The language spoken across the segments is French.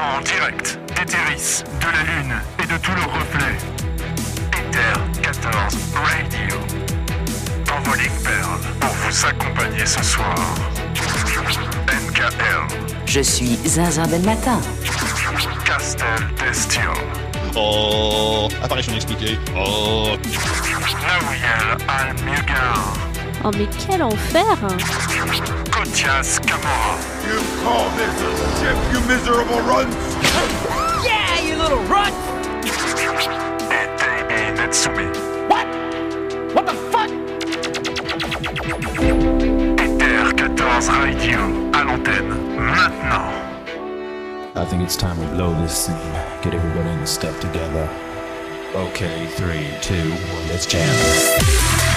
En direct d'Eteris, de la Lune et de tous leurs reflets. Ether 14 Radio. Envoling Pearl pour vous accompagner ce soir. NKL. Je suis Zinzin Ben Matin. Castel Destiel. Oh, apparition expliquée. Oh, Naouyel Al-Mugar. Oh mais quel enfer Kotias Kamora. You call this a ship, you miserable runt! Et Davey Natsumi. Ether 14 Radio à l'antenne maintenant. I think it's time we blow this scene. Get everybody in the step together. Okay, three, two, one, let's jam.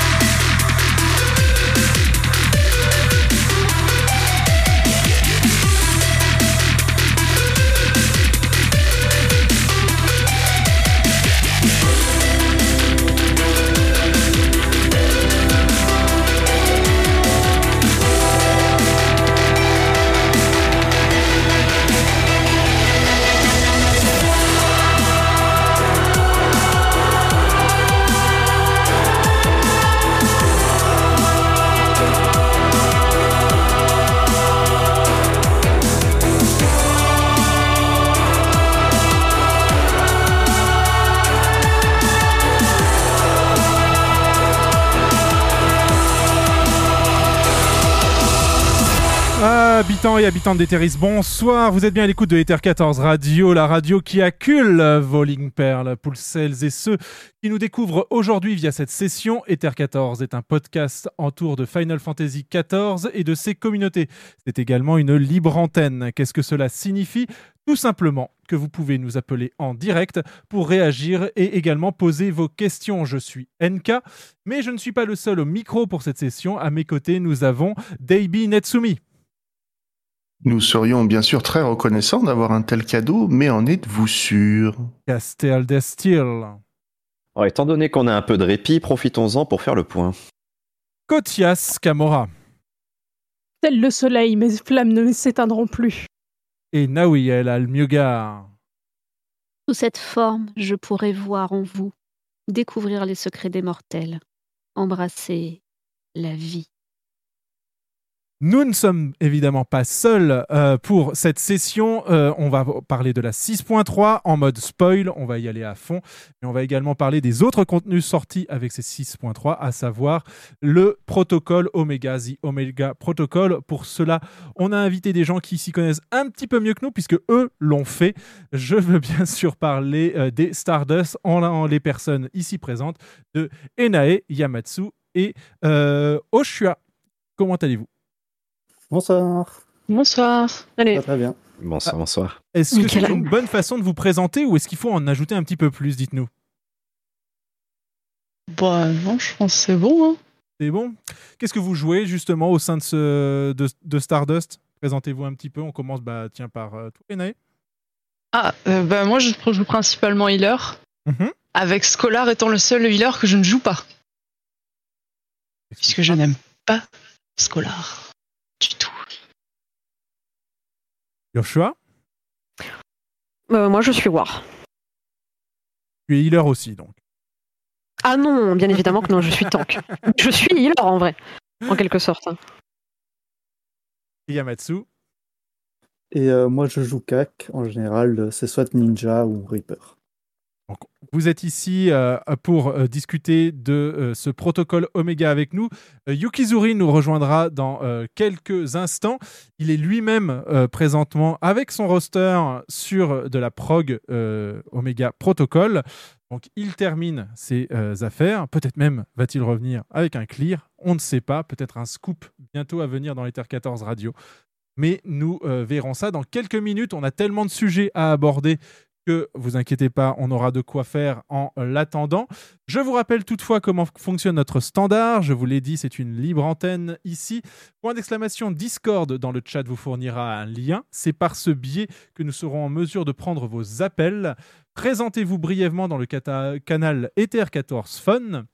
Et habitantes d'Eteris, bonsoir. Vous êtes bien à l'écoute de Ether 14 Radio, la radio qui accule Voling Pearl. Pour celles et ceux qui nous découvrent aujourd'hui via cette session, Ether 14 est un podcast entour de Final Fantasy XIV et de ses communautés. C'est également une libre antenne. Qu'est-ce que cela signifie? Tout simplement que vous pouvez nous appeler en direct pour réagir et également poser vos questions. Je suis NK, mais je ne suis pas le seul au micro pour cette session. À mes côtés, nous avons Deibi Netsumi. Nous serions bien sûr très reconnaissants d'avoir un tel cadeau, mais en êtes-vous sûr? Castel Destil, Alors, étant donné qu'on a un peu de répit, profitons-en pour faire le point. Kotias Kamora Tel le soleil, mes flammes ne s'éteindront plus. et Nawiel Almugar. Sous cette forme, je pourrais voir en vous, découvrir les secrets des mortels, embrasser la vie. Nous ne sommes évidemment pas seuls euh, pour cette session. Euh, on va parler de la 6.3 en mode spoil. On va y aller à fond. Mais on va également parler des autres contenus sortis avec ces 6.3, à savoir le protocole Omega, The Omega Protocol. Pour cela, on a invité des gens qui s'y connaissent un petit peu mieux que nous, puisque eux l'ont fait. Je veux bien sûr parler euh, des Stardust en, en les personnes ici présentes de Enae, Yamatsu et Oshua. Comment allez-vous? Bonsoir. Bonsoir. Allez, Très, très bien. Bonsoir, bonsoir. Est-ce que c'est une bonne façon de vous présenter ou est-ce qu'il faut en ajouter un petit peu plus Dites-nous? Bah non, je pense que c'est bon. Hein. C'est bon? Qu'est-ce que vous jouez justement au sein de, ce, de, de Stardust? Présentez-vous un petit peu. On commence bah, tiens, par euh, toi, Enae. Ah, euh, bah moi je joue principalement healer, Mhm. avec Scholar étant le seul healer que je ne joue pas, puisque je n'aime pas Scholar du tout. Joshua, Euh, moi, je suis War. tu es healer aussi donc. Ah non, bien évidemment que non, je suis tank. Je suis healer en vrai, en quelque sorte. Et Yamatsu? Et euh, moi, je joue CAC. En général, euh, c'est soit Ninja ou Reaper. Vous êtes ici euh, pour euh, discuter de euh, ce protocole Omega avec nous. Yukizuri nous rejoindra dans quelques instants. Il est lui-même présentement avec son roster sur de la prog Omega Protocol. Donc il termine ses affaires. Peut-être même va-t-il revenir avec un clear. On ne sait pas. Peut-être un scoop bientôt à venir dans l'Ether 14 Radio. Mais nous verrons ça dans quelques minutes. On a tellement de sujets à aborder que vous inquiétez pas, on aura de quoi faire en l'attendant. Je vous rappelle toutefois comment fonctionne notre standard. Je vous l'ai dit, c'est une libre antenne ici. Point d'exclamation Discord dans le chat vous fournira un lien. C'est par ce biais que nous serons en mesure de prendre vos appels. Présentez-vous brièvement dans le canal Ether 14 Fun.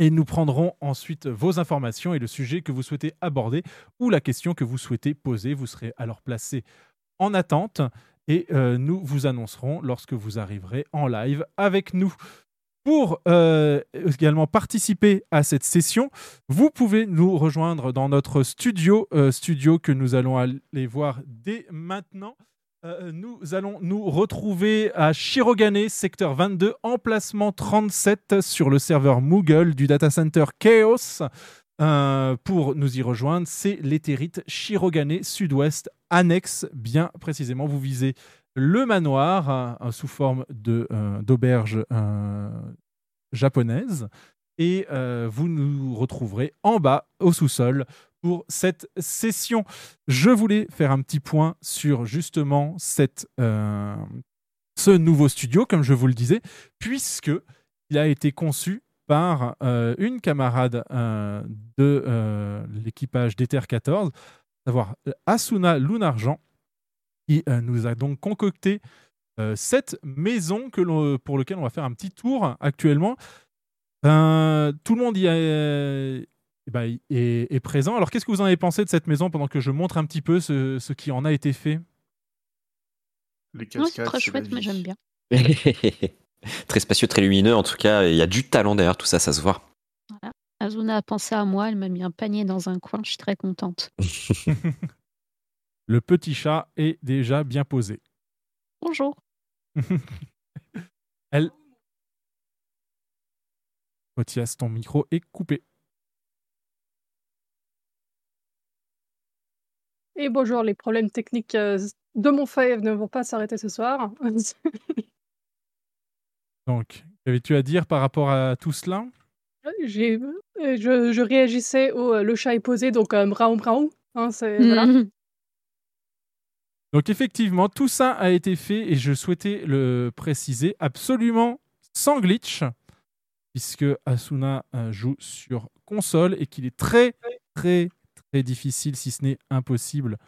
Et nous prendrons ensuite vos informations et le sujet que vous souhaitez aborder ou la question que vous souhaitez poser. Vous serez alors placé en attente. Et euh, nous vous annoncerons lorsque vous arriverez en live avec nous. Pour euh, également participer à cette session, vous pouvez nous rejoindre dans notre studio, euh, studio que nous allons aller voir dès maintenant. Nous allons nous retrouver à Shirogane, secteur 22, emplacement 37 sur le serveur Moogle du data center Chaos. Euh, pour nous y rejoindre, c'est l'éthérite Shirogane Sud-Ouest, annexe bien précisément. Vous visez le manoir euh, sous forme euh, d'auberge japonaise et vous nous retrouverez en bas au sous-sol pour cette session. Je voulais faire un petit point sur justement cette, ce nouveau studio, comme je vous le disais, puisque il a été conçu par euh, une camarade euh, de euh, l'équipage d'Ether 14, à savoir Asuna Lunargent, qui euh, nous a donc concocté euh, cette maison que l'on- pour laquelle on va faire un petit tour actuellement. Tout le monde y est, eh ben, est- est présent. Alors, qu'est-ce que vous en avez pensé de cette maison pendant que je montre un petit peu ce, ce qui en a été fait? Les Non, c'est très chouette, mais j'aime bien. très spacieux, très lumineux. En tout cas, il y a du talent derrière tout ça, ça se voit. Voilà. Azuna a pensé à moi, elle m'a mis un panier dans un coin, je suis très contente. Le petit chat est déjà bien posé. Bonjour. Elle. Mathias, ton micro est coupé. Et bonjour, les problèmes techniques euh, de mon Five ne vont pas s'arrêter ce soir. Donc, qu'avais-tu à dire par rapport à tout cela? J'ai, je, je réagissais au euh, le chat est posé, donc euh, mraou mraou. Hein, c'est, voilà. Donc effectivement, tout ça a été fait et je souhaitais le préciser absolument sans glitch, puisque Asuna euh, joue sur console et qu'il est très très très difficile, si ce n'est impossible,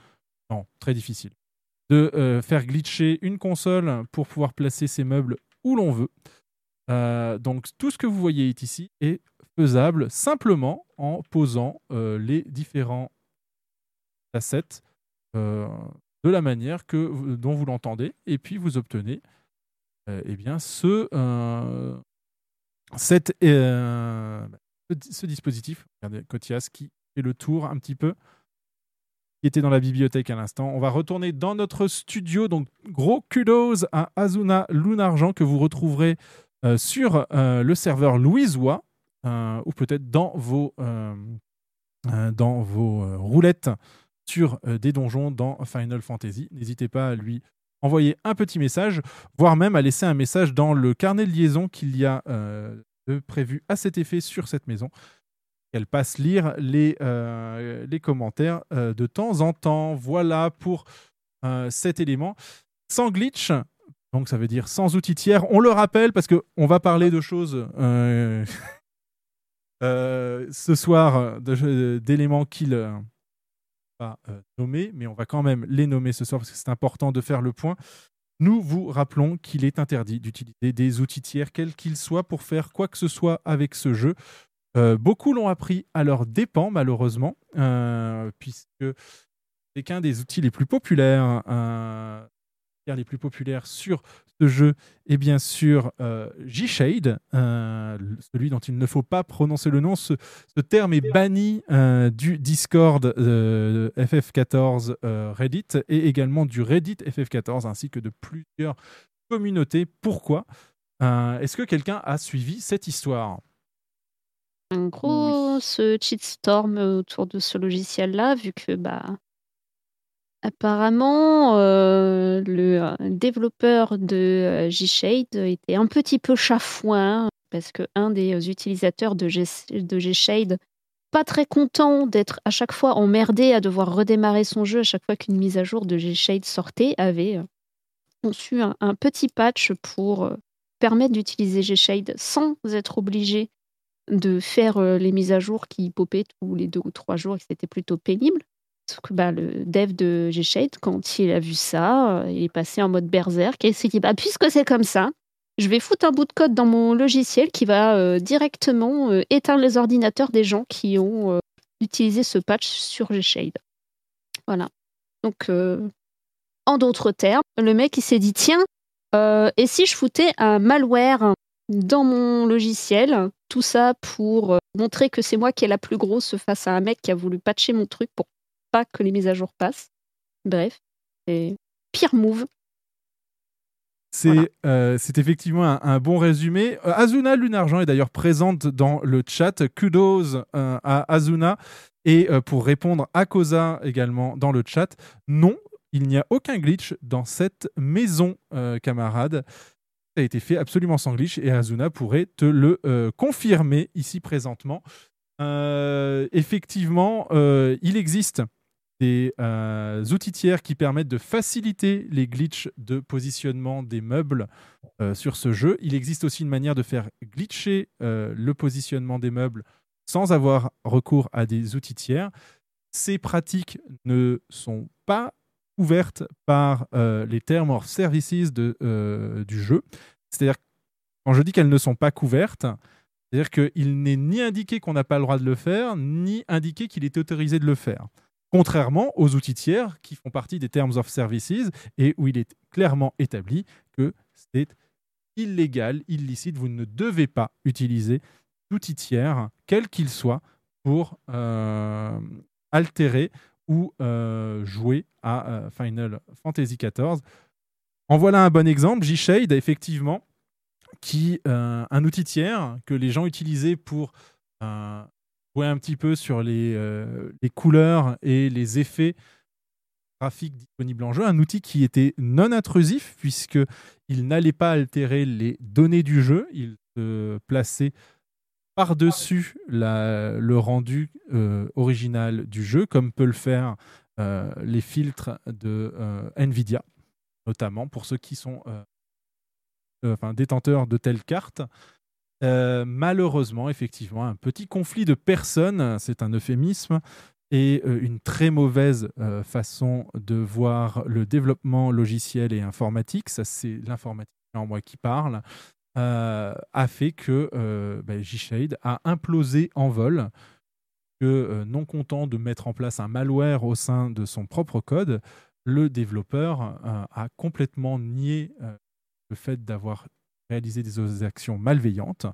non, très difficile, de euh, faire glitcher une console pour pouvoir placer ses meubles l'on veut. Euh, donc tout ce que vous voyez ici est faisable simplement en posant euh, les différents assets euh, de la manière que, dont vous l'entendez, et puis vous obtenez eh bien, ce, ce, di- ce dispositif. Regardez, Kotias qui fait le tour un petit peu, qui était dans la bibliothèque à l'instant. On va retourner dans notre studio. Donc, gros kudos à Azuna Lunargent que vous retrouverez euh, sur euh, le serveur Louisois, euh, ou peut-être dans vos, euh, dans vos roulettes sur des donjons dans Final Fantasy. N'hésitez pas à lui envoyer un petit message, voire même à laisser un message dans le carnet de liaison qu'il y a prévu à cet effet sur cette maison. Elle passe lire les, euh, commentaires euh, de temps en temps. Voilà pour euh, cet élément. Sans glitch, donc ça veut dire sans outils tiers. On le rappelle parce qu'on va parler de choses ce soir, d'éléments qu'il pas nommés, mais on va quand même les nommer ce soir parce que c'est important de faire le point. Nous vous rappelons qu'il est interdit d'utiliser des outils tiers, quels qu'ils soient, pour faire quoi que ce soit avec ce jeu. Euh, beaucoup l'ont appris à leurs dépens, malheureusement, euh, puisque c'est qu'un des outils les plus populaires, euh, les plus populaires sur ce jeu est bien sûr G-Shade, celui dont il ne faut pas prononcer le nom. Ce, ce terme est banni du Discord euh, FF14 euh, Reddit et également du Reddit FF14 ainsi que de plusieurs communautés. Pourquoi? Est-ce que quelqu'un a suivi cette histoire? Un gros ce cheatstorm autour de ce logiciel-là, vu que bah apparemment euh, le euh, développeur de euh, G-Shade était un petit peu chafouin parce que un des utilisateurs de, G de G-Shade pas très content d'être à chaque fois emmerdé à devoir redémarrer son jeu à chaque fois qu'une mise à jour de G-Shade sortait avait conçu un, un petit patch pour permettre d'utiliser G-Shade sans être obligé de faire euh, les mises à jour qui popaient tous les deux ou trois jours et que c'était plutôt pénible. Parce que bah, le dev de G-Shade, quand il a vu ça, euh, il est passé en mode berserk et il s'est dit bah, puisque c'est comme ça, je vais foutre un bout de code dans mon logiciel qui va euh, directement éteindre les ordinateurs des gens qui ont utilisé ce patch sur G-Shade. Voilà. Donc, En d'autres termes, le mec il s'est dit tiens, et si je foutais un malware dans mon logiciel, tout ça pour euh, montrer que c'est moi qui est la plus grosse face à un mec qui a voulu patcher mon truc pour pas que les mises à jour passent. Bref, c'est pire move. C'est euh, effectivement un, un bon résumé. Euh, Azuna Lunargent est d'ailleurs présente dans le chat. Kudos euh, à Azuna. Et pour répondre à Koza également dans le chat, non, il n'y a aucun glitch dans cette maison, camarade. A été fait absolument sans glitch et Azuna pourrait te le euh, confirmer ici présentement. Euh, effectivement, euh, il existe des outils tiers qui permettent de faciliter les glitches de positionnement des meubles sur ce jeu. Il existe aussi une manière de faire glitcher le positionnement des meubles sans avoir recours à des outils tiers. Ces pratiques ne sont pas par euh, les termes of services de, euh, du jeu. C'est-à-dire, quand je dis qu'elles ne sont pas couvertes, c'est-à-dire qu'il n'est ni indiqué qu'on n'a pas le droit de le faire, ni indiqué qu'il est autorisé de le faire. Contrairement aux outils tiers qui font partie des Terms of Services et où il est clairement établi que c'est illégal, illicite, vous ne devez pas utiliser d'outils tiers, quel qu'il soit, pour euh, altérer ou euh, jouer à euh, Final Fantasy XIV. En voilà un bon exemple, G-Shade, effectivement, qui euh, un outil tiers que les gens utilisaient pour jouer un petit peu sur les, les couleurs et les effets graphiques disponibles en jeu, un outil qui était non intrusif puisque il n'allait pas altérer les données du jeu, il se plaçait par-dessus le rendu euh, original du jeu, comme peut le faire euh, les filtres de euh, Nvidia, notamment pour ceux qui sont enfin, détenteurs de telles cartes. Malheureusement, effectivement, un petit conflit de personnes, c'est un euphémisme, et une très mauvaise façon de voir le développement logiciel et informatique, ça c'est l'informatique en moi qui parle, a fait que euh, bah, G-Shade a implosé en vol, que euh, non content de mettre en place un malware au sein de son propre code, le développeur euh, a complètement nié euh, le fait d'avoir réalisé des actions malveillantes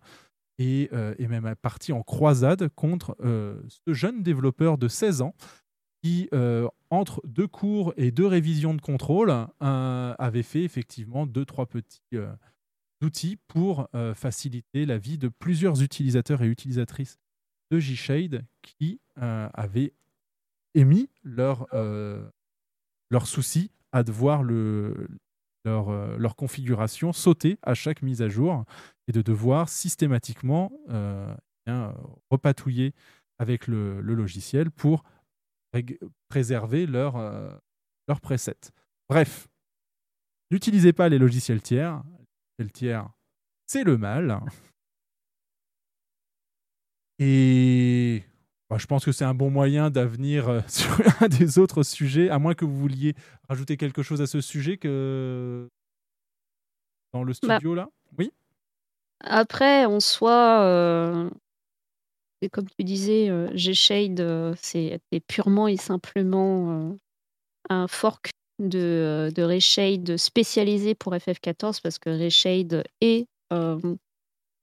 et euh, est même parti en croisade contre euh, ce jeune développeur de 16 ans qui, euh, entre deux cours et deux révisions de contrôle, euh, avait fait effectivement deux, trois petits euh, outils pour euh, faciliter la vie de plusieurs utilisateurs et utilisatrices de G-Shade qui euh, avaient émis leur, euh, leur souci à devoir le, leur, leur configuration sauter à chaque mise à jour et de devoir systématiquement euh, bien, repatouiller avec le, logiciel pour préserver leur, euh, leur preset. Bref, n'utilisez pas les logiciels tiers. Les logiciels tiers, c'est le mal. Et bah, je pense que c'est un bon moyen d'avenir euh, sur un des autres sujets, à moins que vous vouliez rajouter quelque chose à ce sujet que dans le Bah. studio là? Oui? Après, en soi, euh, c'est comme tu disais, euh, G-Shade, euh, c'est c'est purement et simplement euh, un fork de, euh, de Rayshade spécialisé pour FF14 parce que Rayshade est euh,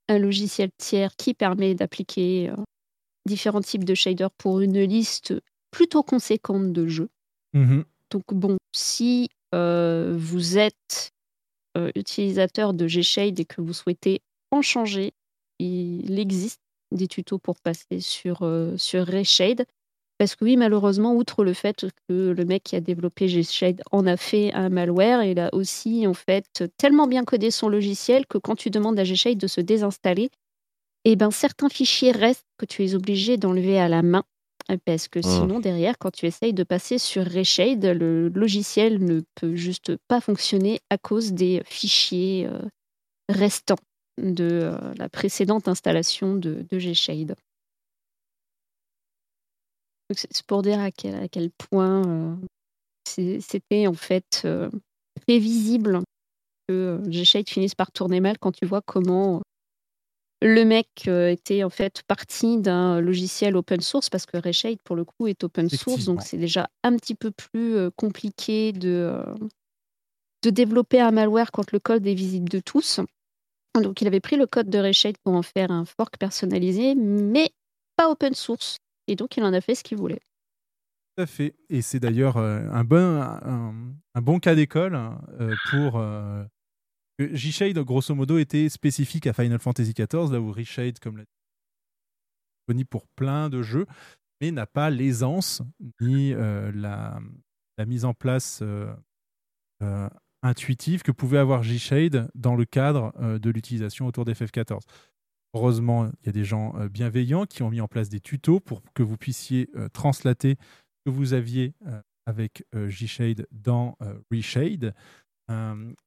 un logiciel tiers qui permet d'appliquer euh, différents types de shaders pour une liste plutôt conséquente de jeux. Mhm. Donc bon, si euh, vous êtes utilisateur de G-Shade et que vous souhaitez en changer, il existe des tutos pour passer sur, sur Rayshade. Parce que oui, malheureusement, outre le fait que le mec qui a développé G-Shade en a fait un malware, il a aussi en fait tellement bien codé son logiciel que quand tu demandes à G-Shade de se désinstaller, eh ben, certains fichiers restent que tu es obligé d'enlever à la main. Parce que Ah. sinon, derrière, quand tu essayes de passer sur Rayshade, le logiciel ne peut juste pas fonctionner à cause des fichiers euh, restants de euh, la précédente installation de, de G-Shade. C'est pour dire à quel, à quel point euh, c'était en fait euh, prévisible que euh, G-Shade finisse par tourner mal quand tu vois comment le mec euh, était en fait parti d'un logiciel open source parce que Rayshade pour le coup est open source donc c'est déjà un petit peu plus euh, compliqué de, euh, de développer un malware quand le code est visible de tous. Donc il avait pris le code de Reshade pour en faire un fork personnalisé, mais pas open source. Et donc il en a fait ce qu'il voulait. Tout à fait. Et c'est d'ailleurs euh, un, bon, un, bon cas d'école euh, pour. Euh, G-Shade, grosso modo, était spécifique à Final Fantasy XIV, là où Reshade, comme l'a dit, disponible pour plein de jeux, mais n'a pas l'aisance ni euh, la, mise en place intuitive que pouvait avoir G-Shade dans le cadre de l'utilisation autour d'FF14. Heureusement, il y a des gens euh, bienveillants qui ont mis en place des tutos pour que vous puissiez euh, translater ce que vous aviez euh, avec G-Shade dans Reshade.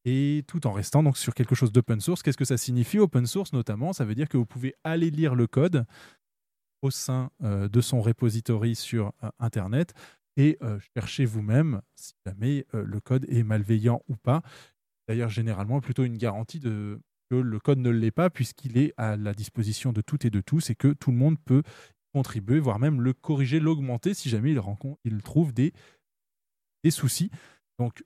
Et tout en restant donc sur quelque chose d'open source. Qu'est-ce que ça signifie open source notamment? Ça veut dire que vous pouvez aller lire le code au sein de son repository sur Internet et chercher vous-même si jamais le code est malveillant ou pas. D'ailleurs, généralement, plutôt une garantie de, que le code ne l'est pas puisqu'il est à la disposition de toutes et de tous et que tout le monde peut contribuer, voire même le corriger, l'augmenter si jamais il, rencontre, il trouve des, des soucis. Donc,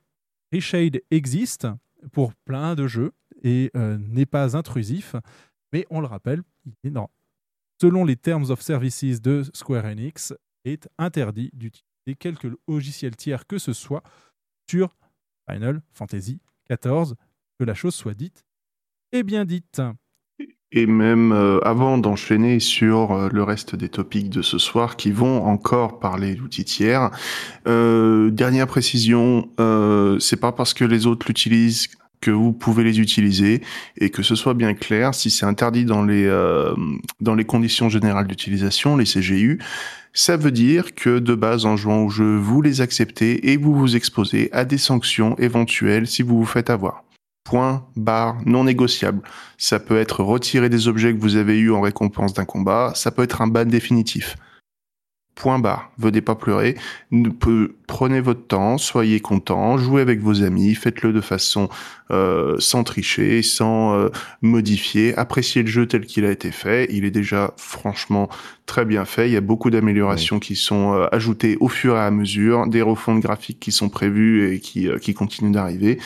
Reshade existe pour plein de jeux et euh, n'est pas intrusif, mais on le rappelle, il est dans, selon les Terms of Services de Square Enix, est interdit d'utiliser quelque logiciel tiers que ce soit sur Final Fantasy XIV, que la chose soit dite et bien dite. Et même euh, avant d'enchaîner sur euh, le reste des topics de ce soir qui vont encore parler d'outils tiers, euh, dernière précision, c'est pas parce que les autres l'utilisent que vous pouvez les utiliser et que ce soit bien clair, si c'est interdit dans les dans les conditions générales d'utilisation, les CGU, ça veut dire que de base en jouant au jeu, vous les acceptez et vous vous exposez à des sanctions éventuelles si vous vous faites avoir. Point, barre, non négociable. Ça peut être retirer des objets que vous avez eus en récompense d'un combat, ça peut être un ban définitif. Point barre. Venez pas pleurer. Prenez votre temps, soyez content, jouez avec vos amis, faites-le de façon euh, sans tricher, sans euh, modifier. Appréciez le jeu tel qu'il a été fait. Il est déjà franchement très bien fait. Il y a beaucoup d'améliorations qui sont euh, ajoutées au fur et à mesure, des refontes graphiques qui sont prévues et qui, euh, qui continuent d'arriver.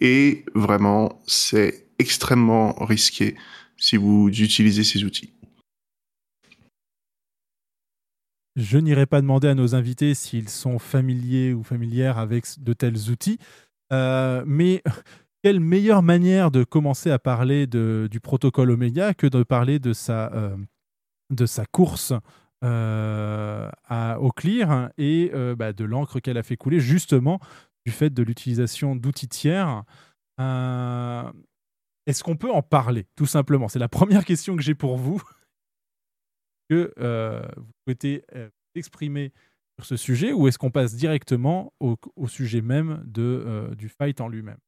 Et vraiment, c'est extrêmement risqué si vous utilisez ces outils. Je n'irai pas demander à nos invités s'ils sont familiers ou familières avec de tels outils, Euh, mais quelle meilleure manière de commencer à parler du protocole Omega que de parler de sa, euh, course euh, à, au clear et bah, de l'encre qu'elle a fait couler justement fait de l'utilisation d'outils tiers. Euh, Est-ce qu'on peut en parler tout simplement? C'est la première question que j'ai pour vous que euh, vous souhaitez euh, exprimer sur ce sujet ou est-ce qu'on passe directement au, sujet même de, du fight en lui-même?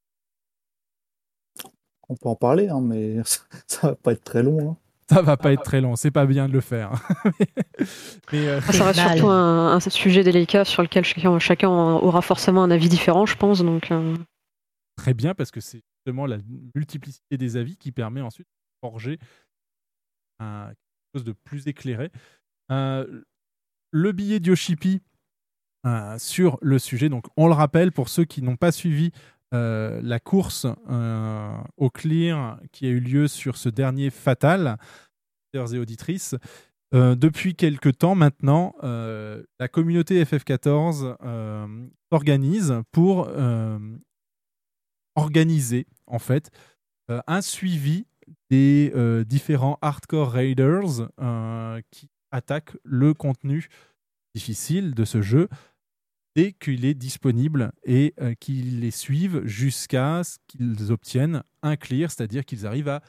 On peut en parler, hein, mais ça, ça va pas être très long. hein. Ça va pas être très long, c'est pas bien de le faire. Mais, euh, Ça reste surtout un, un sujet délicat sur lequel chacun, chacun aura forcément un avis différent, je pense. Donc, euh, très bien parce que c'est justement la multiplicité des avis qui permet ensuite de forger un, quelque chose de plus éclairé. Euh, le billet d'Yoshipi euh, sur le sujet, donc on le rappelle pour ceux qui n'ont pas suivi euh, la course euh, au clear qui a eu lieu sur ce dernier fatal, auditeurs et auditrices. Euh, depuis quelque temps maintenant, la communauté FF14 euh, s'organise pour organiser en fait un suivi des différents hardcore raiders qui attaquent le contenu difficile de ce jeu dès qu'il est disponible et euh, qu'ils les suivent jusqu'à ce qu'ils obtiennent un clear, c'est-à-dire qu'ils arrivent à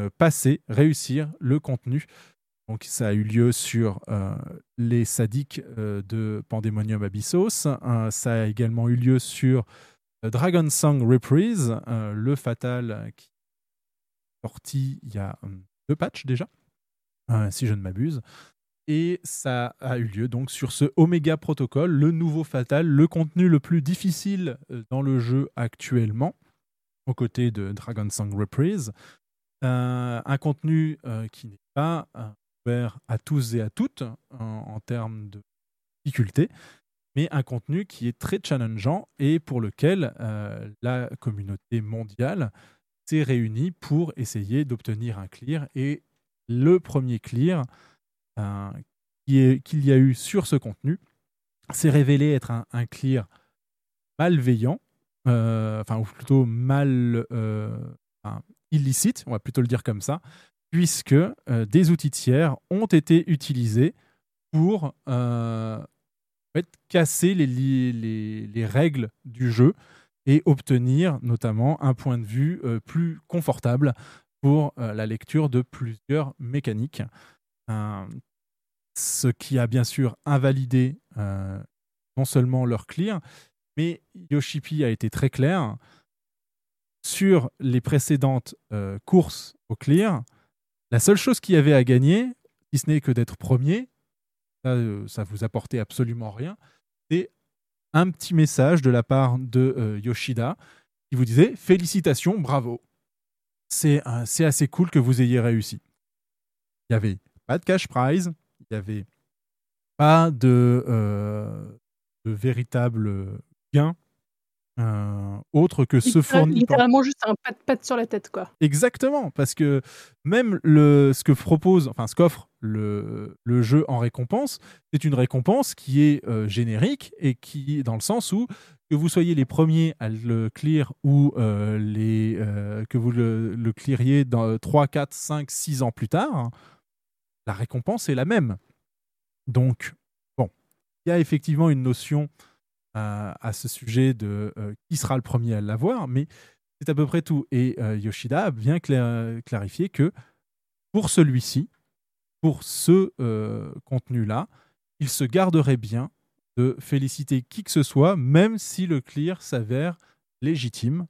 euh, passer, réussir le contenu. Donc ça a eu lieu sur euh, les sadiques de Pandemonium Abyssos. Ça a également eu lieu sur Dragon Song Reprise, le fatal qui est sorti il y a deux patchs déjà, si je ne m'abuse. Et ça a eu lieu donc sur ce Omega Protocol, le nouveau fatal, le contenu le plus difficile euh, dans le jeu actuellement, aux côtés de Dragon Song Reprise. Euh, un contenu euh, qui n'est pas ouvert à tous et à toutes en, termes de difficulté. mais un contenu qui est très challengeant et pour lequel la communauté mondiale s'est réunie pour essayer d'obtenir un clear. Et le premier clear qu'il y a eu sur ce contenu s'est révélé être un, clear malveillant, euh, enfin, ou plutôt mal euh, illicite, on va plutôt le dire comme ça, puisque euh, des outils tiers ont été utilisés pour casser les, les- les règles du jeu et obtenir notamment un point de vue plus confortable pour la lecture de plusieurs mécaniques. Euh, ce qui a bien sûr invalidé euh, non seulement leur clear, mais Yoshipi a été très clair sur les précédentes euh, courses au clear. La seule chose qu'il y avait à gagner, si ce n'est que d'être premier, ça, euh, vous apportait absolument rien, c'est un petit message de la part de Yoshida qui vous disait félicitations, bravo. C'est assez cool que vous ayez réussi. Il n'y avait pas de cash prize, il n'y avait pas de, euh, de véritable gain euh, autre que ce Littéral- fourni par- Littéralement juste un pat-pat sur la tête, quoi. Exactement, parce que même le, ce que propose, enfin ce qu'offre le, le jeu en récompense, c'est une récompense qui est euh, générique et qui, dans le sens où que vous soyez les premiers à le clear ou euh, les, que vous le, le cleariez dans 3, 4, 5, 6 ans plus tard, la récompense est la même. Donc, bon, il y a effectivement une notion euh, à ce sujet de euh, qui sera le premier à l'avoir, mais c'est à peu près tout. Et euh, Yoshida a bien cla- clarifié que pour celui-ci, pour ce contenu-là, il se garderait bien de féliciter qui que ce soit, même si le clear s'avère légitime.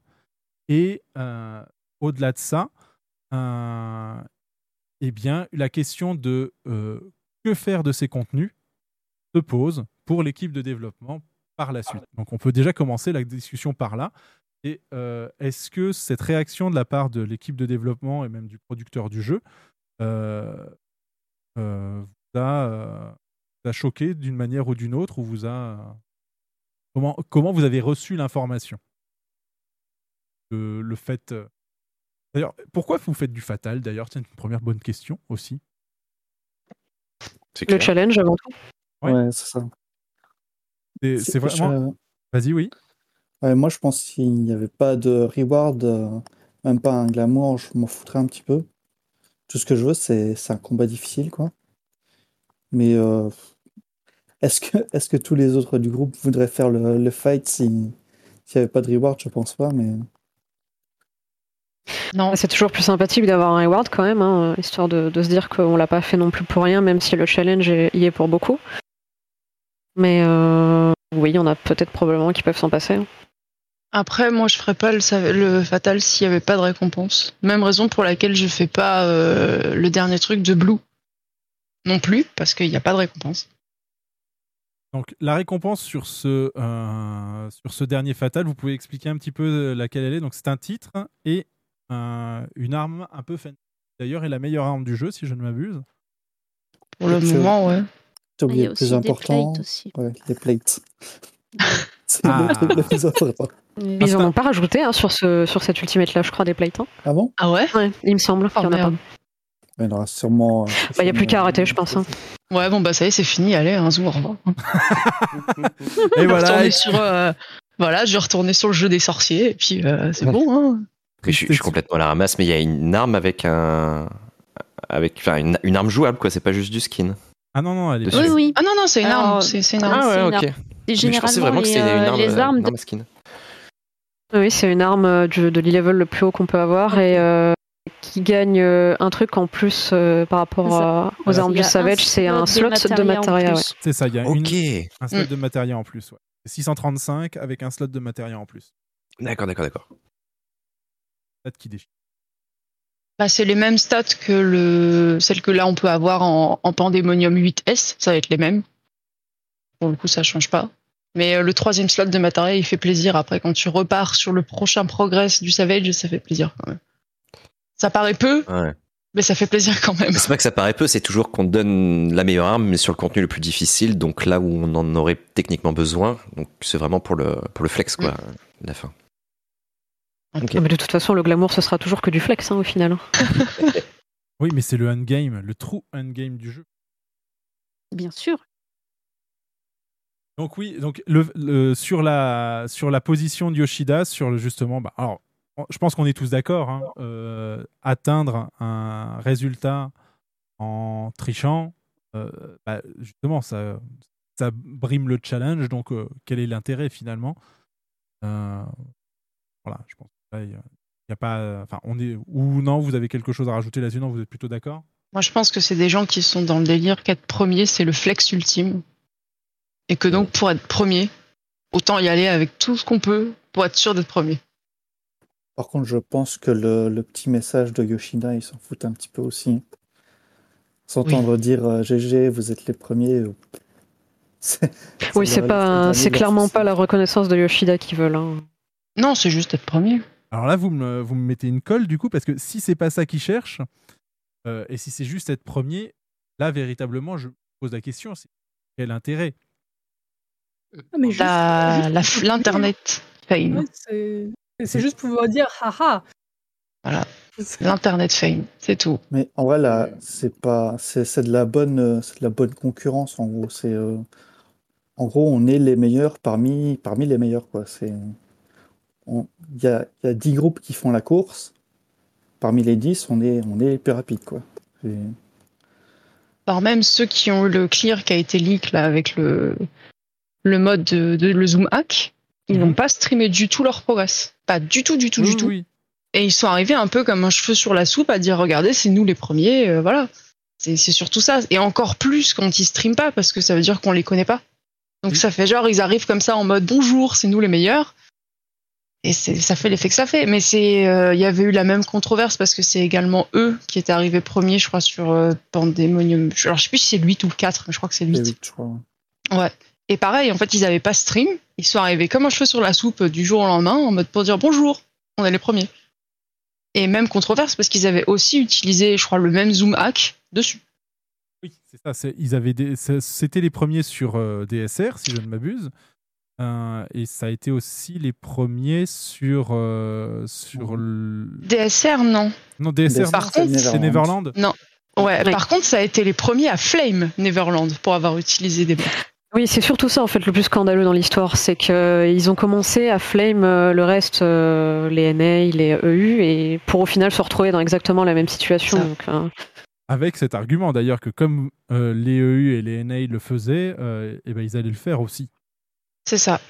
Et au-delà de ça, eh bien, la question de euh, que faire de ces contenus se pose pour l'équipe de développement par la suite. Donc, on peut déjà commencer la discussion par là. Et euh, est-ce que cette réaction de la part de l'équipe de développement et même du producteur du jeu euh, vous, a, choqué d'une manière ou d'une autre ou vous a comment comment vous avez reçu l'information? Le, fait d'ailleurs pourquoi vous faites du fatal d'ailleurs? C'est une première bonne question aussi Le challenge avant tout. Ouais. Ouais, c'est ça. c'est c'est vraiment je- vas-y oui Ouais, moi, je pense qu'il n'y avait pas de reward, euh, même pas un glamour, je m'en foutrais un petit peu. Tout ce que je veux, c'est c'est un combat difficile, quoi. Mais euh, est-ce que, est-ce que tous les autres du groupe voudraient faire le, le fight si- s'il n'y avait pas de reward? Je pense pas, mais Non. C'est toujours plus sympathique d'avoir un reward quand même, hein, histoire de, de se dire qu'on l'a pas fait non plus pour rien, même si le challenge y est pour beaucoup. Mais euh, oui, on a peut-être probablement qui peuvent s'en passer. hein. Après, moi, je ferais pas le fatal s'il y avait pas de récompense. Même raison pour laquelle je fais pas euh, le dernier truc de Blue. Non plus, parce qu'il n'y a pas de récompense. Donc la récompense sur ce, euh, sur ce dernier fatal, vous pouvez expliquer un petit peu euh, laquelle elle est. Donc c'est un titre et euh, une arme un peu fancy. D'ailleurs, est la meilleure arme du jeu, si je ne m'abuse. Pour le moment, ouais. t'as il oublié le aussi plus important. plates aussi. Ouais, les plates. C'est Ah. le truc le plus important. Mais ils en ont pas rajouté hein, sur, ce, sur cet ultimate là, je crois, des plates. hein. Ah bon? Ah ouais? Ouais, il me semble qu'il y en a pas. Il y en aura sûrement. euh, Bah, y a plus qu'à arrêter, je pense. hein. Ouais, bon, bah ça y est, c'est fini. Allez, un jour, au revoir. Et Je vais voilà. retourner sur, euh, voilà, je vais retourner sur le jeu des sorciers, et puis euh, c'est bon. Hein. Je, suis- je suis complètement à la ramasse, mais il y a une arme avec un. Avec, enfin, une, une arme jouable, quoi. C'est pas juste du skin. Ah non, non, elle est Dessus. Oui, oui. Ah non, non, c'est une Alors, arme. C'est c'est une arme. Ah ouais, une ok. Mais je pensais vraiment que c'était une euh, arme, les euh, armes une de- arme skin. Oui, c'est une arme euh, du- de l'e-level le plus haut qu'on peut avoir et euh, qui gagne un truc en plus euh, par rapport à- aux armes du Savage, c'est un slot de de matériel. C'est ça, il y a une, Ok. un slot Mm. de matériel en plus. Ouais. 635 avec un slot de matériel en plus. D'accord, d'accord, d'accord. Qui. Bah, c'est les mêmes stats que le, celles que là on peut avoir en, en Pandemonium 8S, ça va être les mêmes. Pour le coup, ça change pas. Mais euh, le troisième slot de matériel, il fait plaisir. Après, quand tu repars sur le prochain progress du Savage, ça fait plaisir quand même. Ça paraît peu, Ouais. Mais ça fait plaisir quand même. C'est pas que ça paraît peu, c'est toujours qu'on te donne la meilleure arme, mais sur le contenu le plus difficile, donc là où on en aurait techniquement besoin. Donc c'est vraiment pour le, pour le flex, quoi, la fin. Mais de toute façon, le glamour, ce sera toujours que du flex hein, au final. Oui, mais c'est le endgame, le true endgame du jeu. Bien sûr. Donc oui, donc le, le- sur, la, sur la position de Yoshida, sur le, justement, bah, alors, je pense qu'on est tous d'accord, hein, euh, atteindre un résultat en trichant, euh, bah, justement, ça, ça brime le challenge, donc euh, quel est l'intérêt finalement? Euh, Voilà, je pense là, il y a- il y a pas, enfin, on est ou non, vous avez quelque chose à rajouter là-dessus, non, vous êtes plutôt d'accord? Moi, je pense que c'est des gens qui sont dans le délire qu'être premier, c'est le flex ultime. Et que donc, pour être premier, autant y aller avec tout ce qu'on peut pour être sûr d'être premier. Par contre, je pense que le, le petit message de Yoshida, il s'en fout un petit peu aussi. S'entendre dire euh, GG, vous êtes les premiers. euh, c'est- Oui, c'est pas, c'est clairement pas la reconnaissance de Yoshida qu'ils veulent. hein. Non, c'est juste être premier. Alors là, vous me, vous me mettez une colle du coup, parce que si c'est pas ça qu'ils cherchent, euh, et si c'est juste être premier, là, véritablement, je pose la question, c'est quel intérêt? Ah, pour- L'Internet fame. Ouais, c'est juste pouvoir dire haha. Voilà. L'Internet fame, c'est tout. Mais en vrai, là, c'est pas, c'est de la bonne, euh, c'est de la bonne concurrence en gros. C'est, euh, en gros, on est les meilleurs parmi, parmi les meilleurs quoi. C'est, il y a, il y a 10 groupes qui font la course. Parmi les 10, on est, on est les plus rapides quoi. Par même ceux qui ont eu le clear qui a été leak là avec le, le mode de, de- le zoom hack, ils n'ont pas streamé du tout leur progress. Pas du tout, du tout, du tout. Et ils sont arrivés un peu comme un cheveu sur la soupe à dire regardez, c'est nous les premiers, euh, voilà. C'est c'est surtout ça. Et encore plus quand ils streament pas parce que ça veut dire qu'on les connaît pas. Donc ça fait genre ils arrivent comme ça en mode bonjour, c'est nous les meilleurs. Et ça fait l'effet que ça fait. Mais c'est euh, il y avait eu la même controverse parce que c'est également eux qui étaient arrivés premiers, je crois, sur euh, Pandemonium. Alors je sais plus si c'est le 8 ou le 4, mais je crois que c'est le 8. c'est vite, je crois. Ouais. Et pareil, en fait, ils avaient pas stream. Ils sont arrivés comme un cheveu sur la soupe euh, du jour au lendemain, en mode pour dire bonjour, on est les premiers. Et même controverse parce qu'ils avaient aussi utilisé, je crois, le même zoom hack dessus. Oui, c'est ça. Ils avaient C'était les premiers sur euh, DSR, si je ne m'abuse. Euh, et ça a été aussi les premiers sur, euh, sur le... DSR, non. Non, DSR, Par non, contre- c'est Neverland. Non. Ouais, Oui. par contre, ça a été les premiers à Flame Neverland pour avoir utilisé des mots. Oui, c'est surtout ça en fait le plus scandaleux dans l'histoire, c'est qu'ils ont commencé à flame euh, le reste, euh, les NA, les EU, et pour au final se retrouver dans exactement la même situation. Donc, euh, Avec cet argument d'ailleurs que comme euh, les EU et les NA le faisaient, euh, eh ben, ils allaient le faire aussi. C'est ça.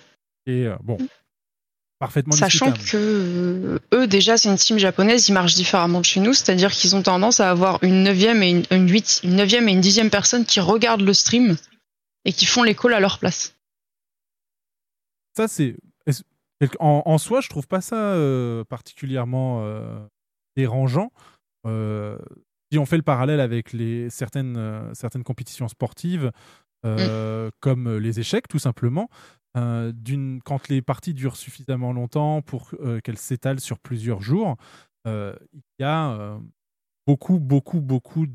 Et euh, bon, parfaitement Sachant discutable. que euh, eux, déjà, c'est une team japonaise, ils marchent différemment de chez nous, c'est-à-dire qu'ils ont tendance à avoir une neuvième et une, une huit, une neuvième et une dixième personne qui regardent le stream et qui font les calls à leur place. Ça, c'est. En, en soi, je trouve pas ça euh, particulièrement euh, dérangeant. Euh, si on fait le parallèle avec les, certaines, certaines compétitions sportives, euh, comme les échecs, tout simplement, euh, quand les parties durent suffisamment longtemps pour euh, qu'elles s'étalent sur plusieurs jours, euh, il y a beaucoup, beaucoup, beaucoup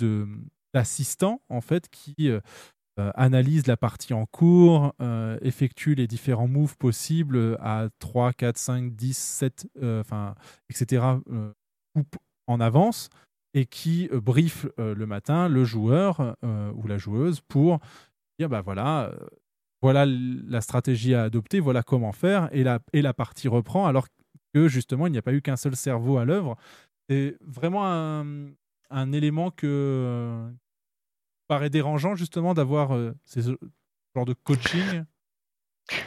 d'assistants en fait qui euh, euh, analyse la partie en cours, euh, effectue les différents moves possibles à 3, 4, 5, 10, 7, euh, enfin, etc. en avance et qui euh, brief euh, le matin le joueur ou la joueuse pour dire bah voilà, voilà la stratégie à adopter, voilà comment faire et la, et la partie reprend alors que justement il n'y a pas eu qu'un seul cerveau à l'œuvre. C'est vraiment un, un élément que euh, paraît dérangeant justement d'avoir euh, ces genre de coaching?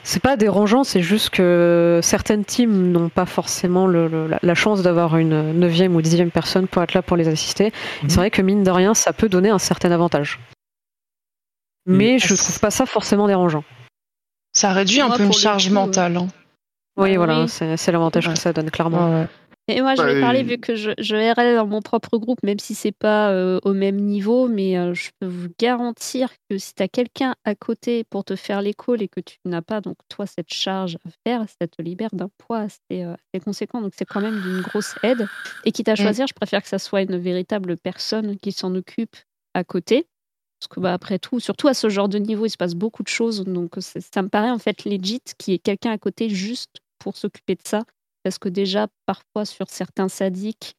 c'est pas dérangeant, c'est juste que certaines teams n'ont pas forcément le- le- la, la chance d'avoir une neuvième ou dixième personne pour être là pour les assister. Et Mhm. C'est vrai que mine de rien, ça peut donner un certain avantage. Mais je trouve pas ça forcément dérangeant. Ça réduit un peu une charge coup, mentale. hein. Oui, Bah voilà, oui. c'est l'avantage Ouais. que ça donne clairement. Ouais. Et moi, je Bah, vais parler et- vu que je, je RL dans mon propre groupe, même si c'est pas euh, au même niveau, mais euh, je peux vous garantir que si tu as quelqu'un à côté pour te faire les calls et que tu n'as pas, donc toi, cette charge à faire, ça te libère d'un poids assez, euh, assez conséquent. Donc c'est quand même d'une grosse aide. Et quitte à choisir, je préfère que ça soit une véritable personne qui s'en occupe à côté. Parce que bah, après tout, surtout à ce genre de niveau, il se passe beaucoup de choses. Donc c'est- ça me paraît en fait legit qu'il y ait quelqu'un à côté juste pour s'occuper de ça. Parce que déjà, parfois, sur certains sadiques,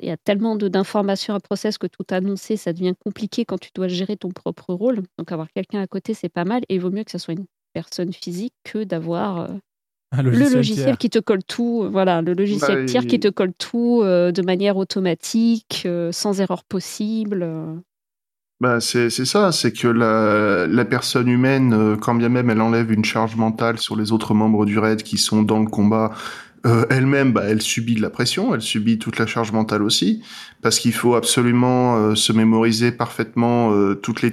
il y a tellement de- d'informations à process que tout annoncer, ça devient compliqué quand tu dois gérer ton propre rôle. Donc avoir quelqu'un à côté, c'est pas mal. Et il vaut mieux que ce soit une personne physique que d'avoir euh, le logiciel tiers. qui te colle tout. euh, Voilà, le logiciel Bah, tiers il- qui te colle tout euh, de manière automatique, euh, sans erreur possible. Bah, c'est c'est ça, c'est que la, la personne humaine, euh, quand bien même elle enlève une charge mentale sur les autres membres du raid qui sont dans le combat, euh, elle-même, bah, elle subit de la pression, elle subit toute la charge mentale aussi, parce qu'il faut absolument euh, se mémoriser parfaitement euh, toutes les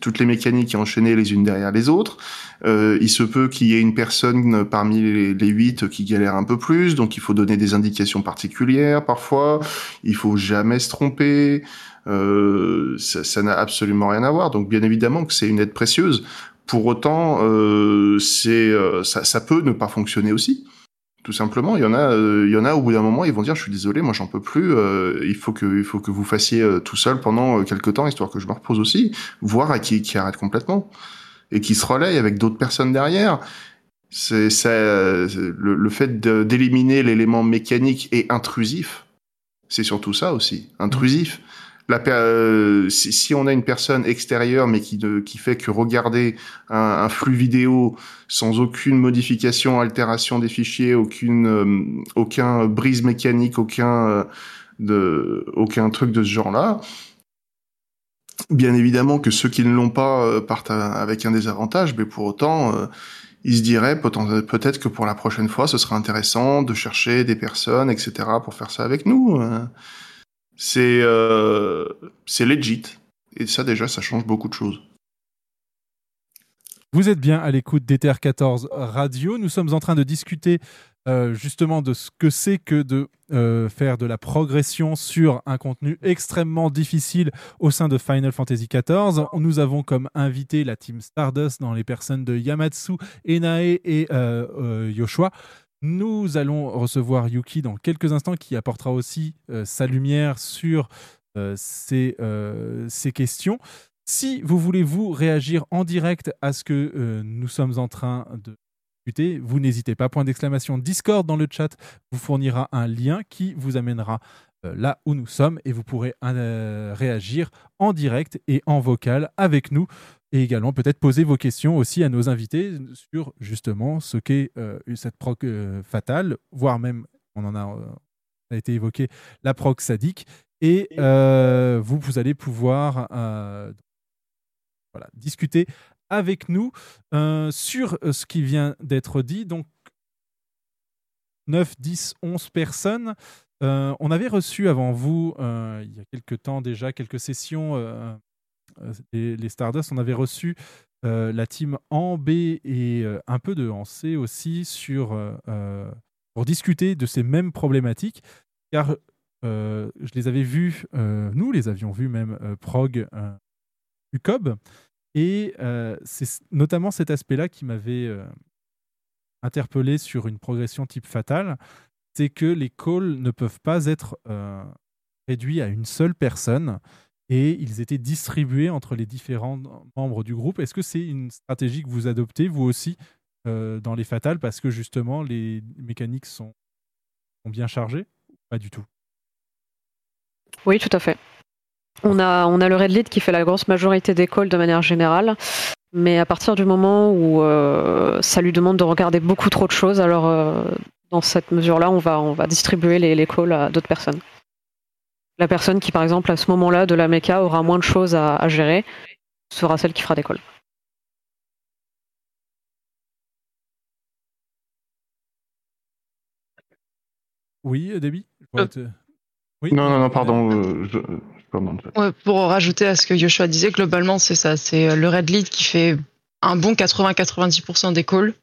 toutes les mécaniques et enchaîner les unes derrière les autres. Euh, il se peut qu'il y ait une personne parmi les, huit qui galère un peu plus, donc il faut donner des indications particulières parfois. Il faut jamais se tromper. Euh, ça n'a absolument rien à voir. Donc bien évidemment que c'est une aide précieuse. Pour autant, euh, c'est ça, ça peut ne pas fonctionner aussi. Tout simplement, il y en a, euh, il y en a au bout d'un moment, ils vont dire, je suis désolé, moi j'en peux plus. euh, il faut que, il faut que vous fassiez euh, tout seul pendant euh, quelques temps, histoire que je me repose aussi, voire à qui, qui arrête complètement et qui se relaye avec d'autres personnes derrière. C'est ça, le, le fait d'éliminer l'élément mécanique et intrusif, c'est surtout ça aussi, intrusif. Euh, si, on a une personne extérieure mais qui, ne, qui fait que regarder un, un flux vidéo sans aucune modification, altération des fichiers, aucune, euh, aucun brise mécanique, aucun, euh, de, aucun truc de ce genre-là, bien évidemment que ceux qui ne l'ont pas euh, partent avec un désavantage, mais pour autant, euh, ils se diraient peut-être que pour la prochaine fois, ce serait intéressant de chercher des personnes, etc., pour faire ça avec nous. C'est euh, c'est legit. Et ça, déjà, ça change beaucoup de choses. Vous êtes bien à l'écoute d'Ether 14 Radio. Nous sommes en train de discuter euh, justement de ce que c'est que de euh, faire de la progression sur un contenu extrêmement difficile au sein de Final Fantasy XIV. Nous avons comme invité la team Stardust dans les personnes de Yamatsu, Enae et euh, Yoshua. Nous allons recevoir Yuki dans quelques instants qui apportera aussi euh, sa lumière sur euh, ces, euh, ces questions. Si vous voulez vous réagir en direct à ce que nous sommes en train de discuter, vous n'hésitez pas. Point d'exclamation Discord dans le chat vous fournira un lien qui vous amènera là où nous sommes et vous pourrez euh, réagir en direct et en vocal avec nous et également peut-être poser vos questions aussi à nos invités sur justement ce qu'est euh, cette proc euh, fatale, voire même, on en a, euh, été évoqué, la proc sadique. Et euh, vous, vous allez pouvoir euh, voilà, discuter avec nous euh, sur euh, ce qui vient d'être dit. Donc, 9, 10, 11 personnes. Euh, on avait reçu avant vous, euh, il y a quelques temps déjà, quelques sessions, euh, euh, les, les Stardust, on avait reçu la team en B et un peu de en C aussi sur, pour discuter de ces mêmes problématiques. Car je les avais vus, nous les avions vus même, Prog, UCOB. Et c'est notamment cet aspect-là qui m'avait interpellé sur une progression type fatale, c'est que les calls ne peuvent pas être euh, réduits à une seule personne et ils étaient distribués entre les différents membres du groupe. Est-ce que c'est une stratégie que vous adoptez, vous aussi, euh, dans les fatales, parce que justement les mécaniques sont, bien chargées Pas du tout? Oui, tout à fait. On a, le Red Lead qui fait la grosse majorité des calls de manière générale, mais à partir du moment où euh, ça lui demande de regarder beaucoup trop de choses, alors dans cette mesure-là, on va, on va distribuer les, les calls à d'autres personnes. La personne qui, par exemple, à ce moment-là de la méca aura moins de choses à, à gérer sera celle qui fera des calls. Oui, euh, Debbie te- Oui Non, non, non, pardon. euh, je, je commande. Ouais, pour rajouter à ce que Yoshua disait, globalement, c'est ça. C'est euh, le Red Lead qui fait un bon 80-90% des calls.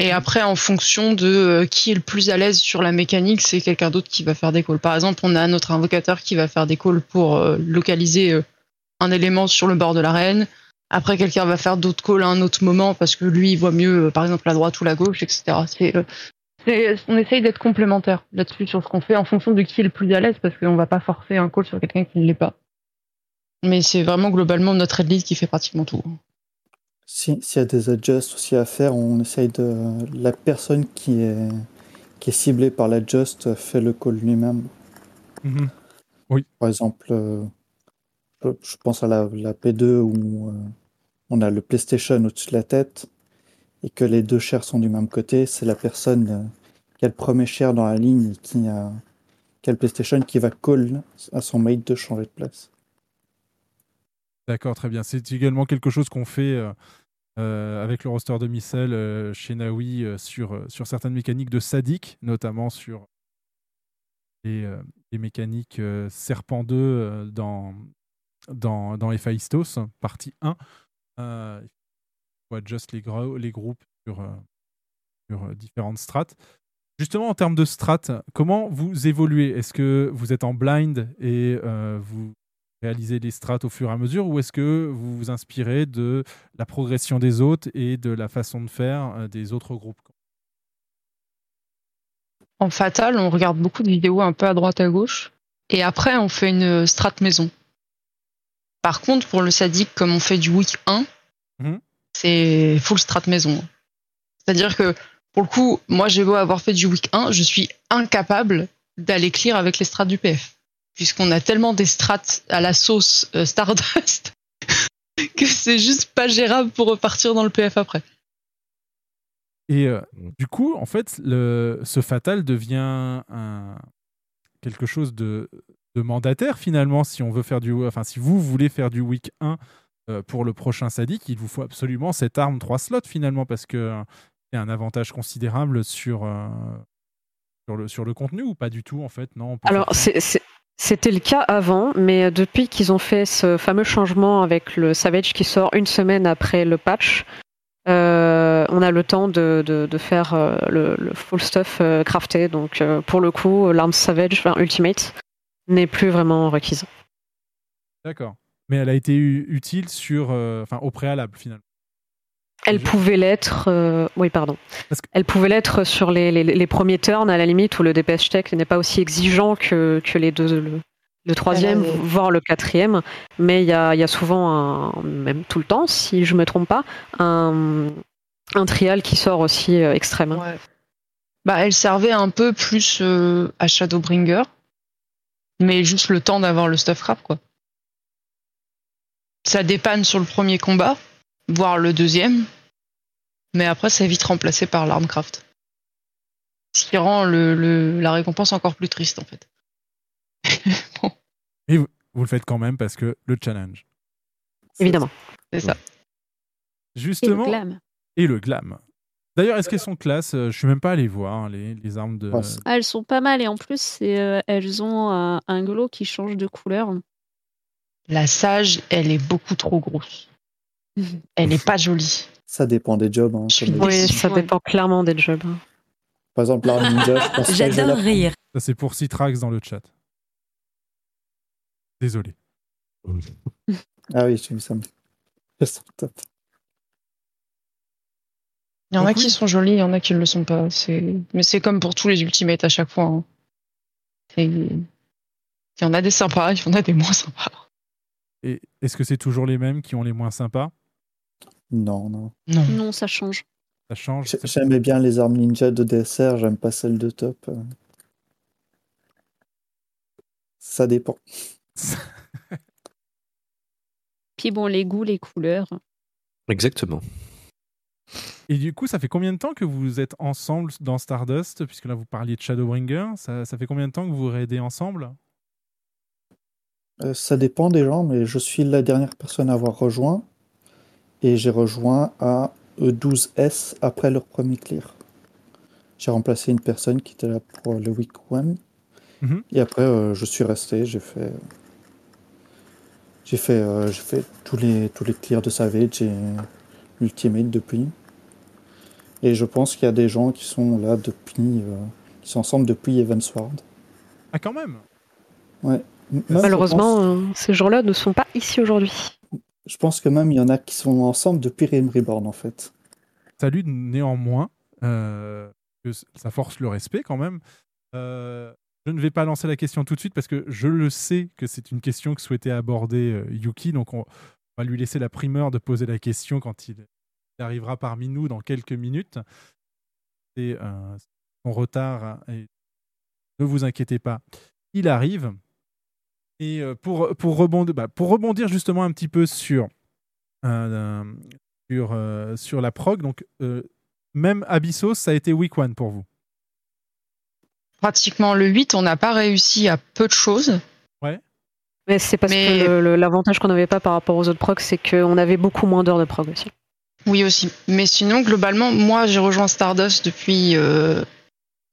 Et après, en fonction de euh, qui est le plus à l'aise sur la mécanique, c'est quelqu'un d'autre qui va faire des calls. Par exemple, on a notre invocateur qui va faire des calls pour euh, localiser euh, un élément sur le bord de l'arène. Après, quelqu'un va faire d'autres calls à un autre moment parce que lui, il voit mieux, par exemple, la droite ou la gauche, etc. On essaye d'être complémentaire là-dessus sur ce qu'on fait en fonction de qui est le plus à l'aise parce qu'on va pas forcer un call sur quelqu'un qui ne l'est pas. Mais c'est vraiment globalement notre lead qui fait pratiquement tout. Si- S'il y a des adjusts aussi à faire, on essaye de. La personne qui est, qui est ciblée par l'adjust fait le call lui-même. Mhm. Oui. Par exemple, euh, je, je pense à la, la P2 où euh, on a le PlayStation au-dessus de la tête et que les deux chairs sont du même côté. C'est la personne euh, qui a le premier chair dans la ligne et qui a, qui a le PlayStation qui va call à son mate de changer de place. D'accord, très bien. C'est également quelque chose qu'on fait euh, avec le roster de Missel euh, chez Naui euh, sur, euh, sur certaines mécaniques de Sadik, notamment sur les, mécaniques Serpent 2 euh, dans, dans, dans partie 1. Euh, il faut adjust les, les groupes sur, sur différentes strates. Justement, en termes de strates, comment vous évoluez? Est-ce que vous êtes en blind et vous réaliser les strates au fur et à mesure ou est-ce que vous vous inspirez de la progression des autres et de la façon de faire euh, des autres groupes? En fatal, on regarde beaucoup de vidéos un peu à droite à gauche. Et après, on fait une strat maison. Par contre, pour le sadique, comme on fait du week 1, Mhm. c'est full strat maison. C'est-à-dire que, pour le coup, moi, j'ai beau avoir fait du week 1, je suis incapable d'aller clear avec les strats du PF. Puisqu'on a tellement des strats à la sauce euh, Stardust que c'est juste pas gérable pour repartir dans le PF après. Et euh, du coup, en fait, le, ce fatal devient un, quelque chose de, de mandataire finalement si on veut faire du, enfin si vous voulez faire du week 1 euh, pour le prochain sadique, il vous faut absolument cette arme 3 slots finalement parce que c'est un avantage considérable sur, euh, sur, le, sur le contenu ou pas du tout en fait? Non on peut Alors, c'est- c'était le cas avant, mais depuis qu'ils ont fait ce fameux changement avec le Savage qui sort une semaine après le patch, euh, on a le temps de, faire euh, le, full stuff euh, crafté. Donc, pour le coup, l'arme Savage, enfin, Ultimate, n'est plus vraiment requise. D'accord. Mais elle a été utile sur, enfin au préalable finalement. Elle pouvait l'être, euh, oui, pardon. Elle pouvait l'être sur les, les- les premiers turns, à la limite, où le DPS check n'est pas aussi exigeant que, que les deux, le, le troisième, avait- voire le quatrième. Mais il y a, il y a souvent, un, même tout le temps, si je me trompe pas, un, un trial qui sort aussi euh, extrême. Bah, elle servait un peu plus euh, à Shadowbringer, mais juste le temps d'avoir le stuff crap, quoi. Ça dépanne sur le premier combat, voire le deuxième, mais après c'est vite remplacé par l'arme craft. Ce qui rend le, le- la récompense encore plus triste, en fait. Mais vous, vous le faites quand même parce que le challenge. Évidemment. C'est ça. Justement. Et le glam. Et le glam. D'ailleurs, est-ce qu'elles sont classe? Euh, Je suis même pas allé voir hein, les, les armes de. Ah, elles sont pas mal et en plus, euh, elles ont un, un glow qui change de couleur. La sage, elle est beaucoup trop grosse. Elle est pas jolie. Ça dépend des jobs. hein, ça dépend clairement des jobs. Par exemple, l'arme ninja, je pense la prends. Ça, c'est pour Citrax dans le chat. Désolé. Ah oui, j'ai vu ça. Top. Il y en a qui sont jolis, il y en a qui ne le sont pas. Mais c'est comme pour tous les ultimates à chaque fois. hein. Il y en a des sympas, il y en a des moins sympas. Et est-ce que c'est toujours les mêmes qui ont les moins sympas? Non, non. Non. Non, ça change. Ça change. J'ai- J'aimais bien les armes ninja de DSR, j'aime pas celles de top. Ça dépend. Puis bon, les goûts, les couleurs. Exactement. Et du coup, ça fait combien de temps que vous êtes ensemble dans Stardust Puisque là, vous parliez de Shadowbringer. Ça, ça fait combien de temps que vous raidez ensemble? Euh, ça dépend des gens, mais je suis la dernière personne à avoir rejoint. Et j'ai rejoint à E12S après leur premier clear. J'ai remplacé une personne qui était là pour le week one. Mhm. Et après, euh, je suis resté. J'ai fait, j'ai fait, euh, j'ai fait tous les tous les clears de Savage et Ultimate depuis. Et je pense qu'il y a des gens qui sont là depuis, euh, qui sont ensemble depuis Evansward. Ah, quand même Ouais. Même, Malheureusement, pense, euh, ces gens-là ne sont pas ici aujourd'hui. Je pense que même il y en a qui sont ensemble depuis Realm Reborn en fait. Salut néanmoins, euh, que ça force le respect quand même. Euh, je ne vais pas lancer la question tout de suite parce que je le sais que c'est une question que souhaitait aborder euh, Yuki, donc on va lui laisser la primeur de poser la question quand il arrivera parmi nous dans quelques minutes. C'est son retard hein, ne vous inquiétez pas, il arrive. Et euh, pour, pour, rebondir, bah, pour rebondir justement un petit peu sur, euh, sur, euh, sur la prog, donc euh, même Abyssos, ça a été week one pour vous? Pratiquement le 8, on n'a pas réussi à peu de choses. Ouais. Mais c'est parce Mais- que l'avantage qu'on n'avait pas par rapport aux autres procs, c'est qu'on avait beaucoup moins d'heures de prog aussi. Oui aussi. Mais sinon, globalement, moi j'ai rejoint Stardust depuis euh,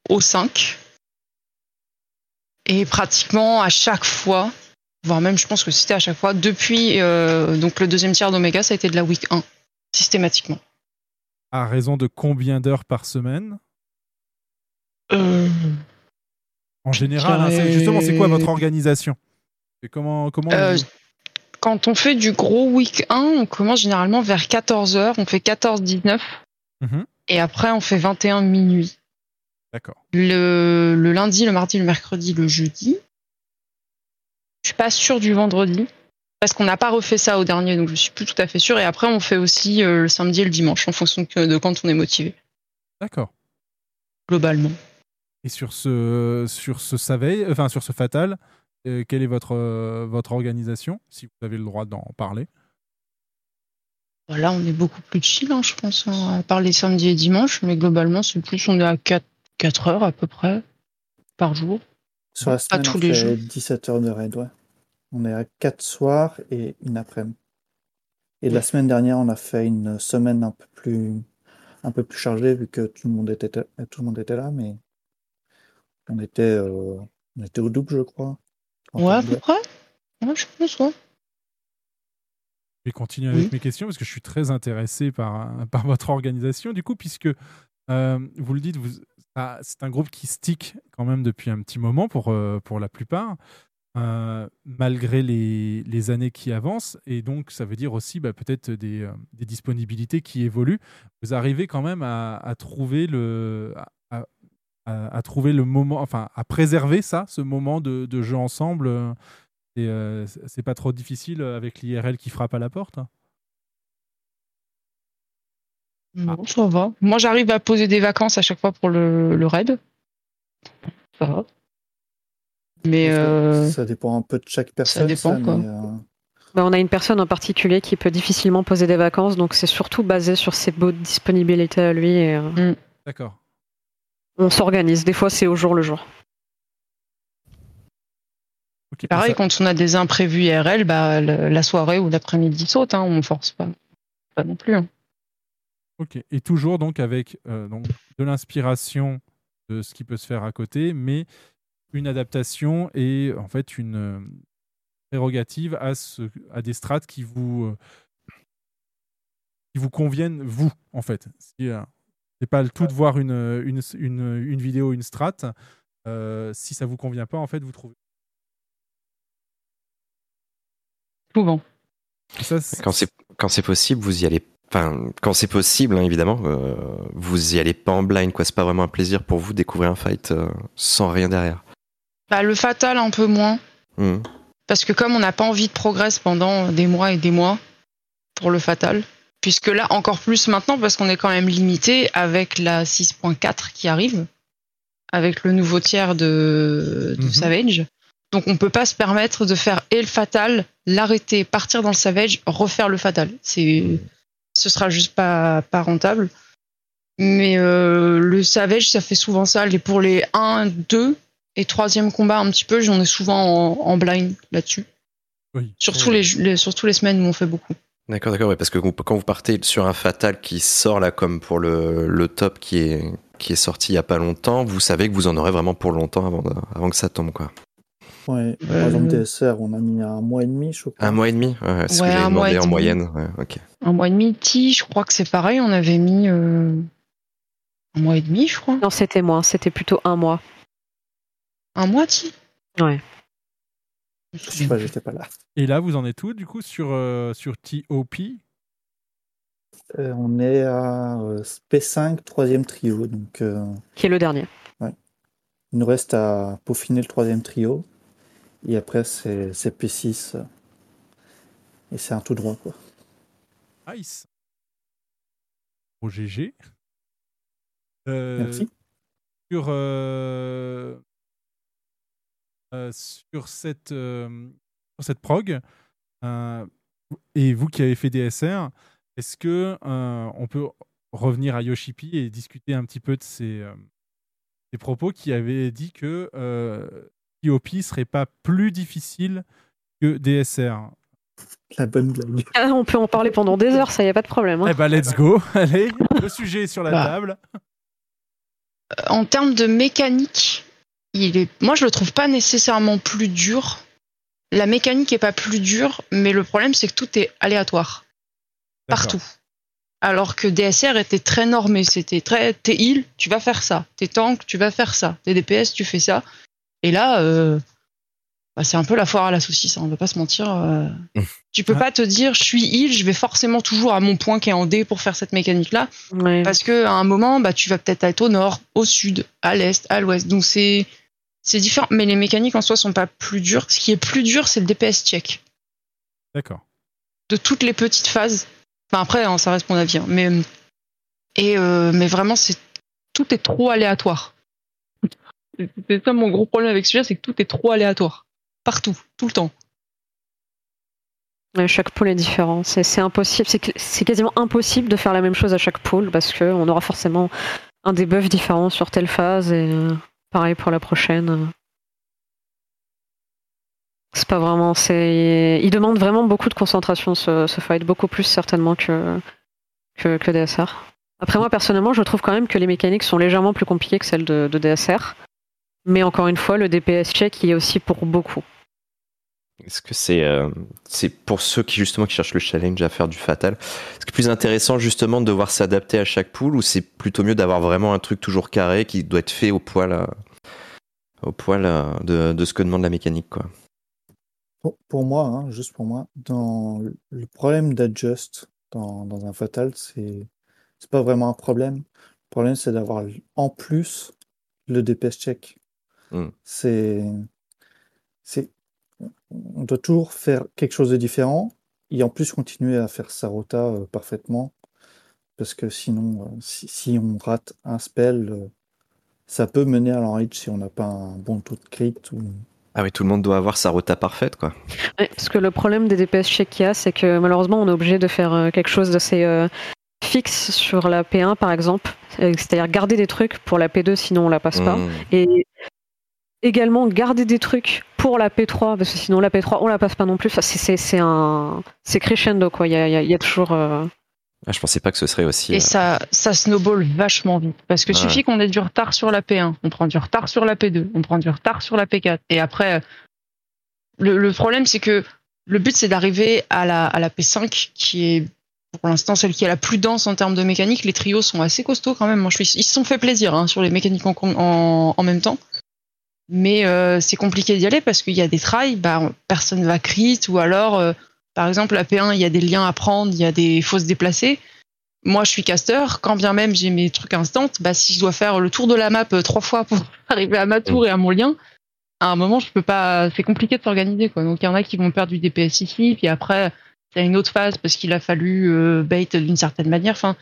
au 5. Et pratiquement à chaque fois, voire même je pense que c'était à chaque fois, depuis euh, donc le deuxième tiers d'Omega, ça a été de la week 1, systématiquement. À raison de combien d'heures par semaine? Euh, En général, hein, c'est- justement, c'est quoi votre organisation? Et comment, comment Euh, quand on fait du gros week 1, on commence généralement vers 14h, on fait 14-19, Mhm. et après on fait 21 minuit. D'accord. Le, le lundi, le mardi, le mercredi, le jeudi. Je suis pas sûre du vendredi, parce qu'on n'a pas refait ça au dernier, donc je suis plus tout à fait sûre. Et après, on fait aussi euh, le samedi et le dimanche, en fonction de quand on est motivé, D'accord. globalement. Et sur ce, sur ce enfin sur ce Fatal, euh, quelle est votre, euh, votre organisation, si vous avez le droit d'en parler? Voilà, on est beaucoup plus chill, hein, je pense, hein, à part les samedis et dimanches, mais globalement, c'est plus, on est à 4, 4 heures à peu près par jour. Sur la Pas semaine, tous on les fait jours. 17 heures de raid, ouais. On est à 4 soirs et une après-midi. Et la semaine dernière, on a fait une semaine un peu plus, un peu plus chargée vu que tout le monde était, tout le monde était là, mais on était, euh, on était au double, je crois. Ouais, à peu près. Ouais, je pense, ouais. Je vais continuer avec Oui. mes questions parce que je suis très intéressé par, par votre organisation, du coup, puisque euh, vous le dites, vous, ah, c'est un groupe qui stick quand même depuis un petit moment pour, euh, pour la plupart, euh, malgré les, les années qui avancent. Et donc, ça veut dire aussi bah, peut-être des, euh, des disponibilités qui évoluent. Vous arrivez quand même à, trouver le. à- trouver le moment, enfin à préserver ça, ce moment de, jeu ensemble. c'est pas trop difficile avec l'IRL qui frappe à la porte. hein Non, ça va. Moi, j'arrive à poser des vacances à chaque fois pour le, le raid. Ça va. Mais euh, Ça dépend un peu de chaque personne. dépend, quoi. mais, euh, Bah, on a une personne en particulier qui peut difficilement poser des vacances, donc c'est surtout basé sur ses beaux disponibilités à lui. Et, euh, D'accord. On s'organise. Des fois, c'est au jour le jour. pareil, quand on a des imprévus IRL, bah, le- la soirée ou l'après-midi saute. Hein, on force pas. Pas non plus. hein. Ok. Et toujours donc avec euh, donc, de l'inspiration de ce qui peut se faire à côté, mais une adaptation et en fait une euh, prérogative à, ce, à des strates qui vous, euh, qui vous conviennent, vous, en fait. Si, c'est pas le tout de voir une, une, une, une vidéo, une strat. Euh, si ça vous convient pas, en fait, vous trouvez. Souvent. Ça, c'est- Quand c'est quand c'est possible, vous y allez. Enfin, quand c'est possible, hein, évidemment, euh, vous y allez pas en blind, quoi. C'est pas vraiment un plaisir pour vous de découvrir un fight euh, sans rien derrière. Bah, le fatal, un peu moins. Mhm. Parce que comme on n'a pas envie de progresser pendant des mois et des mois pour le fatal, puisque là encore plus maintenant parce qu'on est quand même limité avec la 6.4 qui arrive, avec le nouveau tiers de, de Mhm. Savage. Donc on peut pas se permettre de faire et le fatal, l'arrêter, partir dans le Savage, refaire le fatal. C'est, ce sera juste pas, pas rentable. Mais euh, le Savage, ça fait souvent ça. Les, pour les 1, 2 et troisième combat un petit peu, j'en ai souvent en, en blind là-dessus. Surtout, les, les, surtout les semaines où on fait beaucoup. D'accord, d'accord, ouais, parce que quand vous partez sur un fatal qui sort là, comme pour le, le top qui est, qui est sorti il y a pas longtemps, vous savez que vous en aurez vraiment pour longtemps avant, de- avant que ça tombe, quoi. Ouais. Par exemple, DSR, on a mis un mois et demi, je crois. Un mois et demi Ouais, c'est ce Ouais, que j'avais un mois demandé en demi. moyenne. Ouais, ok. Un mois et demi, Ti, je crois que c'est pareil, on avait mis. euh, un mois et demi, je crois. Non, c'était moins, c'était plutôt un mois. Un mois, tu Ouais. Je sais pas, j'étais pas là. Et là, vous en êtes où, du coup, sur, euh, sur TOP Euh, on est à euh, P5, troisième trio. Donc, euh, Qui est le dernier. ouais. Il nous reste à peaufiner le troisième trio. Et après, c'est c'est P6. euh, Et c'est un tout droit, quoi. Nice. Au GG. Euh, Merci. Sur, euh, euh, sur, cette, sur cette prog, et vous qui avez fait DSR, est-ce que on peut revenir à Yoshipi et discuter un petit peu de ses, ses propos qui avait dit que euh, TOP serait pas plus difficile que DSR La bonne blague. Ah, on peut en parler pendant des heures, ça y a pas de problème. hein. Eh ben, let's go. Allez, le sujet est sur la Bah. table. En termes de mécanique, il est, moi je le trouve pas nécessairement plus dur. La mécanique est pas plus dure, mais le problème c'est que tout est aléatoire partout. Alors que DSR était très normé, c'était très t'es heal, tu vas faire ça, t'es tank, tu vas faire ça, t'es DPS, tu fais ça. Et là, euh, bah, c'est un peu la foire à la saucisse, hein, on va pas se mentir. euh. tu peux pas te dire je suis heal, je vais forcément toujours à mon point qui est en D pour faire cette mécanique là. Ouais. Parce que à un moment, bah, tu vas peut-être être au nord, au sud, à l'est, à l'ouest. Donc c'est c'est différent. Mais les mécaniques en soi sont pas plus dures. Ce qui est plus dur, c'est le DPS check D'accord. de toutes les petites phases. Enfin après, hein, ça reste mon avis. hein, mais et euh, mais vraiment, c'est tout est trop aléatoire. C'est ça mon gros problème avec celui-là, c'est que tout est trop aléatoire, partout, tout le temps. Chaque pôle est différent. C'est impossible. C'est quasiment impossible de faire la même chose à chaque pôle parce qu'on aura forcément un debuff différent sur telle phase et euh, pareil pour la prochaine. C'est pas vraiment. C'est. Il demande vraiment beaucoup de concentration ce, ce fight, beaucoup plus certainement que, que DSR. Après moi personnellement, je trouve quand même que les mécaniques sont légèrement plus compliquées que celles de DSR. Mais encore une fois, le DPS check y est aussi pour beaucoup. Est-ce que c'est euh, c'est pour ceux qui justement qui cherchent le challenge à faire du fatal Est-ce que plus intéressant justement de devoir s'adapter à chaque pool ou c'est plutôt mieux d'avoir vraiment un truc toujours carré qui doit être fait au poil euh, au poil euh, de, de ce que demande la mécanique quoi? Pour, pour moi, hein, juste pour moi, dans le- problème d'adjust dans, dans un fatal, c'est c'est pas vraiment un problème. Le problème, c'est d'avoir en plus le DPS check. Mm. C'est c'est on doit toujours faire quelque chose de différent et en plus continuer à faire sa rota euh, parfaitement parce que sinon, euh, si, si on rate un spell, euh, ça peut mener à l'enrage si on n'a pas un bon taux de crit ou Ah oui, tout le monde doit avoir sa rota parfaite quoi. Ouais, parce que le problème des DPS check qu'il y a, c'est que malheureusement, on est obligé de faire quelque chose d'assez euh, fixe sur la P1, par exemple. C'est-à-dire garder des trucs pour la P2, sinon on la passe pas. Mm. Et également garder des trucs pour la P3, parce que sinon la P3, on la passe pas non plus. Enfin, c'est- un... C'est crescendo, quoi. Il y a, il y a- y a toujours... euh, Ah, je pensais pas que ce serait aussi. Et euh, ça, ça snowball vachement vite. Parce que Ouais. suffit qu'on ait du retard sur la P1, on prend du retard sur la P2, on prend du retard sur la P4. Et après, le, le problème, c'est que le but, c'est d'arriver à la, à la P5, qui est pour l'instant celle qui est la plus dense en termes de mécanique. Les trios sont assez costauds quand même. Moi, je suis, ils se sont fait plaisir hein, sur les mécaniques en, en, en même temps. Mais euh, c'est compliqué d'y aller parce qu'il y a des trails, bah, personne va crit, ou alors, euh, par exemple, la P1, il y a des liens à prendre, il y a des fausses déplacées moi je suis caster, quand bien même j'ai mes trucs instant, bah si je dois faire le tour de la map euh, trois fois pour arriver à ma tour et à mon lien, à un moment je peux pas, c'est compliqué de s'organiser quoi. Donc il y en a qui vont perdre du DPS ici, puis après a une autre phase parce qu'il a fallu euh, bait d'une certaine manière. Enfin,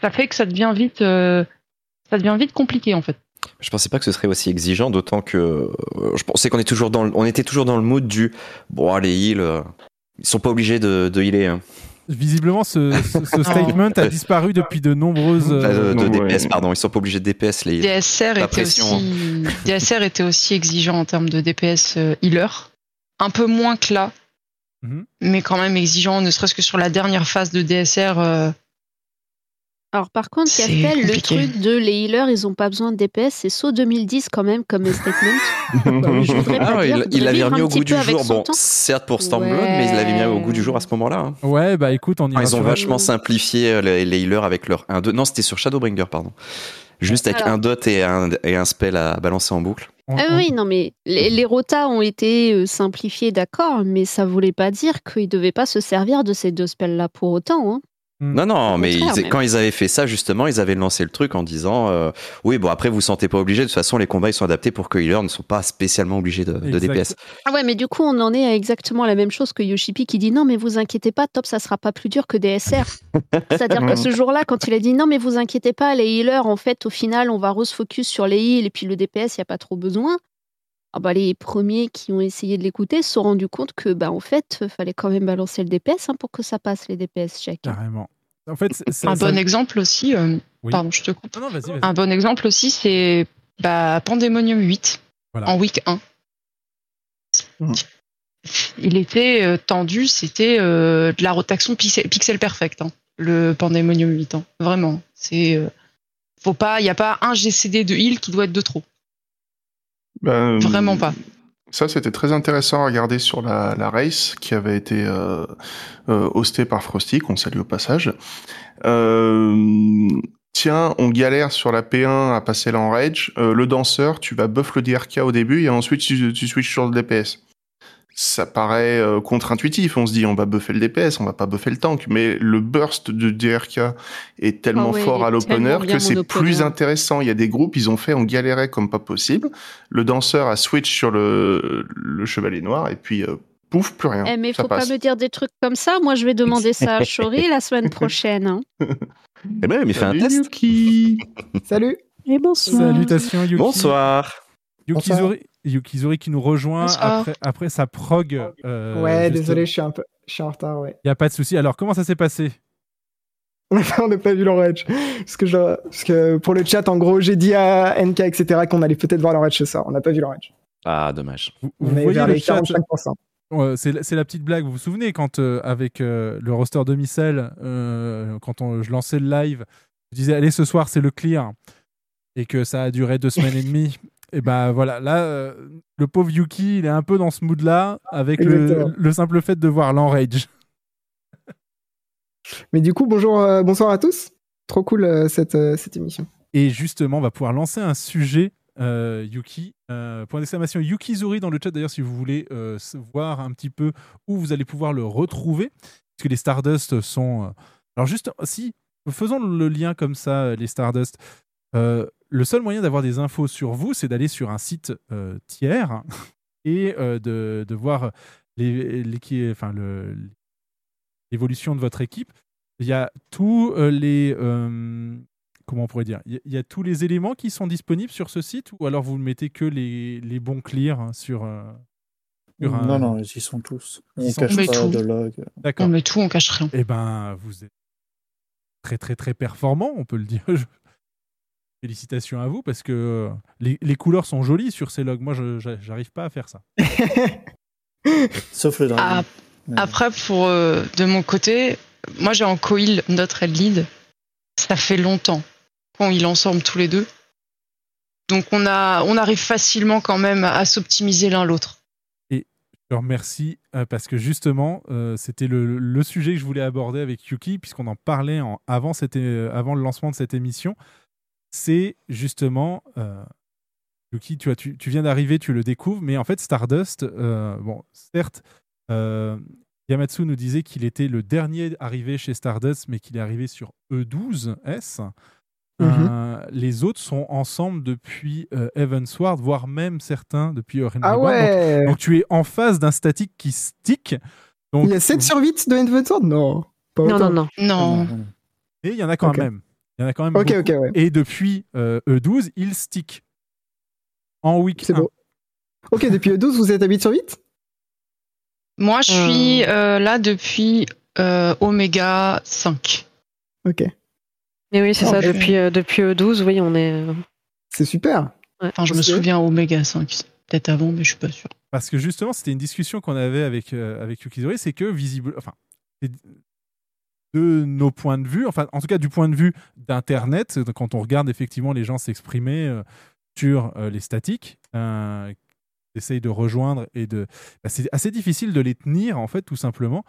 ça fait que ça devient vite, euh, ça devient vite compliqué en fait. Je pensais pas que ce serait aussi exigeant, d'autant que euh, je pensais qu'on est toujours dans le- on était toujours dans le mood du bon les heals, euh, ils sont pas obligés de, de healer. Hein. Visiblement, ce, ce- ce statement a disparu depuis de nombreuses. Euh, de, de DPS pardon, ils sont pas obligés de DPS les heals. DSR était aussi, DSR était aussi exigeant en termes de DPS healer, un peu moins que là, Mhm. mais quand même exigeant, ne serait-ce que sur la dernière phase de DSR. euh, Alors par contre, Castel, le truc de les healers, ils ont pas besoin de DPS, c'est saut 2010 quand même comme statement. Ah je voudrais pas ouais, dire, il- l'avait remis au goût du jour. Bon, temps. certes pour Stormblood, mais il l'avait mis au goût du jour à ce moment-là. hein. Ouais, bah écoute, on y Ah, ils ont va. vachement simplifié euh, les, les healers avec leur 1 2 Non, c'était sur Shadowbringer, pardon. Juste avec Alors. un dot et un, et un spell à balancer en boucle. Ah oui, non, mais les, les rotas ont été euh, simplifiés, d'accord, mais ça voulait pas dire qu'ils devaient pas se servir de ces deux spells-là pour autant. Hein. Non, non, mais ils- quand ils avaient fait ça, justement, ils avaient lancé le truc en disant euh, Oui, bon, après, vous vous sentez pas obligé. De toute façon, les combats, ils sont adaptés pour que healers ne sont pas spécialement obligés de. DPS. Ah ouais, mais du coup, on en est à exactement la même chose que Yoshipi qui dit non, mais vous inquiétez pas, top, ça sera pas plus dur que DSR. C'est-à-dire que ce jour-là, quand il a dit non, mais vous inquiétez pas, les healers, en fait, au final, on va re-focus sur les heals et puis le DPS, il n'y a pas trop besoin. Ah bah, les premiers qui ont essayé de l'écouter se sont rendus compte que, bah, en fait, fallait quand même balancer le DPS hein, pour que ça passe, les DPS check. Carrément. En fait, c'est- c'est- Un ça- bon exemple aussi, euh, Oui. pardon, je te coupe. Non, non, vas-y, vas-y. Un bon exemple aussi, c'est bah, Pandemonium 8 Voilà. en week 1. Il était euh, tendu, c'était euh, de la rotation pixel, pixel perfect, hein, le Pandemonium 8. hein. Vraiment, c'est euh, faut pas, il y a pas un GCD de heal qui doit être de trop. Ben, Vraiment pas. Ça, c'était très intéressant à regarder sur la, la race qui avait été euh, euh, hostée par Frosty, qu'on salue au passage. Euh, tiens, on galère sur la P1 à passer l'enrage. Euh, le danseur, tu vas buff le DRK au début et ensuite tu, tu switches sur le DPS. Ça paraît euh, contre-intuitif. On se dit, on va buffer le DPS, on va pas buffer le tank. Mais le burst de DRK est tellement Ah ouais, fort à l'opener que c'est plus opener. intéressant. Il y a des groupes, ils ont fait, on galérait comme pas possible. Le danseur a switch sur le, le chevalier noir et puis euh, pouf, plus rien. Eh, mais ça faut passe. pas me dire des trucs comme ça. Moi, je vais demander ça à Chori la semaine prochaine. hein. Eh ben, mais fais un Salut, test. Yuki. Salut. Et bonsoir. Salutations, Yuki. Bonsoir. Yukizuri, Yukizuri qui nous rejoint après, après sa prog. euh, ouais, désolé, je suis un peu, je suis en retard, ouais. Il n'y a pas de souci. Alors, comment ça s'est passé? On n'a pas vu l'enrage. Parce que, je- parce que pour le chat, en gros, j'ai dit à NK, etc., qu'on allait peut-être voir l'enrage ce soir. On n'a pas vu l'enrage. Ah, dommage. Vous, On vous est voyez vers le les chat? 45%. Ouais, c'est la- c'est la petite blague. Vous vous souvenez quand euh, avec euh, le roster demi-sel, euh, quand on, je lançais le live, je disais allez ce soir c'est le clear et que ça a duré deux semaines et demie. Et ben voilà, là euh, le pauvre Yuki, il est un peu dans ce mood-là avec le, simple fait de voir l'enrage. Mais du coup, bonjour, euh, bonsoir à tous. Trop cool euh, cette, cette émission. Et justement, on va pouvoir lancer un sujet, Yuki. Point d'exclamation Yukizuri dans le chat d'ailleurs si vous voulez voir un petit peu où vous allez pouvoir le retrouver. Parce que les Stardust sont. Alors, juste, si, faisons le lien comme ça, les Stardust. Euh, le seul moyen d'avoir des infos sur vous, c'est d'aller sur un site euh, tiers et euh, de, de voir les, l'équi- enfin, le- l'évolution de votre équipe. Il y a tous euh, les. euh, comment on pourrait dire Il y, a- tous les éléments qui sont disponibles sur ce site ou alors vous ne mettez que les, les bons clears hein, sur. sur un- Non, non, ils y sont tous. Ils On sont cache pas Mais de tout. log. D'accord. On met tout, on cache rien. Eh ben, vous êtes très, très, très performant, on peut le dire. Félicitations à vous parce que euh, les, les couleurs sont jolies sur ces logs. Moi, je j'arrive pas à faire ça. Sauf le dragon. Ah, Après, pour euh, de mon côté, moi j'ai en coil notre red lead. Ça fait longtemps qu'on il ensemble tous les deux. Donc on a, on arrive facilement quand même à s'optimiser l'un l'autre. Je te remercie euh, parce que justement, euh, c'était le, le sujet que je voulais aborder avec Yuki, puisqu'on en parlait en- avant, avant le lancement de cette émission. C'est justement, euh, Yuki, tu, as- tu, tu viens d'arriver, tu le découvres, mais en fait, Stardust, euh, bon, certes, euh, Yamatsu nous disait qu'il était le dernier arrivé chez Stardust, mais qu'il est arrivé sur E E12S. Mhm. Euh, les autres sont ensemble depuis euh, Evansward, voire même certains depuis Orange Ah. Donc, ouais donc tu es en face d'un statique qui stick. Donc, Il y a 7 sur 8 de Inventor Non. Pas Non, autant. non, non. Non, Et il y en a quand même. Il y en a quand même Ok, beaucoup. ok, ouais. Et depuis euh, E12, il stick. En week C'est 1. beau. Ok, depuis E12, vous êtes à 8 sur 8 moi je suis euh, là depuis euh, Oméga 5. Ok. Mais oui, c'est Oh, ça. Depuis, euh, depuis E12, oui, on est. euh, C'est super. Enfin, je me souviens Oméga 5. Peut-être avant, mais je suis pas sûr. Parce que justement, c'était une discussion qu'on avait avec, euh, avec Yukizori, c'est que visible. Enfin, de nos points de vue, enfin en tout cas du point de vue d'Internet, quand on regarde effectivement les gens s'exprimer euh, sur euh, les statiques, euh, essayent de rejoindre et de... bah, c'est assez difficile de les tenir en fait tout simplement.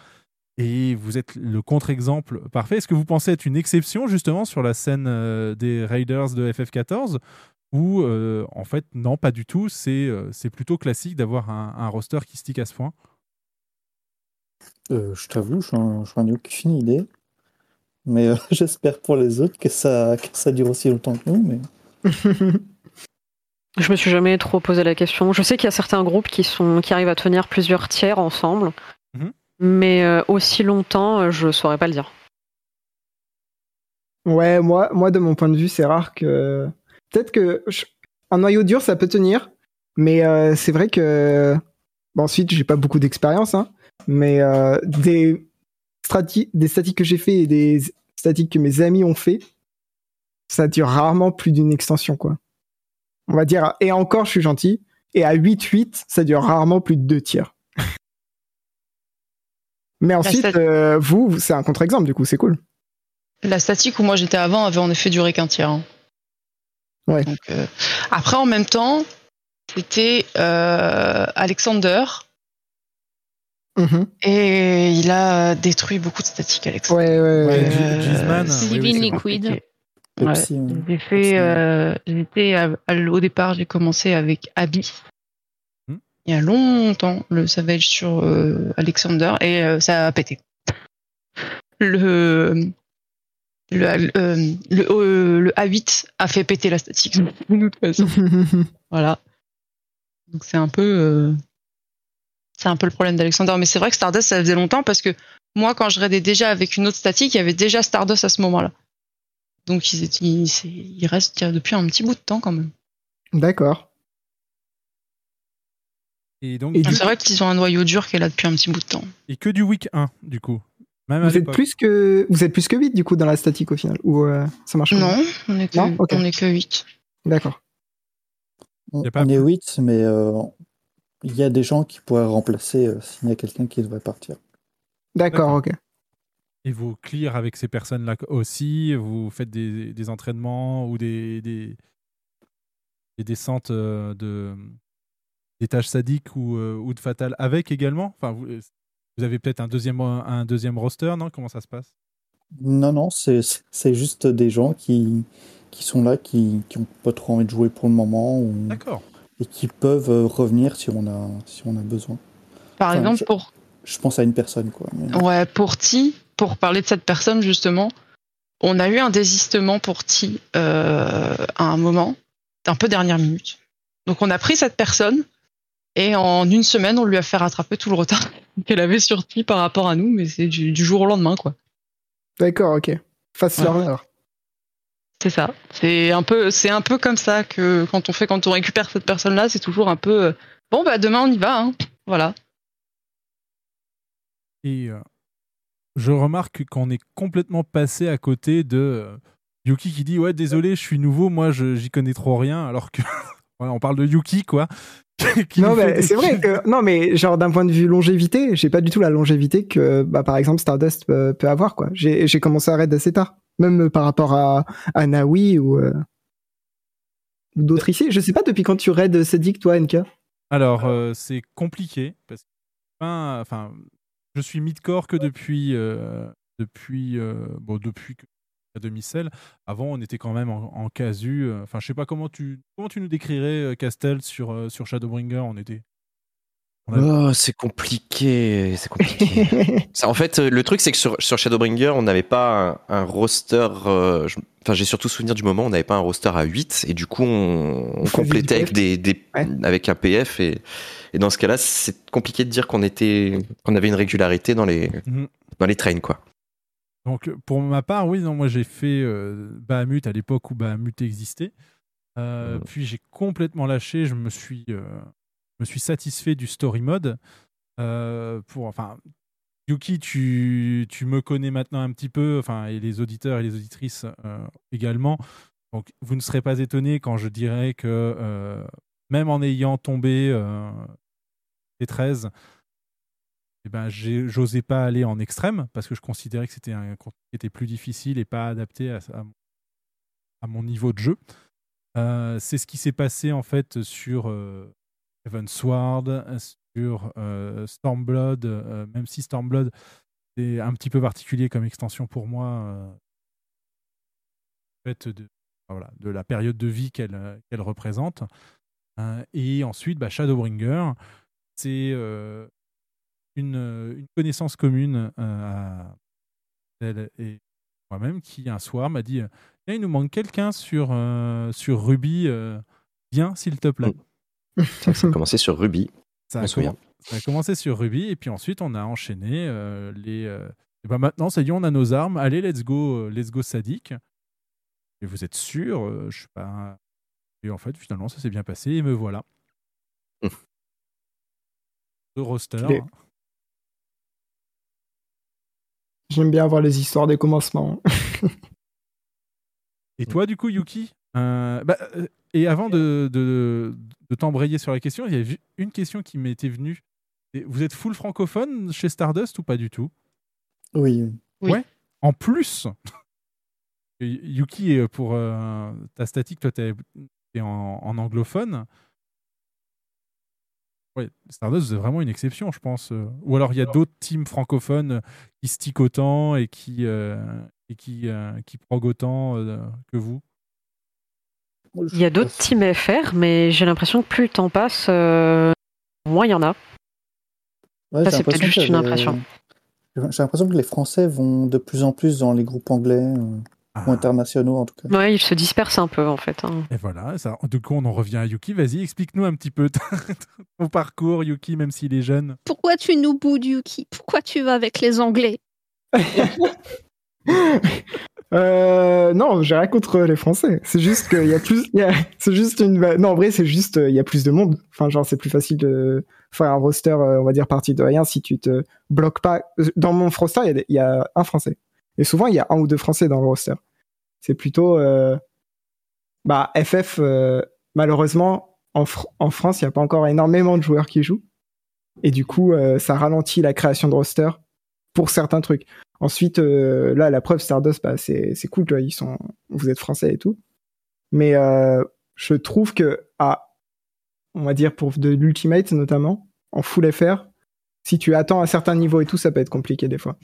Et vous êtes le contre-exemple parfait. Est-ce que vous pensez être une exception justement sur la scène euh, des Raiders de FF14 ou euh, en fait non pas du tout, c'est euh, c'est plutôt classique d'avoir un, un roster qui stick à ce point Euh, je t'avoue, j'en j'en ai aucune idée. Mais euh, j'espère pour les autres que ça, que ça dure aussi longtemps que nous. Mais... Je me suis jamais trop posé la question. Je sais qu'il y a certains groupes qui, sont, qui arrivent à tenir plusieurs tiers ensemble, Mhm. mais euh, aussi longtemps, je saurais pas le dire. Ouais, moi, moi, de mon point de vue, c'est rare que. Peut-être que je- un noyau dur, ça peut tenir, mais euh, c'est vrai que. Bon, ensuite, j'ai pas beaucoup d'expérience, hein, mais euh, des, strati- des statiques que j'ai fait et des statiques que mes amis ont fait, ça dure rarement plus d'une extension, quoi. On va dire, et encore, je suis gentil, et à 8-8, ça dure rarement plus de deux tiers. mais ensuite, euh, vous, vous- c'est un contre-exemple, du coup, c'est cool. La statique où moi j'étais avant avait en effet duré qu'un tiers. hein. Ouais. Donc, euh, Après, en même temps, c'était euh, Alexander Mhm. et il a détruit beaucoup de statiques, Alexander. Ouais, ouais, Ouais, Euh, oui, oui. Liquid. Ouais. J'ai fait, euh, j'étais à- au départ, j'ai commencé avec Abby. Hmm. Il y a longtemps, le Savage sur euh, Alexander et euh, ça a pété. Le le, euh, le, euh, le A8 a fait péter la statique. voilà. Donc c'est un peu euh, c'est un peu le problème d'Alexander. Mais c'est vrai que Stardust ça faisait longtemps parce que moi quand je raidais déjà avec une autre statique, il y avait déjà Stardust à ce moment-là. Donc ils, c'est- ils restent depuis un petit bout de temps quand même. D'accord. Et donc, Et du C'est vrai qu'ils ont un noyau dur qui est là depuis un petit bout de temps. et que du week 1 du coup. Même Vous êtes plus que vous êtes plus que 8 du coup dans la statique au final ou euh, ça marche Non, on est que, Non Ok. on est que 8. D'accord. On, est plus- 8, mais euh, il y a des gens qui pourraient remplacer euh, s'il y a quelqu'un qui devrait partir. D'accord, ok. Et vous clear avec ces personnes-là aussi, vous faites des, des entraînements ou des, des, des descentes euh, de des tâches sadiques ou, euh, ou de fatales avec également? Enfin, vous, vous avez peut-être un deuxième un deuxième roster, non? Comment ça se passe? Non, non, c'est c'est juste des gens qui, qui sont là, qui qui ont pas trop envie de jouer pour le moment ou, D'accord. Et qui peuvent euh, revenir si on a, si on a besoin. Par Enfin, exemple, je- pour, Je pense à une personne, quoi. mais- ouais, pour Ti, pour parler de cette personne justement, on a eu un désistement pour Ti euh, à un moment, un peu dernière minute. Donc on a pris cette personne et en une semaine, on lui a fait rattraper tout le retard qu'elle avait sur Ti par rapport à nous, mais c'est du, du jour au lendemain quoi. D'accord, ok. Fast Ouais. learner. C'est ça. C'est un peu, c'est un peu comme ça que quand on fait, quand on récupère cette personne-là, c'est toujours un peu euh, bon bah demain on y va, hein. Voilà. Et euh, je remarque qu'on est complètement passé à côté de euh, Yuki qui dit ouais désolé je suis nouveau moi je j'y connais trop rien alors que voilà, on parle de Yuki quoi. Non, mais des- c'est vrai que non, mais genre d'un point de vue longévité, j'ai pas du tout la longévité que bah par exemple Stardust peut, peut avoir quoi. J'ai j'ai commencé à raid assez tard, même par rapport à, à Nawi ou euh, ou d'autres ici. Je sais pas depuis quand tu raid Cédric toi NK. Alors, euh, c'est compliqué parce que enfin, je suis mid-core que depuis euh, depuis bon depuis que demi-sel. Avant, on était quand même en, casu. Enfin, je sais pas comment tu nous décrirais Castel sur sur Shadowbringer. On était. Oh, c'est compliqué, c'est compliqué. Ça, en fait, euh, le truc, c'est que sur, sur Shadowbringer, on n'avait pas un, un roster. euh, je- Enfin, j'ai surtout souvenir du moment où on n'avait pas un roster à 8, et du coup, on, complétait avec, des, des- Ouais. avec un PF, et, et dans ce cas-là, c'est compliqué de dire qu'on était, qu'on avait une régularité dans les, Mhm. dans les trains, quoi. Donc, pour ma part, oui, non, moi j'ai fait euh, Bahamut à l'époque où Bahamut existait. Euh, Puis j'ai complètement lâché. Je me suis, euh, me suis satisfait du story mode. Euh, pour, enfin, Yuki, tu, tu me connais maintenant un petit peu, enfin, et les auditeurs et les auditrices euh, également. Donc, vous ne serez pas étonnés quand je dirais que euh, même en ayant tombé euh, les 13, eh ben, j'osais pas aller en extrême parce que je considérais que c'était un contenu qui était plus difficile et pas adapté à, à mon- à mon niveau de jeu. C'est ce qui s'est passé en fait sur Heavensward, sur euh, Stormblood, euh, même si Stormblood est un petit peu particulier comme extension pour moi, euh, fait, de, la période de vie qu'elle euh, représente. Euh, et ensuite, bah, Shadowbringer, c'est euh, une, connaissance commune euh, à elle et moi-même qui un soir m'a dit Tiens, il nous manque quelqu'un sur, euh, sur Ruby, euh, viens s'il te plaît. Ça a commencé sur Ruby. Ça a, commen- ça a commencé sur Ruby et puis ensuite on a enchaîné euh, les. euh, et ben maintenant, ça y est, on a nos armes. Allez, let's go, euh, let's go Sadik. Et vous êtes sûr euh, Je sais pas. Et en fait, finalement, ça s'est bien passé et me voilà. Le roster. Les- J'aime bien avoir les histoires des commencements. Et toi, du coup, Yuki? Euh, bah, euh, Et avant de, de, de t'embrayer sur la question, il y a une question qui m'était venue. Vous êtes full francophone chez Stardust ou pas du tout? Oui. Ouais. En plus, Yuki, euh, pour euh, ta statique, toi, t'es en, en anglophone. Ouais, Stardust, c'est vraiment une exception, je pense. Ou alors, il y a d'autres teams francophones qui stick autant et qui, euh, et qui, euh, qui prog autant euh, que vous? Il y a d'autres teams FR, mais j'ai l'impression que plus le temps passe, euh, moins il y en a. Ouais, Ça, j'ai c'est peut-être l'impression juste une impression. J'ai l'impression que les Français vont de plus en plus dans les groupes anglais euh, Ah. ou internationaux en tout cas. Ouais, ils se dispersent un peu en fait. hein. Et voilà, ça, du coup, on en revient à Yuki. Vas-y, explique-nous un petit peu ton parcours, Yuki, même s'il est jeune. Pourquoi tu nous boudes, Yuki? Pourquoi tu vas avec les Anglais? Euh, non, j'ai rien contre les Français. C'est juste qu'il y a plus, c'est juste une, non, en vrai, c'est juste, il y a plus de monde. Enfin, genre, c'est plus facile de faire un roster, euh, on va dire, parti de rien si tu te bloques pas. Dans mon roster, il y a un Français. Et souvent, il y a un ou deux Français dans le roster. C'est plutôt, euh, bah, FF, malheureusement, en, en France, il n'y a pas encore énormément de joueurs qui jouent. Et du coup, ça ralentit la création de roster pour certains trucs. Ensuite, euh, là, la preuve Stardust, bah, c'est c'est cool, tu vois, ils sont, vous êtes français et tout. Mais euh, je trouve que, à, on va dire pour de l'ultimate notamment, en full FR, si tu attends un certain niveau et tout, ça peut être compliqué des fois.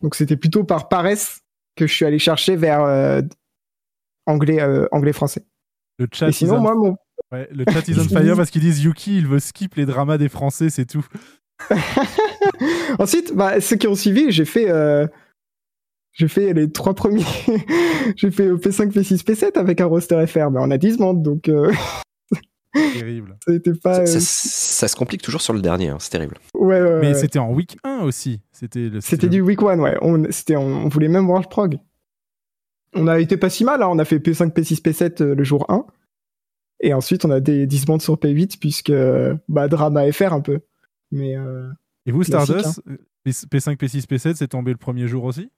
Donc c'était plutôt par paresse que je suis allé chercher vers euh, anglais, anglais français. Le chat Et sinon, moi, mon, Ouais, le chat is on fire parce qu'ils disent Yuki, il veut skip les dramas des Français, c'est tout. Ensuite, bah, ceux qui ont suivi, j'ai fait, euh, j'ai fait les trois premiers. j'ai fait P5, P6, P7 avec un roster FR, mais on a 10 mondes, donc euh, Terrible. ça pas. Ça, euh, ça- ça se complique toujours sur le dernier, hein, c'est terrible. ouais, ouais, Mais ouais. c'était en week 1 aussi. C'était le C'était du week one, ouais. On, c'était, on, on voulait même voir le prog. On a été pas si mal, hein. on a fait P5, P6, P7 euh, le jour 1. Et ensuite, on a des 10 bandes sur P8, puisque, euh, bah, drama FR un peu. Mais, euh, Et vous, Stardust, hein. P5, P6, P7, c'est tombé le premier jour aussi?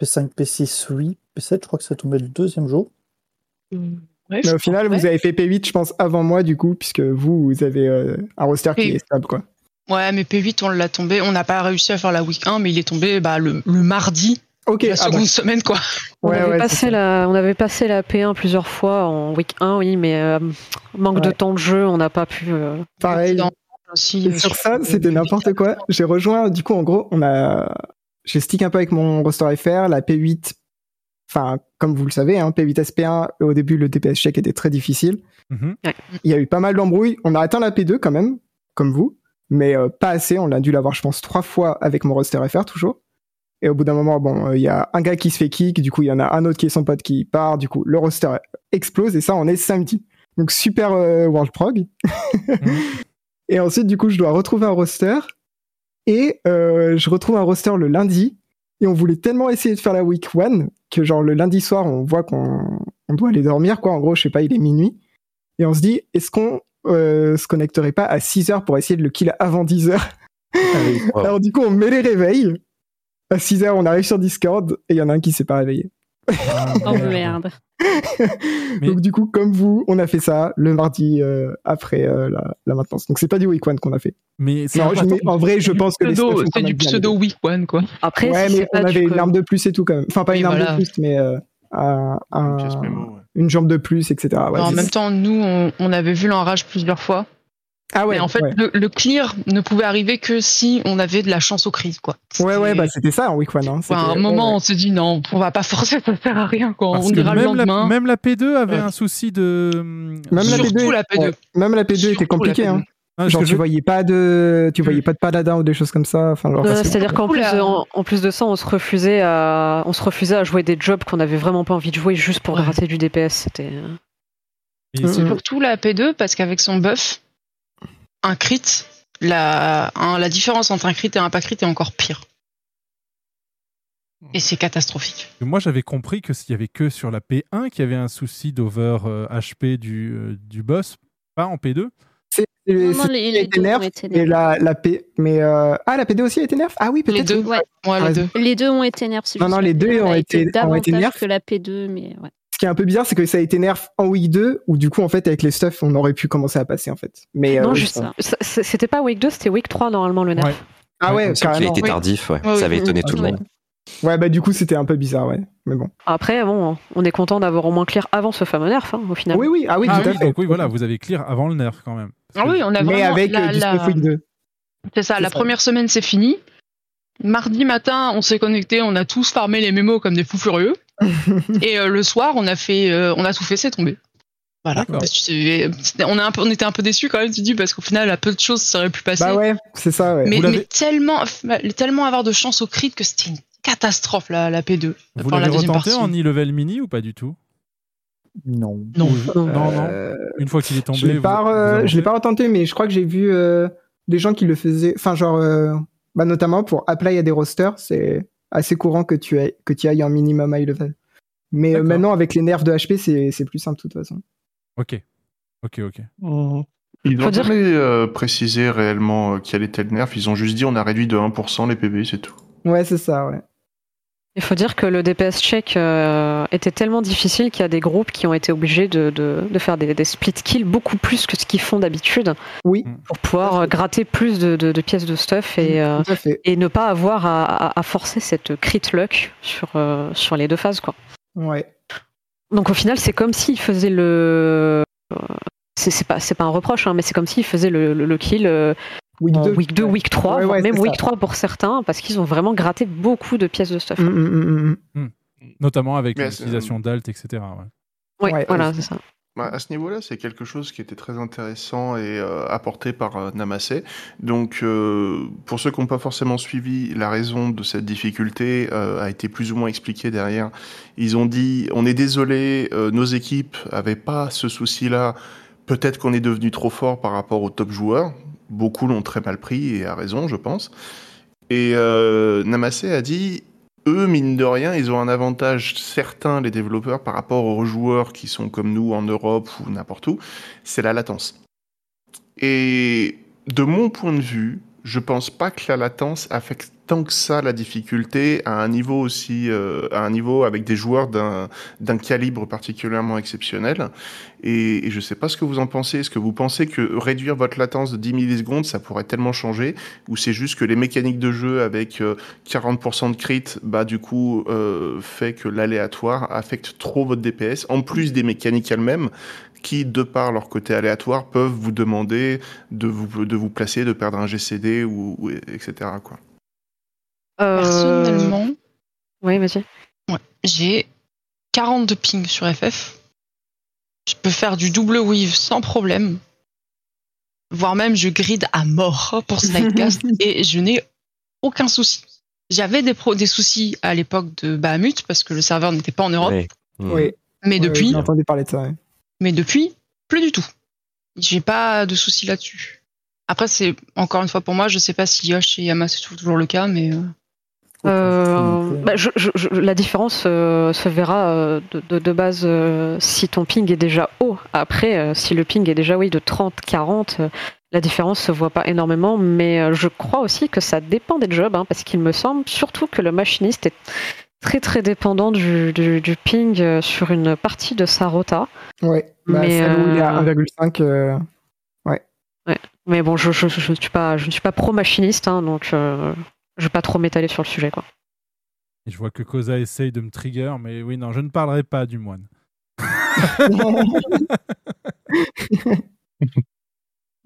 P5, P6, oui. P7, je crois que ça tombait le deuxième jour. mais au final, vous avez fait P8, je pense, avant moi, du coup, puisque vous, vous avez euh, un roster qui est stable, quoi. Ouais, mais P8, on l'a tombé. On n'a pas réussi à faire la week 1, mais il est tombé bah, le, le mardi. Ok, la ah seconde bon. semaine, quoi. On, avait ouais, passé la, on avait passé la P1 plusieurs fois en week 1, oui, mais euh, manque de temps de jeu, on n'a pas pu. euh, Pareil. Dans- aussi, Et euh, sur ça, le- c'était n'importe quoi. J'ai rejoint, du coup, en gros, on a, j'ai stick un peu avec mon roster FR, la P8, enfin, comme vous le savez, hein, P8 SP1, au début, le DPS check était très difficile. Mhm. Il y a eu pas mal d'embrouilles. On a atteint la P2 quand même, comme vous, mais euh, pas assez. On a dû l'avoir, je pense, trois fois avec mon roster FR, toujours. Et au bout d'un moment, bon, euh, il y a un gars qui se fait kick, du coup, il y en a un autre qui est son pote qui part, du coup, le roster explose, et ça, on est samedi. Donc, super euh, World Prog. Et ensuite, du coup, je dois retrouver un roster. Et euh, je retrouve un roster le lundi. Et on voulait tellement essayer de faire la week one que genre le lundi soir, on voit qu'on on doit aller dormir, quoi. En gros, je sais pas, il est minuit. Et on se dit, est-ce qu'on euh, se connecterait pas à 6 heures pour essayer de le kill avant 10 heures? Alors du coup, on met les réveils. À 6 heures, on arrive sur Discord et il y en a un qui s'est pas réveillé. Oh merde. Donc du coup, comme vous, on a fait ça le mardi euh, après euh, la, la maintenance. Donc c'est pas du week one qu'on a fait. Mais c'est Non, je en vrai, je pense que Pseudo- C'est du pseudo week one, quoi. Après, ouais, si mais pas on avait une arme de plus et tout quand même. Enfin, pas Oui, une arme voilà. de plus, mais euh, un- un- Une jambe de plus, etc. Ouais, en même temps, nous, on, on avait vu l'enrage plusieurs fois. Ah ouais, mais en fait, ouais. le, le clear ne pouvait arriver que si on avait de la chance au cri, quoi. ouais, ouais, C'était- bah c'était ça en week one. Hein. À un moment, ouais. on s'est dit non, on va pas forcer, ça sert à rien, quoi. Parce on ira le même la, lendemain. même la P2 avait Ouais. un souci de. Même la Surtout P2, la P2. ouais, même la P2 était Surtout compliquée. P2. Hein. Ah, Genre tu je- voyais pas de, tu voyais Mm. pas de paladin ou des choses comme ça. Enfin, C'est-à-dire qu'en plus, en, en plus de ça, on se refusait à, on se refusait à jouer des jobs qu'on avait vraiment pas envie de jouer juste pour Ouais. gratter du DPS. C'était. euh, Mm, mm. Surtout la P2, parce qu'avec son buff, un crit, la, un- la différence entre un crit et un pas crit est encore pire. Et c'est catastrophique. Moi, j'avais compris que s'il y avait que sur la P1 qu'il y avait un souci d'over euh, HP du, euh, du boss, pas en P2. c'est les- les deux nerf, ont été mais nerfs. la, la P, mais euh, ah la P2 aussi a été nerf? Ah oui, Les peut-être. deux, ouais, ouais, Ah, les deux. Les deux ont été nerfs. c'est Non, non, les deux P1 ont été- ont été nerfs. que la P2, mais ouais. Ce qui est un peu bizarre, c'est que ça a été nerf en week 2, où du coup, en fait, avec les stuff, on aurait pu commencer à passer, en fait. Mais, euh, non, oui, juste ça- ça. Ça- C'était pas week 2, c'était week 3 normalement le nerf. Ouais. Ah ouais, C'est qu'il a carrément. été tardif, ouais. Ouais, Ça avait oui. étonné tout le monde. Ouais, bah du coup, c'était un peu bizarre, ouais. Mais bon. Après, bon, on est content d'avoir au moins clear avant ce fameux nerf, hein, au final. Oui, oui, ah oui, ah tout à oui, fait. donc oui, voilà, vous avez clear avant le nerf quand même. Ah oui, on a Mais vraiment avec la- euh, du la- stuff week 2. C'est ça, la ça. première semaine c'est fini. Mardi matin, on s'est connecté, on a tous farmé les mémos comme des fous furieux. et euh, le soir, on a fait, euh, on a tout fait, c'est tombé. Voilà. Que On, a un peu- on était un peu déçus quand même, tu dis, parce qu'au final, à peu de choses, ça aurait pu passer. Bah ouais, c'est ça, ouais. mais, tellement, tellement avoir de chance au crit que c'était une catastrophe la, la P2. Vous l'avez retenté en e-level mini ou pas du tout? Non. Non. Ou- non, non. Euh, Une fois qu'il est tombé. je l'ai pas, euh, je l'ai pas retenté, mais je crois que j'ai vu euh, des gens qui le faisaient. Enfin, genre, euh, bah, notamment pour apply à des rosters, c'est assez courant que tu ailles, que tu ailles en minimum high level. Mais euh, maintenant, avec les nerfs de HP, c'est plus simple de toute façon. Ok. Ok, ok. Ils Faut n'ont dire- jamais euh, précisé réellement euh, quel était le nerf. Ils ont juste dit on a réduit de 1% les PB, c'est tout. Ouais, c'est ça, ouais. Il faut dire que le DPS check euh, était tellement difficile qu'il y a des groupes qui ont été obligés de, de, de faire des, des split kills beaucoup plus que ce qu'ils font d'habitude Oui, pour pouvoir euh, gratter plus de, de- de pièces de stuff et, euh, et ne pas avoir à, à- à forcer cette crit luck sur, euh, sur les deux phases. Quoi. Ouais. Donc au final, c'est comme s'il faisait le. C'est pas, un reproche, hein, mais c'est comme s'il faisait le, le- le kill euh, Week en 2. week 2, week 3, Ouais, ouais, même week ça. 3 pour certains, parce qu'ils ont vraiment gratté beaucoup de pièces de stuff. Mm, mm, mm, mm. Notamment avec l'utilisation d'alt, etc. ouais. Ouais, Ouais, voilà, c'est ça. Bah, à ce niveau-là, c'est quelque chose qui était très intéressant et euh, apporté par euh, Namasé. Donc, euh, pour ceux qui n'ont pas forcément suivi, la raison de cette difficulté euh, a été plus ou moins expliquée derrière. Ils ont dit, on est désolé, euh, nos équipes avaient pas ce souci-là. Peut-être qu'on est devenu trop fort par rapport aux top joueurs. Beaucoup l'ont très mal pris et à raison, je pense. Et euh, Namasé a dit, eux, mine de rien, ils ont un avantage certain, les développeurs, par rapport aux joueurs qui sont comme nous en Europe ou n'importe où, c'est la latence. Et de mon point de vue, je pense pas que la latence affecte tant que ça la difficulté à un niveau aussi, euh, à un niveau avec des joueurs d'un calibre particulièrement exceptionnel. Et, et je sais pas ce que vous en pensez. Est-ce que vous pensez que réduire votre latence de 10 millisecondes, ça pourrait tellement changer, ou c'est juste que les mécaniques de jeu avec euh, 40% de crit, bah du coup, euh, fait que l'aléatoire affecte trop votre DPS, en plus des mécaniques elles-mêmes, qui, de par leur côté aléatoire, peuvent vous demander de vous, de vous placer, de perdre un GCD, ou, ou- etc. Quoi. Euh, Personnellement, Oui, vas-y. ouais, j'ai 42 ping sur FF. Je peux faire du double weave sans problème. Voire même, je grid à mort pour Snipecast et je n'ai aucun souci. J'avais des, pro- des soucis à l'époque de Bahamut parce que le serveur n'était pas en Europe. Mm. Oui. Mais depuis, J'ai entendu parler de ça, ouais. mais depuis, plus du tout. J'ai pas de soucis là-dessus. Après, c'est encore une fois pour moi, je sais pas si Yosh et Yama c'est toujours le cas, mais euh, Euh, bah, je- je- je- la différence euh, se verra euh, de, base si ton ping est déjà haut. Après, si le ping est déjà oui, de 30, 40, euh, la différence se voit pas énormément. Mais je crois aussi que ça dépend des jobs, hein, parce qu'il me semble surtout que le machiniste est, très très dépendant du, du, du ping sur une partie de sa rota. Ouais, bah, Mais, il est à euh, 1,5. euh, Ouais. Ouais. Mais bon, je, ne suis pas, je ne suis pas pro-machiniste, hein, donc je vais pas trop m'étaler sur le sujet. Quoi. Et je vois que Koza essaye de me trigger, mais oui, non, je ne parlerai pas du moine.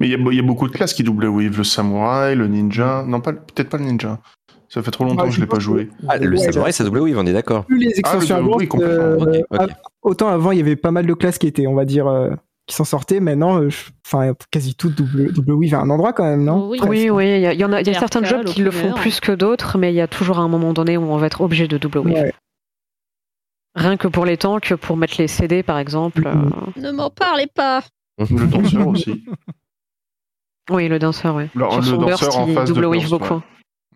Mais il y, a- il y a beaucoup de classes qui doublent Weave. Le samouraï, le ninja. Non, pas, peut-être pas le ninja. Ça fait trop longtemps Ah, que je je l'ai pas joué. Ah, le Ouais, samouraï, ça double oui, on est d'accord. Plus les Ah, extensions oui, complètement. euh, av- autant avant il y avait pas mal de classes qui étaient, on va dire, euh, qui s'en sortaient. Maintenant, euh, enfin, quasi tout double, double weave à un endroit quand même, non? Oui, Oui, oui, il y, a- y en a, il y a certains jobs qui le font plus que d'autres, mais il y a toujours un moment donné où on va être obligé de double wave. Ouais. Rien que pour les tanks, pour mettre les CD par exemple. Mhm. euh, Ne m'en parlez pas. Le danseur aussi. Oui, le danseur, oui. Le- son burst, danseur en il face de double wave burst, beaucoup.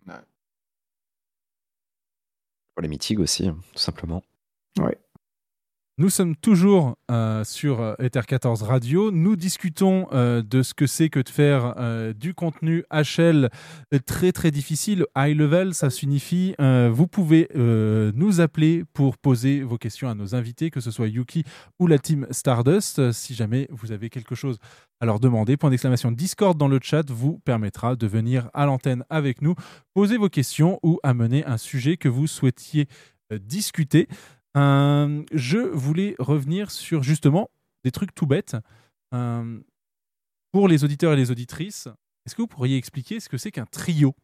ouais. Pour les mythiques aussi, tout simplement. Nous sommes toujours euh, sur euh, Ether 14 Radio. Nous discutons euh, de ce que c'est que de faire du contenu HL très très difficile. High level, ça signifie vous pouvez nous appeler pour poser vos questions à nos invités, que ce soit Yuki ou la team Stardust. Si jamais vous avez quelque chose à leur demander, point d'exclamation Discord dans le chat vous permettra de venir à l'antenne avec nous, poser vos questions ou amener un sujet que vous souhaitiez discuter. Euh, je voulais revenir sur justement des trucs tout bêtes. Euh, pour les auditeurs et les auditrices, est-ce que vous pourriez expliquer ce que c'est qu'un trio?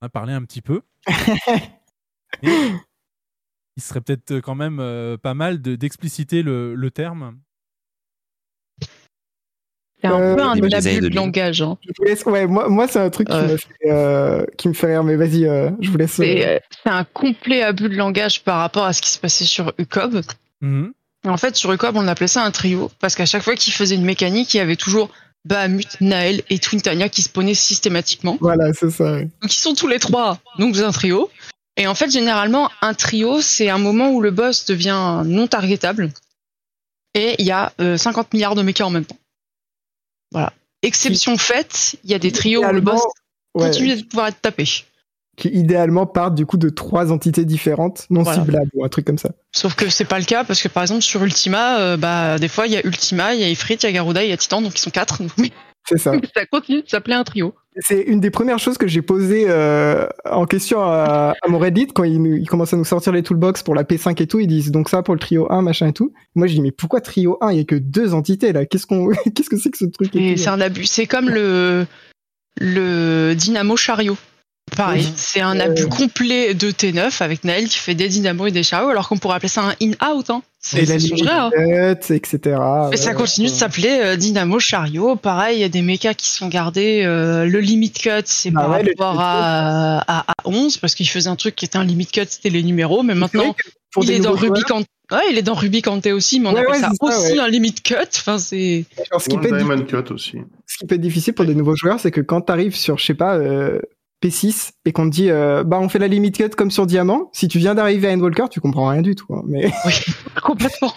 On a parlé un petit peu. Il serait peut-être quand même euh, pas mal de- d'expliciter le, le terme. C'est un Euh, peu un abus de langage. hein. Je vous laisse- ouais, moi, moi c'est un truc qui, me fait, euh, qui me fait rire, mais vas-y, euh, je vous laisse. C'est c'est un complet abus de langage par rapport à ce qui se passait sur UCOB. Mhm. En fait, sur UCOB, on appelait ça un trio parce qu'à chaque fois qu'il faisait une mécanique, il y avait toujours Bahamut, Naël et Twintania qui spawnaient systématiquement. Voilà, c'est ça. ouais. Donc ils sont tous les trois, donc c'est un trio. Et en fait, généralement, un trio, c'est un moment où le boss devient non targetable et il y a euh, 50 milliards de mechas en même temps. Voilà. Exception faite, il y a des trios où le boss ouais, continue de pouvoir être tapé. qui idéalement partent du coup de trois entités différentes, non Voilà. ciblables ou un truc comme ça. Sauf que c'est pas le cas parce que par exemple sur Ultima, euh, bah des fois il y a Ultima, il y a Ifrit, il y a Garuda, il y a Titan, donc ils sont quatre. Mais C'est ça. ça continue de s'appeler un trio. C'est une des premières choses que j'ai posées euh, en question à, mon Reddit quand ils, nous- commencent à nous sortir les toolbox pour la P5 et tout. Ils disent donc ça pour le trio 1, machin et tout. Moi je dis mais pourquoi trio 1 Il y a que deux entités là. Qu'est-ce qu'on, qu'est-ce que c'est que ce truc? C'est un abus. C'est comme le le Dynamo Chariot. Pareil, Oui. c'est un Euh. abus complet de T9 avec Naël qui fait des dynamos et des chariots alors qu'on pourrait appeler ça un in-out. Hein. C'est- Et la Ça changerait. Hein. etc. Mais ça Ouais. continue de s'appeler euh, Dynamo Chariot. Pareil, il y a des mechas qui sont gardés. euh, le limit cut, c'est Ah par ouais, le rapport à, à, à 11 parce qu'il faisait un truc qui était un limit cut, c'était les numéros. Mais maintenant, pour il est dans Ruby. Ouais, il est dans Ruby aussi, mais on Ouais, appelle ouais, ça aussi ouais. un limit cut. Enfin, c'est. ce qui peut être Diamond Cut aussi. ce qui peut être difficile pour des nouveaux joueurs, c'est que quand t'arrives sur, je sais pas, euh, P6 et qu'on te dit, euh, bah on fait la limit cut comme sur Diamant, si tu viens d'arriver à Endwalker, tu comprends rien du tout. hein, mais Oui, complètement.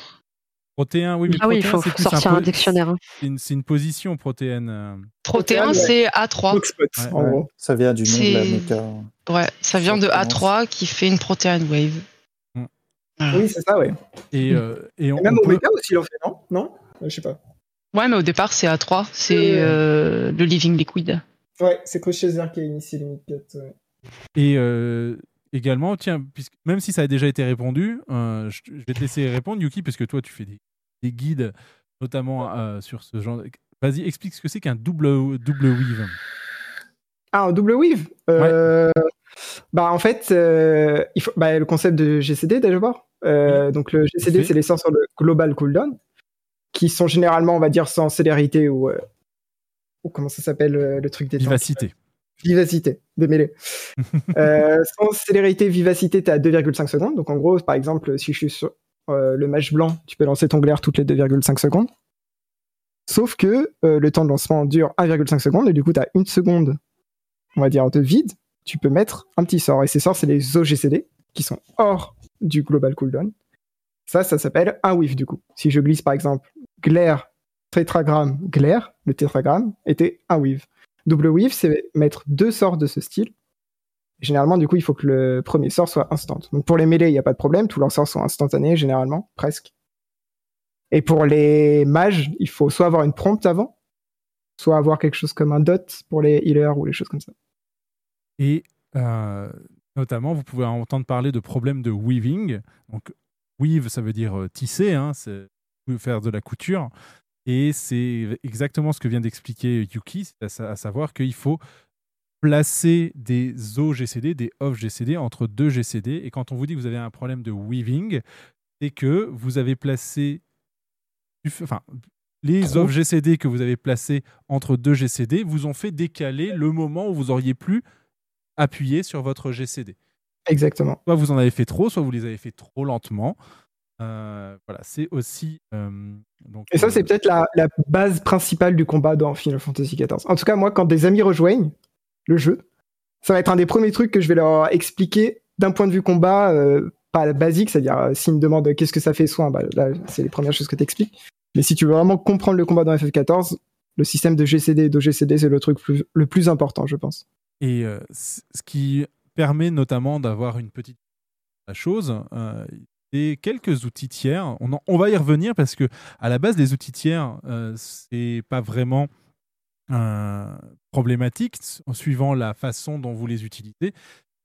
Protéin, oui, mais Ah oui, il faut, sortir un dictionnaire. hein. C'est une, position protéine. euh. Protéin, ouais. c'est A3. Hotspot, Ouais. en Ouais, gros. Ça vient du nom de la méca. Ouais, ça vient de A3 qui fait une Protean Wave. Mm. Oui, c'est ça, ouais. Et, euh, et on, Et même on peut- Omega aussi, il en fait, non? Non? Je sais pas. Ouais, mais au départ, c'est A3, c'est euh, le Living Liquid. Ouais, c'est Crochezer qui a initié Limit Cut. ouais. Et euh, également, tiens, puisque, même si ça a déjà été répondu, euh, je, je vais te laisser répondre, Yuki, parce que toi, tu fais des, des guides, notamment euh, sur ce genre. de- Vas-y, explique ce que c'est qu'un double, double weave. Ah, un double weave Euh, Bah, en fait, euh, il faut, bah, le concept de GCD d'abord. Euh, donc, le GCD, c'est les sur le global cooldown, qui sont généralement, on va dire, sans célérité ou. Euh, ou comment ça s'appelle euh, le truc des Vivacité. Vivacité, démêlé. euh, sans célérité, vivacité, t'es à 2,5 secondes. Donc en gros, par exemple, si je suis sur euh, le match blanc, tu peux lancer ton glaire toutes les 2,5 secondes. Sauf que euh, le temps de lancement dure 1,5 secondes et du coup, t'as une seconde, on va dire, de vide. Tu peux mettre un petit sort. Et ces sorts, c'est les OGCD qui sont hors du global cooldown. Ça, ça s'appelle un whiff du coup. Si je glisse par exemple glaire, tétragramme, glaire, le tétragramme était un weave. Double weave, c'est mettre deux sorts de ce style. Généralement, du coup, il faut que le premier sort soit instant. Donc pour les mêlées, il n'y a pas de problème, tous leurs sorts sont instantanés, généralement, presque. Et pour les mages, il faut soit avoir une prompte avant, soit avoir quelque chose comme un dot pour les healers ou les choses comme ça. Et euh, notamment, vous pouvez entendre parler de problèmes de weaving. Donc, weave, ça veut dire euh, tisser, hein, c'est faire de la couture. Et c'est exactement ce que vient d'expliquer Yuki, à, à savoir qu'il faut placer des OGCD, des off GCD entre deux GCD. Et quand on vous dit que vous avez un problème de weaving, c'est que vous avez placé, enfin, les off GCD que vous avez placés entre deux GCD vous ont fait décaler le moment où vous auriez plus appuyé sur votre GCD. Exactement. Soit vous en avez fait trop, soit vous les avez fait trop lentement. Euh, voilà, c'est aussi. euh, donc, Et ça, euh, c'est peut-être la, la base principale du combat dans Final Fantasy XIV. En tout cas, moi, quand des amis rejoignent le jeu, ça va être un des premiers trucs que je vais leur expliquer d'un point de vue combat, euh, pas basique, c'est-à-dire euh, s'ils me demandent euh, qu'est-ce que ça fait soin, bah, là, c'est les premières choses que tu expliques. Mais si tu veux vraiment comprendre le combat dans FF14, le système de GCD et d'OGCD, c'est le truc plus- le plus important, je pense. Et euh, ce qui permet notamment d'avoir une petite la chose, euh, et quelques outils tiers. On, en- on va y revenir parce que à la base, les outils tiers, euh, c'est pas vraiment euh, problématique en suivant la façon dont vous les utilisez.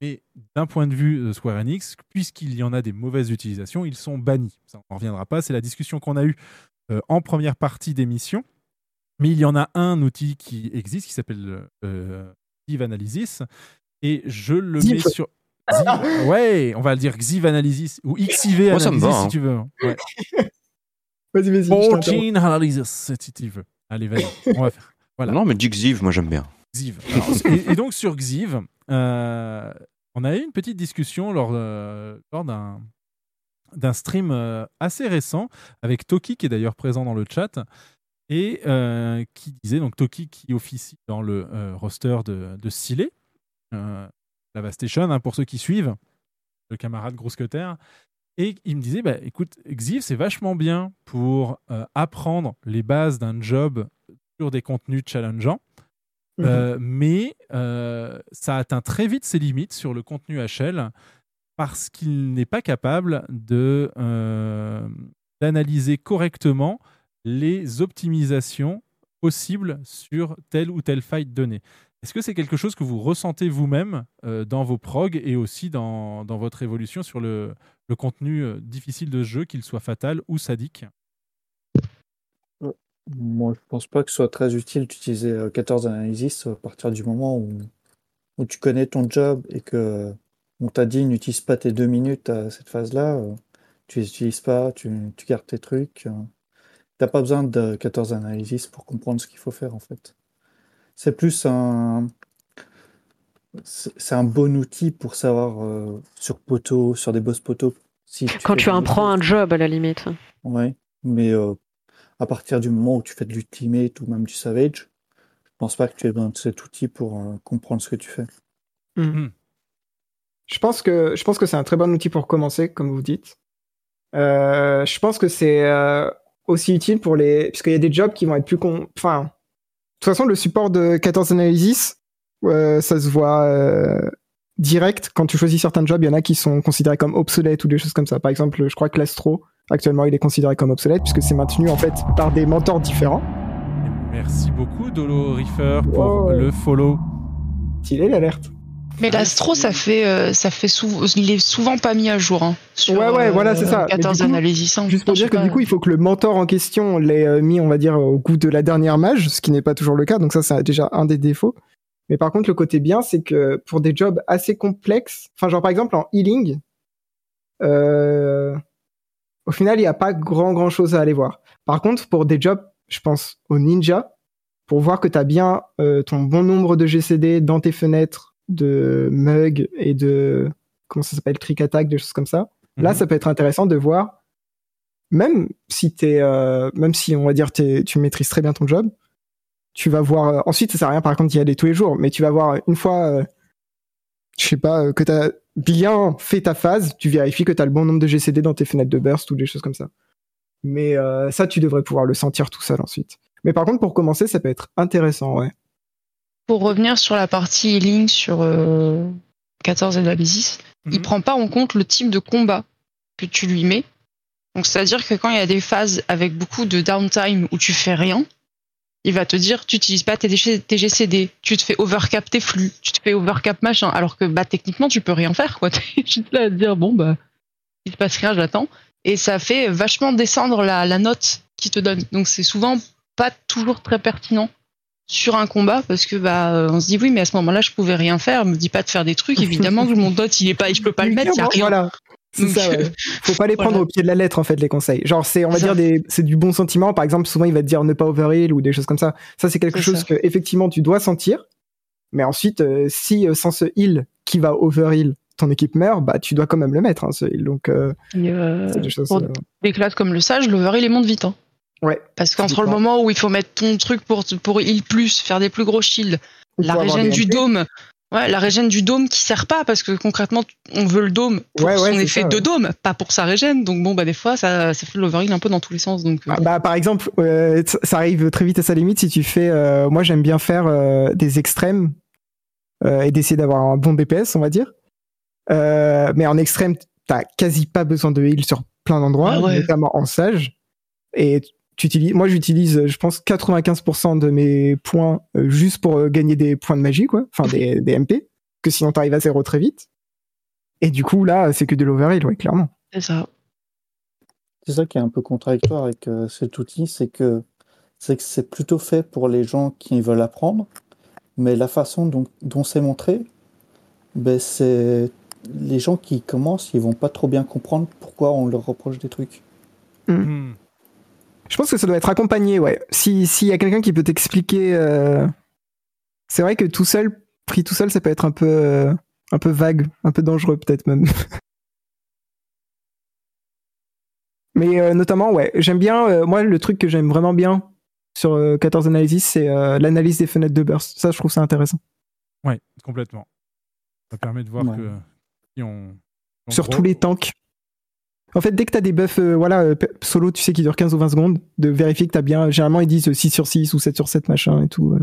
Mais d'un point de vue de Square Enix, puisqu'il y en a des mauvaises utilisations, ils sont bannis. Ça, on n'en reviendra pas. C'est la discussion qu'on a eue euh, en première partie d'émission. Mais il y en a un outil qui existe qui s'appelle euh, Xiv Analysis. Et je le mets sur. Xiv. ouais, on va le dire Xiv Analysis ou XIV Moi, ça Analysis me va, si hein. tu veux. Ouais. Vas-y, vas-y. je t'interromps. 14 Analysis si tu veux. Allez, vas-y. On va faire. Voilà. Non, mais Jixiv, moi j'aime bien. Xiv. Alors, et, et donc sur Xiv, euh, on a eu une petite discussion lors, de- lors d'un d'un stream euh, assez récent avec Toki qui est d'ailleurs présent dans le chat et euh, qui disait donc Toki qui officie dans le euh, roster de, de Silé, euh, Station hein, pour ceux qui suivent, le camarade Grousqueter. Et il me disait, bah, écoute, Xiv, c'est vachement bien pour euh, apprendre les bases d'un job sur des contenus challengeants. Euh, mais euh, ça atteint très vite ses limites sur le contenu HL parce qu'il n'est pas capable de, d'analyser correctement les optimisations possibles sur telle ou telle faille donnée. Est-ce que c'est quelque chose que vous ressentez vous-même euh, dans vos progs et aussi dans, votre évolution sur le, contenu euh, difficile de ce jeu, qu'il soit fatal ou sadique? Moi, je pense pas que ce soit très utile d'utiliser euh, 14 Analysis à partir du moment où, tu connais ton job et que on t'a dit n'utilise pas tes deux minutes à cette phase-là, euh, tu les utilises pas, tu, gardes tes trucs. euh. T'as pas besoin de 14 Analysis pour comprendre ce qu'il faut faire en fait. C'est plus un, c'est un bon outil pour savoir euh, sur poteau, sur des boss poteaux. Si Quand tu de apprends un job, à la limite. Ouais, mais euh, à partir du moment où tu fais de l'ultimate ou même du savage, je pense pas que tu aies besoin de cet outil pour euh, comprendre ce que tu fais. Mhm. Je pense que je pense que c'est un très bon outil pour commencer, comme vous dites. Euh, je pense que c'est euh, aussi utile pour les, puisqu'il y a des jobs qui vont être plus con. Enfin, toute façon, le support de 14 Analysis, euh, ça se voit euh, direct quand tu choisis certains jobs. Il y en a qui sont considérés comme obsolètes ou des choses comme ça. Par exemple, je crois que l'Astro, actuellement, il est considéré comme obsolète puisque c'est maintenu en fait par des mentors différents. Merci beaucoup, Dolo Reefer, pour Wow. le follow. Stylé l'alerte. Mais l'astro, ça fait, euh, ça fait souvent, il est souvent pas mis à jour. Hein, sur, ouais, ouais, voilà, c'est ça. euh, Mais 14 du coup, analyses. Juste pour dire que pas. du coup, il faut que le mentor en question l'ait euh, mis, on va dire, au goût de la dernière mage, ce qui n'est pas toujours le cas. Donc ça, c'est déjà un des défauts. Mais par contre, le côté bien, c'est que pour des jobs assez complexes, enfin, genre par exemple en healing, euh, au final, il n'y a pas grand grand chose à aller voir. Par contre, pour des jobs, je pense au ninja, pour voir que tu as bien euh, ton bon nombre de GCD dans tes fenêtres de mug et de comment ça s'appelle trick attack, des choses comme ça. Là, ça peut être intéressant de voir, même si t'es, euh, même si on va dire t'es- tu maîtrises très bien ton job, tu vas voir. euh, ensuite, ça sert à rien par contre d'y aller tous les jours, mais tu vas voir une fois, euh, je sais pas, que t'as bien fait ta phase, tu vérifies que t'as le bon nombre de GCD dans tes fenêtres de burst ou des choses comme ça. Mais ça, tu devrais pouvoir le sentir tout seul ensuite. Mais par contre, pour commencer, ça peut être intéressant, ouais. Pour revenir sur la partie healing sur, euh, 14 Analysis, il prend pas en compte le type de combat que tu lui mets. Donc c'est-à-dire que quand il y a des phases avec beaucoup de downtime où tu fais rien, il va te dire tu n'utilises pas tes tes GCD, tu te fais overcap tes flux, tu te fais overcap machin, alors que bah techniquement tu peux rien faire quoi. T'es juste là à te dire bon bah il se passe rien, j'attends. Et ça fait vachement descendre la, la note qu'il te donne. Donc c'est souvent pas toujours très pertinent sur un combat parce que bah euh, on se dit oui mais à ce moment-là je pouvais rien faire, me dis pas de faire des trucs évidemment que mon note il est pas je peux pas le mettre, il y a rien. Voilà. C'est ça, ouais. euh, Faut pas les prendre voilà. au pied de la lettre, en fait, les conseils. Genre, c'est, on va Ça. dire, des, c'est du bon sentiment. Par exemple, souvent, il va te dire ne pas overheal ou des choses comme ça. Ça, c'est quelque chose ça. que, effectivement, tu dois sentir. Mais ensuite, euh, si sans ce heal qui va overheal, ton équipe meurt, bah, tu dois quand même le mettre, hein, ce heal. Donc, euh, Et, c'est des choses. pour des classes comme le sage, l'over il monte vite. Hein. Ouais. Parce qu'entre le moment où il faut mettre ton truc pour, pour heal plus, faire des plus gros shields, Ou la régène du MP. dôme, ouais, la régène du dôme qui sert pas parce que concrètement on veut le dôme pour Ouais, ouais, son effet ça, de dôme, pas pour sa régène. Donc bon bah des fois ça, ça fait l'overheal un peu dans tous les sens. Donc euh, Ah, bah, par exemple, euh, ça arrive très vite à sa limite si tu fais. euh, moi, j'aime bien faire euh, des extrêmes euh, et d'essayer d'avoir un bon DPS, on va dire. Euh, mais en extrême, t'as quasi pas besoin de heal sur plein d'endroits, Ah notamment en sage. Et utilises, moi, j'utilise, je pense, 95% de mes points euh, juste pour euh, gagner des points de magie, quoi. Enfin, des, des MP. Que sinon, t'arrives à zéro très vite. Et du coup, là, c'est que de l'overheal, ouais, clairement. c'est ça. C'est ça qui est un peu contradictoire avec euh, cet outil, c'est que c'est que c'est plutôt fait pour les gens qui veulent apprendre, mais la façon dont, dont c'est montré, ben c'est les gens qui commencent, ils vont pas trop bien comprendre pourquoi on leur reproche des trucs. Hmm. Je pense que ça doit être accompagné, ouais. Si s'il y a quelqu'un qui peut t'expliquer, euh, c'est vrai que tout seul, pris tout seul, ça peut être un peu, euh, un peu vague, un peu dangereux peut-être même. Mais euh, notamment, ouais, j'aime bien. moi, le truc que j'aime vraiment bien sur euh, 14 Analysis, c'est l'analyse des fenêtres de burst. Ça, je trouve ça intéressant. Ouais, complètement. Ça permet de voir Ouais. que si on, sur gros, tous les tanks. En fait, dès que t'as des buffs, euh, voilà, euh, solo, tu sais, qui durent 15 ou 20 secondes, de vérifier que t'as bien. Généralement, ils disent 6 sur 6 ou 7 sur 7, machin et tout.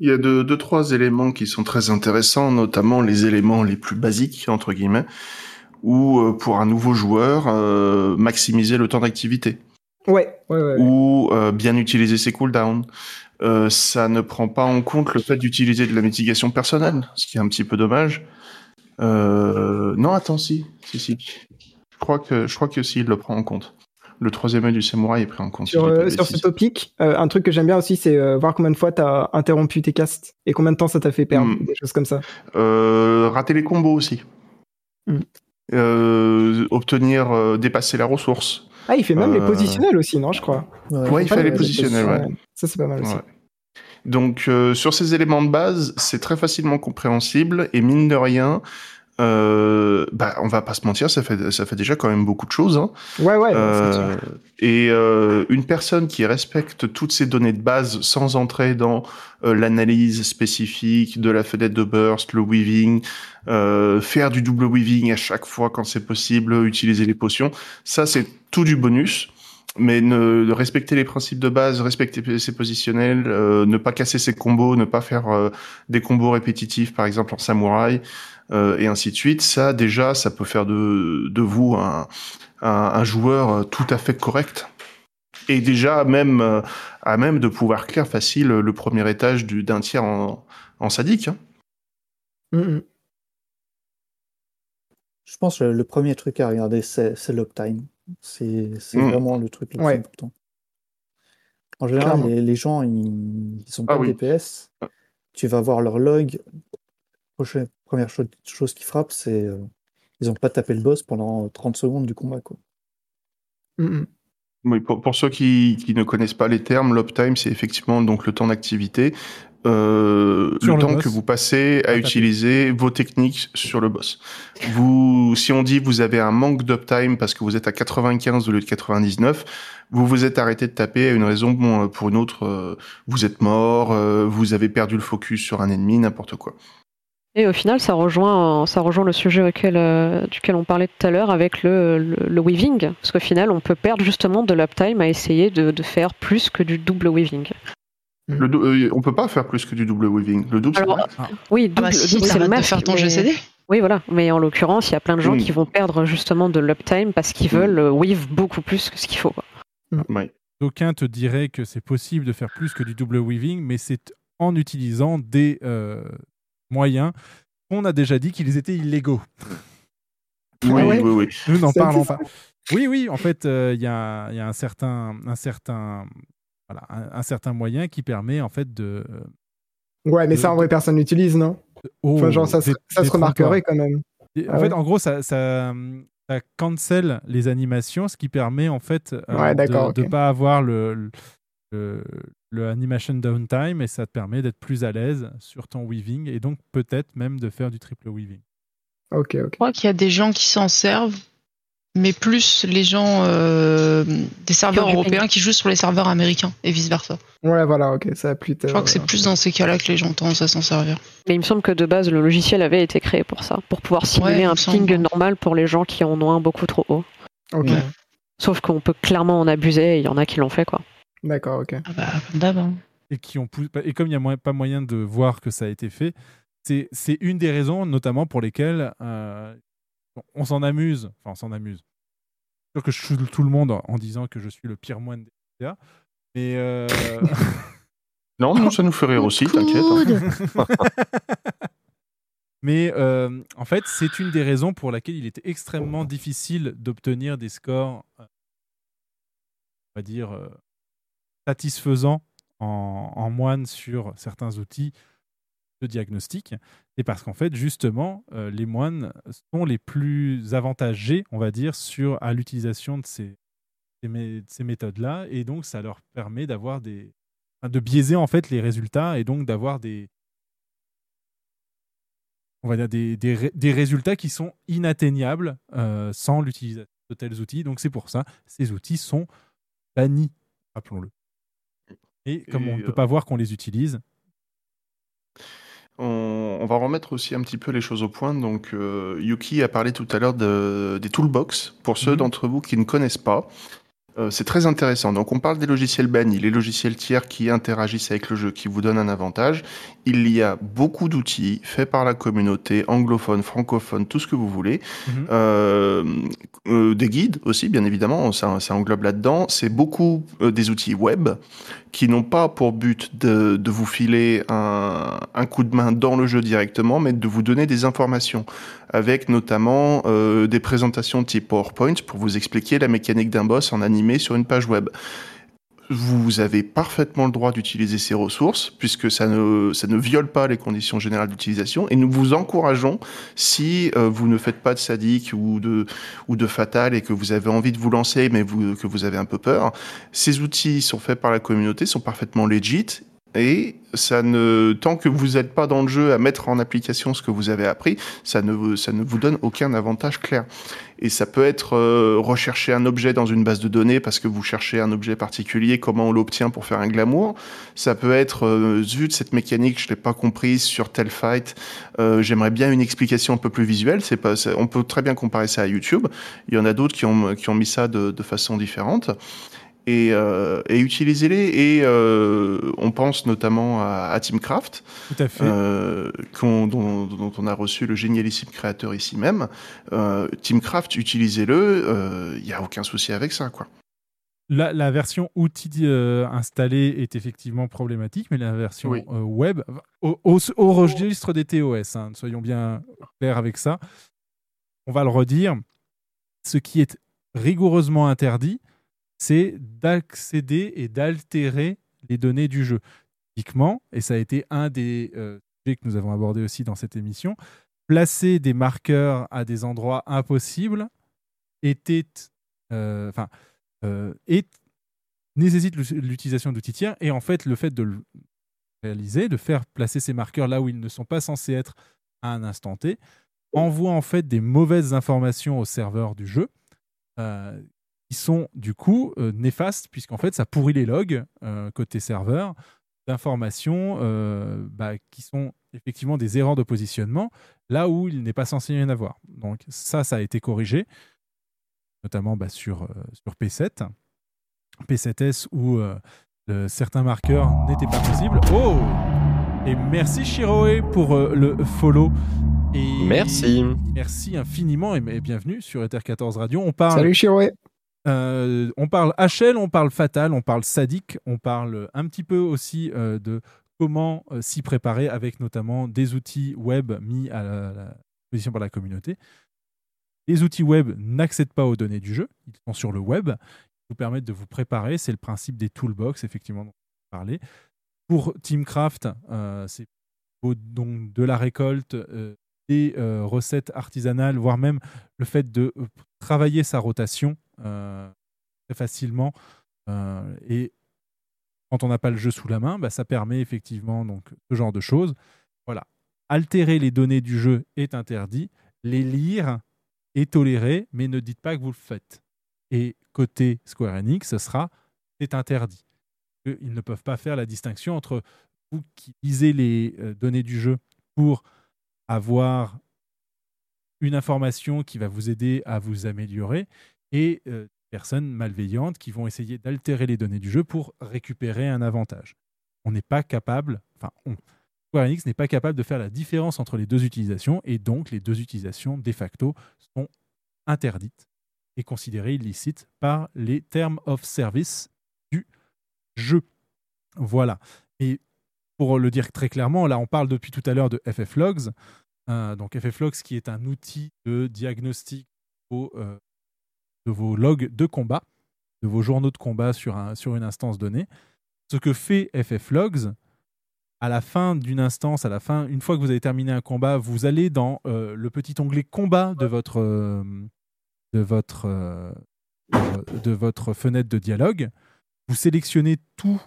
Il y a deux, deux, trois éléments qui sont très intéressants, notamment les éléments les plus basiques, entre guillemets, ou euh, pour un nouveau joueur, maximiser le temps d'activité, Ouais, ouais, ouais. ouais. ou bien utiliser ses cooldowns. Ça ne prend pas en compte le fait d'utiliser de la mitigation personnelle, ce qui est un petit peu dommage. Euh, non, attends, si, si, si. Je crois que, je crois que si, il le prend en compte. Le troisième œil du samouraï est pris en compte. Sur, euh, sur ce topic, euh, un truc que j'aime bien aussi, c'est euh, voir combien de fois t'as interrompu tes castes et combien de temps ça t'a fait perdre, Mm. des choses comme ça. Euh, rater les combos aussi. Mm. Euh, obtenir, euh, dépasser la ressource. Ah, il fait même les positionnels aussi, non, je crois. Ouais, il fait les les positionnels, ouais. Ça, c'est pas mal aussi. Ouais. Donc, euh, sur ces éléments de base, c'est très facilement compréhensible et mine de rien, euh, bah, on va pas se mentir, ça fait, ça fait déjà quand même beaucoup de choses. Hein. Ouais, ouais, Euh, et euh, une personne qui respecte toutes ces données de base sans entrer dans euh, l'analyse spécifique de la fenêtre de burst, le weaving, euh, faire du double weaving à chaque fois quand c'est possible, utiliser les potions, ça c'est tout du bonus. Mais ne, de respecter les principes de base, respecter ses positionnels, euh, ne pas casser ses combos, ne pas faire des combos répétitifs, par exemple en samouraï, euh, et ainsi de suite. Ça, déjà, ça peut faire de, de vous un, un, un joueur euh, tout à fait correct. Et déjà, même euh, à même de pouvoir clear facile le premier étage du- d'un tiers en, en sadique. hein. Mm, mm. Je pense que le premier truc à regarder, c'est l'uptime. C'est Mm. vraiment le truc le plus Ouais. important. En général, les, les gens, ils, ils sont Ah pas oui. DPS. Tu vas voir leur log. Prochaine, première chose, chose qui frappe, c'est euh, ils ont pas tapé le boss pendant 30 secondes du combat. Quoi. Mm. Oui, pour, pour ceux qui, qui ne connaissent pas les termes, l'uptime, c'est effectivement donc le temps d'activité, euh, le le temps boss. que vous passez à utiliser vos techniques sur le boss. Vous, si on dit vous avez un manque d'uptime parce que vous êtes à 95 au lieu de 99, vous vous êtes arrêté de taper à une raison bon, pour une autre, euh, vous êtes mort, euh, vous avez perdu le focus sur un ennemi, n'importe quoi. Et au final, ça rejoint, ça rejoint le sujet auquel, euh, duquel on parlait tout à l'heure avec le, le, le weaving. Parce qu'au final, on peut perdre justement de l'uptime à essayer de, de faire plus que du double weaving. Le dou- euh, on peut pas faire plus que du double weaving. Le double, c'est Alors, vrai Oui, Ah bah double, si, double, c'est le de masque. faire ton mais- GCD. Oui, voilà. Mais en l'occurrence, il y a plein de gens Mm. qui vont perdre justement de l'uptime parce qu'ils Mm. veulent euh, weave beaucoup plus que ce qu'il faut. Ouais. D'aucuns te diraient que c'est possible de faire plus que du double weaving, mais c'est en utilisant des euh, moyens qu'on a déjà dit qu'ils étaient illégaux. Oui, Ah ouais oui, oui. Nous n'en parlons pas. Oui, oui, en fait, euh, il y, a, il y a un certain, un certain, voilà, un, un certain moyen qui permet en fait de. Ouais, mais ça, en vrai, personne n'utilise, non? Oh, Enfin, genre, ça, ça se remarquerait quand même. Et Ah en fait, en gros, ça, ça, ça cancel les animations, ce qui permet en fait euh, Ouais, de ne pas avoir le, le, le animation downtime et ça te permet d'être plus à l'aise sur ton weaving et donc peut-être même de faire du triple weaving. Ok, ok. Je crois qu'il y a des gens qui s'en servent, mais plus les gens euh, des serveurs européens qui jouent sur les serveurs américains et vice versa. Ouais, voilà, ok, ça a plus. Je crois que c'est plus dans ces cas-là que les gens tendance à s'en servir. Mais il me semble que de base, le logiciel avait été créé pour ça, pour pouvoir simuler Ouais, un semble. ping normal pour les gens qui en ont un beaucoup trop haut. Ok, Ouais. Sauf qu'on peut clairement en abuser et il y en a qui l'ont fait, quoi. D'accord, ok. Ah bah, comme d'hab. hein. et qui ont pou- et comme il n'y a mo- pas moyen de voir que ça a été fait, c'est c'est une des raisons notamment pour lesquelles euh, on s'en amuse. Enfin, on s'en amuse. Je suis sûr que je saoule tout le monde en, disant que je suis le pire moine des GTA. Mais euh, Non, non, ça nous fait rire aussi, t'inquiète. hein. Mais euh, en fait, c'est une des raisons pour laquelle il était extrêmement difficile d'obtenir des scores, on va dire, satisfaisants en, en moine sur certains outils de diagnostic. Et parce qu'en fait, justement, euh, les moines sont les plus avantagés, on va dire, sur, à l'utilisation de ces, ces mé- de ces méthodes-là. Et donc, ça leur permet d'avoir des. de biaiser en fait les résultats et donc d'avoir des, on des résultats qui sont inatteignables euh, sans l'utilisation de tels outils. Donc c'est pour ça, ces outils sont bannis, rappelons-le. Et comme Et, on ne euh, peut pas voir qu'on les utilise, On, on va remettre aussi un petit peu les choses au point. Donc, euh, Yuki a parlé tout à l'heure de- des toolbox. Pour ceux Mhm. d'entre vous qui ne connaissent pas, euh, c'est très intéressant. Donc, on parle des logiciels bannis, les logiciels tiers qui interagissent avec le jeu, qui vous donnent un avantage. Il y a beaucoup d'outils faits par la communauté, anglophone, francophone, tout ce que vous voulez. Mhm. Euh, euh, des guides aussi, bien évidemment, ça, ça englobe là-dedans. C'est beaucoup euh, des outils web qui n'ont pas pour but de, de vous filer un, un coup de main dans le jeu directement, mais de vous donner des informations, avec notamment euh, des présentations type PowerPoint pour vous expliquer la mécanique d'un boss en animé sur une page web. Vous avez parfaitement le droit d'utiliser ces ressources, puisque ça ne, ça ne viole pas les conditions générales d'utilisation, et nous vous encourageons, si euh, vous ne faites pas de sadique ou de, ou de fatal et que vous avez envie de vous lancer, mais que vous avez un peu peur, ces outils sont faits par la communauté, sont parfaitement legit, et ça ne, tant que vous n'êtes pas dans le jeu à mettre en application ce que vous avez appris, ça ne, ça ne vous donne aucun avantage clair. Et ça peut être euh, rechercher un objet dans une base de données parce que vous cherchez un objet particulier, comment on l'obtient pour faire un glamour. Ça peut être, euh, zut, cette mécanique, je l'ai pas comprise sur tel fight, euh, j'aimerais bien une explication un peu plus visuelle. C'est pas, on peut très bien comparer ça à YouTube. Il y en a d'autres qui ont, qui ont mis ça de, de façon différente et, euh, et utilisez-les. Et euh, on pense notamment à, à Teamcraft, tout à fait. euh, dont, dont on a reçu le génialissime créateur ici même. Teamcraft, utilisez-le, il n'y a aucun souci avec ça. quoi. la, la version outil installée est effectivement problématique, mais la version Oui. web, au, au- au registre des TOS, hein, soyons bien clairs avec ça, on va le redire, ce qui est rigoureusement interdit, c'est d'accéder et d'altérer les données du jeu. Typiquement, et ça a été un des euh, sujets que nous avons abordé aussi dans cette émission, placer des marqueurs à des endroits impossibles était, euh, enfin, euh, est- nécessite l'u- l'utilisation d'outils tiers et en fait le fait de le réaliser, de faire placer ces marqueurs là où ils ne sont pas censés être à un instant T, envoie en fait des mauvaises informations au serveur du jeu euh, qui sont du coup euh, néfastes puisqu'en fait ça pourrit les logs euh, côté serveur d'informations euh, bah, qui sont effectivement des erreurs de positionnement là où il n'est pas censé y en avoir. Donc ça, ça a été corrigé, notamment bah, sur, euh, sur P7, P7S où euh, le- certains marqueurs n'étaient pas possibles. Oh Et merci Shiroe pour euh, le follow. Et Merci. Merci infiniment et, bienvenue sur Ether 14 Radio. On parle. Salut. Euh, on parle HL, on parle Fatal, on parle Sadique, on parle un petit peu aussi euh, de comment euh, s'y préparer avec notamment des outils web mis à la, la disposition par la communauté. Les outils web n'accèdent pas aux données du jeu, ils sont sur le web, ils vous permettent de vous préparer, c'est le principe des toolbox, effectivement, dont on parlait. Pour Teamcraft, c'est donc de la récolte, des recettes artisanales, voire même le fait de travailler sa rotation euh, très facilement. euh, et quand on n'a pas le jeu sous la main, bah, ça permet effectivement donc ce genre de choses. Voilà. Altérer les données du jeu est interdit. Les lire est toléré, mais ne dites pas que vous le faites. Et côté Square Enix, ce sera c'est interdit. Ils ne peuvent pas faire la distinction entre vous qui lisez les euh, données du jeu pour avoir une information qui va vous aider à vous améliorer et euh, personnes malveillantes qui vont essayer d'altérer les données du jeu pour récupérer un avantage. On n'est pas capable, enfin, on, Square Enix n'est pas capable de faire la différence entre les deux utilisations et donc les deux utilisations de facto sont interdites et considérées illicites par les termes of service du jeu. Voilà. Et pour le dire très clairement, là on parle depuis tout à l'heure de FFlogs. Euh, donc FFlogs qui est un outil de diagnostic euh, de vos logs de combat, de vos journaux de combat sur, un, sur une instance donnée. Ce que fait FFlogs, à la fin d'une instance, à la fin, une fois que vous avez terminé un combat, vous allez dans euh, le petit onglet combat de votre, de, votre, de votre fenêtre de dialogue. Vous sélectionnez tout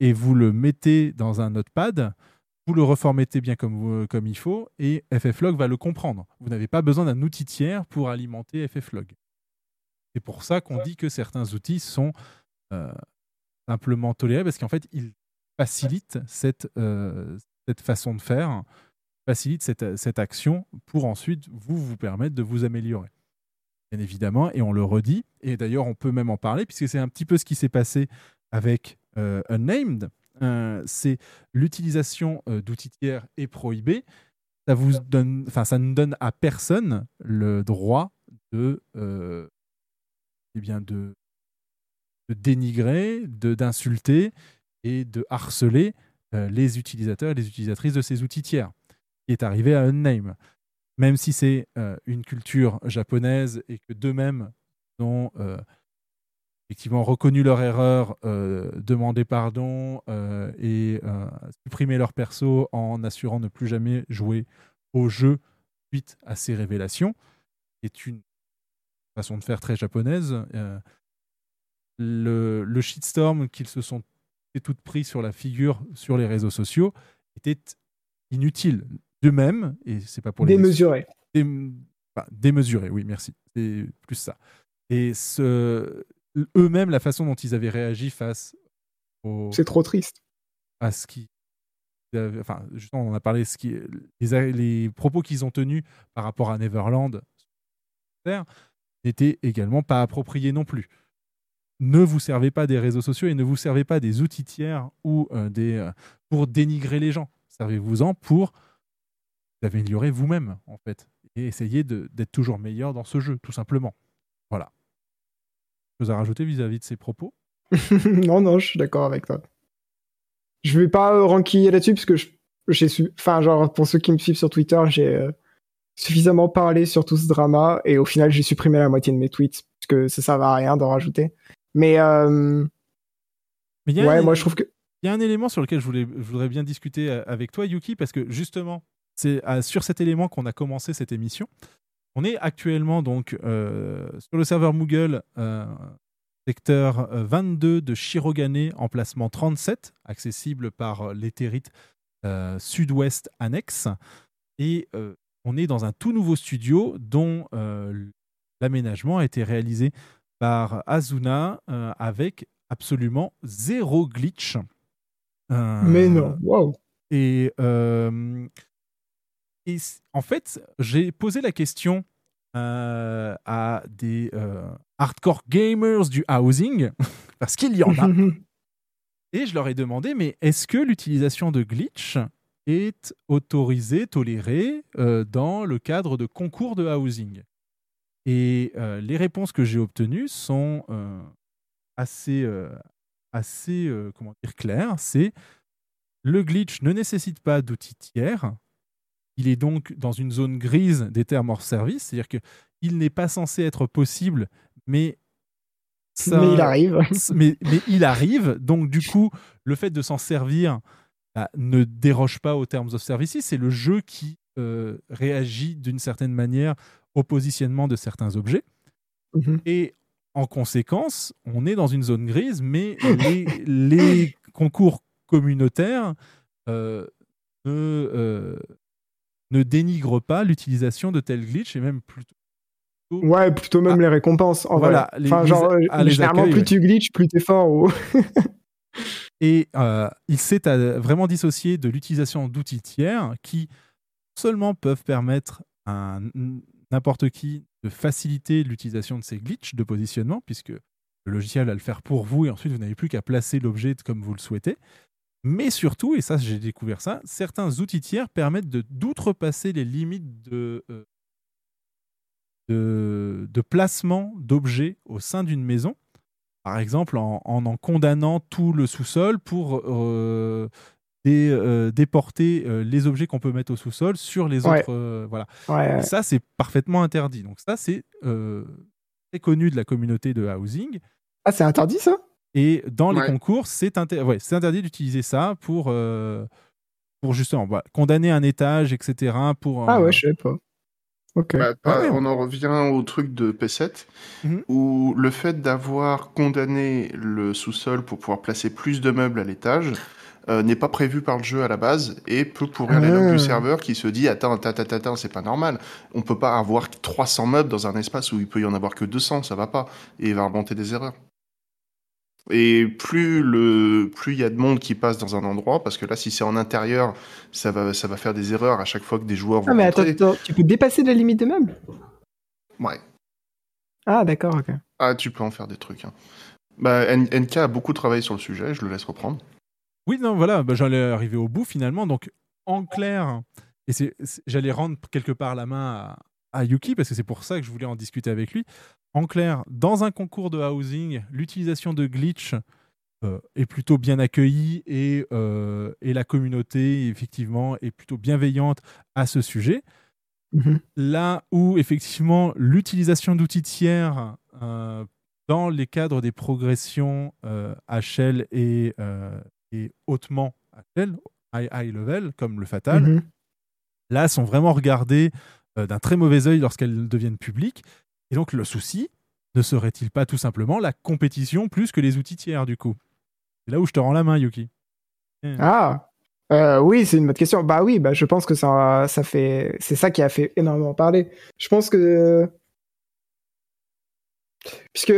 et vous le mettez dans un notepad. Vous le reformettez bien comme, vous- comme il faut et FFlog va le comprendre. Vous n'avez pas besoin d'un outil tiers pour alimenter FFlog. C'est pour ça qu'on dit que certains outils sont euh, simplement tolérés parce qu'en fait, ils facilitent cette, euh, cette façon de faire, facilitent cette, cette action pour ensuite vous vous permettre de vous améliorer. Bien évidemment, et on le redit, et d'ailleurs on peut même en parler puisque c'est un petit peu ce qui s'est passé avec euh, Unnamed. Euh, c'est l'utilisation euh, d'outils tiers est prohibée. Ça vous donne, enfin, ça ne donne à personne le droit de, euh, eh bien, de, de dénigrer, de d'insulter et de harceler euh, les utilisateurs et les utilisatrices de ces outils tiers, qui est arrivé à Unname. Même si c'est euh, une culture japonaise et que d'eux-mêmes ont euh, effectivement reconnu leur erreur, euh, demandé pardon euh, et euh, supprimé leur perso en assurant ne plus jamais jouer au jeu suite à ces révélations, est une façon de faire très japonaise. Euh, le, le shitstorm qu'ils se sont toutes pris sur la figure sur les réseaux sociaux était inutile d'eux-mêmes, et c'est pas pour les Démesuré. Dé- enfin, démesuré, oui, merci. C'est plus ça. Et ce, eux-mêmes, la façon dont ils avaient réagi face au, C'est trop triste. à ce qui. Enfin, justement, on en a parlé, ce qui, les, les propos qu'ils ont tenus par rapport à Neverland n'étaient également pas appropriés non plus. Ne vous servez pas des réseaux sociaux et ne vous servez pas des outils tiers ou euh, des, euh, pour dénigrer les gens. Servez-vous-en pour vous améliorer vous-même, en fait, et essayer de- d'être toujours meilleur dans ce jeu, tout simplement. Chose à rajouter vis-à-vis de ces propos non, non, je suis d'accord avec toi. Je vais pas euh, ranquiller là-dessus parce que j'ai su, enfin, genre, pour ceux qui me suivent sur Twitter, j'ai euh, suffisamment parlé sur tout ce drama et au final, j'ai supprimé la moitié de mes tweets parce que ça servait à rien d'en rajouter. Mais, euh, Mais il y a ouais, un- moi, je trouve que Il y a un élément sur lequel je, voulais, je voudrais bien discuter euh, avec toi, Yuki, parce que justement, c'est euh, sur cet élément qu'on a commencé cette émission. On est actuellement donc euh, sur le serveur Moogle, euh, secteur euh, 22 de Shirogane, emplacement 37, accessible par euh, l'éthérite euh, sud-ouest annexe. Et euh, on est dans un tout nouveau studio dont euh, l'aménagement a été réalisé par Azuna euh, avec absolument zéro glitch. Euh, Mais non, waouh. Et, euh, et en fait, j'ai posé la question euh, à des euh, hardcore gamers du housing, parce qu'il y en a. Et je leur ai demandé, mais est-ce que l'utilisation de glitch est autorisée, tolérée euh, dans le cadre de concours de housing? Et les réponses que j'ai obtenues sont assez, assez comment dire, claires. C'est le glitch ne nécessite pas d'outils tiers. Il est donc dans une zone grise des termes hors service, c'est-à-dire qu'il n'est pas censé être possible, mais ça- Mais il arrive. mais, mais il arrive. Donc, du coup, le fait de s'en servir bah, ne déroge pas aux termes of service. C'est le jeu qui euh, réagit d'une certaine manière au positionnement de certains objets. Mhm. Et en conséquence, on est dans une zone grise, mais les, les concours communautaires euh, ne, euh, ne dénigrent pas l'utilisation de tels glitch et même plutôt Ouais, plutôt même les récompenses. En Voilà, vrai. les- Enfin, les- genre, euh, ah, les généralement, accueils, plus ouais. tu glitches, plus t'es fort. ou- Et euh, il s'est euh, vraiment dissocié de l'utilisation d'outils tiers qui seulement peuvent permettre à n'importe qui de faciliter l'utilisation de ces glitches de positionnement, puisque le logiciel va le faire pour vous et ensuite vous n'avez plus qu'à placer l'objet comme vous le souhaitez. Mais surtout, et ça j'ai découvert ça, certains outils tiers permettent d'outrepasser les limites de, euh, de, de placement d'objets au sein d'une maison. Par exemple, en en, en condamnant tout le sous-sol pour euh, dé- euh, déporter les objets qu'on peut mettre au sous-sol sur les Ouais. autres. voilà. Ouais, Et ouais. Ça, c'est parfaitement interdit. Donc ça, c'est très connu de la communauté de housing. Ah, c'est interdit ça? Et dans les Ouais. concours, c'est inter- ouais, c'est interdit d'utiliser ça pour, euh, pour justement voilà, condamner un étage, etc. Pour, Ah euh, ouais, je sais pas. Bah, pas- Ah ouais. On en revient au truc de P7, Mhm. où le fait d'avoir condamné le sous-sol pour pouvoir placer plus de meubles à l'étage euh, n'est pas prévu par le jeu à la base et peut pourrir les logs Ah. du serveur qui se dit attends, attends, attends, attends, c'est pas normal. On peut pas avoir 300 meubles dans un espace où il peut y en avoir que 200, ça va pas. Et il va remonter des erreurs. Et plus le plus il y a de monde qui passe dans un endroit, parce que là, si c'est en intérieur, ça va, ça va faire des erreurs à chaque fois que des joueurs vont Ah, mais attends, rentrer. attends, tu peux dépasser la limite des meubles? Ouais. Ah, d'accord, ok. Ah, tu peux en faire des trucs. hein. Bah, NK a beaucoup travaillé sur le sujet, je le laisse reprendre. Oui, non, voilà, bah, j'allais arriver au bout finalement. Donc, en clair, et c'est, c'est- j'allais rendre quelque part la main à, Yuki parce que c'est pour ça que je voulais en discuter avec lui. En clair, dans un concours de housing, l'utilisation de glitch euh, est plutôt bien accueillie et, euh, et la communauté, effectivement, est plutôt bienveillante à ce sujet. Mhm. Là où, effectivement, l'utilisation d'outils tiers euh, dans les cadres des progressions HL et, et hautement HL, high, high level, comme le Fatal, Mhm. là, sont vraiment regardées euh, d'un très mauvais œil lorsqu'elles deviennent publiques. Et donc, le souci ne serait-il pas tout simplement la compétition plus que les outils tiers, du coup? C'est là où je te rends la main, Yuki. Eh. Ah Euh, oui, c'est une bonne question. Bah oui, bah je pense que ça, ça fait, c'est ça qui a fait énormément parler. Je pense que, puisque,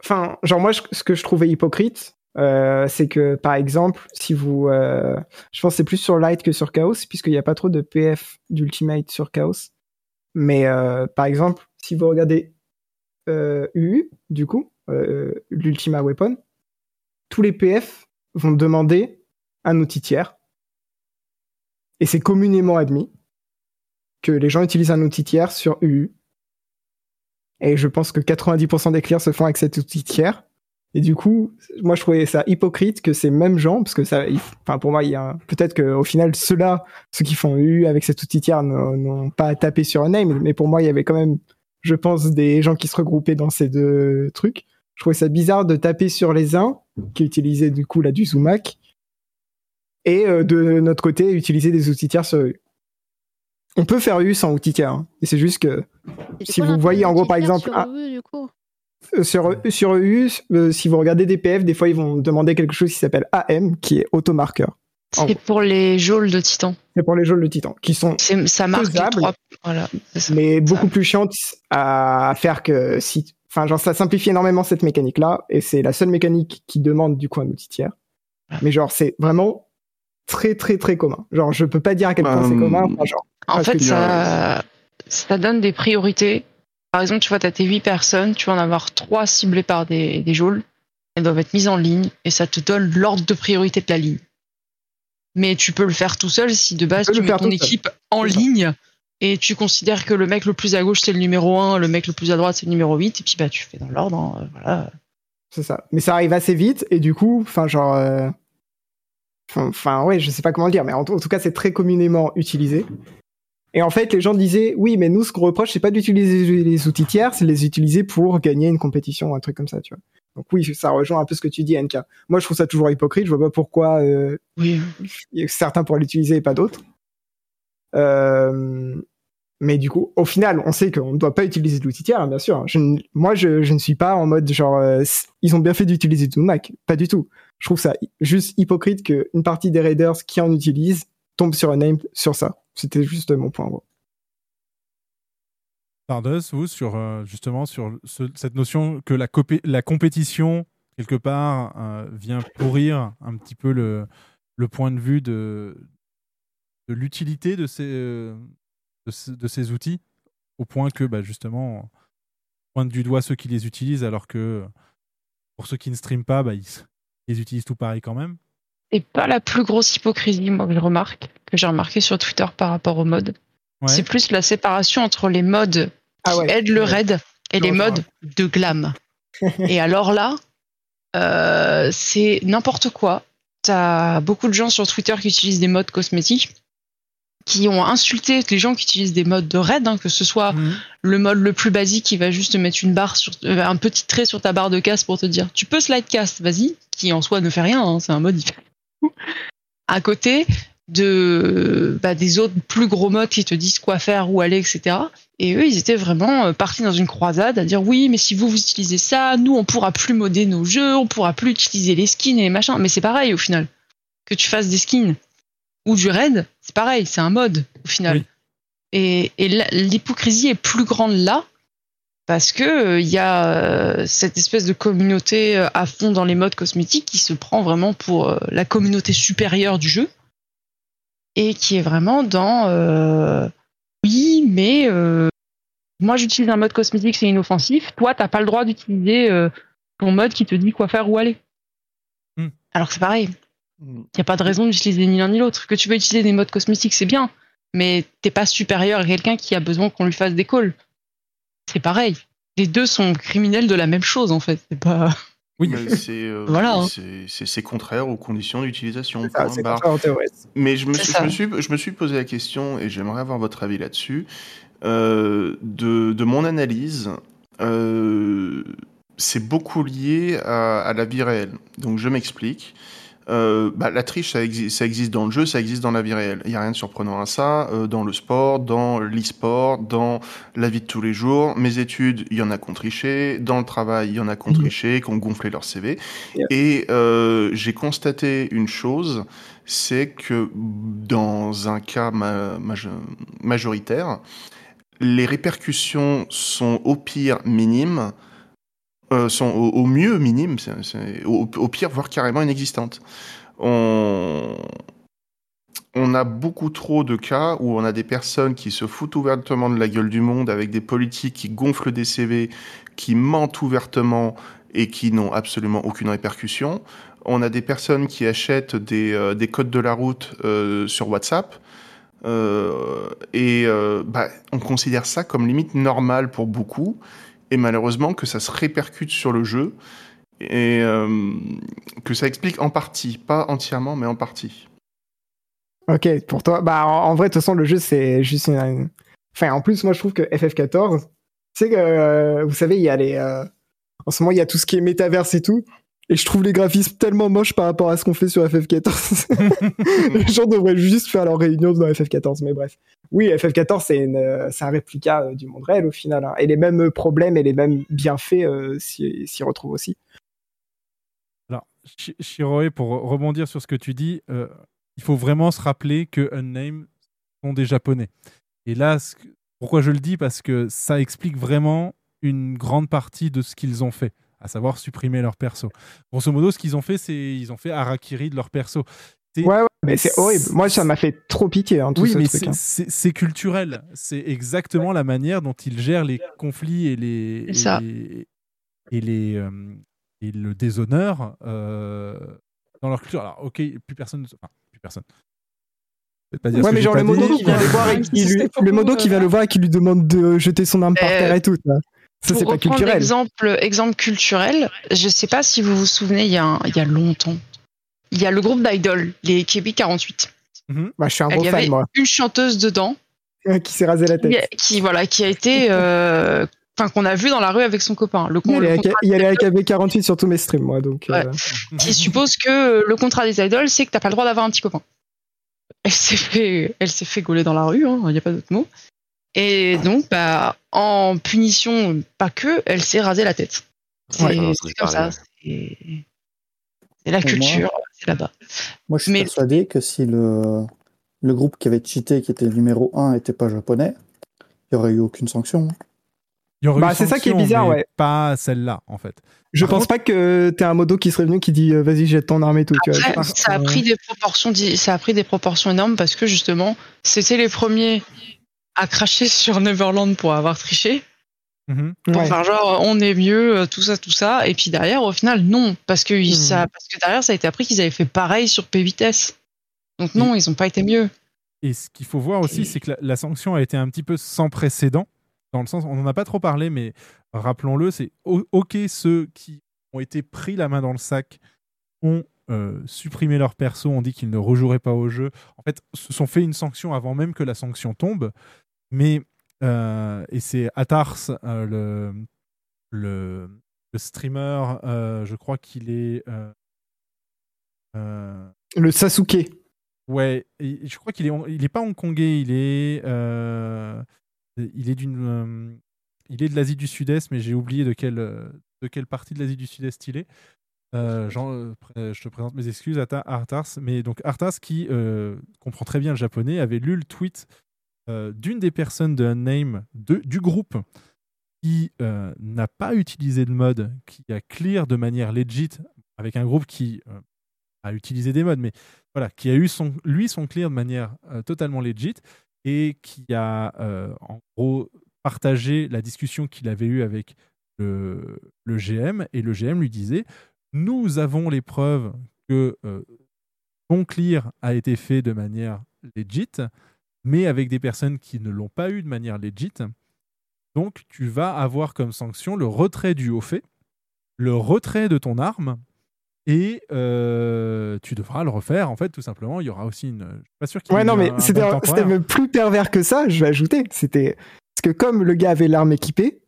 enfin, genre moi, ce que je trouvais hypocrite, euh, c'est que par exemple, si vous, euh, je pense c'est plus sur Light que sur Chaos, puisqu'il n'y a pas trop de PF d'Ultimate sur Chaos. Mais euh, par exemple, si vous regardez euh, UU, du coup, euh, l'Ultima Weapon, tous les PF vont demander un outil tiers. Et c'est communément admis que les gens utilisent un outil tiers sur UU. Et je pense que 90% des clears se font avec cet outil tiers. Et du coup, moi je trouvais ça hypocrite que ces mêmes gens, parce que ça, enfin pour moi, il y a peut-être qu'au final, ceux-là, ceux qui font UU avec cet outil tiers n'ont pas tapé sur un name, mais pour moi, il y avait quand même, je pense, des gens qui se regroupaient dans ces deux trucs. Je trouvais ça bizarre de taper sur les uns qui utilisaient du coup là du Zumac et euh, de notre côté utiliser des outils tiers sur eux. On peut faire U sans outils tiers, hein. et c'est juste que si vous voyez en gros par exemple sur ah, eux, du coup sur sur EU, euh, si vous regardez des PF, des fois ils vont demander quelque chose qui s'appelle AM, qui est automarqueur. C'est pour les geôles de titan. C'est pour les jeux de titan, qui sont C'est- Ça marque les faisables, trois. Voilà. c'est ça. mais beaucoup plus chiantes à faire que si. Enfin, genre, ça simplifie énormément cette mécanique-là, et c'est la seule mécanique qui demande du coup un outil tiers. Mais genre, c'est vraiment très très très commun. Genre, je peux pas dire à quel point c'est Hum. commun. Enfin, genre, En fait, ça, ça donne des priorités. Par exemple, tu vois, tu as tes 8 personnes, tu vas en avoir 3 ciblées par des, des geôles. elles doivent être mises en ligne et ça te donne l'ordre de priorité de la ligne. Mais tu peux le faire tout seul si de base tu le mets ton équipe en ligne et tu considères que le mec le plus à gauche c'est le numéro 1, le mec le plus à droite c'est le numéro 8 et puis bah tu fais dans l'ordre, hein, euh, voilà. C'est ça. Mais ça arrive assez vite et du coup, enfin genre, euh, enfin ouais, je sais pas comment le dire, mais en tout cas c'est très communément utilisé. Et en fait, les gens disaient, oui, mais nous ce qu'on reproche, c'est pas d'utiliser les outils tiers, c'est de les utiliser pour gagner une compétition, un truc comme ça, tu vois. Donc oui, ça rejoint un peu ce que tu dis, NK. Moi, je trouve ça toujours hypocrite. Je vois pas pourquoi euh, Oui. certains pourraient l'utiliser et pas d'autres. Euh, mais du coup, au final, on sait qu'on ne doit pas utiliser de l'outil tiers, hein, bien sûr. Je ne- moi, je, je ne suis pas en mode genre, euh, ils ont bien fait d'utiliser tout Mac. Pas du tout. Je trouve ça juste hypocrite qu'une partie des raiders qui en utilisent tombe sur un name sur ça. C'était juste mon point. en gros. Stardust, vous, sur euh, justement sur ce- cette notion que la, la compétition, quelque part, euh, vient pourrir un petit peu le, le point de vue de, de l'utilité de ces, euh, de ces outils, au point que, bah, justement, on pointe du doigt ceux qui les utilisent, alors que pour ceux qui ne streament pas, bah, ils, ils les utilisent tout pareil quand même. C'est pas la plus grosse hypocrisie, moi, que je remarque, que j'ai remarqué sur Twitter par rapport aux modes. Ouais. C'est plus la séparation entre les modes qui aident le raid et les modes de glam. et alors là, euh, c'est n'importe quoi. T'as beaucoup de gens sur Twitter qui utilisent des modes cosmétiques qui ont insulté les gens qui utilisent des modes de raid, hein, que ce soit le mode le plus basique qui va juste te mettre une barre sur euh, un petit trait sur ta barre de casse pour te dire tu peux slide cast, vas-y, qui en soi ne fait rien, hein, c'est un mode il fait. À côté de bah, des autres plus gros modes qui te disent quoi faire, où aller, etc. Et eux, ils étaient vraiment euh, partis dans une croisade à dire oui, mais si vous vous utilisez ça, nous on pourra plus modder nos jeux, on pourra plus utiliser les skins et les machins. Mais c'est pareil au final. Que tu fasses des skins ou du raid, c'est pareil, c'est un mode au final. Et, l'hypocrisie est plus grande là parce que euh, il y a euh, cette espèce de communauté euh, à fond dans les modes cosmétiques qui se prend vraiment pour euh, la communauté supérieure du jeu. Et qui est vraiment dans euh, oui mais euh, moi j'utilise un mode cosmétique c'est inoffensif. Toi t'as pas le droit d'utiliser euh, ton mode qui te dit quoi faire où aller. Hmm. alors c'est pareil. Il n'y a pas de raison d'utiliser ni l'un ni l'autre. Que tu veux utiliser des modes cosmétiques c'est bien. Mais t'es pas supérieur à quelqu'un qui a besoin qu'on lui fasse des calls c'est pareil les deux sont criminels de la même chose en fait c'est pas Oui, Mais c'est euh, Voilà, hein. contraire aux conditions d'utilisation. Mais je me, suis, ça. je, me suis, je me suis posé la question et j'aimerais avoir votre avis là-dessus. Euh, de, de mon analyse, euh, c'est beaucoup lié à, à la vie réelle. Donc je m'explique. Euh, bah, la triche, ça, exi- ça existe dans le jeu, ça existe dans la vie réelle. Il n'y a rien de surprenant à ça. Euh, dans le sport, dans l'e-sport, dans la vie de tous les jours. Mes études, il y en a qui ont triché. Dans le travail, il y en a qui ont triché, qui ont gonflé leur CV. Et euh, j'ai constaté une chose, c'est que dans un cas ma- maje- majoritaire, les répercussions sont au pire minimes, euh, sont au, mieux minimes, au, pire voire carrément inexistantes. On, a beaucoup trop de cas où on a des personnes qui se foutent ouvertement de la gueule du monde avec des politiques qui gonflent des CV, qui mentent ouvertement et qui n'ont absolument aucune répercussion. On a des personnes qui achètent des, euh, des codes de la route euh, sur WhatsApp. Et bah, on considère ça comme limite normal pour beaucoup. Et malheureusement que ça se répercute sur le jeu. Et euh, que ça explique en partie, pas entièrement, mais en partie. Ok, pour toi, bah en, vrai, de toute façon, le jeu c'est juste une, une- Enfin, en plus, moi je trouve que FF14, tu sais que, euh, vous savez, il y a les. euh, En ce moment, il y a tout ce qui est métaverse et tout. Et je trouve les graphismes tellement moches par rapport à ce qu'on fait sur FF14. les gens devraient juste faire leur réunion dans FF14, mais bref. Oui, FF14, c'est une, euh, c'est un réplica euh, du monde réel au final. hein. Et les mêmes problèmes et les mêmes bienfaits euh, s'y s'y retrouvent aussi. Alors, Shi- Shiroe, pour rebondir sur ce que tu dis, euh, il faut vraiment se rappeler que Unnamed sont des Japonais. Et là, pourquoi je le dis? Parce que ça explique vraiment une grande partie de ce qu'ils ont fait, à savoir supprimer leur perso. Grosso modo, ce qu'ils ont fait, c'est ils ont fait harakiri de leur perso. Ouais, ouais, mais c'est horrible. Moi, ça m'a fait trop pitié, hein, tout oui, ce mais c'est- hein. c'est culturel. C'est exactement la manière dont ils gèrent les conflits et les, et ça. les, et les, euh, et le déshonneur euh, dans leur culture. Alors, ok, plus personne. Enfin, plus personne. Pas dire Ouais, mais genre le modo qui vient le voir et qui lui, le modo qui vient le voir et qui lui demande de jeter son arme par Euh, terre et tout. ça. Ça, c'est pas culturel. Exemple, exemple culturel, je sais pas si vous vous souvenez, il y a, un- il y a longtemps, il y a le groupe d'idol, les KB48. Bah, je suis un Il gros y fan, avait moi. une chanteuse dedans qui s'est rasé la tête. qui, qui, voilà, qui a été, euh, enfin qu'on a vu dans la rue avec son copain. Le, Il y con- a contrat il y a les AKB48 sur tous mes streams, moi. Donc, euh, qui suppose que le contrat des idoles, c'est que t'as pas le droit d'avoir un petit copain. Elle s'est fait, elle s'est fait gauler dans la rue, il n'y a pas d'autre mot. Et donc, bah, en punition, pas que, elle s'est rasé la tête. C'est Ouais. Comme ça. C'est la culture, c'est là-bas. Moi, je suis persuadé que si le, le groupe qui avait cheaté, qui était le numéro 1, n'était pas japonais, il n'y aurait eu aucune sanction. Il y aurait Bah, c'est ça qui est bizarre, ouais. Pas celle-là, en fait. je pense pas que t'es un modo qui serait venu qui dit euh, vas-y, jette ton arme et tout. tu vois. Après, pense ça a pris des proportions, ça a pris des proportions énormes parce que justement, c'était les premiers à cracher sur Neverland pour avoir triché. Pour Ouais. faire genre, on est mieux, euh, tout ça, tout ça. Et puis derrière, au final, non. Parce que, ils- ça, parce que derrière, ça a été appris qu'ils avaient fait pareil sur P8S. Donc non, ils ont pas été mieux. Et ce qu'il faut voir aussi, c'est que la, la sanction a été un petit peu sans précédent, dans le sens, on n'en a pas trop parlé, mais rappelons-le, c'est ok ceux qui ont été pris la main dans le sac ont euh, supprimé leur perso, ont dit qu'ils ne rejoueraient pas au jeu. En fait, se sont fait une sanction avant même que la sanction tombe. Mais euh, et c'est Atars, euh, le, le le streamer, euh, je crois qu'il est Le Sasuke. Ouais, et je crois qu'il est, il est pas hongkongais, il est, euh, il est d'une, euh, il est de l'Asie du Sud-Est, mais j'ai oublié de quelle, de quelle partie de l'Asie du Sud-Est il est. Euh, Jean, je te présente mes excuses, Ata- Arthas, mais donc Arthas qui comprend très bien le japonais avait lu le tweet euh, d'une des personnes de Unnamed de, du groupe qui euh, n'a pas utilisé de mode, qui a clear de manière legit avec un groupe qui euh, a utilisé des modes, mais voilà, qui a eu son, lui son clear de manière totalement legit et qui a en gros partagé la discussion qu'il avait eue avec le, le GM et le GM lui disait nous avons les preuves que ton clear a été fait de manière legit, mais avec des personnes qui ne l'ont pas eu de manière legit. Donc tu vas avoir comme sanction le retrait du haut fait, le retrait de ton arme et euh, tu devras le refaire. En fait, tout simplement, il y aura aussi une. Je suis pas sûr qu'il y Ouais, non, mais c'était même plus pervers que ça, je vais ajouter. C'était. Parce que comme le gars avait l'arme équipée,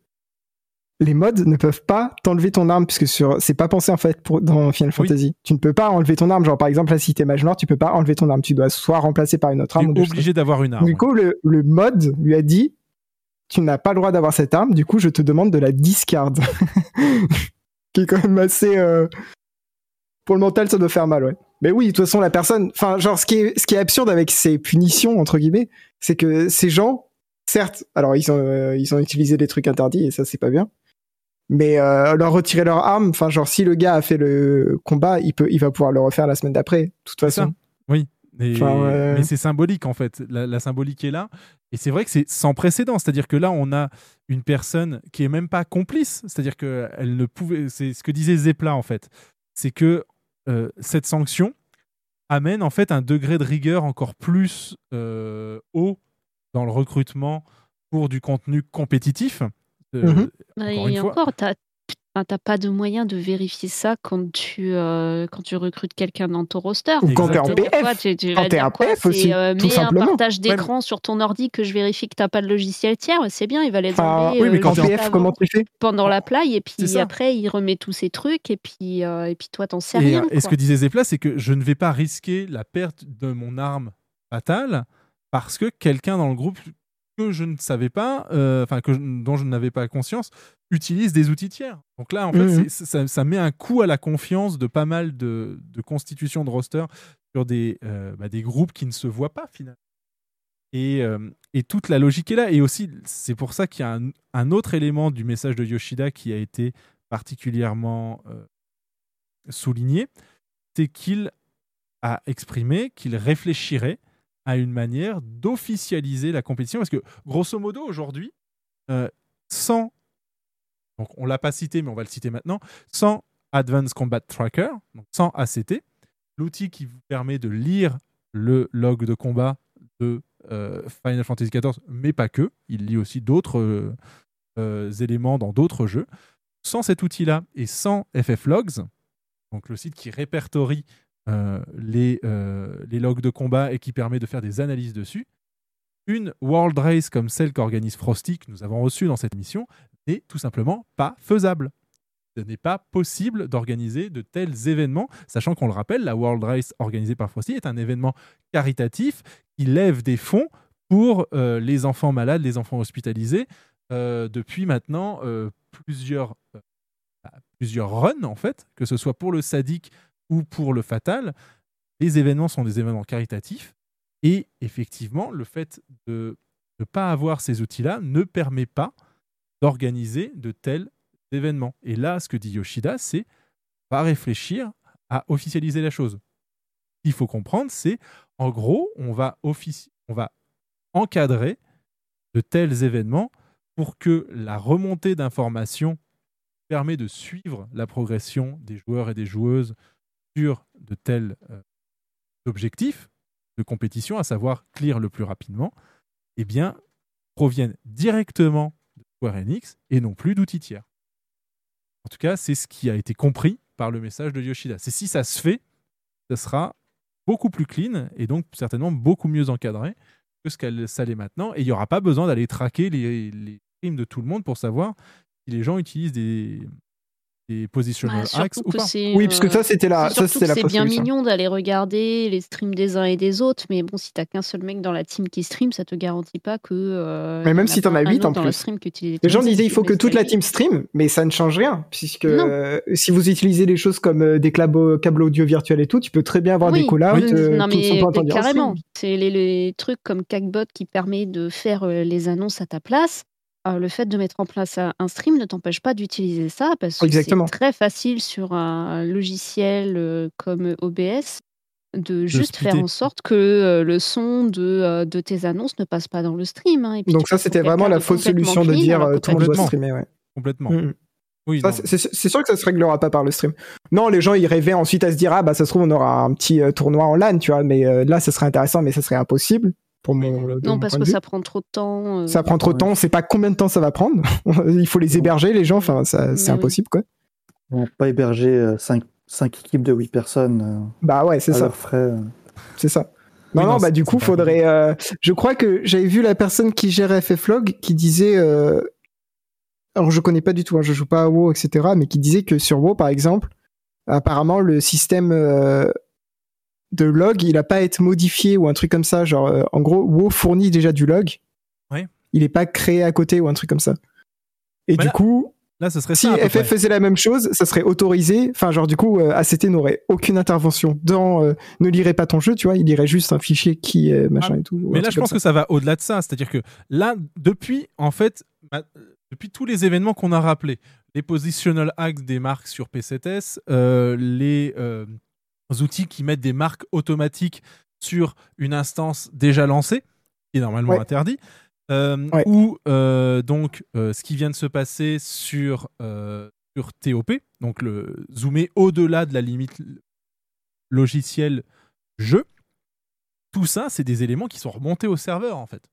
les mods ne peuvent pas t'enlever ton arme, puisque sur... c'est pas pensé en fait pour... dans Final Fantasy. Tu ne peux pas enlever ton arme. Genre, par exemple, là, si t'es mage noir, tu peux pas enlever ton arme. Tu dois soit remplacer par une autre arme. T'es obligé d'avoir une arme. Du coup, le, le mod lui a dit Tu n'as pas le droit d'avoir cette arme, du coup, je te demande de la discard. Qui est quand même assez. euh, Pour le mental, ça doit faire mal, ouais. Mais oui, de toute façon, la personne. Enfin, genre, ce qui est, ce qui est absurde avec ces punitions, entre guillemets, c'est que ces gens, certes, alors ils ont, euh, ils ont utilisé des trucs interdits et ça, c'est pas bien. Mais euh, leur retirer leur arme, enfin, genre, si le gars a fait le combat, il, peut, il va pouvoir le refaire la semaine d'après, de toute façon. Oui. Et- Enfin, ouais. Mais c'est symbolique en fait. La, la symbolique est là. Et c'est vrai que c'est sans précédent. C'est-à-dire que là, on a une personne qui est même pas complice. C'est-à-dire qu'elle ne pouvait. C'est ce que disait Zepla en fait. C'est que euh, cette sanction amène en fait un degré de rigueur encore plus euh, haut dans le recrutement pour du contenu compétitif. Euh, Mhm. encore Et une encore, t'as enfin, t'as pas de moyen de vérifier ça quand tu, euh, quand tu recrutes quelqu'un dans ton roster. Ou quand t'es en C'est-à-dire PF. quoi, tu, tu Quand dire en PF aussi, euh, tout mets un partage Ouais, d'écran sur ton ordi que je vérifie que t'as pas de logiciel tiers, c'est bien, il va les Enfin, enlever oui, mais euh, quand en PF, avant, comment tu fais pendant la play et puis après il remet tous ses trucs et puis, euh, et puis toi t'en sais Et, rien. et ce que disait Zepla, c'est que je ne vais pas risquer la perte de mon arme fatale parce que quelqu'un dans le groupe que je ne savais pas, euh, enfin que dont je n'avais pas conscience, utilise des outils tiers. Donc là, en fait, ça, ça met un coup à la confiance de pas mal de, de constitutions de roster sur des, euh, bah, des groupes qui ne se voient pas finalement. Et, euh, et toute la logique est là. Et aussi, c'est pour ça qu'il y a un, un autre élément du message de Yoshida qui a été particulièrement euh, souligné, c'est qu'il a exprimé qu'il réfléchirait à une manière d'officialiser la compétition. Parce que, grosso modo, aujourd'hui, euh, sans, donc on l'a pas cité, mais on va le citer maintenant, sans Advanced Combat Tracker, sans ACT, l'outil qui vous permet de lire le log de combat de euh, Final Fantasy XIV, mais pas que. Il lit aussi d'autres euh, éléments dans d'autres jeux. Sans cet outil-là et sans FFlogs, donc le site qui répertorie les, euh, les logs de combat et qui permet de faire des analyses dessus, une World Race comme celle qu'organise Frosty, que nous avons reçue dans cette mission, n'est tout simplement pas faisable. Ce n'est pas possible d'organiser de tels événements, sachant qu'on le rappelle, la World Race organisée par Frosty est un événement caritatif qui lève des fonds pour euh, les enfants malades, les enfants hospitalisés, euh, depuis maintenant euh, plusieurs, euh, bah, plusieurs runs, en fait, que ce soit pour le sadique ou pour le fatal. Les événements sont des événements caritatifs. Et effectivement, le fait de ne pas avoir ces outils-là ne permet pas d'organiser de tels événements. Et là, ce que dit Yoshida, c'est pas réfléchir à officialiser la chose. Ce qu'il faut comprendre, c'est en gros, on va, on va encadrer de tels événements pour que la remontée d'informations permet de suivre la progression des joueurs et des joueuses sur de tels euh, objectifs de compétition, à savoir clear le plus rapidement, eh bien, proviennent directement de Square Enix et non plus d'outils tiers. En tout cas, c'est ce qui a été compris par le message de Yoshida. C'est si ça se fait, ça sera beaucoup plus clean et donc certainement beaucoup mieux encadré que ce qu'elle l'est maintenant. Et il n'y aura pas besoin d'aller traquer les, les de tout le monde pour savoir si les gens utilisent des, des positional Bah, hacks surtout ou pas. Oui, parce que ça, c'était la- c'est ça, c'était la C'est bien mignon d'aller regarder les streams des uns et des autres, mais bon, si t'as qu'un seul mec dans la team qui stream, ça te garantit pas que. euh, Mais même si t'en as un 8 en plus. Les gens disaient il faut que toute la team stream, mais ça ne change rien, puisque euh, si vous utilisez des choses comme euh, des câbles, câbles audio virtuels et tout, tu peux très bien avoir Oui, des oui, euh, non mais carrément. C'est les, les trucs comme Cagbot qui permet de faire euh, les annonces à ta place. Euh, le fait de mettre en place un un stream ne t'empêche pas d'utiliser ça parce que Exactement. c'est très facile sur un logiciel euh, comme OBS de juste faire en sorte que euh, le son de, euh, de tes annonces ne passe pas dans le stream. hein. Et puis Donc ça, c'était vraiment la fausse solution de dire euh, tout le monde doit streamer. Ouais. Complètement. Mm. Oui, non. c'est sûr que ça se réglera pas par le stream. Non, les gens ils rêvaient ensuite à se dire ah bah ça se trouve on aura un petit euh, tournoi en LAN, tu vois, mais euh, là ça serait intéressant, mais ça serait impossible pour mon. de Non, mon parce point que de vue. ça prend trop de temps. euh, Ça prend trop de temps, on sait pas combien de temps ça va prendre. Il faut les héberger les gens, enfin ça- c'est impossible quoi. On va pas héberger 5, équipes de 8 personnes. euh, Bah ouais, c'est à ça. leurs frais. euh. C'est ça. Non, Oui, non, non, bah du coup, faudrait. euh, je crois que j'avais vu la personne qui gérait FFlog qui disait. euh, Alors, je connais pas du tout, hein, je joue pas à WoW, etc. Mais qui disait que sur WoW, par exemple, apparemment, le système euh, de log, il a pas à être modifié ou un truc comme ça. Genre, euh, en gros, WoW fournit déjà du log. Il est pas créé à côté ou un truc comme ça. Et Bah du là- coup. Là, ce serait si ça, FF près. faisait la même chose, ça serait autorisé. Enfin, genre, du coup, euh, ACT n'aurait aucune intervention dans. euh, ne lirait pas ton jeu, tu vois. Il lirait juste un fichier qui est machin et tout. Ah, Mais là, je pense que ça va au-delà de ça. C'est-à-dire que là, depuis, en fait, depuis tous les événements qu'on a rappelés, les positional hacks des marques sur P7S, euh, les euh, outils qui mettent des marques automatiques sur une instance déjà lancée, qui est normalement Ouais. interdit, euh, ou euh, donc euh, ce qui vient de se passer sur, sur TOP, donc le zoomer au-delà de la limite logiciel jeu tout ça, c'est des éléments qui sont remontés au serveur en fait.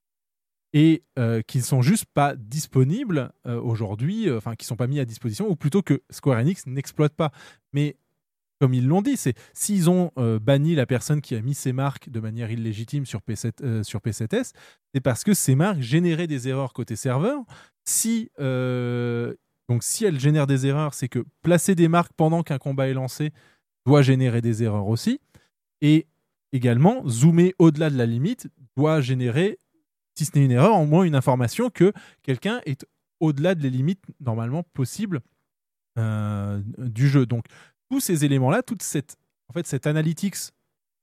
Et qui ne sont juste pas disponibles aujourd'hui, enfin qui sont pas mis à disposition, ou plutôt que Square Enix n'exploite pas. Mais comme ils l'ont dit, c'est s'ils ont euh, banni la personne qui a mis ces marques de manière illégitime sur, P7, euh, P7S, c'est parce que ces marques généraient des erreurs côté serveur. Si, euh, donc si elles génèrent des erreurs, c'est que placer des marques pendant qu'un combat est lancé doit générer des erreurs aussi. Et également, zoomer au-delà de la limite doit générer, si ce n'est une erreur, au moins une information que quelqu'un est au-delà des limites normalement possibles du jeu. Donc, tous ces éléments-là, toute cette, en fait, cette analytics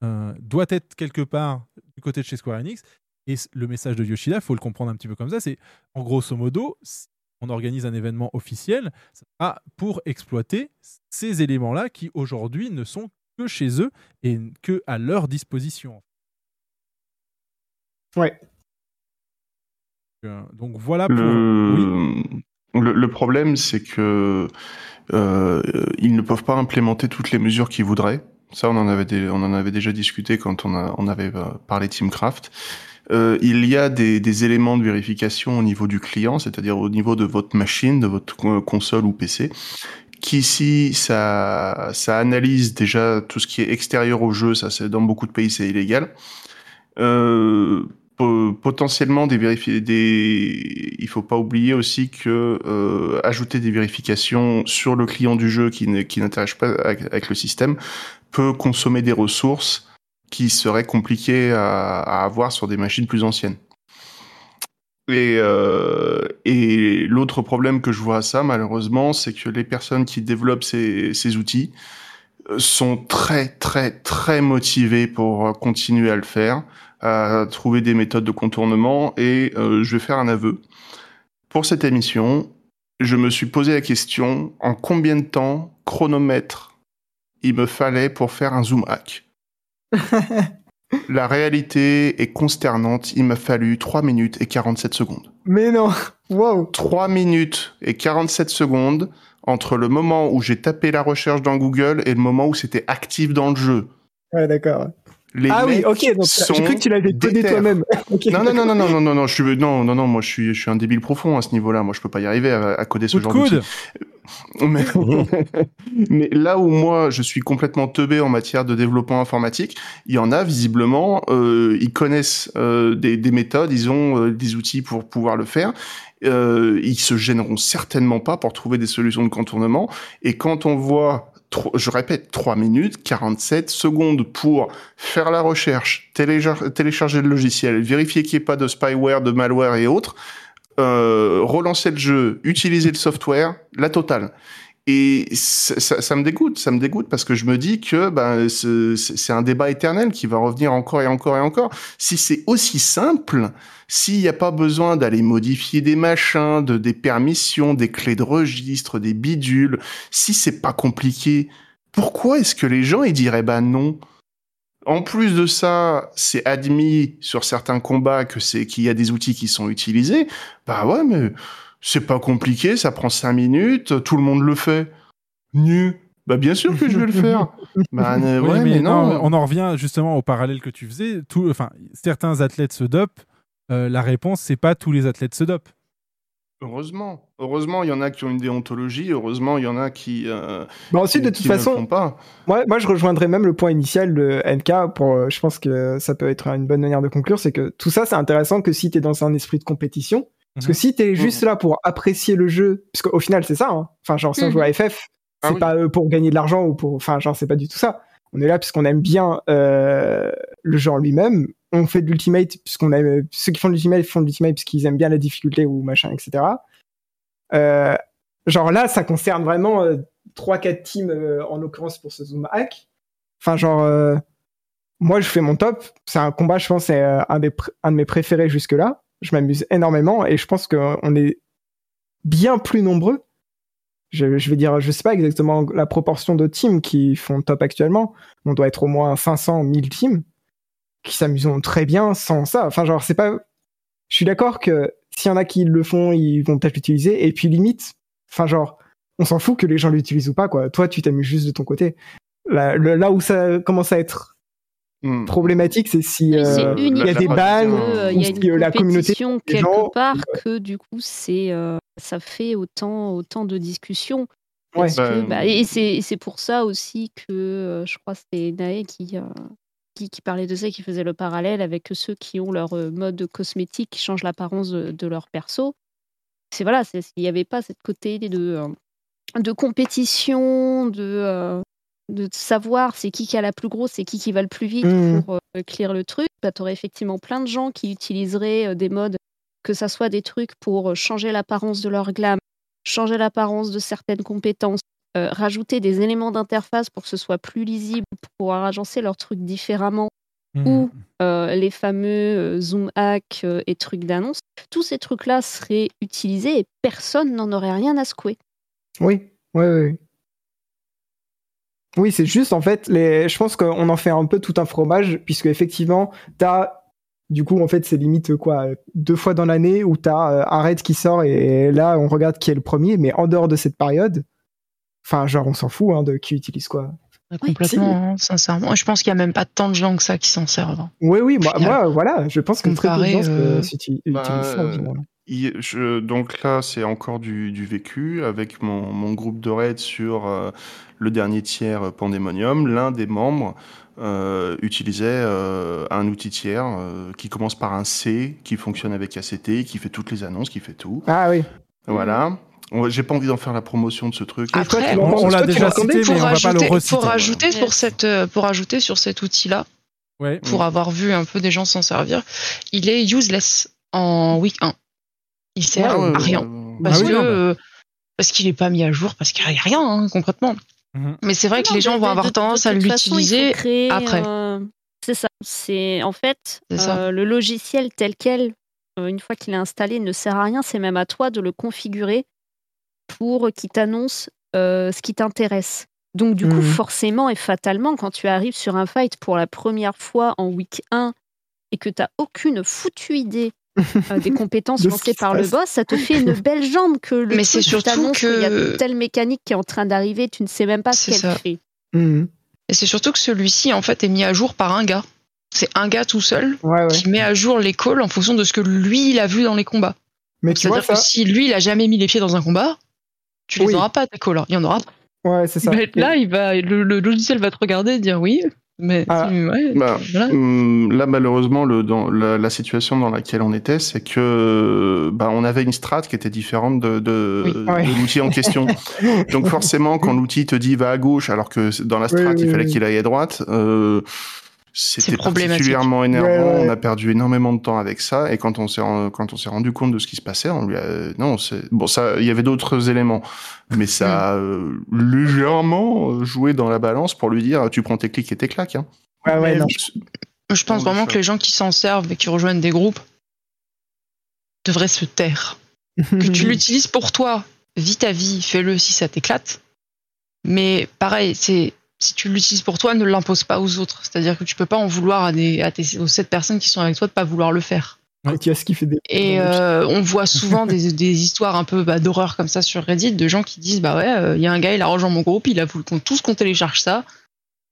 euh, doit être quelque part du côté de chez Square Enix. Et le message de Yoshida, il faut le comprendre un petit peu comme ça, c'est en grosso modo, si on organise un événement officiel, ça sera pour exploiter ces éléments-là qui aujourd'hui ne sont que chez eux et que à leur disposition. Ouais. Euh, donc voilà pour. Le, Oui. le, le problème, c'est que Euh, ils ne peuvent pas implémenter toutes les mesures qu'ils voudraient. Ça, on en avait, on en avait déjà discuté quand on, a, on avait euh, parlé Teamcraft. Euh, il y a des, des éléments de vérification au niveau du client, c'est-à-dire au niveau de votre machine, de votre euh, console ou PC, qui ici, ça, ça analyse déjà tout ce qui est extérieur au jeu. Ça, c'est dans beaucoup de pays, c'est illégal. Euh, potentiellement des vérifi des il faut pas oublier aussi que euh, ajouter des vérifications sur le client du jeu qui ne- n'interagit pas avec, le système peut consommer des ressources qui seraient compliquées à, à avoir sur des machines plus anciennes. Et, euh, et l'autre problème que je vois à ça, malheureusement, c'est que les personnes qui développent ces, ces outils euh, sont très, très, très motivées pour continuer à le faire, à trouver des méthodes de contournement. Et euh, je vais faire un aveu. Pour cette émission, je me suis posé la question en combien de temps, chronomètre, il me fallait pour faire un zoom hack? La réalité est consternante. Il m'a fallu 3 minutes et 47 secondes. Mais non, wow. 3 minutes et 47 secondes entre le moment où j'ai tapé la recherche dans Google et le moment où c'était actif dans le jeu. Ouais, d'accord. Les ah oui, ok, donc sont j'ai cru que tu l'avais codé déter. toi-même. Ok, Non, non, non, non, non, non, non, non, je suis, non, non, non, moi, je suis, je suis un débile profond à ce niveau-là. Moi, je peux pas y arriver à, à coder ce de genre coude. d'outil. Mais, mais là où moi, je suis complètement teubé en matière de développement informatique, il y en a visiblement, euh, ils connaissent euh, des, des méthodes, ils ont euh, des outils pour pouvoir le faire. Euh, ils se gêneront certainement pas pour trouver des solutions de contournement. Et quand on voit je répète, 3 minutes, 47 secondes pour faire la recherche, télécharger, le logiciel, vérifier qu'il n'y ait pas de spyware, de malware et autres, euh, relancer le jeu, utiliser le software, la totale. Et ça, ça, ça me dégoûte, ça me dégoûte parce que je me dis que ben, c'est un débat éternel qui va revenir encore et encore et encore. Si c'est aussi simple, s'il n'y a pas besoin d'aller modifier des machins, de, des permissions, des clés de registre, des bidules, si c'est pas compliqué, pourquoi est-ce que les gens ils diraient bah non? En plus de ça, c'est admis sur certains combats que c'est qu'il y a des outils qui sont utilisés. Bah ouais, mais c'est pas compliqué, ça prend cinq minutes, tout le monde le fait. Nu. Bah bien sûr que je vais le faire. Bah euh, Oui, mais, mais, non, non. on en revient justement au parallèle que tu faisais. Tout, enfin, certains athlètes se dopent. Euh, la réponse, c'est pas tous les athlètes se dopent. Heureusement, heureusement, il y en a qui ont une déontologie. Heureusement, il y en a qui. euh, Bah ensuite, de toute façon, font pas. Moi, moi, je rejoindrais même le point initial de NK pour, euh, je pense que ça peut être une bonne manière de conclure, c'est que tout ça, c'est intéressant que si t'es dans un esprit de compétition. Parce que Mhm. si t'es juste là pour apprécier le jeu, parce qu'au final, c'est ça, hein. Enfin, genre, si on Mhm. joue à FF, Ah c'est oui. pas euh, pour gagner de l'argent ou pour, enfin, genre, c'est pas du tout ça. On est là parce qu'on aime bien, euh, le jeu en lui-même. On fait de l'ultimate puisqu'on aime, ceux qui font de l'ultimate font de l'ultimate parce qu'ils aiment bien la difficulté ou machin, etc. Euh, genre là, ça concerne vraiment euh, 3-4 teams, euh, en l'occurrence pour ce Zoom hack. Enfin, genre, euh, moi, je fais mon top. C'est un combat, je pense, c'est euh, un, des un de mes préférés jusque-là. Je m'amuse énormément et je pense qu'on est bien plus nombreux. Je, vais dire, je sais pas exactement la proportion de teams qui font top actuellement. On doit être au moins 500, 1000 teams qui s'amusent très bien sans ça. Enfin, genre, c'est pas. Je suis d'accord que s'il y en a qui le font, ils vont peut-être l'utiliser. Et puis, limite, enfin, genre, on s'en fout que les gens l'utilisent ou pas, quoi. Toi, tu t'amuses juste de ton côté. Là où ça commence à être Hmm. problématique, c'est si euh, c'est il y a des balles, euh, il y a si une euh, la communauté compétition des quelque gens- part que du coup c'est euh, ça fait autant autant de discussions. Ouais. Que, Bah, et c'est c'est pour ça aussi que euh, je crois que c'était Nae qui, euh, qui qui parlait de ça, qui faisait le parallèle avec ceux qui ont leur euh, mode cosmétique qui change l'apparence de, de leur perso. C'est voilà, c'est- il n'y avait pas cette côté de euh, de compétition, de euh, de savoir c'est qui qui a la plus grosse, c'est qui qui va le plus vite Mhm. pour euh, clear le truc. Bah, tu aurais effectivement plein de gens qui utiliseraient euh, des modes, que ça soit des trucs pour euh, changer l'apparence de leur glam, changer l'apparence de certaines compétences, euh, rajouter des éléments d'interface pour que ce soit plus lisible, pour pouvoir agencer leurs trucs différemment, Mhm. ou les fameux zoom hack et trucs d'annonce. Tous ces trucs-là seraient utilisés et personne n'en aurait rien à secouer. Oui, oui, oui. Oui, c'est juste en fait, les... je pense qu'on en fait un peu tout un fromage, puisque effectivement, t'as du coup en fait c'est limite quoi, deux fois dans l'année où t'as euh, un raid qui sort et là on regarde qui est le premier, mais en dehors de cette période, Enfin, genre, on s'en fout hein, de qui utilise quoi. Complètement, hein, sincèrement. Je pense qu'il y a même pas tant de gens que ça qui s'en servent. hein. Oui, oui, moi, voilà, je pense que très peu de gens euh, Bah, ça. Il- je- donc là, c'est encore du, du vécu avec mon, mon groupe de raid sur euh, le dernier tiers euh, Pandemonium. L'un des membres euh, utilisait euh, un outil tiers euh, qui commence par un C, qui fonctionne avec ACT, qui fait toutes les annonces, qui fait tout. Ah oui. Voilà. On- J'ai pas envie d'en faire la promotion de ce truc. Après, On, on l'a déjà cité, mais pour on va pas le rajouter, reciter. pour rajouter pour cette, pour ajouter sur cet outil-là, Ouais. pour avoir vu un peu des gens s'en servir, il est useless en week 1. Il sert à rien. Parce que qu'il est pas mis à jour, parce qu'il y a rien hein, concrètement. Mhm. Mais c'est vrai que les gens vont de- avoir de- tendance de à l'utiliser après. euh, C'est ça. C'est en fait euh, le logiciel tel quel, euh, une fois qu'il est installé, ne sert à rien. C'est même à toi de le configurer pour qu'il t'annonce euh, ce qui t'intéresse. Donc du coup, Mhm. forcément et fatalement, quand tu arrives sur un fight pour la première fois en week 1 et que tu n'as aucune foutue idée euh, des compétences lancées par le boss, ça te fait une belle jambe que le Mais c'est surtout t'annonce qu'il y a telle mécanique qui est en train d'arriver, tu ne sais même pas ce qu'elle fait. Mhm. Et c'est surtout que celui-ci en fait est mis à jour par un gars. C'est un gars tout seul Ouais, ouais. qui met à jour les calls en fonction de ce que lui il a vu dans les combats. Mais tu vois C'est-à-dire ça que si lui il a jamais mis les pieds dans un combat, tu les Oui. auras pas tes calls. Il y en aura pas. Ouais, c'est ça. Il va être là, il va, le, le logiciel va te regarder et dire oui, mais Ah. tu- ouais, Bah, voilà. hum, là, malheureusement, le, dans la, la situation dans laquelle on était, c'est que bah, on avait une strat qui était différente de, de, Oui. de Ouais. l'outil en question. Donc forcément, quand l'outil te dit va à gauche, alors que dans la strat, Oui, oui, il fallait qu'il aille à droite, euh, c'était particulièrement énervant. Ouais, ouais. On a perdu énormément de temps avec ça. Et quand on s'est quand on s'est rendu compte de ce qui se passait, on lui a non, c'est bon ça. Il y avait d'autres éléments, mais ça a euh, légèrement euh, joué dans la balance pour lui dire tu prends tes clics et tes claques. Hein. Ouais, ouais, non. Je pense vraiment que les gens qui s'en servent et qui rejoignent des groupes devraient se taire. Que tu l'utilises pour toi, vis ta vie, fais-le si ça t'éclate. Mais pareil, c'est si tu l'utilises pour toi, ne l'impose pas aux autres. C'est-à-dire que tu peux pas en vouloir à, des, à tes, aux sept personnes qui sont avec toi de pas vouloir le faire. Ce qui fait des. Et euh, on voit souvent des, des histoires un peu bah, d'horreur comme ça sur Reddit de gens qui disent bah ouais, il y a un gars, il a rejoint mon groupe, il a voulu qu'on tous qu'on télécharge ça.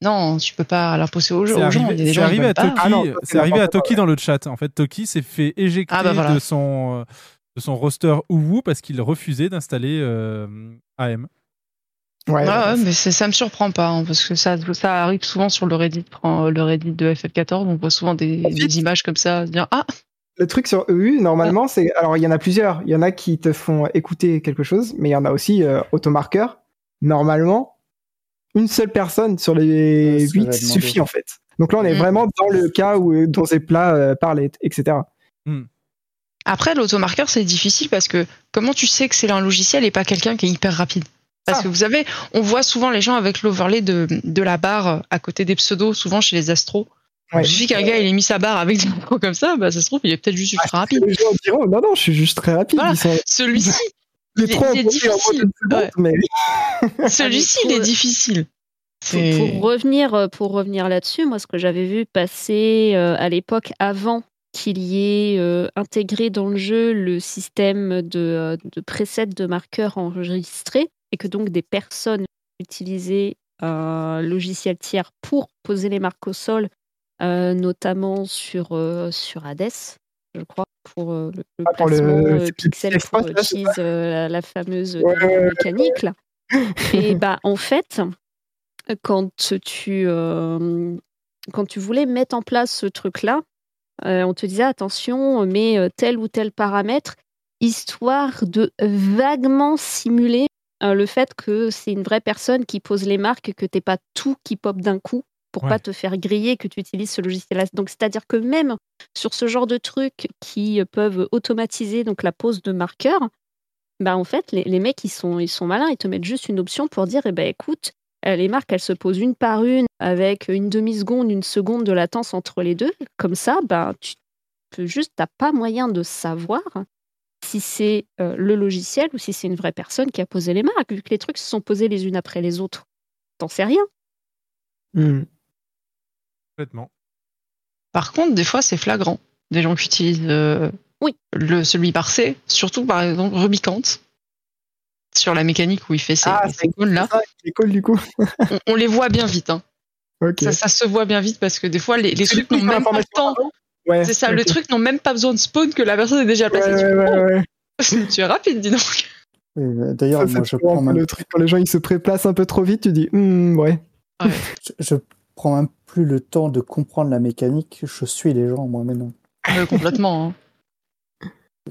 Non, tu peux pas l'imposer aux, gens. arrivé, Il y a des c'est arrivé à. Toki, Ah c'est arrivé à Toki dans le chat. En fait, Toki s'est fait éjecter Ah bah voilà. de son euh, de son roster Uwu parce qu'il refusait d'installer euh, AM. Ouais, Ouais, ouais, ouais, mais ça me surprend pas, hein, parce que ça, ça arrive souvent sur le Reddit, prend le Reddit de FF14, on voit souvent des, images comme ça, dire ah, Le truc sur EU, normalement, c'est. Alors, il y en a plusieurs. Il y en a qui te font écouter quelque chose, mais il y en a aussi euh, automarqueur. Normalement, une seule personne sur les Ouais, 8 demander. suffit, en fait. Donc là, on est Mm. vraiment dans le cas où, euh, dont ces plats euh, parlent, et- etc. Après, l'automarqueur, c'est difficile parce que comment tu sais que c'est un logiciel et pas quelqu'un qui est hyper rapide? Parce Ah. que vous savez, on voit souvent les gens avec l'overlay de, de la barre à côté des pseudos, souvent chez les astros. Ouais. Il suffit qu'un gars il ait mis sa barre avec des infos comme ça, bah, ça se trouve, il est peut-être juste ultra rapide. Les gens diront, non, non, je suis juste très rapide. Voilà. Ils sont... Celui-ci, Il est il il difficile. mais... celui-ci, pour- il est difficile. Pour, C'est- pour revenir, pour revenir là-dessus, moi, ce que j'avais vu passer euh, à l'époque avant qu'il y ait euh, intégré dans le jeu le système de, euh, de presets de marqueurs enregistrés et que donc des personnes utilisaient un logiciel tiers pour poser les marques au sol, euh, notamment sur, euh, sur Hades, je crois, pour euh, le, le Ah, le- placement euh, c'est pixel pour cheese, euh, la, la fameuse Ouais, mécanique. Là. Et bah, en fait, quand tu, euh, quand tu voulais mettre en place ce truc-là, euh, on te disait attention, mets euh, tel ou tel paramètre, histoire de vaguement simuler euh, le fait que c'est une vraie personne qui pose les marques, que t'es pas tout qui pop d'un coup pour Ouais. pas te faire griller que tu utilises ce logiciel-là. Donc c'est-à-dire que même sur ce genre de trucs qui peuvent automatiser donc la pose de marqueurs, bah en fait les, les mecs ils sont ils sont malins, ils te mettent juste une option pour dire eh ben écoute euh, les marques elles se posent une par une avec une demi seconde, une seconde de latence entre les deux. Comme ça, bah tu peux juste t'as pas moyen de savoir si c'est euh, le logiciel ou si c'est une vraie personne qui a posé les marques vu que les trucs se sont posés les unes après les autres. T'en sais rien. Hmm. Complètement. Par contre, des fois, c'est flagrant. Des gens qui utilisent euh, Oui. le, celui par C, surtout par exemple Rubicant. sur la mécanique où il fait ses, Ah, ses là, Les calls, du coup. on, on les voit bien vite. Hein. Ok. Ça, ça se voit bien vite parce que des fois, les, C'est trucs n'ont même pas le temps. Ouais, C'est ça, le ok. truc n'ont même pas besoin de spawn que la personne est déjà placée. Ouais, Tu ouais, fais, ouais, ouais. tu es rapide, dis donc. Euh, D'ailleurs, moi, je prends, même, le truc quand les gens ils se préplacent un peu trop vite, tu dis, Hmm, ouais. je, je prends même plus le temps de comprendre la mécanique. Je suis les gens, moi, maintenant. Ouais, complètement. hein.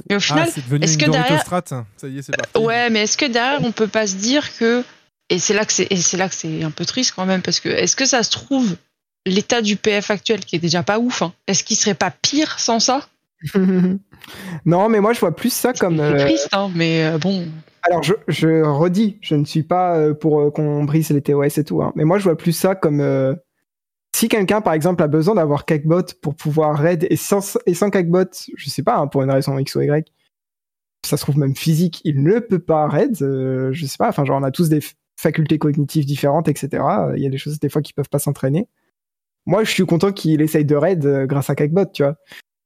Et au final, ah, c'est devenu est-ce une que derrière. Ça y est, c'est parti. Ouais, mais est-ce que derrière, on peut pas se dire que et c'est là que c'est et c'est là que c'est un peu triste quand même parce que est-ce que ça se trouve l'état du PF actuel qui est déjà pas ouf, hein, est-ce qu'il serait pas pire sans ça? Non, mais moi je vois plus ça comme. C'est euh, triste, hein, mais euh, bon. Alors je, je redis, je ne suis pas euh, pour qu'on brise les TOS et tout, hein, mais moi je vois plus ça comme euh, si quelqu'un par exemple a besoin d'avoir Kakbot pour pouvoir raid et sans et sans Kakbot, je sais pas pour une raison X ou Y, ça se trouve même physique, il ne peut pas raid, euh, je sais pas, enfin genre on a tous des facultés cognitives différentes, etc. Il y a des choses des fois qui peuvent pas s'entraîner. Moi je suis content qu'il essaye de raid euh, grâce à Kakbot, tu vois.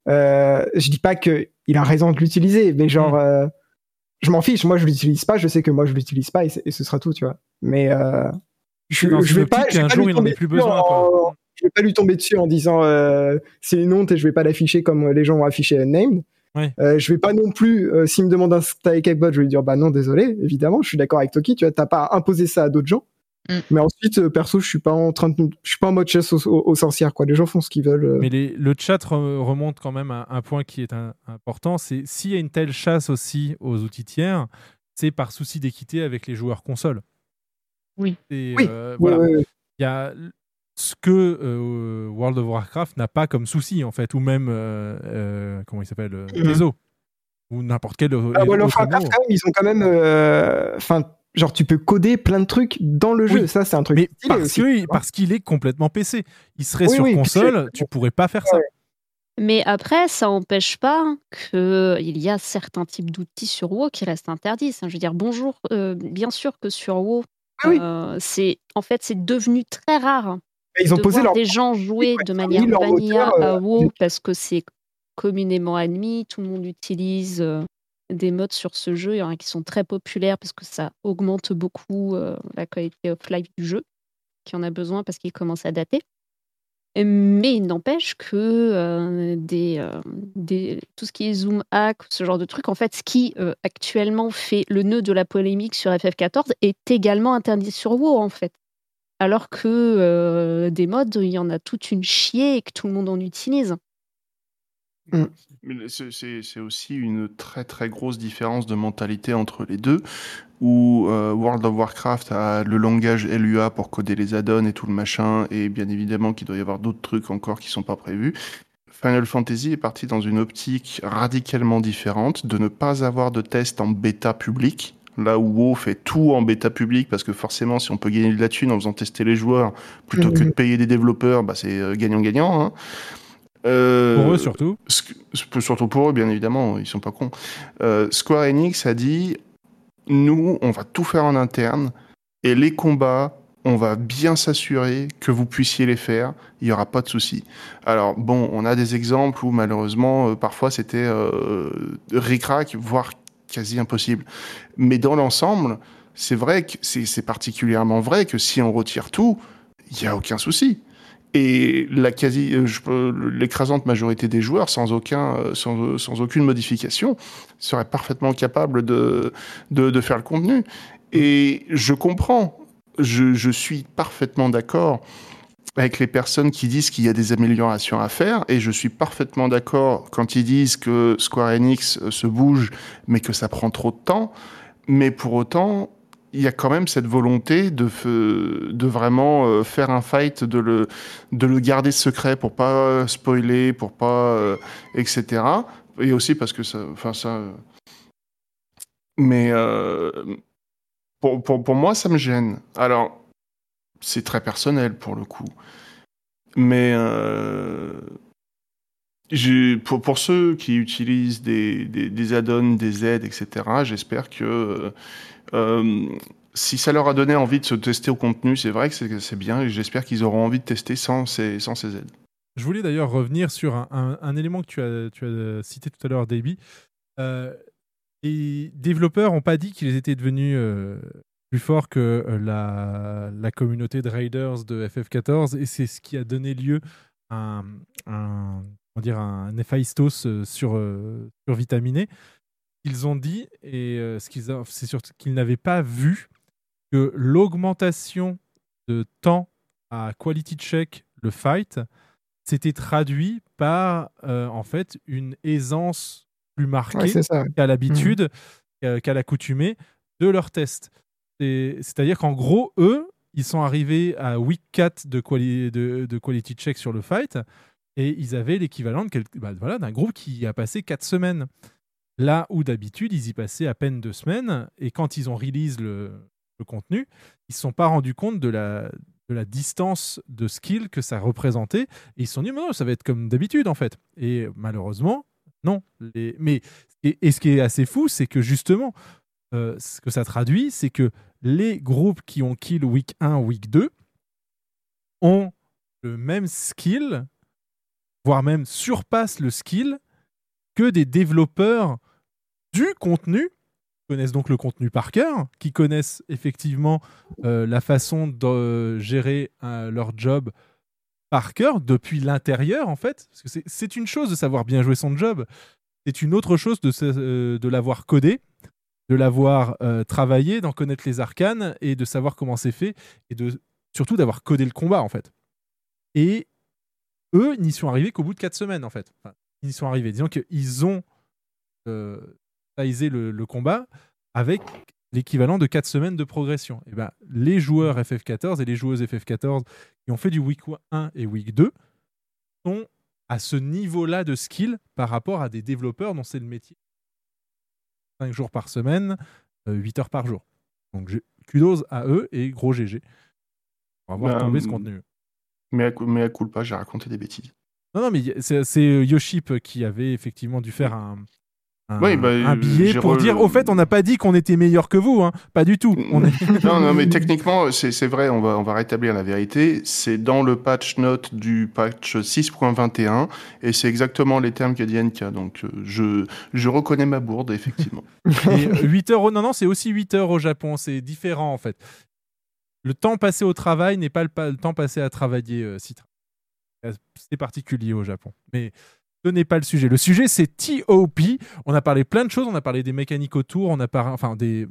Euh, je dis pas que il a raison de l'utiliser, mais genre euh, je m'en fiche. Moi, je l'utilise pas. Je sais que moi, je l'utilise pas et, ce sera tout, tu vois. Mais euh, je, Dans je vais pas. Je vais pas lui tomber plus dessus besoin, en- Je vais pas lui tomber dessus en disant c'est une honte et je vais pas l'afficher comme les gens ont affiché Unnamed. Ouais. Euh, je vais pas non plus, euh, s'il me demande un style Cakebot, je vais lui dire bah non, désolé, évidemment, je suis d'accord avec Toki, tu vois, t'as pas à imposer ça à d'autres gens. Mm. Mais ensuite, euh, perso, je suis pas en train de, je suis pas en mode chasse aux, aux- aux sorcières, quoi. Les gens font ce qu'ils veulent. euh. Mais les- le chat re- remonte quand même à un point qui est un- important, c'est s'il y a une telle chasse aussi aux outils tiers, c'est par souci d'équité avec les joueurs console. Oui. Et, Oui. euh, Ouais, voilà. ouais, ouais. Il y a ce que euh, World of Warcraft n'a pas comme souci en fait, ou même euh, euh, comment il s'appelle, euh, Mhm. Tezo, ou n'importe quel. Ah, World of Warcraft, ils ont quand même, euh, enfin, genre, tu peux coder plein de trucs dans le jeu. Oui. Ça, c'est un truc Mais stylé parce aussi. que- parce qu'il est complètement PC. Il serait Oui, sur oui, console, tu pourrais pas faire ça. Mais après, ça n'empêche pas qu'il y a certains types d'outils sur WoW qui restent interdits. Je veux dire, bonjour, euh, bien sûr que sur WoW, Ah oui. euh, c'est en fait c'est devenu très rare Mais ils ont de posé voir leur- des gens jouer de manière vanilla euh, à WoW du- parce que c'est communément admis, tout le monde utilise euh, des modes sur ce jeu, il y en a qui sont très populaires parce que ça augmente beaucoup euh, la qualité of life du jeu, qui en a besoin parce qu'il commence à dater. Mais il n'empêche que euh, des, euh, des- tout ce qui est zoom hack, ce genre de truc, en fait, ce qui actuellement fait le nœud de la polémique sur FF14 est également interdit sur WoW, en fait. Alors que des modes, il y en a toute une chier et que tout le monde en utilise. Mais c'est- aussi une très très grosse différence de mentalité entre les deux, où euh, World of Warcraft a le langage LUA pour coder les add-ons et tout le machin, et bien évidemment qu'il doit y avoir d'autres trucs encore qui sont pas prévus. Final Fantasy est parti dans une optique radicalement différente, de ne pas avoir de test en bêta public, là où WoW fait tout en bêta public, parce que forcément si on peut gagner de la thune en faisant tester les joueurs, plutôt que de payer des développeurs, bah, c'est euh, gagnant-gagnant. hein. Euh, Pour eux, surtout. Surtout pour eux, bien évidemment, ils sont pas cons. Euh, Square Enix a dit nous, on va tout faire en interne et les combats, on va bien s'assurer que vous puissiez les faire. Il y aura pas de souci. Alors bon, on a des exemples où malheureusement, euh, parfois c'était ric-rac, voire quasi impossible. Mais dans l'ensemble, c'est vrai que c'est particulièrement vrai que si on retire tout, il y a aucun souci. Et la quasi, euh, l'écrasante majorité des joueurs, sans aucun, euh, sans, sans aucune modification, seraient parfaitement capables de, de, faire le contenu. Et je comprends, je, suis parfaitement d'accord avec les personnes qui disent qu'il y a des améliorations à faire, et je suis parfaitement d'accord quand ils disent que Square Enix euh, se bouge, mais que ça prend trop de temps. Mais pour autant, il y a quand même cette volonté de, de vraiment euh, faire un fight, de le, de le garder secret pour pas euh, spoiler, pour pas, euh, etc. Et aussi parce que ça, enfin ça. Mais pour, pour, pour moi, ça me gêne. Alors, c'est très personnel pour le coup. Mais pour, pour ceux qui utilisent des, des, add-ons, des aides, etc., j'espère que si ça leur a donné envie de se tester au contenu, c'est vrai que c'est bien et j'espère qu'ils auront envie de tester sans ces, aides. Je voulais d'ailleurs revenir sur un, élément que tu as, as cité tout à l'heure, Davey. Euh, les développeurs n'ont pas dit qu'ils étaient devenus euh, plus forts que euh, la, communauté de Raiders de FF14 et c'est ce qui a donné lieu à un, un- comment dire, un euh, sur, euh, survitaminé. Ils ont dit, et euh, ce qu'ils c'est surtout qu'ils n'avaient pas vu que l'augmentation de temps à quality check le fight s'était traduit par euh, en fait une aisance plus marquée Ouais, qu'à l'habitude, qu'à qu'à l'accoutumée de leurs tests. C'est- C'est-à-dire qu'en gros, eux, ils sont arrivés à week 4 de, quali- de, de quality check sur le fight et ils avaient l'équivalent quel- bah, voilà, d'un groupe qui a passé 4 semaines. Là où d'habitude, ils y passaient à peine 2 semaines et quand ils ont release le, contenu, ils ne se sont pas rendus compte de la, distance de skill que ça représentait et ils se sont dit, mais non, ça va être comme d'habitude en fait. Et malheureusement, non. Mais, et, et ce qui est assez fou, c'est que justement, euh, ce que ça traduit, c'est que les groupes qui ont kill week 1, week 2 ont le même skill, voire même surpassent le skill que des développeurs du contenu, qui connaissent donc le contenu par cœur, qui connaissent effectivement euh, la façon de gérer euh, leur job par cœur depuis l'intérieur en fait. Parce que c'est- une chose de savoir bien jouer son job, c'est une autre chose de, euh, l'avoir codé, de l'avoir travaillé, d'en connaître les arcanes et de savoir comment c'est fait et surtout d'avoir codé le combat en fait. Et eux, n'y sont arrivés qu'au bout de 4 semaines en fait. Ils y sont arrivés. Disons qu'ils ont le, le combat avec l'équivalent de 4 semaines de progression. Et ben, les joueurs FF14 et les joueuses FF14 qui ont fait du week 1 et week 2 sont à ce niveau-là de skill par rapport à des développeurs dont c'est le métier. 5 jours par semaine, 8 heures par jour. Donc kudos à eux et gros GG pour avoir Bah, tombé ce contenu. Mais à, mais à culpa, j'ai raconté des bêtises. Non, non, mais c'est, euh, Yoship qui avait effectivement dû faire un, un, Oui, bah, un billet pour re- dire au fait, on n'a pas dit qu'on était meilleur que vous, hein. pas du tout. On est... non, non, mais techniquement, c'est vrai, on va, on va rétablir la vérité. C'est dans le patch note du patch 6.21 et c'est exactement les termes qu'a dit NK. Donc, euh, je, je reconnais ma bourde, effectivement. Et 8 heures, au- non, non, c'est aussi 8 heures au Japon, c'est différent en fait. Le temps passé au travail n'est pas le, pa- le temps passé à travailler, euh. Euh, C'est particulier au Japon. Mais ce n'est pas le sujet. Le sujet, c'est TOP. On a parlé plein de choses. On a parlé des mécaniques autour, on a parlé, enfin des,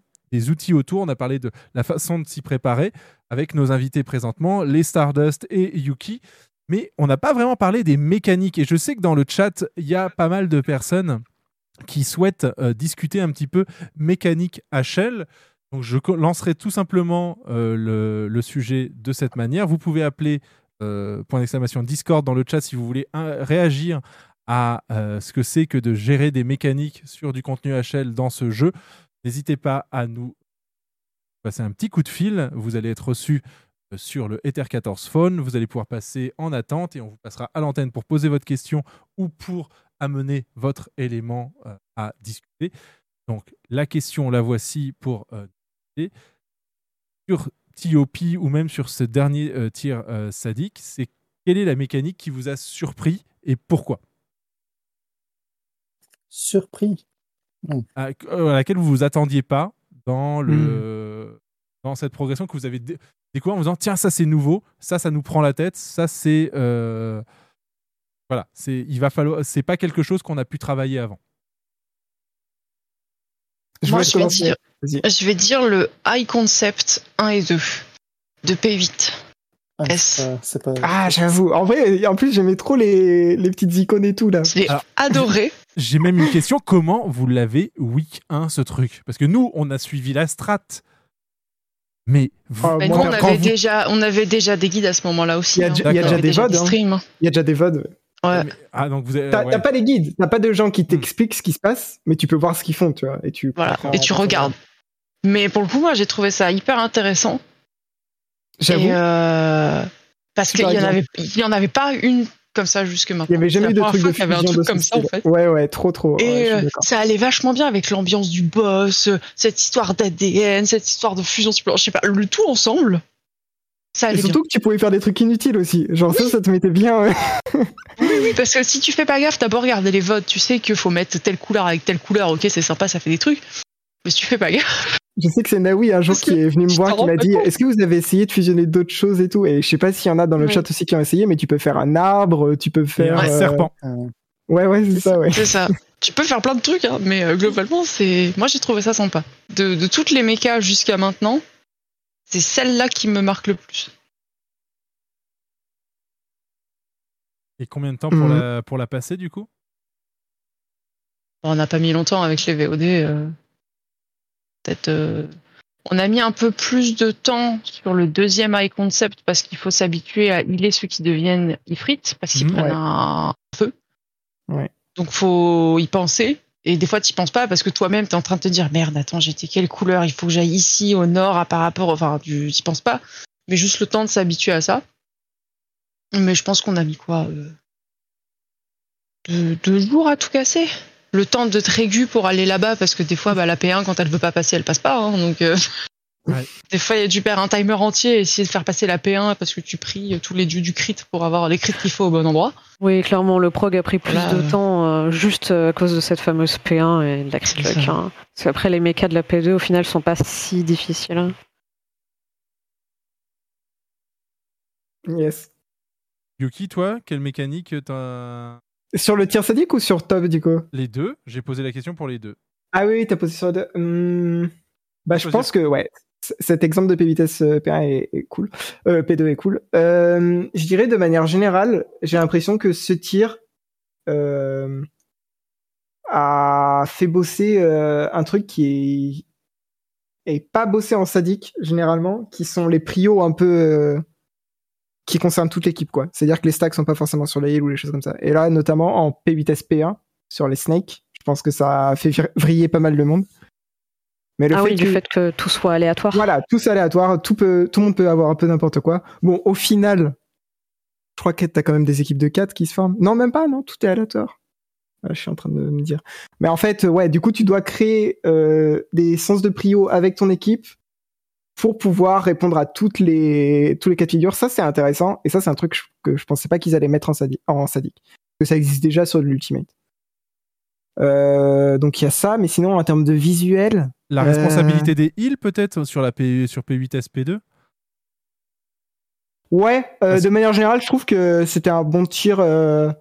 outils autour, on a parlé de la façon de s'y préparer avec nos invités présentement, les Stardust et Yuki. Mais on n'a pas vraiment parlé des mécaniques. Et je sais que dans le chat, il y a pas mal de personnes qui souhaitent euh, discuter un petit peu mécanique HL. Donc je lancerai tout simplement euh, le, sujet de cette manière. Vous pouvez appeler euh, point d'exclamation Discord dans le chat si vous voulez hein, réagir à euh, ce que c'est que de gérer des mécaniques sur du contenu HL dans ce jeu. N'hésitez pas à nous passer un petit coup de fil. Vous allez être reçu euh, sur le Ether 14 Phone. Vous allez pouvoir passer en attente et on vous passera à l'antenne pour poser votre question ou pour amener votre élément euh, à discuter. Donc la question, la voici pour euh, sur TOP ou même sur ce dernier tir sadique, c'est quelle est la mécanique qui vous a surpris et pourquoi? Surpris. à, euh, à laquelle vous vous attendiez pas dans le dans cette progression que vous avez dé- découvert en vous disant tiens ça c'est nouveau ça ça nous prend la tête ça c'est euh, voilà c'est il va falloir c'est pas quelque chose qu'on a pu travailler avant Moi, je vais, dire, je vais dire le High Concept 1 et 2 de P8. S. C'est pas. Ah, j'avoue. En vrai, en plus, j'aimais trop les, les petites icônes et tout là. J'ai adoré. j'ai même une question comment vous l'avez week 1 ce truc? Parce que nous on a suivi la strat mais vous- quand- nous, on, quand avait vous- déjà, on avait déjà des guides à ce moment-là aussi. Il y a, hein. il y a On déjà des VOD. hein. Il y a déjà des VOD. Ouais. ah donc vous avez- T'as ouais. pas les guides, t'as pas de gens qui t'expliquent ce qui se passe, mais tu peux voir ce qu'ils font, tu vois. Et tu, Voilà, et tu regardes. Mais pour le coup, moi, j'ai trouvé ça hyper intéressant. J'avoue. Euh, parce qu'il Super y en exemple. avait, il y en avait pas une comme ça jusque maintenant. Il y avait jamais de truc de y avait un fusion truc de comme ça, en fait. Ouais, ouais, trop, trop. Et euh, ça allait vachement bien avec l'ambiance du boss, euh, cette histoire d'ADN, cette histoire de fusion je sais pas, le tout ensemble. Ça Et surtout que tu pouvais faire des trucs inutiles aussi. Genre ça, ça te mettait bien. ouais. bien. oui, oui, parce que si tu fais pas gaffe, t'as beau regarder les votes, tu sais qu'il faut mettre telle couleur avec telle couleur, ok, c'est sympa, ça fait des trucs. Mais si tu fais pas gaffe. Je sais que c'est Naoui un jour qui est venu me voir, qui m'a dit Est-ce que vous avez essayé de fusionner d'autres choses et tout? Et je sais pas s'il y en a dans le chat aussi qui ont essayé, mais tu peux faire un arbre, tu peux faire. un euh, serpent. Ouais, ouais, c'est ça, ouais. C'est ça. Tu peux faire plein de trucs, hein, mais euh, globalement, c'est. Moi, j'ai trouvé ça sympa. De, de toutes les mechas jusqu'à maintenant, c'est celle-là qui me marque le plus. Et combien de temps pour, Mhm. la, pour la passer du coup? On n'a pas mis longtemps avec les VOD. Euh, Peut-être. euh, On a mis un peu plus de temps sur le deuxième high concept parce qu'il faut s'habituer à healer ceux qui deviennent ifrit parce qu'ils Mhm. prennent Ouais. un feu. Ouais. Donc faut y penser. Et des fois, tu penses pas parce que toi-même, tu es en train de te dire merde, attends, j'étais quelle couleur? Il faut que j'aille ici au nord à par rapport. Enfin, tu y penses pas. Mais juste le temps de s'habituer à ça. Mais je pense qu'on a mis quoi euh, deux, deux jours à tout casser. Le temps de te régu pour aller là-bas parce que des fois, bah, la P1, quand elle veut pas passer, elle passe pas. hein, donc. euh, Des fois, il y a du perdre un timer entier et essayer de faire passer la P1 parce que tu pries tous les dieux du crit pour avoir les crits qu'il faut au bon endroit. Oui, clairement, le prog a pris plus Voilà. de temps euh, juste euh, à cause de cette fameuse P1 et de la crit luck, hein. Parce qu'après, les mechas de la P2, au final, sont pas si difficiles. hein. Yes. Yuki, toi, quelle mécanique t'as Sur le tir sadique ou sur top, du coup Les deux. J'ai posé la question pour les deux. Ah oui, t'as posé sur le deux. Hum, Bah, je pense que, ouais, cet exemple de P-Vitesse euh, P1 est, est cool. Euh, P2 est cool. Euh, je dirais de manière générale, j'ai l'impression que ce tir euh, a fait bosser un truc qui est, est pas bossé en sadique, généralement, qui sont les prios un peu... qui concernent toute l'équipe, quoi. C'est-à-dire que les stacks sont pas forcément sur les heals ou les choses comme ça. Et là, notamment en P-Vitesse P1, sur les snakes, je pense que ça a fait vriller pas mal de monde. Mais le ah fait oui, que... du fait que tout soit aléatoire. Voilà, tout c'est aléatoire, tout, peut, tout le monde peut avoir un peu n'importe quoi. Bon, au final, je crois que t'as quand même des équipes de 4 qui se forment. Non, même pas, non, tout est aléatoire. Voilà, je suis en train de me dire. Mais en fait, ouais, du coup, tu dois créer euh, des sens de prio avec ton équipe pour pouvoir répondre à toutes les, tous les cas de figure. Ça, c'est intéressant. Et ça, c'est un truc que je, que je pensais pas qu'ils allaient mettre en, sadi en sadique. Que ça existe déjà sur l'Ultimate. Euh, donc il y a ça, mais sinon en termes de visuel, La euh, responsabilité des heals, peut-être, sur, la P... sur P8 SP2 Ouais, euh, de manière générale, je trouve que c'était un bon tir de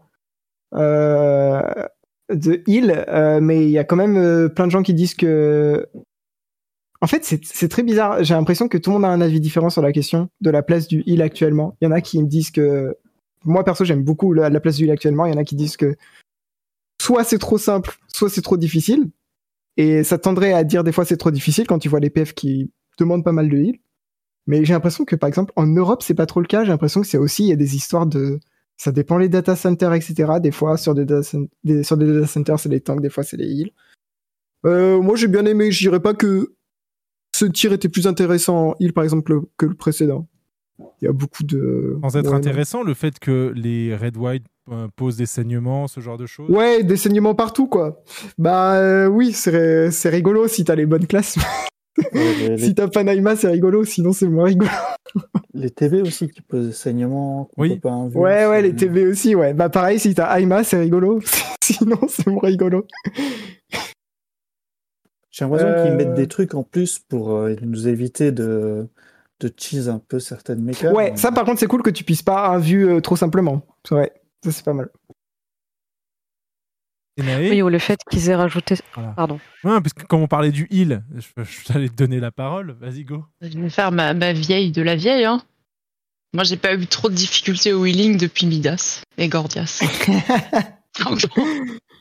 heal, mais il y a quand même plein de gens qui disent que. En fait, c'est très bizarre. J'ai l'impression que tout le monde a un avis différent sur la question de la place du heal actuellement. Il y en a qui me disent que. Moi, perso, j'aime beaucoup la, la place du heal actuellement. Il y en a qui disent que soit c'est trop simple, soit c'est trop difficile. Et ça tendrait à dire des fois c'est trop difficile quand tu vois les PF qui demandent pas mal de heal. Mais j'ai l'impression que par exemple en Europe c'est pas trop le cas. J'ai l'impression que c'est aussi il y a des histoires de ça dépend les data centers etc. Des fois sur des data, sur des data centers c'est les tanks, des fois c'est les heals. Euh, moi j'ai bien aimé. Je dirais pas que ce tir était plus intéressant en heal par exemple que le précédent. Il y a beaucoup de Sans être Ouais, non. intéressant, le fait que les Red White euh, posent des saignements, ce genre de choses. Ouais, des saignements partout, quoi. Bah euh, oui, c'est c'est rigolo si t'as les bonnes classes. les- si t'as pas Naïma, c'est rigolo, sinon c'est moins rigolo. Les TV aussi qui posent des saignements. peut pas Ouais, ouais, les TV aussi, ouais. Bah pareil, si t'as Aima, c'est rigolo. sinon, c'est moins rigolo. J'ai l'impression Euh, qu'ils mettent des trucs en plus pour euh, nous éviter de, de cheese un peu certaines mécaniques. Ouais, ça par contre, c'est cool que tu puisses pas un vu euh, trop simplement. C'est vrai, ça c'est pas mal. Oui, ou le fait qu'ils aient rajouté. Voilà. Pardon. Ouais, parce que comme on parlait du heal, je, je t'allais te donner la parole. Vas-y, go. Je vais faire ma, ma vieille de la vieille. Hein. Moi, j'ai pas eu trop de difficultés au healing depuis Midas et Gordias.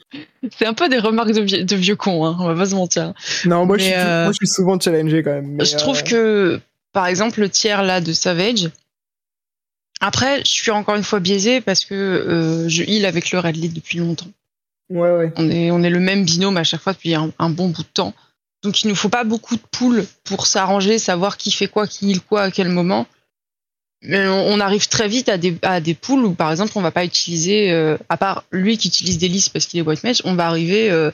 C'est un peu des remarques de, vie- de vieux cons, hein, on va pas se mentir. Non, moi, je suis, euh, moi je suis souvent challengé quand même. je trouve euh, que, par exemple, le tiers là de Savage. Après, je suis encore une fois biaisé parce que euh, je heal avec le Red Lead depuis longtemps. Ouais, ouais. On est, on est le même binôme à chaque fois depuis un, un bon bout de temps. Donc il nous faut pas beaucoup de poules pour s'arranger, savoir qui fait quoi, qui heal quoi à quel moment. Mais on, arrive très vite à des, à des poules où, par exemple, on va pas utiliser, euh, à part lui qui utilise des listes parce qu'il est white mage, on va arriver euh,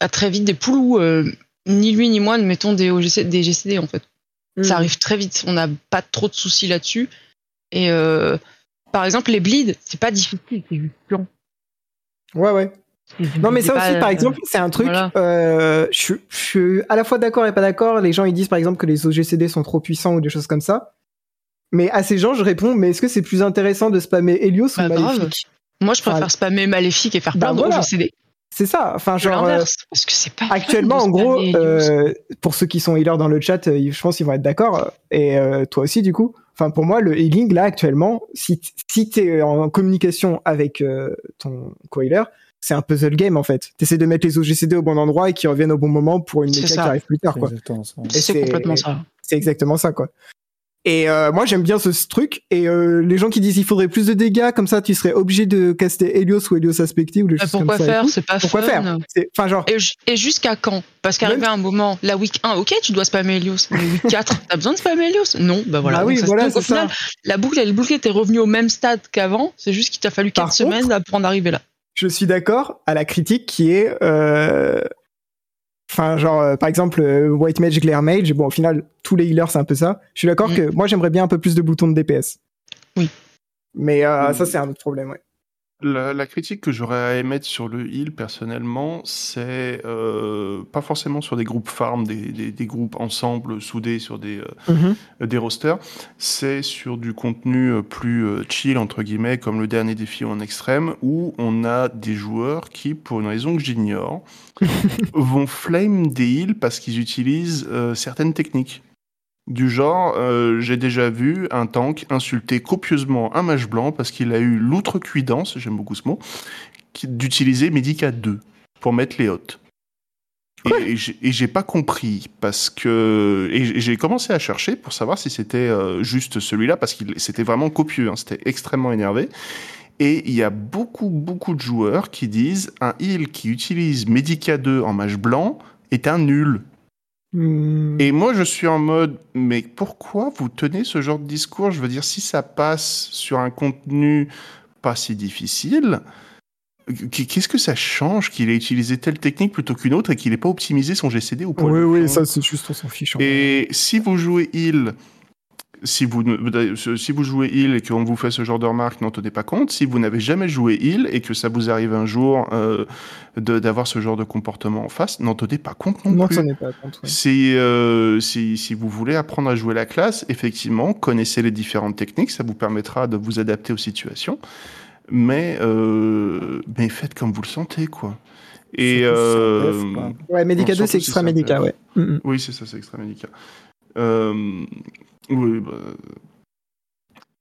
à très vite des poules où euh, ni lui ni moi ne mettons des, OGC, des GCD en fait. Mhm. Ça arrive très vite, on n'a pas trop de soucis là-dessus. Et euh, Par exemple, les bleeds, c'est pas difficile, c'est juste long. Ouais, ouais. Non, mais ça aussi, par exemple, c'est un truc. voilà. euh, je, je suis à la fois d'accord et pas d'accord. Les gens ils disent par exemple que les OGCD sont trop puissants ou des choses comme ça. Mais à ces gens, je réponds mais est-ce que c'est plus intéressant de spammer Helios Bah, ou grave. Maléfique Moi, je préfère Enfin, spammer Maléfique et faire Bah, plein voilà. C'est ça. Enfin, genre. euh, l'inverse, parce que c'est pas Actuellement, de en gros, euh, pour ceux qui sont healers dans le chat, euh, je pense qu'ils vont être d'accord. Et euh, toi aussi, du coup. Enfin, pour moi, le healing, là, actuellement, si, si t'es en communication avec euh, ton co-healer, c'est un puzzle game, en fait. T'essaies de mettre les OGCD au bon endroit et qu'ils reviennent au bon moment pour une méca qui arrive plus tard, C'est quoi. exactement ça. Et C'est complètement ça. C'est exactement ça, quoi. Et euh, moi, j'aime bien ce, ce truc. Et euh, les gens qui disent il faudrait plus de dégâts, comme ça, tu serais obligé de caster Helios ou Helios Aspecti ou des Bah, choses pourquoi comme ça. faire. C'est pas Pourquoi fun. faire Enfin, genre. Et, ju- et jusqu'à quand Parce qu'arrivé à un moment, la week 1, ok, tu dois spammer Helios. Mais week 4, t'as besoin de spammer Helios Non, bah voilà. Bah oui, ça- voilà, au c'est ça. final, la boucle, elle est bouclée, t'es revenu au même stade qu'avant. C'est juste qu'il t'a fallu 4 Par semaines pour en arriver là. je suis d'accord à la critique qui est euh... enfin genre euh, par exemple euh, White Mage Glare Mage bon au final tous les healers c'est un peu ça je suis d'accord Mm. que moi j'aimerais bien un peu plus de boutons de DPS Oui. mais euh, Mm. ça c'est un autre problème ouais La, la critique que j'aurais à émettre sur le heal, personnellement, c'est euh, pas forcément sur des groupes farm, des, des, des groupes ensemble soudés sur des, euh, Mhm. des rosters, c'est sur du contenu euh, plus euh, chill, entre guillemets, comme le dernier défi en extrême, où on a des joueurs qui, pour une raison que j'ignore, vont flame des heals parce qu'ils utilisent certaines techniques. Du genre, euh, j'ai déjà vu un tank insulter copieusement un mage blanc parce qu'il a eu l'outrecuidance, j'aime beaucoup ce mot, d'utiliser Medica 2 pour mettre les hottes. Et, et j'ai- pas compris parce que et j'ai- j'ai commencé à chercher pour savoir si c'était euh, juste celui-là parce qu'il c'était vraiment copieux, hein, c'était extrêmement énervé. Et il y a beaucoup beaucoup de joueurs qui disent un heal qui utilise Medica 2 en mage blanc est un nul. Hmm. Et moi, je suis en mode, mais pourquoi vous tenez ce genre de discours? Je veux dire, si ça passe sur un contenu pas si difficile, qu- qu'est-ce que ça change qu'il ait utilisé telle technique plutôt qu'une autre et qu'il n'ait pas optimisé son GCD au point oui oui ça c'est juste on s'en fiche. Et si vous jouez heal, si vous, si vous jouez heal et qu'on vous fait ce genre de remarques, n'en tenez pas compte. Si vous n'avez jamais joué heal et que ça vous arrive un jour euh, de- d'avoir ce genre de comportement en face, n'en tenez pas compte non, non plus. ça n'est pas compte ouais. Si, euh, si, si vous voulez apprendre à jouer la classe, effectivement, connaissez les différentes techniques, ça vous permettra de vous adapter aux situations. Mais, euh, mais faites comme vous le sentez, quoi. Et euh, ouais Medica non, 2 c'est extra Medica ouais Mhm. Oui, c'est ça, c'est extra médical. Euh, oui, bah,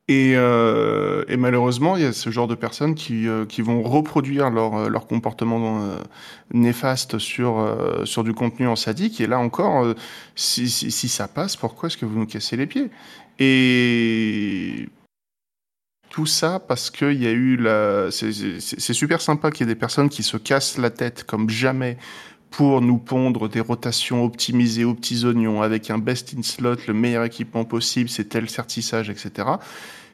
et, euh, et malheureusement, il y a ce genre de personnes qui, euh, vont reproduire leur, euh, comportement euh, néfaste sur, euh, du contenu en sadique. Et là encore, euh, si, si, ça passe, pourquoi est-ce que vous nous cassez les pieds? Et tout ça parce qu'il y a eu la. C'est super sympa qu'il y ait des personnes qui se cassent la tête comme jamais pour nous pondre des rotations optimisées aux petits oignons avec un best in slot, le meilleur équipement possible, c'est tel certissage, etc.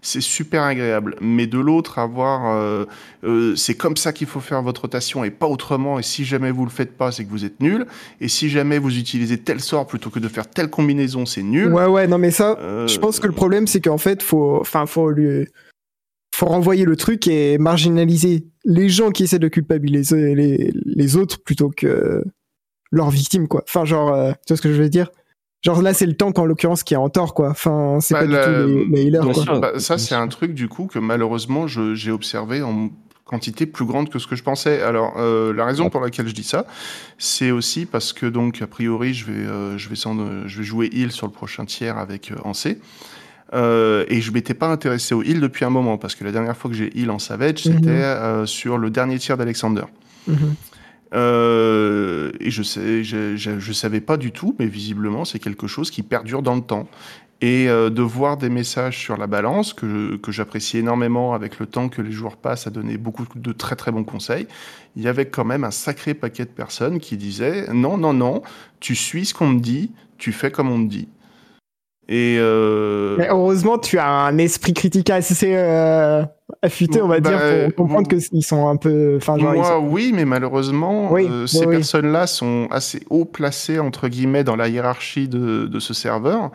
C'est super agréable. Mais de l'autre, avoir, euh, euh, c'est comme ça qu'il faut faire votre rotation et pas autrement. Et si jamais vous le faites pas, c'est que vous êtes nul. Et si jamais vous utilisez tel sort plutôt que de faire telle combinaison, c'est nul. ouais ouais non mais ça Euh, je pense que le problème c'est qu'en fait faut enfin faut lui faut renvoyer le truc et marginaliser les gens qui essaient de culpabiliser les, les autres plutôt que leurs victimes quoi enfin genre euh, tu vois ce que je veux dire? Genre là c'est le tank en l'occurrence qui est en tort quoi enfin c'est Bah, pas la- du tout les, les healers quoi sûr. Bah, ça, c'est un truc du coup que malheureusement je- j'ai observé en quantité plus grande que ce que je pensais. Alors euh, la raison pour laquelle je dis ça, c'est aussi parce que donc a priori je vais euh, je vais sans- je vais jouer heal sur le prochain tiers avec euh, Ancé. Euh, et je m'étais pas intéressé au heal depuis un moment parce que la dernière fois que j'ai heal en Savage, Mhm. c'était euh, sur le dernier tiers d'Alexander. Mhm. Euh, et je sais, je, je, je savais pas du tout, mais visiblement c'est quelque chose qui perdure dans le temps. Et de voir des messages sur la balance que, que j'apprécie énormément avec le temps que les joueurs passent à donner beaucoup de très très bons conseils, il y avait quand même un sacré paquet de personnes qui disaient non non non, tu suis ce qu'on me dit, tu fais comme on me dit. Et euh, mais heureusement tu as un esprit critique assez euh, affûté on va Bah, dire pour comprendre qu'ils sont un peu enfin genre Moi, sont- oui, mais malheureusement, Oui, euh, oui, ces oui. personnes-là sont assez haut placées, entre guillemets, dans la hiérarchie de, de ce serveur.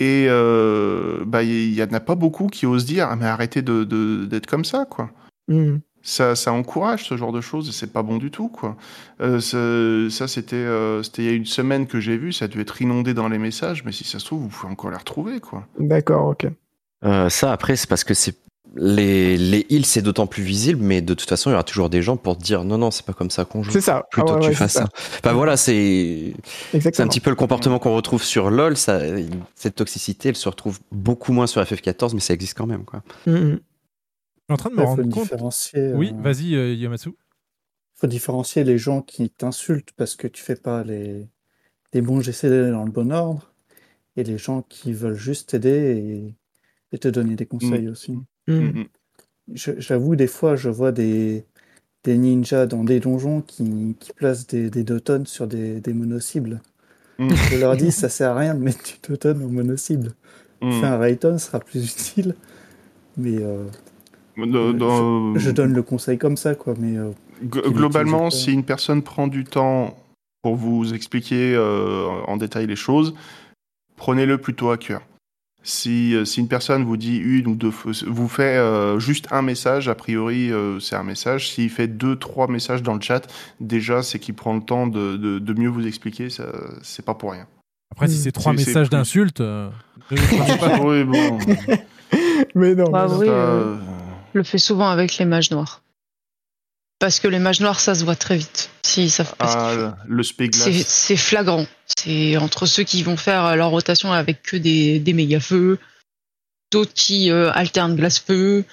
Et euh, bah, il y en a pas beaucoup qui osent dire ah, mais arrêtez de de- d'être comme ça, quoi. Hmm. Ça, ça encourage ce genre de choses et c'est pas bon du tout, quoi. Euh, ça, ça, c'était euh, c'était il y a une semaine que j'ai vu, ça a dû être inondé dans les messages, mais si ça se trouve, vous pouvez encore les retrouver, quoi. D'accord, ok. Euh, ça, après, c'est parce que c'est les, les heals, c'est d'autant plus visible, mais de toute façon, il y aura toujours des gens pour te dire non, non, c'est pas comme ça qu'on joue. C'est ça. Plutôt Ah ouais, que tu ouais, fasses c'est ça. Enfin voilà, c'est c'est un petit peu le comportement qu'on retrouve sur LoL. Ça, cette toxicité, elle se retrouve beaucoup moins sur FF14, mais ça existe quand même, quoi. Hmm, hmm. Je suis en train de me Il faut rendre compte. différencier. Oui, euh, vas-y, euh, Yamatsu. faut différencier les gens qui t'insultent parce que tu fais pas les, les bons GCD dans le bon ordre et les gens qui veulent juste t'aider et, et te donner des conseils aussi. Hmm. Je- J'avoue, des fois, je vois des, des ninjas dans des donjons qui, qui placent des, des dotons sur des, des monocibles. Mm. Je leur dis, ça sert à rien de mettre du doton au monocible. Mm. Fais un Rayton, sera plus utile. Mais euh, Dans- dans- je, je donne le conseil comme ça, quoi. Mais euh, Globalement, pas. si une personne prend du temps pour vous expliquer euh, en détail les choses, prenez-le plutôt à cœur. Si, euh, si une personne vous dit une ou deux fois, vous fait euh, juste un message, a priori euh, c'est un message. S'il fait deux, trois messages dans le chat, déjà c'est qu'il prend le temps de, de- de mieux vous expliquer. Ça, c'est pas pour rien. Après, si c'est trois C'est- c'est messages d'insultes, euh, oui, bon. Mais non. Bah mais oui, Ça, euh, euh, le fais souvent avec les mages noirs. Parce que les mages noirs, ça se voit très vite. Ce qu'ils font. ah, le spéglas. C'est c'est flagrant. C'est entre ceux qui vont faire euh, leur rotation avec que des, des méga feux, d'autres qui euh, alternent glace-feu,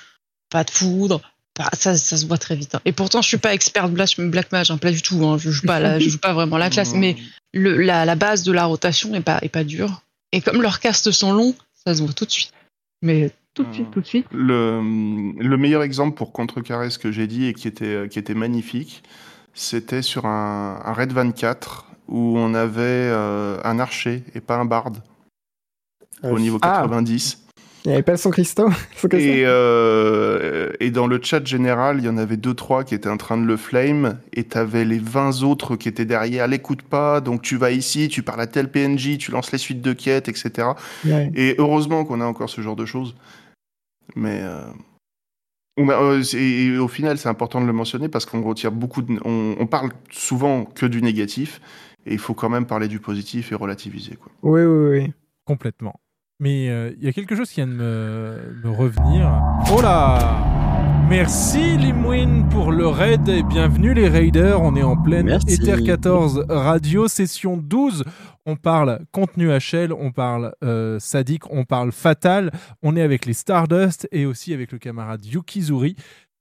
pas de foudre. Bah, ça, ça se voit très vite. hein. Et pourtant, je suis pas expert Black, Black Mage, hein, pas du tout. hein. Je joue pas, la- je joue pas vraiment la classe, mais le, la, la base de la rotation est pas, est pas dure. Et comme leurs castes sont longs, ça se voit tout de suite. Mais tout de suite, tout de suite. Le, le meilleur exemple pour contrecarrer ce que j'ai dit et qui était, qui était magnifique, c'était sur un, un Red 24 où on avait euh, un archer et pas un barde Ah au niveau Ah. 90. Il n'y avait pas son Christo. Et, euh, et dans le chat général, il y en avait deux trois qui étaient en train de le flame, et t'avais les 20 autres qui étaient derrière. L'écoute pas, donc tu vas ici, tu parles à tel PNJ, tu lances les suites de quêtes, etc. Ouais. Et heureusement qu'on a encore ce genre de choses. Mais euh, euh, et au final, c'est important de le mentionner parce qu'on retire beaucoup. On, parle souvent que du négatif, et il faut quand même parler du positif et relativiser. Quoi. Oui, oui, oui. Complètement. Mais euh, il y a quelque chose qui vient de me revenir. Oh là Merci Limwin pour le raid et bienvenue les raiders. On est en pleine. Ether 14 radio session 12. On parle contenu HL, on parle euh, sadique, on parle fatal. On est avec les Stardust et aussi avec le camarade Yukizuri.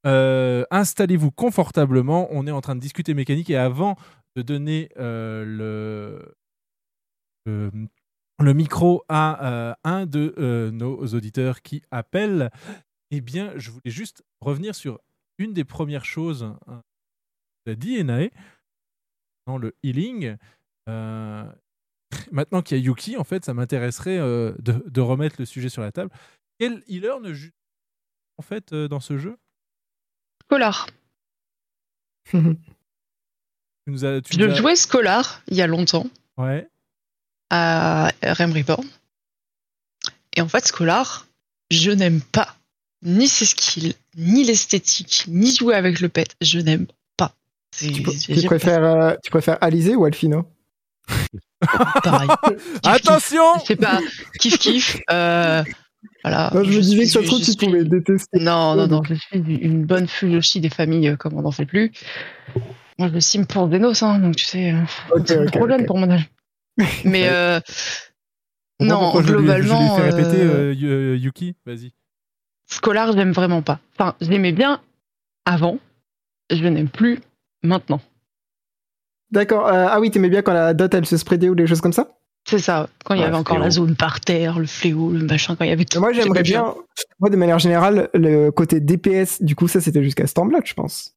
Euh, Installez-vous confortablement. On est en train de discuter mécanique et avant de donner euh, le, le le micro à euh, un de euh, nos auditeurs qui appelle, eh bien, je voulais juste revenir sur une des premières choses qu'a dit Enae dans le healing. Euh, maintenant qu'il y a Yuki, en fait, ça m'intéresserait euh, de, de remettre le sujet sur la table. Quel healer ne joue en fait euh, dans ce jeu? Scolar. Tu nous as, tu Je nous as- jouais Scolar il y a longtemps Ouais. à Rem Reborn. Et en fait, Scolar, je n'aime pas ni ses skills, ni l'esthétique, ni jouer avec le pet. Je n'aime pas. Tu, préfères, euh, tu préfères Alizé ou Alfino pareil. Attention Je sais pas, kiff kiff. Euh, voilà. Non, Je me disais que ça trouve, je tu suis- pouvais détester. Non, non, non, je suis une bonne Fuyoshi des familles euh, comme on n'en fait plus. Moi, je sim pour Zenos, hein, donc tu sais, euh, c'est trop jeune pour mon âge. Mais euh, Je non, je globalement, je fait répéter, euh, euh, Yu- euh, Yuki. Vas-y. Scolar, j'aime vraiment pas. Enfin, je l'aimais bien avant, je n'aime plus maintenant. D'accord. euh, ah oui, t'aimais bien quand la dot elle se spreadait ou des choses comme ça? C'est ça, quand il y avait encore la zone par terre, le fléau, le machin, quand il y avait tout. Moi, j'aimerais bien. Moi, de manière générale, le côté DPS, du coup, ça c'était jusqu'à Stormblood, je pense.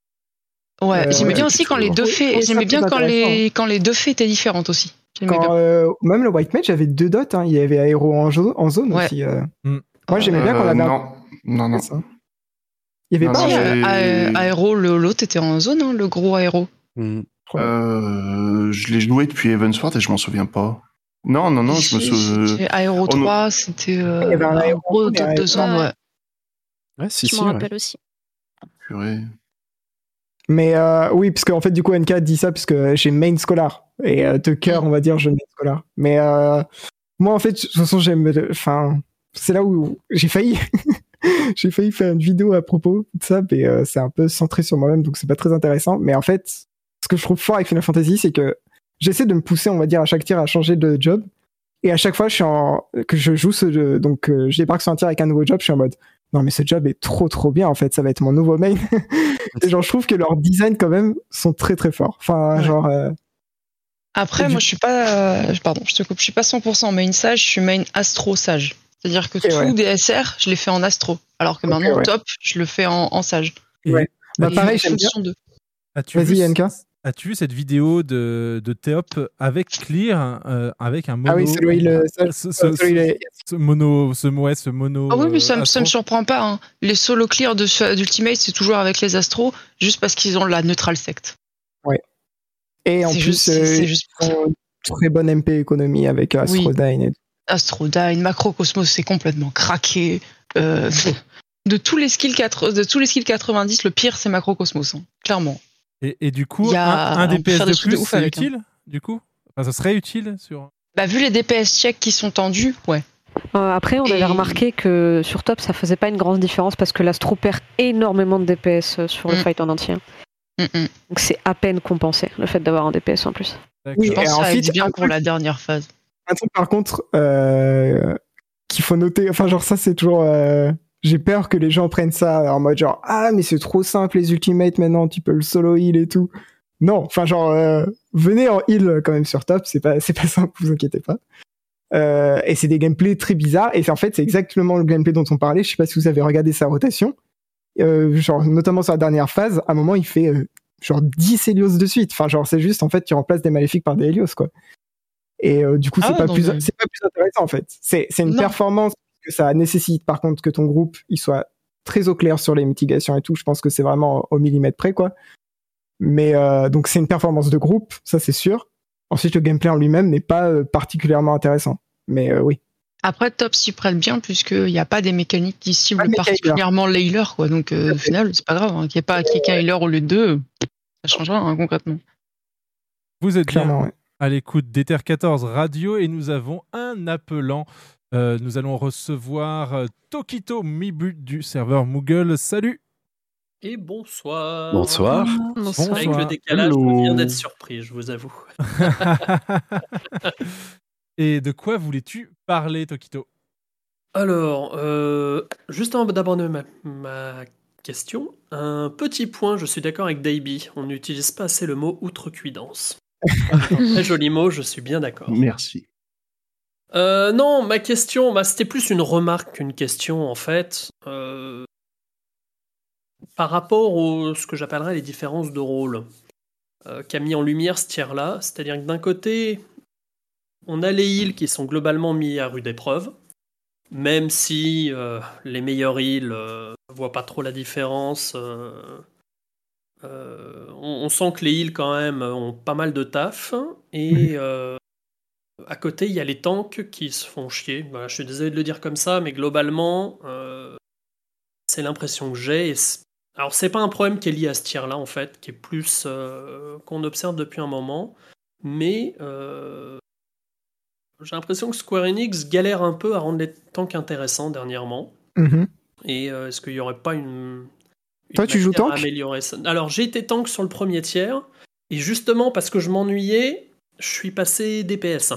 Ouais, Euh, j'aimais bien aussi quand les deux fées, j'aimais bien quand les, quand les deux fées étaient différentes aussi. Quand, euh, même le White Mage avait deux dots, hein. il y avait aéro en, en zone Ouais. aussi. euh. Mm. Moi, j'aimais bien quand Euh, la non, non, non. Il y avait Non, pas. non, euh, aéro, le- l'autre était en zone, hein, le gros aéro. Euh, je l'ai joué depuis Evansward et je m'en souviens pas. Non, non, non, je me souviens. Aéro on- 3, c'était euh, Il y avait un Aéro un 200, Aéro. ouais. Ouais, si, Je si. m'en ouais. rappelle aussi. Purée. Mais euh, oui, parce qu'en fait, du coup, NK dit ça parce que j'ai main scholar. Et euh, de cœur, on va dire, je main scholar. Mais euh, moi, en fait, de toute façon, j'aime. Enfin, c'est là où j'ai failli. j'ai failli faire une vidéo à propos de ça, mais euh, c'est un peu centré sur moi-même, donc c'est pas très intéressant. Mais en fait, ce que je trouve fort avec Final Fantasy, c'est que j'essaie de me pousser, on va dire, à chaque tir à changer de job. Et à chaque fois, je suis en, que je joue ce jeu, donc euh, je débarque sur un tir avec un nouveau job, je suis en mode, non mais ce job est trop trop bien en fait, ça va être mon nouveau main. et genre, je trouve que leurs designs quand même sont très très forts. Enfin, genre, euh, Après, moi, je suis pas. euh, pardon, je te coupe. Je suis pas 100% main sage, je suis main astro sage. C'est-à-dire que tout ouais. DSR, je l'ai fait en astro. Alors que maintenant, ouais. top, je le fais en, en sage. Ouais. Bah, pareil, j'aime bien. de. As-tu Vas-y, vu, as-tu vu cette vidéo de, de Théop avec Clear, euh, avec un mono Ah oui, celui ça- ce, ce- euh, ce mono, ce, ouais, ce mono. Ah oui, mais ça, me- ça me surprend pas. hein. Les solo clear de- d'Ultimate, c'est toujours avec les astros, juste parce qu'ils ont la neutral sect. Et en plus, juste- euh, c'est juste ils ont une très bonne MP économie avec euh, Oui. Astrodyne et tout. Astrodyne, Macrocosmos, c'est complètement craqué. Euh, de tous les skills 4, de tous les skills 90, le pire c'est Macrocosmos, hein, clairement. Et, et du coup, Il y a- un, un DPS de plus, c'est avec, hein. utile Du coup? Enfin, Ça serait utile sur. Bah vu les DPS checks qui sont tendus, ouais. Euh, après, on avait Et- remarqué que sur top, ça faisait pas une grande différence parce que l'Astro perd énormément de DPS euh, sur le Mm. fight en entier. Mm, mm. Donc c'est à peine compensé le fait d'avoir un DPS en plus. Oui, Je pense et ensuite, aide bien pour la dernière phase. Un par contre euh, qu'il faut noter, enfin genre ça c'est toujours... euh, J'ai peur que les gens prennent ça en mode genre ah mais c'est trop simple les ultimates maintenant tu peux le solo heal et tout. Non, enfin genre euh, venez en heal quand même sur top, c'est pas c'est pas simple, vous inquiétez pas. Et c'est des gameplays très bizarres et en fait c'est exactement le gameplay dont on parlait. Je sais pas si vous avez regardé sa rotation, genre notamment sur la dernière phase. À un moment il fait genre 10 Helios de suite. Enfin genre c'est juste en fait tu remplaces des maléfiques par des Helios quoi. Et euh, du coup Ah c'est ouais, pas plus c'est pas plus intéressant en fait. C'est c'est une Non. performance que ça nécessite par contre que ton groupe il soit très au clair sur les mitigations et tout. Je pense que c'est vraiment au millimètre près quoi. Mais euh, donc c'est une performance de groupe, ça c'est sûr. Ensuite le gameplay en lui-même n'est pas euh, particulièrement intéressant. Mais euh, oui. Après, top s'y prête bien, puisqu'il n'y a pas des mécaniques qui ciblent méca particulièrement les healers, quoi. Donc, euh, au final, c'est pas grave. hein, Qu'il n'y ait pas qu'il y ait qu'un healer au lieu de deux, ça change rien, hein, concrètement. Vous êtes bien Clairement, ouais. À l'écoute d'Ether 14 Radio et nous avons un appelant. Euh, nous allons recevoir euh, Tokito Mibu du serveur Moogle. Salut Et bonsoir. Bonsoir. Bonsoir. Avec le décalage, Hello. je viens d'être surpris, je vous avoue. Et de quoi voulais-tu parler, Tokito? Alors, euh, juste avant d'aborder ma, ma question, un petit point, je suis d'accord avec Davey, on n'utilise pas assez le mot outrecuidance. Un très joli mot, je suis bien d'accord. Merci. Euh, non, ma question, bah, c'était plus une remarque qu'une question en fait. Euh, par rapport à ce que j'appellerais les différences de rôle euh, qu'a mis en lumière ce tiers-là, c'est-à-dire que d'un côté, on a les heals qui sont globalement mis à rude épreuve, même si euh, les meilleurs heals euh, voient pas trop la différence. Euh, on, on sent que les heals quand même ont pas mal de taf et euh, à côté, il y a les tanks qui se font chier. Voilà, je suis désolé de le dire comme ça, mais globalement, euh, c'est l'impression que j'ai. Alors, c'est pas un problème qui est lié à ce tir-là, en fait, qui est plus qu'on observe depuis un moment, mais j'ai l'impression que Square Enix galère un peu à rendre les tanks intéressants dernièrement. Mhm. Et est-ce qu'il n'y aurait pas une. Toi, tu joues tank améliorer ça Alors, j'ai été tank sur le premier tiers, et justement, parce que je m'ennuyais, je suis passé DPS.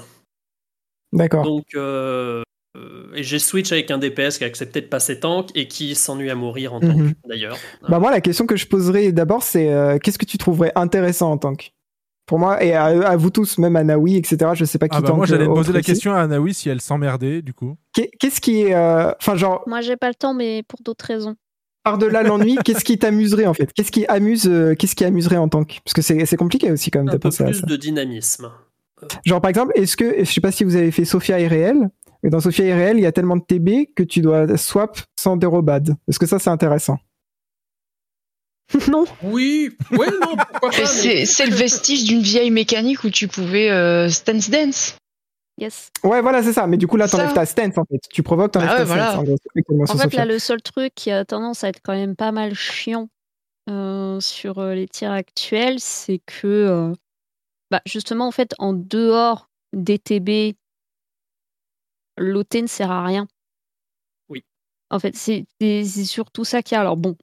D'accord. Donc, euh, euh, et j'ai switch avec un DPS qui a accepté de passer tank et qui s'ennuie à mourir en tank, Mhm. d'ailleurs. Bah moi, la question que je poserais d'abord, c'est euh, qu'est-ce que tu trouverais intéressant en tank? Pour moi, et à, à vous tous, même à Naoui, etc., je sais pas qui Ah bah moi j'allais poser la ici. question à Anaïs si elle s'emmerdait du coup. Qu'est- Qu'est-ce qui est. euh, Enfin, genre, Moi, j'ai pas le temps, mais pour d'autres raisons. Par-delà l'ennui, qu'est-ce qui t'amuserait en fait? Qu'est-ce qui amuse euh, Qu'est-ce qui amuserait en tank Parce que c'est c'est compliqué aussi quand même Un de peu penser à plus ça. de dynamisme. Genre par exemple, est-ce que je sais pas si vous avez fait Sophia irréel, mais dans Sophia irréel, il y a tellement de TB que tu dois swap sans dérobade. Est-ce que ça c'est intéressant? Non. Oui, oui, non, pourquoi Mais c'est c'est le vestige d'une vieille mécanique où tu pouvais euh, stance dance. Yes. Ouais, voilà, c'est ça. Mais du coup, là, t'enlèves Ça. ta stance, en fait. Tu provoques, t'enlèves Bah ta voilà. stance. En, gros, En fait, Sophia. là, le seul truc qui a tendance à être quand même pas mal chiant euh, sur euh, les tirs actuels, c'est que, euh, bah, justement, en fait, en dehors des TB, l'OT ne sert à rien. Oui. En fait, c'est surtout ça qu'il y a. Alors bon,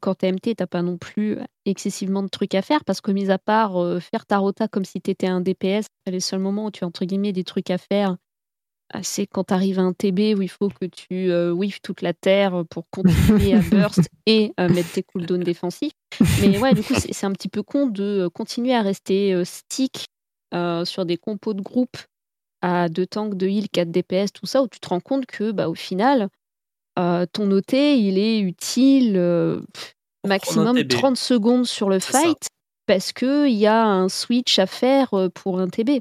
quand, t'es MT, t'as pas non plus excessivement de trucs à faire parce que, mis à part euh, faire ta rota comme si t'étais un DPS, les seuls moments où tu as entre guillemets des trucs à faire, ah, c'est quand t'arrives à un TB où il faut que tu euh, whiffes toute la terre pour continuer à burst et euh, mettre tes cooldowns défensifs. Mais ouais, du coup, c'est un petit peu con de euh, continuer à rester stick sur des compos de groupe à deux tanks, de heal, 4 DPS, tout ça, où tu te rends compte que, bah, au final, ton OT, il est utile euh, maximum TB. 30 secondes sur le C'est ça. fight parce qu'il y a un switch à faire euh, pour un TB.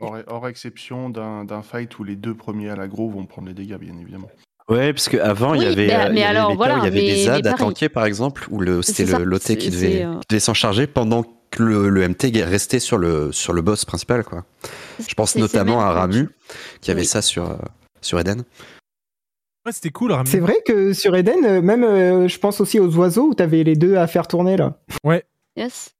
Hors, hors exception d'un d'un fight où les deux premiers à l'agro vont prendre les dégâts, bien évidemment. Ouais, parce qu'avant, il y avait, euh, il mais y avait alors, les cas voilà, où il y avait mais- des ZAD à tanker, par exemple, où c'était l'OT qui devait, c'est, euh, qui devait s'en charger pendant que le, le MT restait sur le, sur le boss principal. Quoi. Je pense notamment à Ramu, qui avait Oui. ça sur, euh, sur Eden. Ouais, c'était cool, Rami. C'est vrai que sur Eden, euh, même euh, je pense aussi aux oiseaux où t'avais les deux à faire tourner là. Ouais. Yes.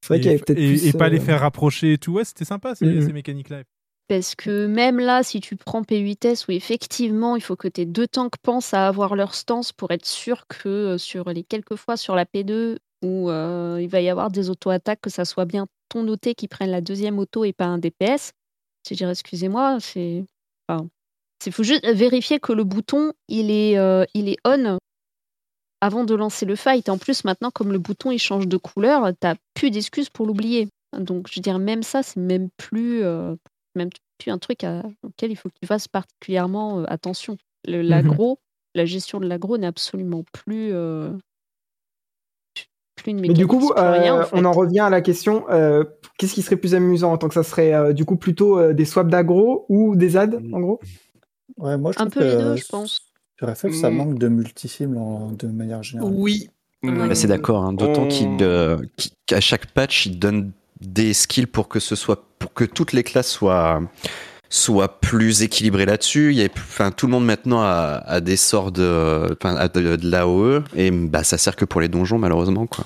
C'est vrai Et, qu'il y avait peut-être et- plus. et pas les euh, faire rapprocher et tout. Ouais, c'était sympa ces, Mhm. ces mécaniques-là. Parce que même là, si tu prends P8S, où effectivement, il faut que tes deux tanks pensent à avoir leur stance pour être sûr que euh, sur les quelques fois sur la P2 où euh, il va y avoir des auto-attaques, que ça soit bien ton OT qui prenne la deuxième auto et pas un DPS. Je dirais, excusez-moi, c'est. Enfin, il faut juste vérifier que le bouton, il est, euh, il est on avant de lancer le fight. En plus, maintenant, comme le bouton il change de couleur, t'as plus d'excuses pour l'oublier. Donc, je veux dire, même ça, c'est même plus, euh, même plus un truc à- auquel il faut que tu fasses particulièrement euh, attention. L'agro, la gestion de l'agro n'est absolument plus, une Mais du coup, c'est plus rien, en fait. on en revient à la question euh, qu'est-ce qui serait plus amusant en tant que ça serait euh, du coup plutôt des swaps d'aggro ou des ZAD en gros? Ouais, moi, je Un peu les que deux, je pense. Sur FF, ça Mm. manque de multi-cibles en- de manière générale. Oui. Bah, c'est d'accord, hein, d'autant On- qu'il, euh, qu'à chaque patch, il donne des skills pour que ce soit, pour que toutes les classes soient, soient plus équilibrées là-dessus. Il y a, enfin, tout le monde maintenant a, a des sorts de, enfin, a de, de l'AOE et bah, ça sert que pour les donjons malheureusement quoi.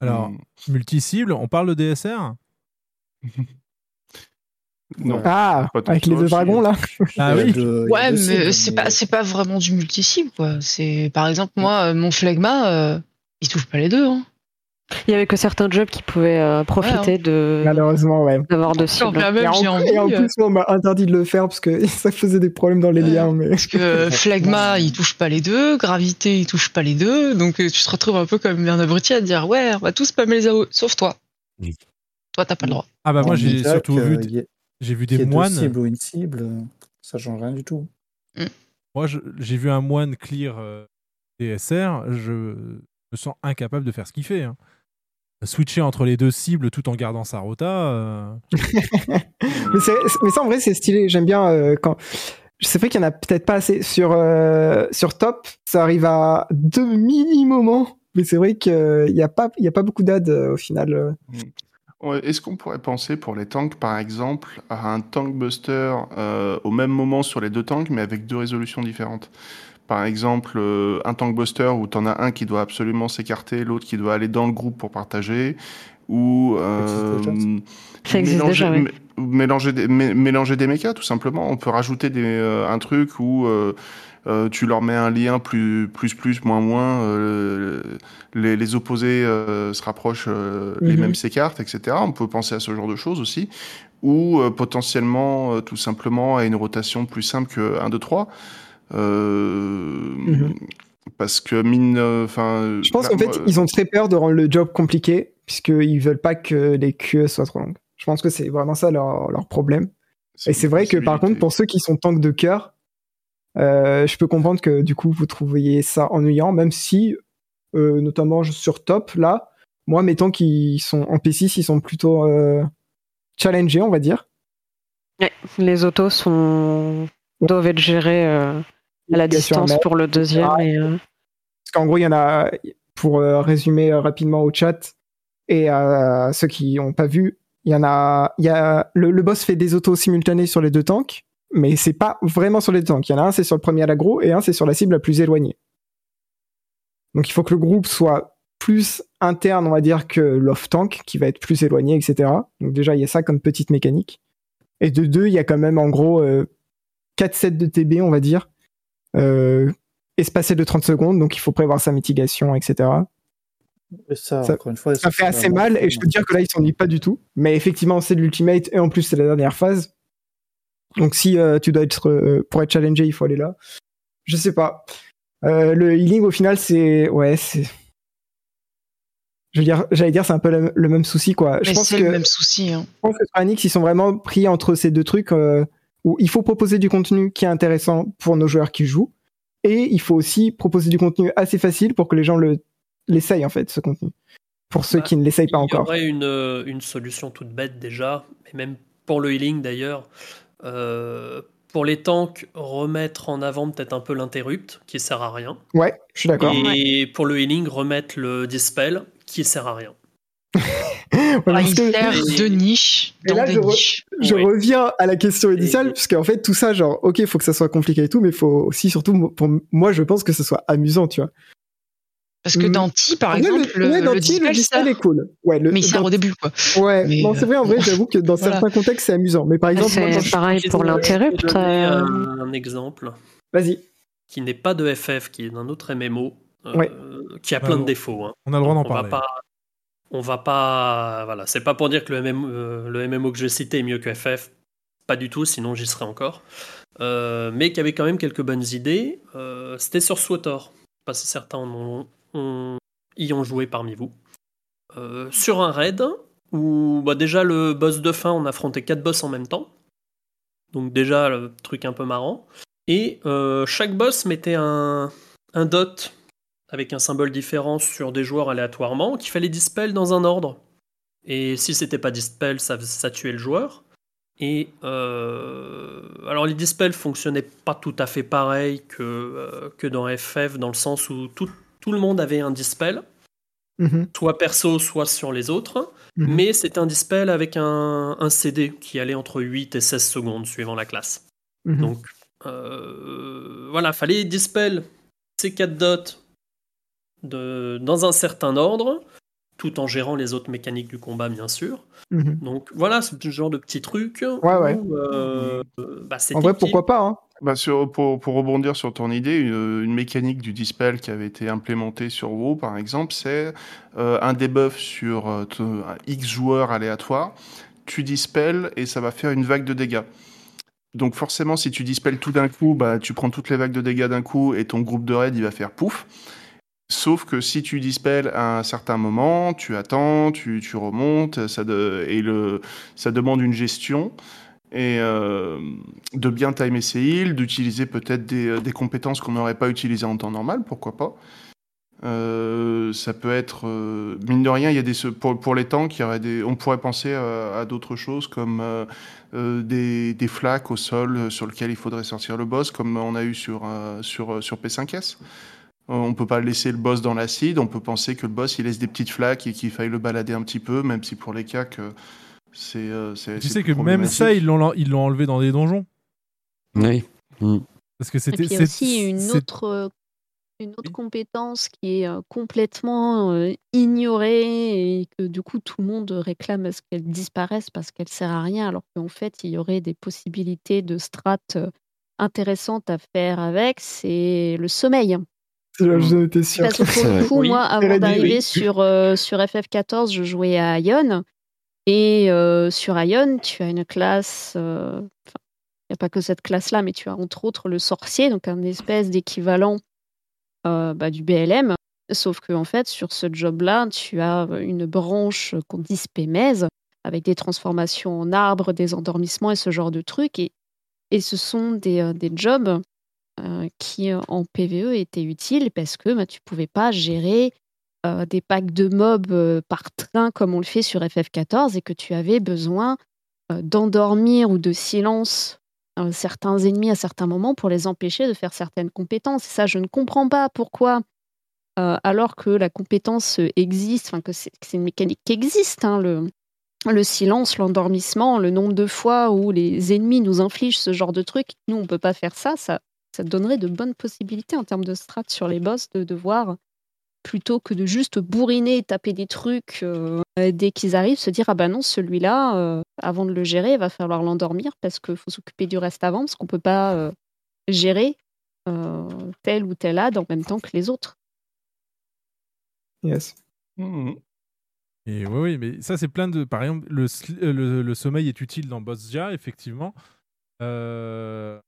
Alors, Mm. multi-cible, on parle de DSR Non. Ah, avec les deux dragons là Ah oui. Ouais, mais c'est mais- pas, c'est pas vraiment du multi-cible, quoi. C'est, par exemple, moi, euh, mon flegma, euh, il touche pas les deux, hein. Il y avait que certains jobs qui pouvaient euh, profiter de Malheureusement, ouais. d'avoir deux Quand cibles. Et même en, et plus, moi, on m'a interdit de le faire parce que ça faisait des problèmes dans les Ouais. liens. Mais... Parce que Phlegma, il touche pas les deux, Gravité, il touche pas les deux, donc tu te retrouves un peu comme un abruti à te dire ouais, on va tous spammer les AO, sauf toi. Oui. Toi, t'as pas le droit. Ah bah moi j'ai surtout vu, j'ai vu des ait deux moines. cibles ou une cible, euh, ça change rien du tout. Moi je- j'ai vu un moine clear euh, DSR, je me sens incapable de faire ce qu'il fait. hein. Switcher entre les deux cibles tout en gardant sa rota. euh, mais, c'est- mais ça, en vrai, c'est stylé. J'aime bien euh, quand. C'est vrai qu'il y en a peut-être pas assez. Sur, euh, sur top, ça arrive à deux mini-moments. Mais c'est vrai qu'il n'y a, pas- il y a pas beaucoup d'aide euh, au final. euh. Est-ce qu'on pourrait penser pour les tanks, par exemple, à un tank buster euh, au même moment sur les deux tanks, mais avec deux résolutions différentes? Par exemple, euh, un tank buster où tu en as un qui doit absolument s'écarter, l'autre qui doit aller dans le groupe pour partager, ou euh, Ça mélanger, déjà, oui. mé- mélanger, des, mé- mélanger des mechas, tout simplement. On peut rajouter des, euh, un truc où euh, tu leur mets un lien plus, plus, plus, moins, moins, euh, les, les opposés euh, se rapprochent, les Mhm. mêmes s'écartent, etc. On peut penser à ce genre de choses aussi. Ou potentiellement, tout simplement, à une rotation plus simple que 1, 2, 3. Euh, Mhm. Parce que mine, enfin, Je pense qu'en fait, ils ont très peur de rendre le job compliqué, puisqu'ils veulent pas que les QE soient trop longues. Je pense que c'est vraiment ça leur, leur problème. Et c'est vrai que par contre, pour ceux qui sont tanks de cœur, je peux comprendre que du coup, vous trouviez ça ennuyant, même si, euh, notamment sur top, là, moi, mes tanks qui sont en P6, ils sont plutôt euh, challengés, on va dire. Ouais, les autos sont doivent être gérés euh, à la distance pour le deuxième. Ah, et, euh, Parce qu'en gros, il y en a, pour euh, résumer euh, rapidement au chat et à ceux qui n'ont pas vu, Il y en a, il y a le, le boss fait des autos simultanées sur les deux tanks, mais c'est pas vraiment sur les deux tanks. Il y en a un c'est sur le premier à l'aggro et un c'est sur la cible la plus éloignée. Donc il faut que le groupe soit plus interne, on va dire, que l'off tank qui va être plus éloigné, etc. Donc déjà il y a ça comme petite mécanique. Et de deux, il y a quand même en gros euh, 4 sets de TB, on va dire, euh, espacés de 30 secondes, donc il faut prévoir sa mitigation, etc. Et ça, Ça- encore une fois, Ça fait assez mal, et je peux dire que là, il s'ennuie pas du tout. Mais effectivement, c'est de l'ultimate, et en plus, c'est la dernière phase. Donc si euh, tu dois être, euh, pour être challengé, il faut aller là. Je sais pas. Euh, le healing, au final, c'est... Ouais, c'est... Je veux dire, j'allais dire, c'est un peu le, le même souci, quoi. je Mais pense c'est que, le même souci. Hein. je pense que Square Enix, ils sont vraiment pris entre ces deux trucs euh, où il faut proposer du contenu qui est intéressant pour nos joueurs qui jouent, et il faut aussi proposer du contenu assez facile pour que les gens le l'essayent, en fait, ce contenu. Pour ceux Bah, qui ne l'essayent pas Il y encore. aurait une, une solution toute bête déjà, et même pour le healing d'ailleurs. Euh, pour les tanks, remettre en avant peut-être un peu l'interrupt, qui sert à rien. Ouais, je suis d'accord. Et pour le healing, remettre le dispel, qui sert à rien. Ouais, parce il que- sert de niche Et dans là, des je, re- niches. je Ouais. reviens à la question initiale, parce qu'en fait, tout ça, genre, ok, il faut que ça soit compliqué et tout, mais il faut aussi, surtout, pour moi, je pense que ce soit amusant, tu vois. Parce que Mm. dans Ti, par Ouais, exemple, le, ouais, dans le Ti, dispel dispel sert. est cool. Ouais, le, Mais il sert au début, quoi. Ouais, Mais, non, c'est vrai, en vrai, j'avoue que dans Voilà. certains contextes, c'est amusant. Mais par exemple, moi, pareil pour l'interrupt. Euh, un, exemple Vas-y. qui n'est pas de FF, qui est d'un autre MMO, euh, Ouais. qui a Bah plein bon. de défauts. hein. On a le droit d'en on va parler. pas on va pas voilà c'est pas pour dire que le MMO, euh, le MMO que je vais citer est mieux que FF pas du tout sinon j'y serais encore Euh, mais qui avait quand même quelques bonnes idées Euh, c'était sur SWTOR pas si certains en ont- ont- y ont joué parmi vous Euh, sur un raid où bah, déjà le boss de fin on affrontait quatre boss en même temps donc déjà le truc un peu marrant et euh, chaque boss mettait un, dot avec un symbole différent sur des joueurs aléatoirement qu'il fallait dispel dans un ordre. Et si c'était pas dispel, ça, tuait le joueur. Et euh, alors les dispels fonctionnaient pas tout à fait pareil que, que dans FF, dans le sens où tout, tout le monde avait un dispel, Mhm. soit perso, soit sur les autres. Mhm. Mais c'était un dispel avec un, un CD qui allait entre 8 et 16 secondes suivant la classe. Mhm. Donc euh, voilà, fallait dispel ces 4 dots de, dans un certain ordre, tout en gérant les autres mécaniques du combat, bien sûr. Mhm. Donc voilà, c'est ce genre de petits trucs. Ouais, ouais. euh, bah, En vrai, pourquoi pas hein bah sur, pour, pour rebondir sur ton idée, une, une mécanique du dispel qui avait été implémentée sur WoW, par exemple, c'est euh, un debuff sur euh, X joueurs aléatoires. Tu dispel et ça va faire une vague de dégâts. Donc forcément, si tu dispel tout d'un coup, bah, tu prends toutes les vagues de dégâts d'un coup et ton groupe de raid, il va faire pouf. Sauf que si tu dispel à un certain moment, tu attends, tu, tu remontes, ça et le, ça demande une gestion et euh, de bien timer ses heals, d'utiliser peut-être des, des compétences qu'on n'aurait pas utilisées en temps normal, pourquoi pas. Euh, ça peut être euh, mine de rien, y a des pour, les tanks, il y aurait des, on pourrait penser à, d'autres choses comme euh, euh, des, des flaques au sol euh, sur lesquels il faudrait sortir le boss, comme on a eu sur euh, sur euh, sur P5S. Euh, On peut pas laisser le boss dans l'acide. On peut penser que le boss il laisse des petites flaques et qu'il faille le balader un petit peu, même si pour les cas que c'est. euh, c'est- Tu sais que même ça, ils l'ont ils l'ont enlevé dans des donjons. Oui. Parce que c'était. puis il y a c'est- aussi une autre, euh, une autre compétence qui est complètement euh, ignorée et que du coup tout le monde réclame à ce qu'elle disparaisse parce qu'elle sert à rien, alors qu'en fait il y aurait des possibilités de strat euh, intéressantes à faire avec, c'est le sommeil. J'en étais sûr. Parce que pour le coup, moi, avant d'arriver oui. sur, euh, sur FF14, je jouais à Ion. Et euh, sur Ion, tu as une classe. euh, enfin, Il n'y a pas que cette classe-là, mais tu as entre autres le sorcier, donc un espèce d'équivalent euh, bah, du BLM. Sauf que en fait, sur ce job-là, tu as une branche qu'on dit spémèse, avec des transformations en arbre, des endormissements et ce genre de trucs. Et, et ce sont des, euh, des jobs euh, qui euh, en PVE étaient utiles parce que bah, tu pouvais pas gérer euh, des packs de mobs par train comme on le fait sur FF14 et que tu avais besoin d'endormir ou de silence certains ennemis à certains moments pour les empêcher de faire certaines compétences. Et ça, je ne comprends pas pourquoi, alors que la compétence existe, que c'est une mécanique qui existe, hein, le, le silence, l'endormissement, le nombre de fois où les ennemis nous infligent ce genre de truc, nous on peut pas faire ça, ça donnerait de bonnes possibilités en termes de strat sur les boss de, de voir plutôt que de juste bourriner et taper des trucs euh, dès qu'ils arrivent, se dire ah bah non celui-là euh, avant de le gérer il va falloir l'endormir parce qu'il faut s'occuper du reste avant parce qu'on peut pas euh, gérer euh, tel ou tel ad en même temps que les autres. Yes. Et oui, oui, mais ça, c'est plein de. Par exemple, le, le, le sommeil est utile dans Bosja, effectivement. Euh,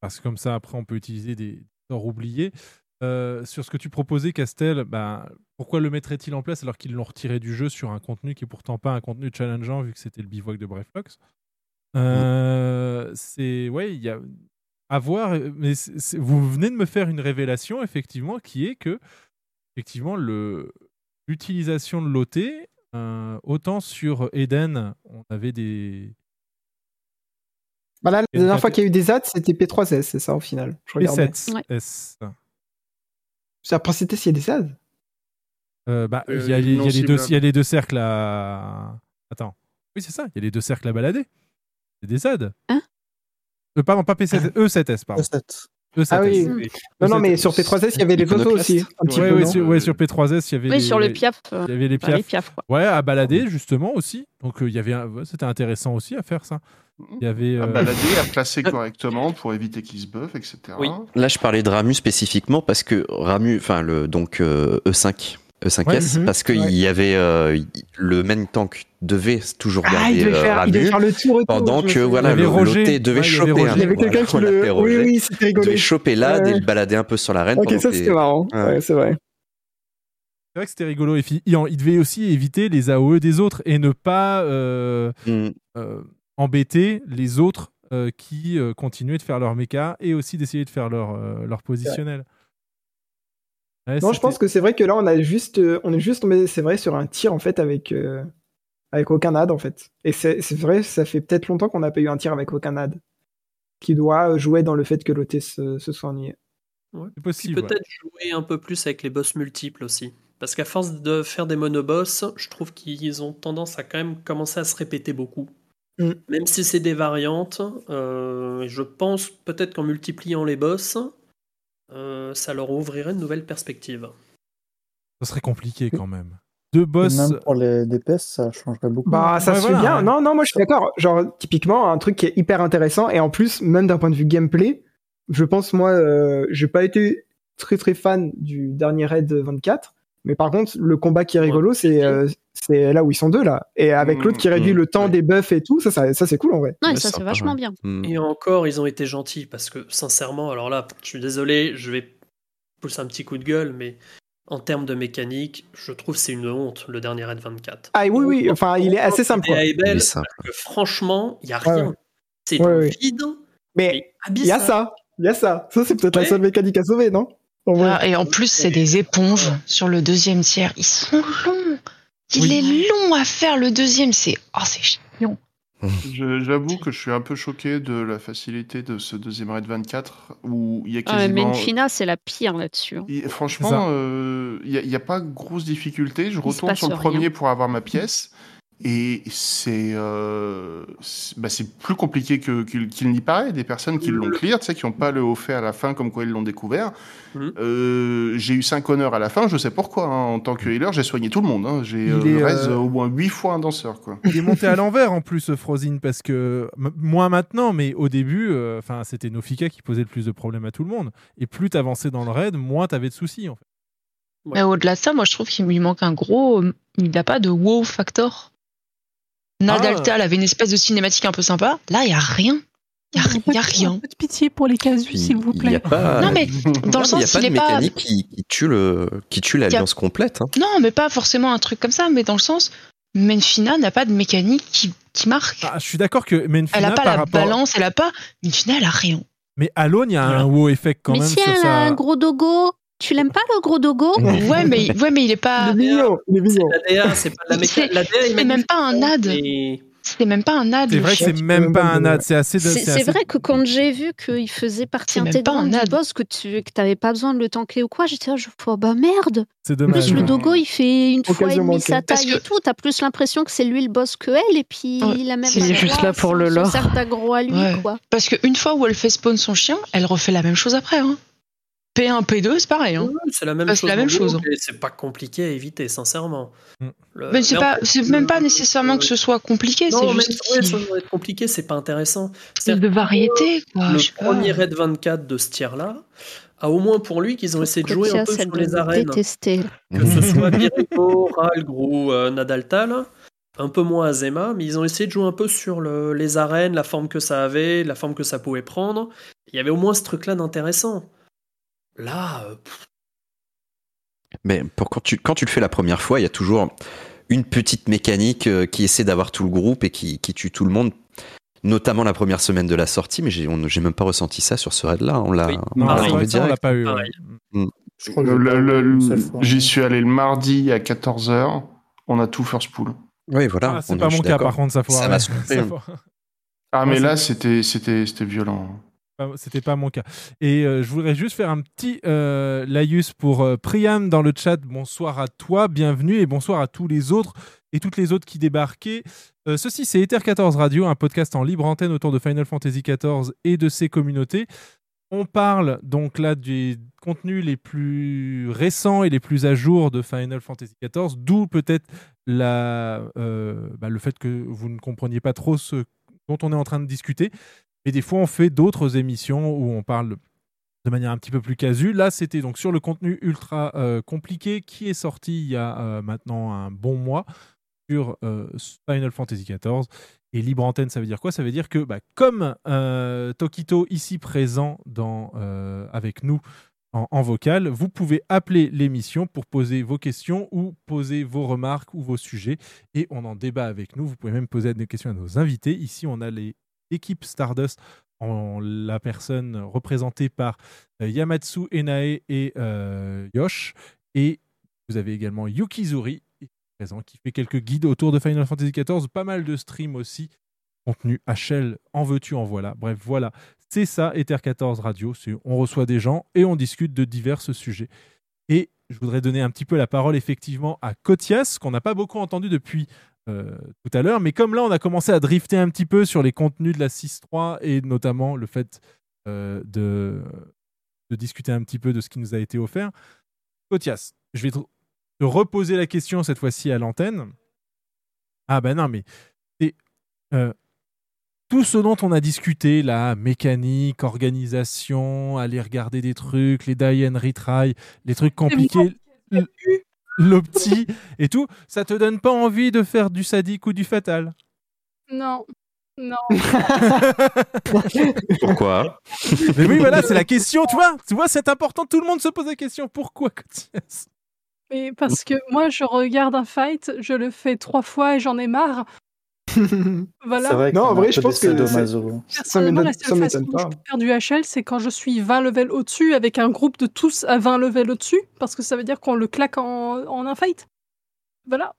Parce que comme ça, après, on peut utiliser des sorts oubliés. Euh, sur ce que tu proposais, Castel, ben, pourquoi le mettrait-il en place alors qu'ils l'ont retiré du jeu sur un contenu qui est pourtant pas un contenu challengeant vu que c'était le bivouac de Breflox Euh, C'est. Ouais, il y a. À voir, mais vous venez de me faire une révélation, effectivement, qui est que, effectivement, le, l'utilisation de l'OT, euh, autant sur Eden, on avait des. Bah là, la dernière fois qu'il y a eu des ads, c'était P3S, c'est ça au final. Je regardais. P7S. C'est après c'était s'il y a des ads? Euh, bah, il Euh, y, a les- deux, ciblable. il y a les deux cercles à. Attends. Oui, c'est ça. Il y a les deux cercles à balader. C'est des ZAD. Hein? Euh, Pardon, pas P7, E7S, pardon. E7. E7S. Ah oui. Non, non, mais sur P3S, il y avait les photos aussi. Un petit ouais, peu, ouais, non sur, ouais, sur P3S, il y avait. Oui, les- sur le piaf, euh, Il y avait les piafs. les quoi. Ouais, à balader, justement, aussi. Donc, euh, il y avait. un- ouais, C'était intéressant aussi à faire ça. Il y avait. À euh, balader, à placer correctement pour éviter qu'il se buff, etc. Là, je parlais de Ramu spécifiquement parce que Ramu, enfin le donc euh, E5, E5S, Ouais, mhm, parce qu'il ouais. y avait euh, le main tank devait toujours Ah, garder il devait euh, faire- il devait Ramu faire le tour et pendant que voilà le avait Roger. loté devait Ouais, choper. Il y avait quelqu'un qui on le- oui, Roger, oui, c'était rigolo. devait choper là Ouais. et le balader un peu sur l'arène. Ok, ça c'était les- marrant. Ouais. Ouais, c'est vrai. C'est vrai que c'était rigolo. Et puis, il, devait aussi éviter les AOE des autres et ne pas euh, Mm. euh, embêter les autres euh, qui euh, continuaient de faire leur méca et aussi d'essayer de faire leur, euh, leur positionnel. Ouais, Non, je pense que c'est vrai que là, on a juste, euh, on est juste tombé, c'est vrai, sur un tir en fait avec euh, avec aucun ad en fait. Et c'est c'est vrai, ça fait peut-être longtemps qu'on n'a pas eu un tir avec aucun ad, qui doit jouer dans le fait que l'OT se, se soit ennuyé. Ouais. C'est Puis possible. peut-être jouer un peu plus avec les boss multiples aussi. Parce qu'à force de faire des monoboss, je trouve qu'ils ont tendance à quand même commencer à se répéter beaucoup. Mm. Même si c'est des variantes, euh, je pense peut-être qu'en multipliant les boss, euh, ça leur ouvrirait de nouvelles perspectives. Ça serait compliqué quand même. Deux boss. Même pour les DPS, ça changerait beaucoup. Bah, ça Ouais, se fait bien. Non, non, moi je suis d'accord. Genre, typiquement, un truc qui est hyper intéressant, et en plus, même d'un point de vue gameplay, je pense, moi, euh, j'ai pas été très très fan du dernier raid 24, mais par contre, le combat qui est rigolo, c'est euh, c'est là où ils sont deux, là. Et avec Mm, l'autre qui réduit mm, le temps des buffs et tout, ça, ça, ça c'est cool en vrai. Ouais, ça c'est vachement bien. Et encore, ils ont été gentils parce que sincèrement, alors là, je suis désolé, je vais pousser un petit coup de gueule, mais en termes de mécanique, je trouve que c'est une honte le dernier Raid 24. Ah oui, oui, enfin, il est assez simple. Il est simple. parce que franchement, il n'y a rien. ouais. C'est Ouais, vide. Mais il y a ça, il y a ça. Ça, c'est peut-être la seule mécanique à sauver, non? Ah, et en plus, c'est des éponges sur le deuxième tiers. Ils sont longs. Il est long à faire le deuxième. C'est oh, c'est chiant. J'avoue que je suis un peu choqué de la facilité de ce deuxième raid 24 où il y a Ah, mais quasiment. Menfina, c'est la pire là-dessus. hein. Franchement, euh, il n'y a, pas grosse difficulté. Je retourne sur le rien. premier pour avoir ma pièce. Et c'est euh, bah, c'est plus compliqué que- qu'il n'y paraît. Des personnes qui l'ont clear, tu sais, qui n'ont pas le haut fait à la fin, comme quoi ils l'ont découvert. Mhm. Euh, j'ai eu 5 honneurs à la fin, je sais pourquoi. hein. En tant que healer, j'ai soigné tout le monde. hein. J'ai Il euh, euh, au moins 8 fois un danseur. Quoi. Il est monté à l'envers en plus, Frozine, parce que moins maintenant, mais au début, euh, enfin, c'était Nofika qui posait le plus de problèmes à tout le monde. Et plus t'avançais dans le raid, moins t'avais de soucis en fait. Mais au-delà de ça, moi, je trouve qu'il lui manque un gros. Il n'a pas de wow factor. Nadalta, elle avait une espèce de cinématique un peu sympa. Là, il n'y a rien. Il n'y a, rien. Un peu de pitié pour les casus, s'il vous n'y plaît. a pas. Non, mais dans le il y a sens, pas il de pas- mécanique qui, qui tue le qui tue l'alliance complète. hein. Non, mais pas forcément un truc comme ça, mais dans le sens, Menfina n'a pas de mécanique qui, qui marque. Ah, je suis d'accord que Menfina, elle n'a pas par la rapport... balance, elle n'a pas. Menfina, elle a rien. Mais Alone, il y a un wow effect quand mais même si sur elle a un gros dogo, tu l'aimes pas le gros dogo Ouais, mais, ouais, mais il est pas. Il est mignon, il est mignon. L'ADA, c'est pas la mécanique. C'est- c'est même pas un ad. Et C'était même pas un ad. C'est vrai que c'est même pas un ad, c'est assez. de- C'est c'est assez- vrai que quand j'ai vu qu'il faisait partie C'est intégrante un du ad. boss, que tu que t'avais pas besoin de le tanker ou quoi, j'étais là, je oh, bah merde. C'est En dommage. plus, le dogo, il fait une fois et demie sa taille que- et tout. T'as plus l'impression que c'est lui le boss que elle, et puis Ouais, il a même c'est juste là pour à le lore. son cercle d'aggro à lui, Ouais. quoi. Parce qu'une fois où elle fait spawn son chien, elle refait la même chose après. Hein. P1, P2, c'est pareil. Hein. Ouais, c'est la même c'est chose. la même en chose. gros, et C'est pas compliqué à éviter, sincèrement. Mm. Le- Mais c'est pas, c'est même pas nécessairement que ce soit compliqué, Non, c'est mais juste ouais, qu'il- ça doit être compliqué, c'est pas intéressant. C'est-à-dire de variété, quoi. Le premier Red 24 de ce tiers-là a au moins pour lui qu'ils ont essayé de jouer un peu sur les arènes. détester. Que ce soit Biriko, Ralgr ou euh, Nadaltal, un peu moins Azema, mais ils ont essayé de jouer un peu sur le- les arènes, la forme que ça avait, la forme que ça pouvait prendre. Il y avait au moins ce truc-là d'intéressant. Là, euh, pff, Mais pour quand tu, quand tu le fais la première fois, il y a toujours une petite mécanique euh, qui essaie d'avoir tout le groupe et qui, qui tue tout le monde. Notamment la première semaine de la sortie, mais j'ai même pas ressenti ça sur ce raid-là. On l'a Oui. on l'a pas eu. fois. J'y suis allé le mardi à 14h. On a tout first pool. Oui, voilà. Ah, c'est pas mon cas, par contre, ça faut Ça m'a Ah, mais là, c'était, c'était, c'était violent. C'était pas mon cas. Et euh, je voudrais juste faire un petit euh, laïus pour euh, Priam dans le chat. Bonsoir à toi, bienvenue et bonsoir à tous les autres et toutes les autres qui débarquaient. Euh, ceci, c'est Ether 14 Radio, un podcast en libre antenne autour de Final Fantasy XIV et de ses communautés. On parle donc là des contenus les plus récents et les plus à jour de Final Fantasy XIV, d'où peut-être la, bah, le fait que vous ne compreniez pas trop ce dont on est en train de discuter. Mais des fois, on fait d'autres émissions où on parle de manière un petit peu plus casu. Là, c'était donc sur le contenu ultra euh, compliqué qui est sorti il y a euh, maintenant un bon mois sur euh, Final Fantasy XIV. Et libre antenne, ça veut dire quoi? Ça veut dire que, bah, comme Tokito ici présent avec nous en, en vocal, vous pouvez appeler l'émission pour poser vos questions ou poser vos remarques ou vos sujets. Et on en débat avec nous. Vous pouvez même poser des questions à nos invités. Ici, on a les équipes Stardust en la personne représentée par euh, Yamatsu, Enae et euh, Yosh. Et vous avez également Yukizuri présent qui fait quelques guides autour de Final Fantasy XIV, pas mal de streams aussi, contenu HL, en veux-tu, en voilà. Bref, voilà, c'est ça, Ether 14 Radio, on reçoit des gens et on discute de divers sujets. Et je voudrais donner un petit peu la parole effectivement à Kotias, qu'on n'a pas beaucoup entendu depuis euh, tout à l'heure, mais comme là on a commencé à drifter un petit peu sur les contenus de la 6.3 et notamment le fait euh, de, de discuter un petit peu de ce qui nous a été offert, Kotias, je vais te, reposer la question cette fois-ci à l'antenne. Ah ben non, mais euh, tout ce dont on a discuté, la mécanique, organisation, aller regarder des trucs, les die and retry, les trucs compliqués, l'opti et tout, ça te donne pas envie de faire du sadique ou du fatal? Non. Non. Pourquoi? Mais oui, voilà, c'est la question, tu vois, tu vois, c'est important, tout le monde se pose la question, pourquoi Mais parce que moi, je regarde un fight, je le fais trois fois et j'en ai marre. Voilà. C'est vrai Non, en vrai, je pense que Personnellement, la seule façon je pas. peux faire du HL, c'est quand je suis 20 levels au-dessus avec un groupe de tous à 20 levels au-dessus, parce que ça veut dire qu'on le claque en, en un fight. Voilà.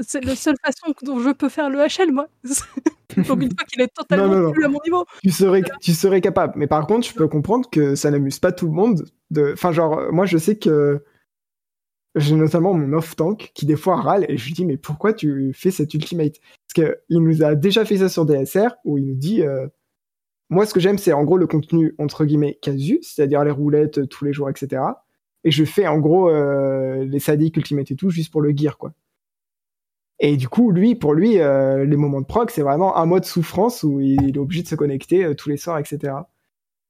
C'est la seule façon dont je peux faire le HL, moi. Donc une fois qu'il est totalement Non, non, non. plus à mon niveau. Tu serais, tu serais capable. Mais par contre, je peux comprendre que ça n'amuse pas tout le monde. De... Enfin, genre, euh, moi, je sais que j'ai notamment mon off-tank qui, des fois, râle et je lui dis, mais pourquoi tu fais cet ultimate? Parce qu'il nous a déjà fait ça sur DSR où il nous dit, euh, moi, ce que j'aime, c'est en gros le contenu, entre guillemets, casu, c'est-à-dire les roulettes euh, tous les jours, etc. Et je fais, en gros, euh, les sadiques ultimate et tout, juste pour le gear, quoi. Et du coup, lui, pour lui, les moments de proc, c'est vraiment un mode souffrance où il est obligé de se connecter tous les soirs, etc.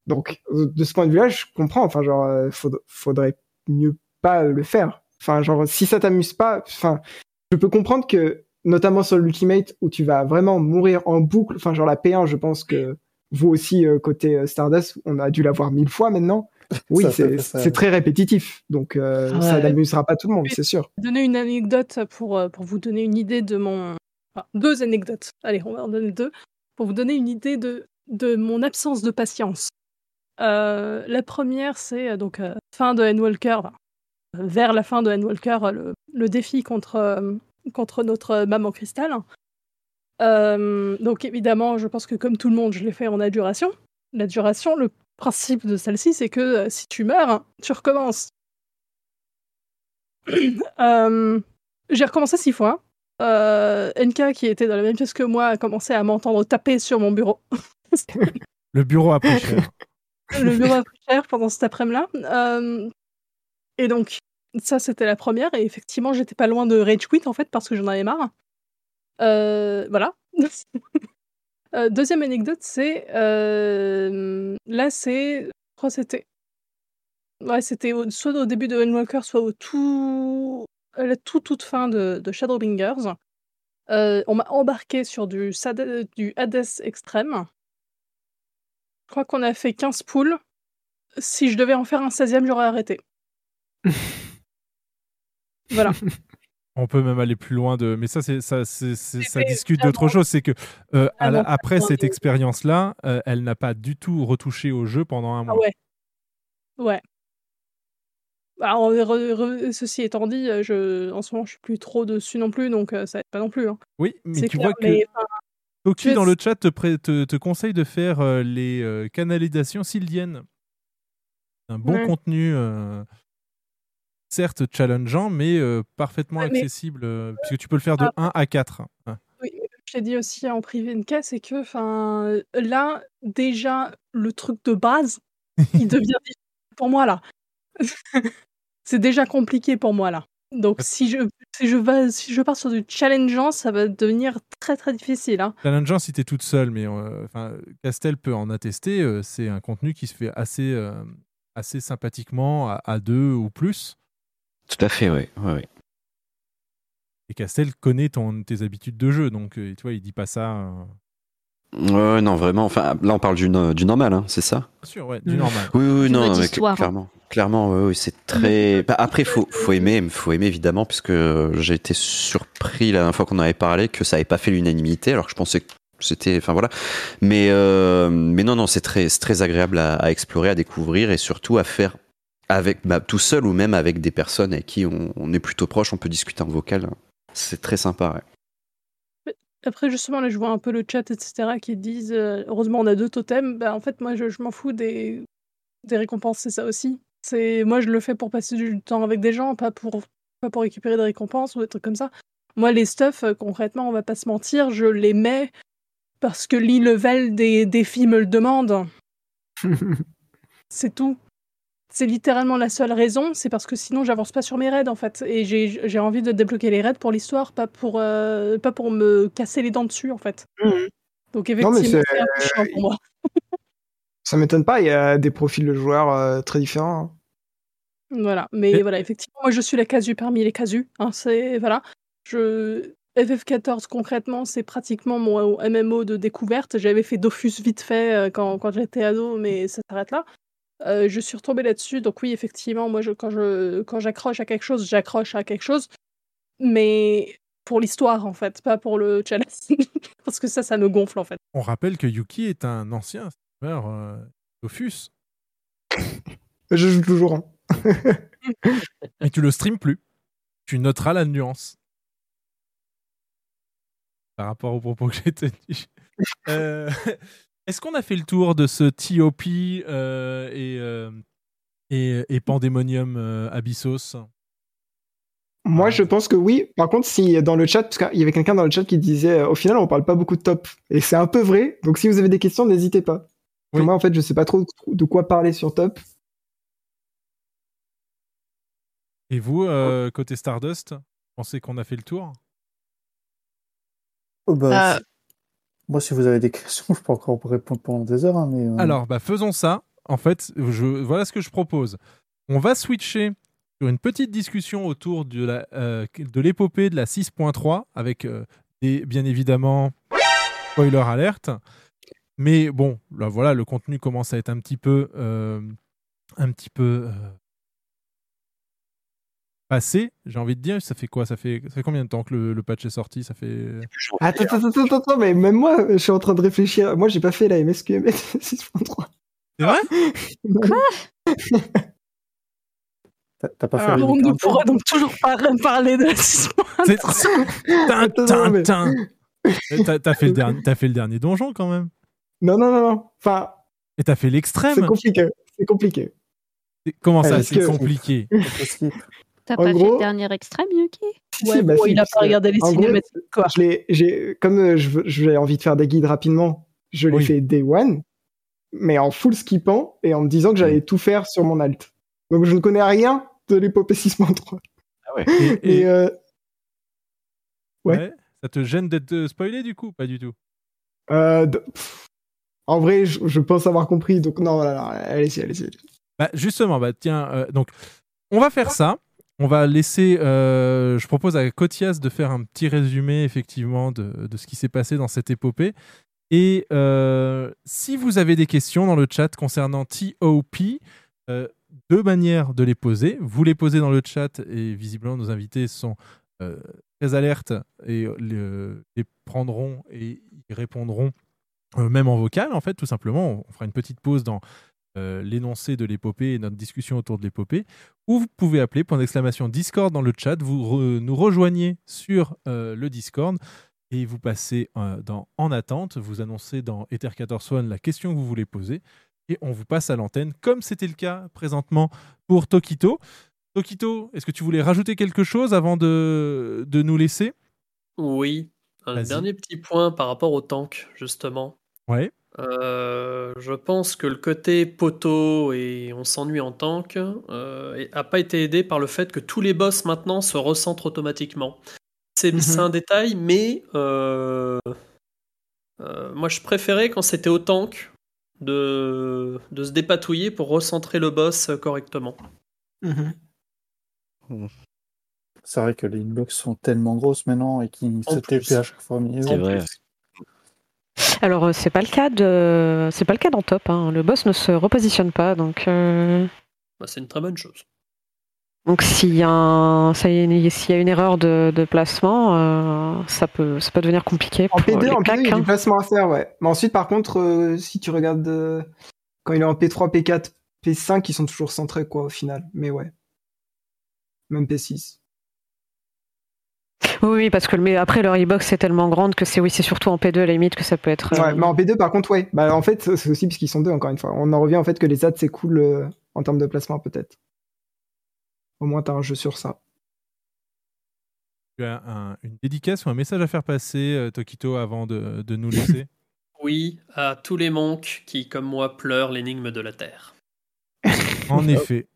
Donc, de ce point de vue-là, je comprends. Enfin, genre, euh, faud- faudrait mieux pas le faire. Enfin, genre, si ça t'amuse pas, je peux comprendre que, notamment sur l'Ultimate, où tu vas vraiment mourir en boucle, enfin, genre la P1, je pense que vous aussi, euh, côté euh, Stardust, on a dû la voir mille fois maintenant. Oui, c'est très répétitif. Donc, euh, Ouais. ça n'amusera pas tout le monde, c'est sûr. Je vais donner une anecdote pour, pour vous donner une idée de mon. enfin, deux anecdotes. Allez, on va en donner deux. Pour vous donner une idée de, de mon absence de patience. Euh, la première, c'est donc euh, fin de Endwalker, enfin, vers la fin de Endwalker, le, le défi contre, euh, contre notre maman cristal. Euh, donc évidemment, je pense que comme tout le monde, je l'ai fait en adjuration. L'adjuration, le principe de celle-ci, c'est que euh, si tu meurs, tu recommences. Euh, J'ai recommencé six fois. NK, qui était dans la même pièce que moi, a commencé à m'entendre taper sur mon bureau. Le bureau a pris cher. le bureau a pris cher pendant cet après-midi-là. Et donc, ça, c'était la première. Et effectivement, j'étais pas loin de rage quit, en fait, parce que j'en avais marre. Euh, voilà. Euh, deuxième anecdote, c'est... euh, là, c'est... Je crois c'était... Ouais, c'était soit au début de Endwalker, soit au tout... à la toute, toute fin de, de Shadowbringers. On m'a embarqué sur du, du Hades extrême. Je crois qu'on a fait 15 poules. Si je devais en faire un 16e, j'aurais arrêté. voilà. On peut même aller plus loin de, mais ça, c'est ça, c'est- c'est- ça C'était discute d'autre chose. C'est que euh, à la- après cette expérience-là, euh, elle n'a pas du tout retouché au jeu pendant un Ah mois. ouais. Ouais. Alors, re- re- ceci étant dit, euh, je, en ce moment, je suis plus trop dessus non plus, donc euh, ça aide pas non plus. hein. Oui, mais C'est tu clair, vois que mais, enfin, Toki tu- dans le chat te, te, te conseille de faire les canalisations sildiennes. Un bon Ouais. contenu, certes challengeant, mais euh, parfaitement Ouais, mais- accessible, euh, puisque tu peux le faire de Ah. 1 à 4. hein. Oui, je l'ai dit aussi en privé NK, c'est que là, déjà, le truc de base, il devient difficile pour moi là. c'est déjà compliqué pour moi là. Donc si je, si je, vais, si je pars sur du challengeant, ça va devenir très très difficile. Hein. Challengeant si t'es toute seule, mais euh, enfin, Castel peut en attester. c'est un contenu qui se fait assez, assez sympathiquement à, à deux ou plus. Tout à fait, oui. Ouais, ouais. Et Castel connaît ton, tes habitudes de jeu, donc euh, tu vois, il dit pas ça. euh, non, vraiment. Enfin, là, on parle du, no- du normal, hein, c'est ça? Bien sûr, ouais, du normal. Oui, oui, non, mais hein. clairement. Clairement, oui, oui, c'est très. Bah, après, faut, faut aimer, faut aimer évidemment, puisque j'ai été surpris la dernière fois qu'on en avait parlé que ça n'avait pas fait l'unanimité, alors que je pensais que c'était, enfin voilà. Mais, euh, mais non, non, c'est très, très agréable à, à explorer, à découvrir et surtout à faire avec, bah, tout seul ou même avec des personnes avec qui on, on est plutôt proche, on peut discuter en vocal. C'est très sympa. Ouais. Après, justement, là, je vois un peu le chat, etc., qui disent euh, heureusement, on a deux totems. Bah, en fait, moi, je, je m'en fous des, des récompenses, c'est ça aussi. C'est Moi, je le fais pour passer du temps avec des gens, pas pour, pas pour récupérer des récompenses ou des trucs comme ça. Moi, les stuff, euh, concrètement, on va pas se mentir, je les mets parce que l'e-level des défis me le demande. c'est tout. C'est littéralement la seule raison, c'est parce que sinon j'avance pas sur mes raids en fait. Et j'ai j'ai envie de débloquer les raids pour l'histoire, pas, pour euh, pas pour me casser les dents dessus en fait. Donc Non, mais effectivement, c'est- c'est un peu chiant pour moi. Ça m'étonne pas, il y a des profils de joueurs euh, très différents. hein. Voilà, mais voilà, effectivement, moi je suis la casu parmi les casus. Hein, c'est voilà, je FF14 concrètement, c'est pratiquement mon MMO de découverte. J'avais fait Dofus vite fait euh, quand, quand j'étais ado, mais ça s'arrête là. Euh, je suis retombée là-dessus, donc oui, effectivement, moi je, quand je quand j'accroche à quelque chose, j'accroche à quelque chose, mais pour l'histoire en fait, pas pour le challenge, parce que ça, ça me gonfle en fait. On rappelle que Yuki est un ancien streamer euh, Dofus. Je joue toujours. hein. Et tu le streams plus. Tu noteras la nuance. Par rapport au propos que j'ai tenus. Euh, Est-ce qu'on a fait le tour de ce TOP euh, et, euh, et, et Pandemonium euh, Abyssos? Moi, je pense que oui. Par contre, si dans le chat, parce qu'il y avait quelqu'un dans le chat qui disait, euh, au final, on parle pas beaucoup de top. Et c'est un peu vrai. Donc, si vous avez des questions, n'hésitez pas. Moi, en fait, je sais pas trop de quoi parler sur top. Et vous, euh, côté Stardust, pensez qu'on a fait le tour? Oh, bah, Euh. Moi, si vous avez des questions, je peux encore répondre pendant des heures. hein, euh, Alors, bah, faisons ça. En fait, voilà ce que je propose. On va switcher sur une petite discussion autour de euh, l'épopée de la 6.3 avec euh, bien évidemment spoiler alerte. Mais bon, là, voilà, le contenu commence à être un petit peu, un petit peu passé. J'ai envie de dire, ça fait quoi? Ça fait, ça fait combien de temps que le, le patch est sorti? Ça fait. Attends, attends, attends, attends, attends, mais même moi, je suis en train de réfléchir. Moi, j'ai pas fait la MSQM 6.3. C'est vrai? T'as t'as pas fait Alors, la on ne pourra donc toujours pas parler de la 6.3. Tin, tin, tin. T'as fait, le dernier- t'as fait le dernier donjon quand même. Non, non, non, non. Enfin, Et t'as fait l'extrême. c'est compliqué. C'est compliqué. Comment ça, c'est compliqué? T'as En pas fait gros- le dernier extrême, Yuki Ouais, si, bah bon, si, il a pas regardé les en gros, cinématiques, quoi. je l'ai- j'ai, comme euh, j'avais envie de faire des guides rapidement, je l'ai Oui. fait day one, mais en full skippant et en me disant que j'allais tout faire sur mon alt. Donc je ne connais rien de l'épopée 6.3. Ah ouais. Et, Et, euh, ouais. ouais, Ça te gêne d'être spoilé du coup? Pas du tout. euh, de- pff, en vrai, je, je pense avoir compris, donc non, voilà, allez-y, allez-y. Bah, justement, bah, tiens, euh, donc, on va faire ça. On va laisser. euh, je propose à Kotias de faire un petit résumé, effectivement, de, ce qui s'est passé dans cette épopée. Et euh, si vous avez des questions dans le chat concernant TOP, euh, deux manières de les poser. Vous les posez dans le chat et visiblement, nos invités sont très alertes et le- les prendront et y répondront même en vocal, en fait, tout simplement. On fera une petite pause dans euh, l'énoncé de l'épopée et notre discussion autour de l'épopée, ou vous pouvez appeler point d'exclamation Discord dans le chat, vous re- nous rejoignez sur euh, le Discord et vous passez euh, dans En attente, vous annoncez dans Ether 14 One la question que vous voulez poser et on vous passe à l'antenne, comme c'était le cas présentement pour Tokito. Tokito, est-ce que tu voulais rajouter quelque chose avant de, de nous laisser? Oui, un dernier petit point par rapport au tank, justement. Ouais. Euh, je pense que le côté poteau et on s'ennuie en tank euh, a pas été aidé par le fait que tous les boss maintenant se recentrent automatiquement. C'est c'est un détail, mais euh, euh, moi je préférais quand c'était au tank de, de se dépatouiller pour recentrer le boss correctement. C'est vrai que les inbox sont tellement grosses maintenant et qu'ils se. TP à chaque fois. mais- C'est vrai. Alors euh, c'est pas le cas de, c'est pas le cas dans Top. hein. Le boss ne se repositionne pas, donc euh, Bah, c'est une très bonne chose. donc s'il y a un- y est, s'il y a une erreur de, de placement, euh, ça peut, ça peut devenir compliqué. En pour P2, les en P2, il y a claques, du hein. placement à faire, ouais. Mais ensuite, par contre, euh, si tu regardes euh, quand il est en P3, P4, P5, ils sont toujours centrés, quoi, au final. Mais ouais. Même P6. Oui, oui, parce que mais après leur e-box est tellement grande que c'est oui, c'est surtout en P2 à la limite que ça peut être. euh, Ouais, mais en P2, par contre, ouais. Bah, en fait, c'est aussi parce qu'ils sont deux, encore une fois. On en revient au fait que les ads, c'est cool euh, en termes de placement, peut-être. Au moins, t'as un jeu sur ça. Tu as un- une dédicace ou un message à faire passer, euh, Tokito, avant de, de nous laisser? Oui, à tous les monks qui, comme moi, pleurent l'énigme de la Terre. En effet.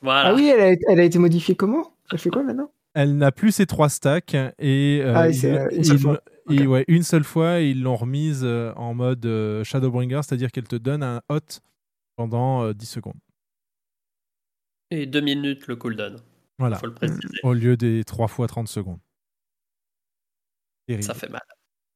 Voilà. Ah oui, elle a, elle a été modifiée comment? Elle fait quoi maintenant? Elle n'a plus ses trois stacks et euh, Ah euh, une seule fois. et Ok. ouais, une seule fois, ils l'ont remise euh, en mode euh, Shadowbringer, c'est-à-dire qu'elle te donne un hot pendant euh, 10 secondes. Et deux minutes le cooldown. Voilà. Faut le préciser. Au lieu des 3 fois 30 secondes. Terrible. Ça fait mal.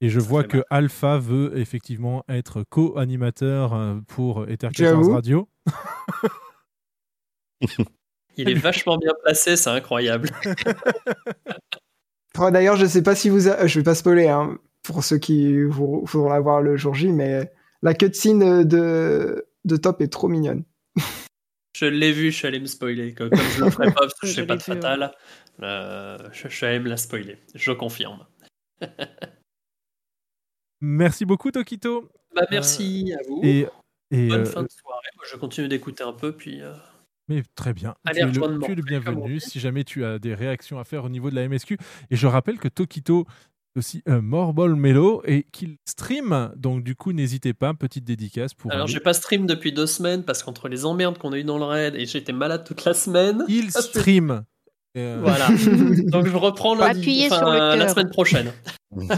Et je Ça vois que Alpha veut effectivement être co-animateur pour Ether 14 J'avoue. Radio. Il est vachement bien placé, c'est incroyable. Oh, D'ailleurs, je sais pas si vous. a- Je vais pas spoiler, hein, pour ceux qui vou- voudront la voir le jour J, mais la cutscene de, de Top est trop mignonne. Je l'ai vu, je suis allé me spoiler. Comme, comme je le ferai pas parce que je Je sais pas de ouais. fatal, euh, je, je suis allé me la spoiler. Je confirme. Merci beaucoup, Tokito. Bah, merci à vous. Et, et, Bonne euh, fin de soirée. Moi, je continue d'écouter un peu, puis. Euh, Mais très bien. Allez, tu, es le, tu es le bienvenu si jamais tu as des réactions à faire au niveau de la MSQ. Et je rappelle que Tokito est aussi un Morbol Melo et qu'il stream. Donc du coup, n'hésitez pas, petite dédicace pour. Alors, j'ai pas stream depuis deux semaines parce qu'entre les emmerdes qu'on a eu dans le raid et j'étais malade toute la semaine. Il stream. Euh, Voilà. Donc, je reprends appuyer enfin, sur le la semaine prochaine. il,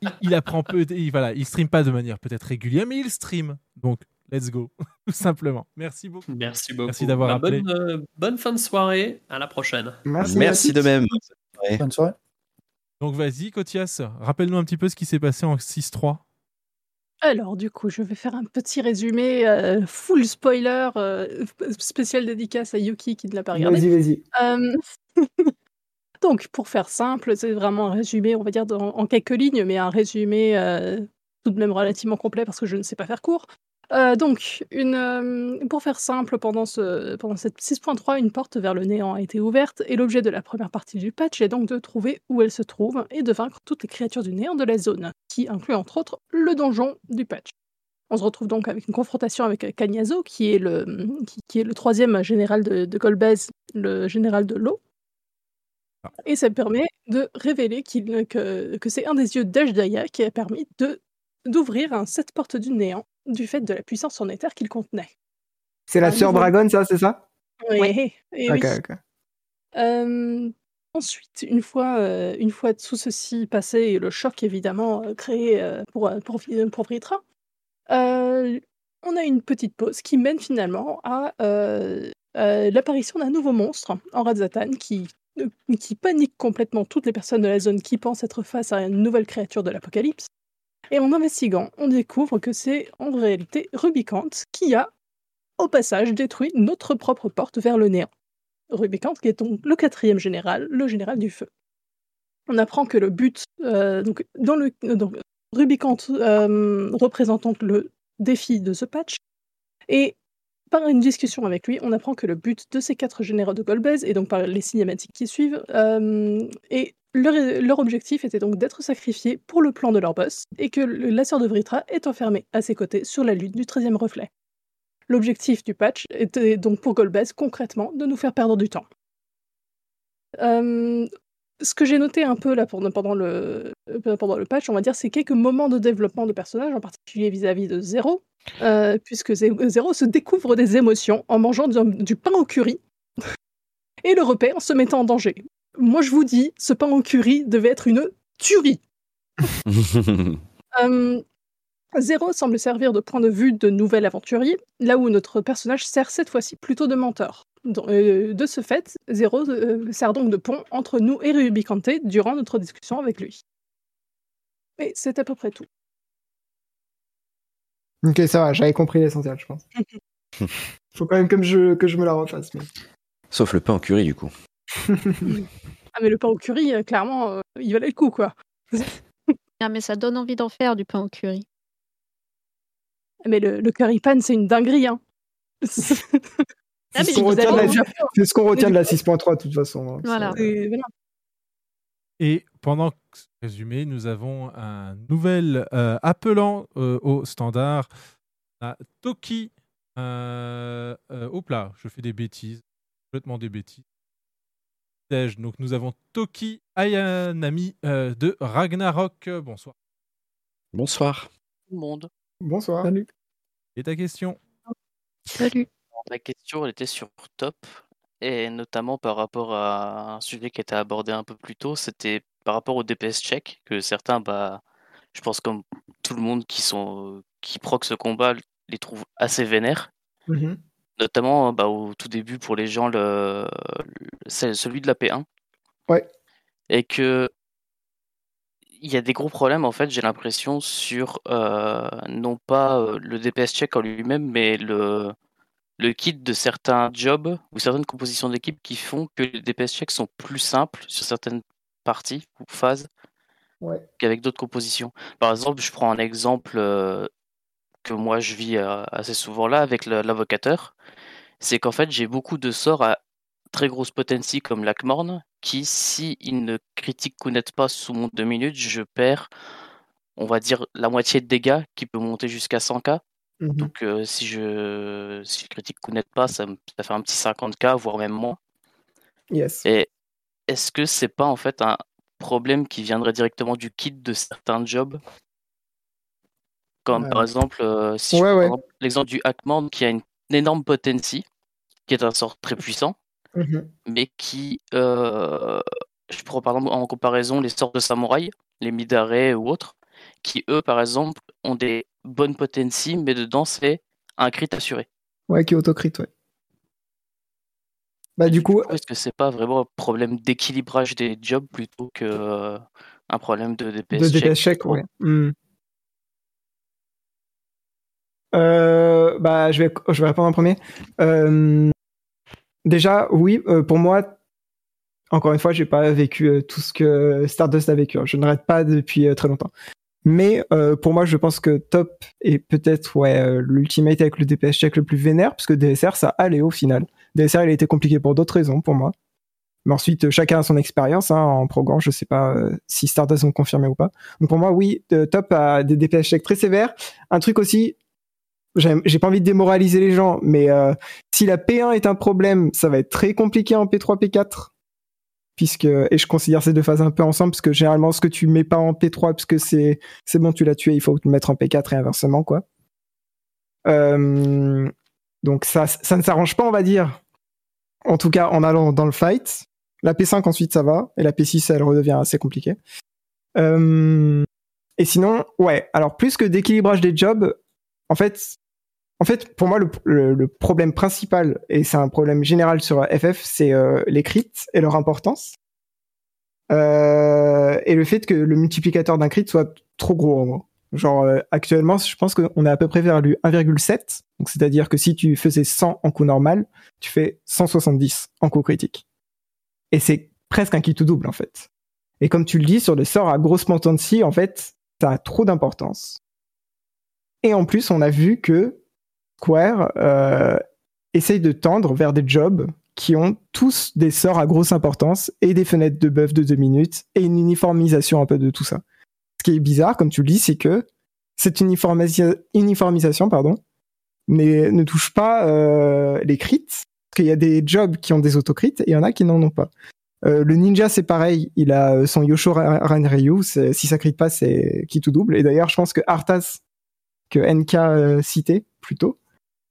il- il apprend peu, il, voilà, il stream pas de manière peut-être régulière, mais il stream. Donc, let's go, tout simplement. Merci beaucoup. Merci beaucoup. Merci d'avoir Bah, appelé. bonne, euh, bonne fin de soirée. À la prochaine. Merci, Merci de même. Bonne soirée. Donc, vas-y, Kotias, rappelle-nous un petit peu ce qui s'est passé en 6-3. Alors, du coup, je vais faire un petit résumé euh, full spoiler, euh, spécial dédicace à Yuki qui ne l'a pas regardé. Vas-y, vas-y. Euh, Donc, pour faire simple, c'est vraiment un résumé, on va dire, dans- en quelques lignes, mais un résumé euh, tout de même relativement complet parce que je ne sais pas faire court. Euh, donc, euh, pour faire simple, pendant, ce, pendant cette 6.3, une porte vers le néant a été ouverte et l'objet de la première partie du patch est donc de trouver où elle se trouve et de vaincre toutes les créatures du néant de la zone, qui inclut entre autres le donjon du patch. On se retrouve donc avec une confrontation avec Kanyazo, qui est le, qui, est le troisième général de, de le général de l'eau. Et ça permet de révéler que, c'est un des yeux d'Ajdaya qui a permis d'ouvrir cette porte du néant du fait de la puissance en éther qu'il contenait. C'est la Un sœur Dragon, ça, c'est ça? Oui, et Ok, oui. Euh, ensuite, une fois, euh, une fois tout ceci passé et le choc évidemment euh, créé euh, pour, pour, pour Vritra, euh, on a une petite pause qui mène finalement à euh, euh, l'apparition d'un nouveau monstre en Radzatan qui, qui panique complètement toutes les personnes de la zone qui pensent être face à une nouvelle créature de l'apocalypse. Et en investiguant, on découvre que c'est en réalité Rubicante qui a, au passage, détruit notre propre porte vers le néant. Rubicante, qui est donc le quatrième général, le général du feu. On apprend que le but, euh, donc, dans le, donc, Rubicante euh, représente donc le défi de ce patch, et par une discussion avec lui, on apprend que le but de ces quatre généraux de Golbez, et donc par les cinématiques qui suivent, euh, et leur, objectif était donc d'être sacrifiés pour le plan de leur boss, et que la sœur de Vritra est enfermée à ses côtés sur la lune du 13e reflet. L'objectif du patch était donc pour Golbez, concrètement, de nous faire perdre du temps. Euh, ce que j'ai noté un peu là pendant, le, euh, pendant le patch, on va dire, c'est quelques moments de développement de personnages, en particulier vis-à-vis de Zero, euh, puisque Zé- Zero se découvre des émotions en mangeant du, du pain au curry et le repère en se mettant en danger. Moi, je vous dis, ce pain au curry devait être une tuerie. Euh, Zéro semble servir de point de vue de nouvel aventurier, là où notre personnage sert cette fois-ci plutôt de mentor. Euh, de ce fait, Zéro euh, sert donc de pont entre nous et Rubicante durant notre discussion avec lui. Et c'est à peu près tout. Ok, ça va, j'avais compris l'essentiel, je pense. Faut quand même que je, que je me la refasse. mais- Sauf le pain en curry, du coup. Ah mais le pain au curry, euh, clairement, euh, il valait le coup, quoi. Ah, mais ça donne envie d'en faire du pain au curry. Mais le, le curry pan, c'est une dinguerie, hein. Ah, C'est ce qu'on retient, de la- avoue, c'est ce qu'on retient de la Mais du 6.3 de toute façon. hein. Voilà. Et voilà. Et pendant ce résumé, nous avons un nouvel euh, appelant euh, au standard. A Toki. Euh, euh, hop là, je fais des bêtises. Complètement des bêtises. Donc nous avons Toki Ayanami euh, de Ragnarok. Euh, Bonsoir. Bonsoir. Tout le monde. Bonsoir. Et ta question? Salut. Ma question, elle était sur Top, et notamment par rapport à un sujet qui était abordé un peu plus tôt, c'était par rapport au DPS check, que certains, bah, je pense comme tout le monde qui sont qui proc ce combat, les trouvent assez vénères. Mhm. Notamment bah, au tout début pour les gens, le, celui de la P1. Ouais. Et que il y a des gros problèmes en fait, j'ai l'impression sur euh, non pas euh, le DPS check en lui-même, mais le le kit de certains jobs ou certaines compositions d'équipe qui font que les DPS checks sont plus simples sur certaines parties ou phases Ouais. qu'avec d'autres compositions. Par exemple, je prends un exemple euh, que moi je vis euh, assez souvent là avec l'avocateur, c'est qu'en fait j'ai beaucoup de sorts à très grosse potency comme l'Akmorn qui, si il ne critique connaît pas sous mon 2 minutes, je perds, on va dire, la moitié de dégâts qui peut monter jusqu'à 100k. Mhm. Donc euh, si je si je critique connaît pas, ça, me- ça fait un petit 50k, voire même moins. Yes. Et est-ce que c'est pas en fait un problème qui viendrait directement du kit de certains jobs Comme Ouais. par exemple, euh, si Ouais, ouais. l'exemple du Hackmon qui a une énorme potency, qui est un sort très puissant, Mhm. mais qui, euh, je prends par exemple en comparaison les sorts de samouraï, les Midare ou autres, qui eux par exemple ont des bonnes potency, mais dedans c'est un crit assuré. Ouais, qui autocrit, ouais. Bah, du coup, Est-ce que c'est pas vraiment un problème d'équilibrage des jobs plutôt que euh, un problème de DPS de DPS check, ouais. Hmm. Euh, bah, je vais, je vais répondre en premier. Euh, déjà, oui, euh, pour moi, encore une fois, j'ai pas vécu euh, tout ce que Stardust a vécu. hein. Je n'arrête pas depuis euh, très longtemps. Mais euh, pour moi, je pense que top est peut-être ouais l'ultimate avec le DPS check le plus vénère, parce que DSR ça allait au final. DSR il a été compliqué pour d'autres raisons pour moi. Mais ensuite, chacun a son expérience hein, en programme. Je sais pas si Stardust ont confirmé ou pas. Donc pour moi, oui, top a des DPS check très sévères. Un truc aussi, j'ai pas envie de démoraliser les gens, mais euh, si la P1 est un problème, ça va être très compliqué en P3, P4 puisque et je considère ces deux phases un peu ensemble parce que généralement ce que tu mets pas en P3 parce que c'est c'est bon tu l'as tué il faut le mettre en P4 et inversement quoi. Euh, donc ça ça ne s'arrange pas on va dire. En tout cas en allant dans le fight la P5 ensuite ça va et la P6 elle redevient assez compliquée. Euh, et sinon ouais alors plus que d'équilibrage des jobs en fait en fait, pour moi, le, le- le problème principal, et c'est un problème général sur FF, c'est euh, les crits et leur importance. Euh, et le fait que le multiplicateur d'un crit soit trop gros, en gros. Genre, euh, actuellement, je pense qu'on est à peu près vers le 1,7. Donc, c'est-à-dire que si tu faisais 100 en coup normal, tu fais 170 en coup critique. Et c'est presque un kit tout double, en fait. Et comme tu le dis, sur le sort à grosse potency, en fait, ça a trop d'importance. Et en plus, on a vu que Square euh, essaye de tendre vers des jobs qui ont tous des sorts à grosse importance et des fenêtres de buff de 2 minutes et une uniformisation un peu de tout ça. Ce qui est bizarre, comme tu le dis, c'est que cette uniformisia- uniformisation pardon, ne touche pas euh, les crits, parce qu'il y a des jobs qui ont des autocrits et il y en a qui n'en ont pas. Euh, le ninja, c'est pareil, il a son Yosho c'est- si ça crit pas, c'est qui tout double. Et d'ailleurs, je pense que Arthas, que NK citait plus tôt,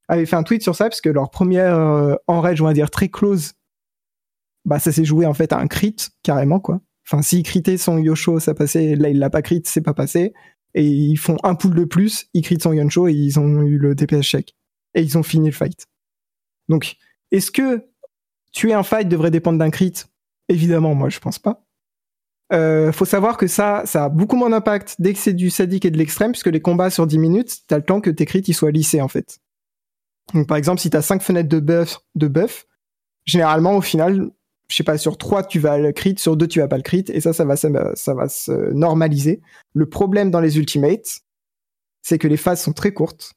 avait fait un tweet sur ça, parce que leur première euh, en rage, on va dire très close, bah ça s'est joué en fait à un crit, carrément, quoi. Enfin, s'il critait son Yosho, ça passait, là il l'a pas crit, c'est pas passé. Et ils font un pool de plus, ils critent son Yonsho et ils ont eu le DPS check. Et ils ont fini le fight. Donc, est-ce que tuer un fight devrait dépendre d'un crit? Évidemment, moi je pense pas. Euh, faut savoir que ça, ça a beaucoup moins d'impact dès que c'est du sadique et de l'extrême, puisque les combats sur 10 minutes, t'as le temps que tes crits ils soient lissés en fait. Donc par exemple, si t'as 5 fenêtres de buff, de buff, généralement au final, je sais pas, sur 3 tu vas le crit, sur 2 tu vas pas le crit, et ça, ça va, ça, va- ça va se normaliser. Le problème dans les ultimates, c'est que les phases sont très courtes,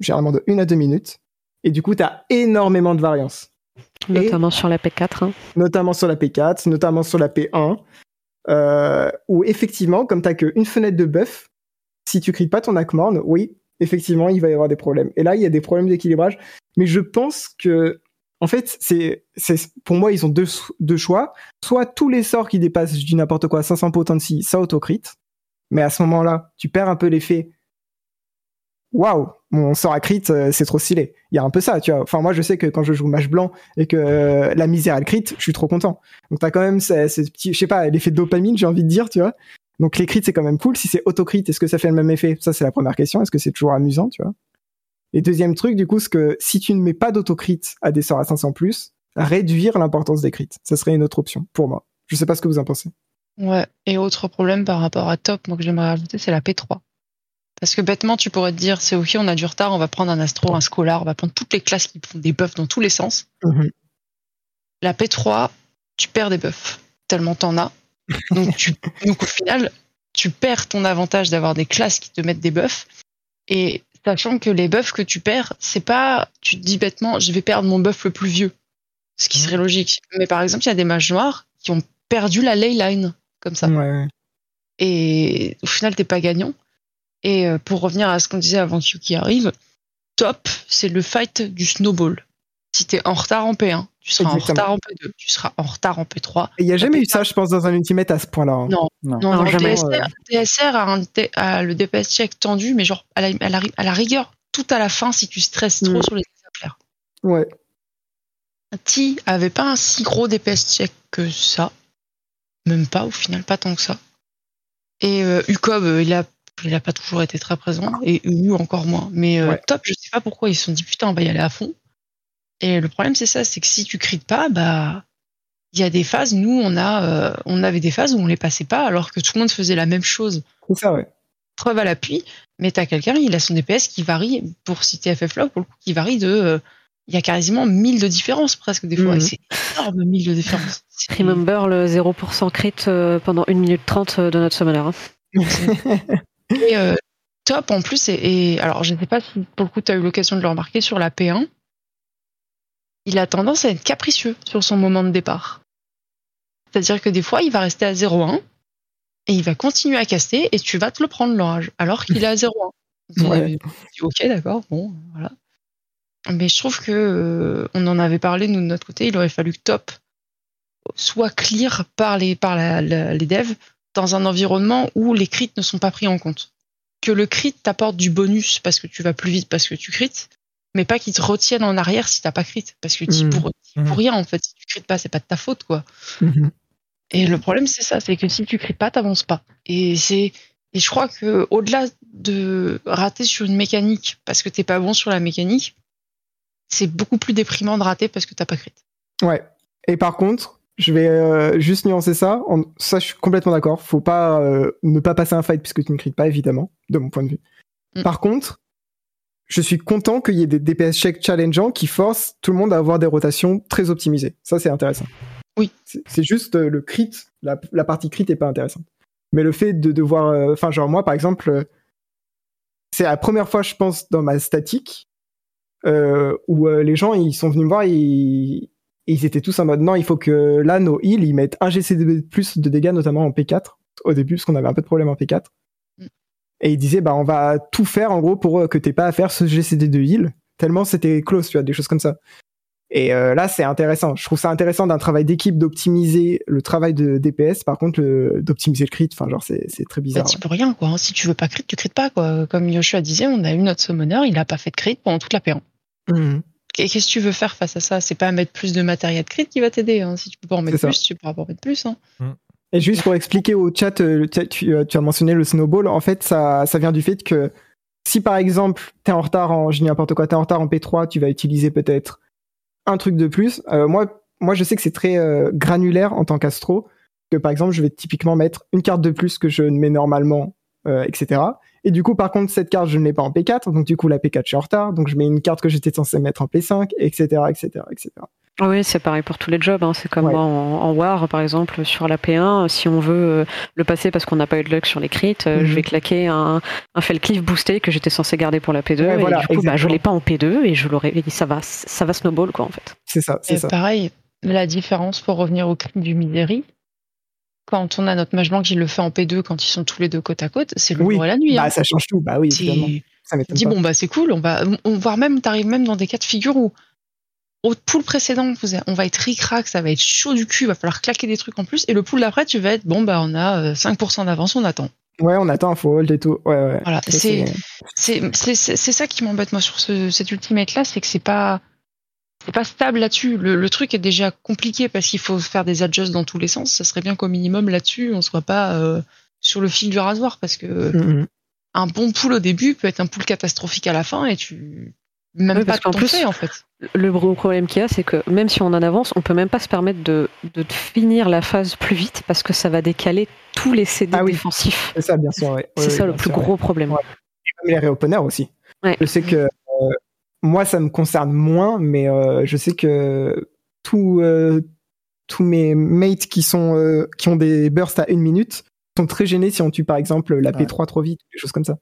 généralement de 1 à 2 minutes, et du coup t'as énormément de variance. Notamment sur la P4. hein. Notamment sur la P4, notamment sur la P1, euh, où effectivement, comme t'as qu'une fenêtre de buff, si tu crites pas ton Akmorn, oui, effectivement, il va y avoir des problèmes. Et là, il y a des problèmes d'équilibrage. Mais je pense que, en fait, c'est, c'est, pour moi, ils ont deux, deux choix. Soit tous les sorts qui dépassent du n'importe quoi 500 potency, ça auto-crit. Mais à ce moment-là, tu perds un peu l'effet. Waouh, mon sort à crit, euh, c'est trop stylé. Il y a un peu ça, tu vois. Enfin, moi, je sais que quand je joue match blanc et que euh, la misère elle crit, je suis trop content. Donc t'as quand même ce, ce petit, je sais pas, l'effet de dopamine, j'ai envie de dire, tu vois. Donc les crits c'est quand même cool. Si c'est auto-crit, est-ce que ça fait le même effet? Ça c'est la première question. Est-ce que c'est toujours amusant, tu vois? Et deuxième truc, du coup, c'est que si tu ne mets pas d'auto-crit à des sorts à 500 plus, réduire l'importance des crits, ça serait une autre option pour moi. Je sais pas ce que vous en pensez. Ouais. Et autre problème par rapport à top, moi que j'aimerais rajouter, c'est la P3. Parce que bêtement, tu pourrais te dire, c'est ok, on a du retard, on va prendre un astro, un scolar, on va prendre toutes les classes qui font des buffs dans tous les sens. La P3, tu perds des buffs, tellement t'en as. Donc, tu, donc au final, tu perds ton avantage d'avoir des classes qui te mettent des buffs. Et sachant que les buffs que tu perds, c'est pas, tu te dis bêtement, je vais perdre mon buff le plus vieux. Ce qui serait logique. Mais par exemple, il y a des mages noirs qui ont perdu la ley line, comme ça. Et au final, t'es pas gagnant. Et euh, pour revenir à ce qu'on disait avant que Yuki arrive, top, c'est le fight du snowball. Si t'es en retard en P1, tu seras Exactement. en retard en P2, tu seras en retard en P3. Et il y a jamais eu ça, je pense, dans un ultimate à ce point-là. hein. Non, non, non, le DSR, DSR a, un a le DPS check tendu, mais genre à la, à la- à la rigueur, tout à la fin si tu stresses trop sur les exemplaires. Ouais. T avait pas un si gros DPS check que ça. Même pas, au final, pas tant que ça. Et euh, Ucob, euh, il a, il a pas toujours été très présent, et U encore moins. Mais euh, top, je sais pas pourquoi ils se sont dit putain, on va y aller à fond. Et le problème, c'est ça, c'est que si tu crites pas, bah, il y a des phases, nous, on a, euh, on avait des phases où on les passait pas, alors que tout le monde faisait la même chose. C'est ça, ouais. Preuve à l'appui, mais t'as quelqu'un, il a son DPS qui varie, pour citer FF Log, pour le coup, qui varie de, euh, il y a quasiment 1000 de différence presque des fois, Mhm. c'est énorme 1000 de différence. Remember le 0% crit euh, pendant 1 minute 30 de notre summoner. hein. Et euh, top en plus, et, et- alors je ne sais pas si pour le coup tu as eu l'occasion de le remarquer sur la P1, il a tendance à être capricieux sur son moment de départ. C'est-à-dire que des fois il va rester à 0,1 et il va continuer à caster et tu vas te le prendre l'orage alors qu'il est à 0,1. Ouais. Dis, Ok, d'accord, bon, voilà. Mais je trouve que euh, on en avait parlé nous de notre côté, il aurait fallu que Top soit clear par les par la- la- les devs dans un environnement où les crits ne sont pas pris en compte. Que le crit t'apporte du bonus parce que tu vas plus vite parce que tu crit, mais pas qu'il te retienne en arrière si t'as pas crit parce que tu Mhm. pour, pour rien en fait. Si tu crites pas, c'est pas de ta faute quoi. Mhm. Et le problème, c'est ça, c'est que si tu cries pas, t'avances pas. Et c'est, et je crois que au-delà de rater sur une mécanique parce que t'es pas bon sur la mécanique, c'est beaucoup plus déprimant de rater parce que t'as pas crit. Ouais. Et par contre, je vais euh, juste nuancer ça. En- Ça, je suis complètement d'accord. Faut pas euh, ne pas passer un fight puisque tu ne crites pas, évidemment, de mon point de vue. Mm. Par contre, je suis content qu'il y ait des DPS check challengeants qui forcent tout le monde à avoir des rotations très optimisées. Ça, c'est intéressant. Oui. C'est juste euh, le crit, la, la partie crit est pas intéressante. Mais le fait de devoir, euh, enfin, genre moi, par exemple, euh, c'est la première fois, je pense, dans ma statique euh, où les gens ils sont venus me voir et ils, et ils étaient tous en mode non il faut que là nos heals ils mettent un GCD de plus de dégâts notamment en P4 au début parce qu'on avait un peu de problème en P4 et ils disaient bah on va tout faire en gros pour euh, que t'aies pas à faire ce GCD de heal tellement c'était close tu vois des choses comme ça et euh, là c'est intéressant je trouve ça intéressant d'un travail d'équipe d'optimiser le travail de DPS par contre d'optimiser le crit enfin genre c'est c'est très Bah, bizarre t'y peux rien, quoi. hein. Si tu veux pas crit, tu crites pas, quoi. Comme Yoshua disait, on a eu notre summoner, il a pas fait de crit pendant toute la P1. Mhm. Et Qu'est-ce que tu veux faire face à ça? C'est pas mettre plus de matériel de crit qui va t'aider. hein. Si tu peux pas en mettre plus, tu pourras pas en mettre plus. Hein. Et juste pour expliquer au chat, euh, euh, tu as mentionné le snowball. En fait, ça, ça vient du fait que si par exemple t'es en retard en, je n'importe quoi, t'es en retard en P3, tu vas utiliser peut-être un truc de plus. Euh, moi, moi, je sais que c'est très granulaire en tant qu'astro. Que par exemple, je vais typiquement mettre une carte de plus que je ne mets normalement, etc. Et du coup, par contre, cette carte, je ne l'ai pas en P4, donc du coup, la P4, je suis en retard, donc je mets une carte que j'étais censé mettre en P5, etc., etc., etc. Oui, c'est pareil pour tous les jobs. hein. C'est comme en, en War, par exemple, sur la P1. Si on veut euh, le passer parce qu'on n'a pas eu de luck sur les crits, euh, Mhm. je vais claquer un, un Felcliff boosté que j'étais censé garder pour la P2. Ouais, et voilà, du coup, bah, je l'ai pas en P2 et je l'aurai. et Ça va, ça va snowball, quoi, en fait. C'est ça, Et pareil, la différence pour revenir au crit du Misery, quand on a notre mage blanc qui le fait en P2 quand ils sont tous les deux côte à côte, c'est le Oui. jour et la nuit. Bah, hein. ça change tout. Bah oui, C'est- évidemment. Ça dis pas. bon bah c'est cool, on va on voire même t'arrives même dans des cas de figure où au pool précédent on va être ric-rac, ça va être chaud du cul, il va falloir claquer des trucs en plus et le pool d'après tu vas être bon bah on a euh, 5% d'avance, on attend. Ouais, on attend faut hold et tout. Ouais, ouais. Voilà, c'est c'est c'est c'est c'est ça qui m'embête moi sur ce, cet ultimate là, c'est que c'est pas c'est pas stable là-dessus. Le, le truc est déjà compliqué parce qu'il faut faire des adjusts dans tous les sens. Ça serait bien qu'au minimum là-dessus on soit pas euh, sur le fil du rasoir parce que Mhm. un bon pool au début peut être un pool catastrophique à la fin et tu même Oui, pas parce qu'en plus, fait en fait. Le gros problème qu'il y a, c'est que même si on en avance, on peut même pas se permettre de, de finir la phase plus vite parce que ça va décaler tous les CD défensifs. C'est ça, bien sûr. ouais. C'est ça le plus sûr, gros ouais. problème. Ouais. Et même les réopeners aussi. Je sais que euh, moi, ça me concerne moins, mais euh, je sais que tous euh, tous mes mates qui sont euh, qui ont des bursts à une minute sont très gênés si on tue par exemple la P3 trop vite, des choses comme ça.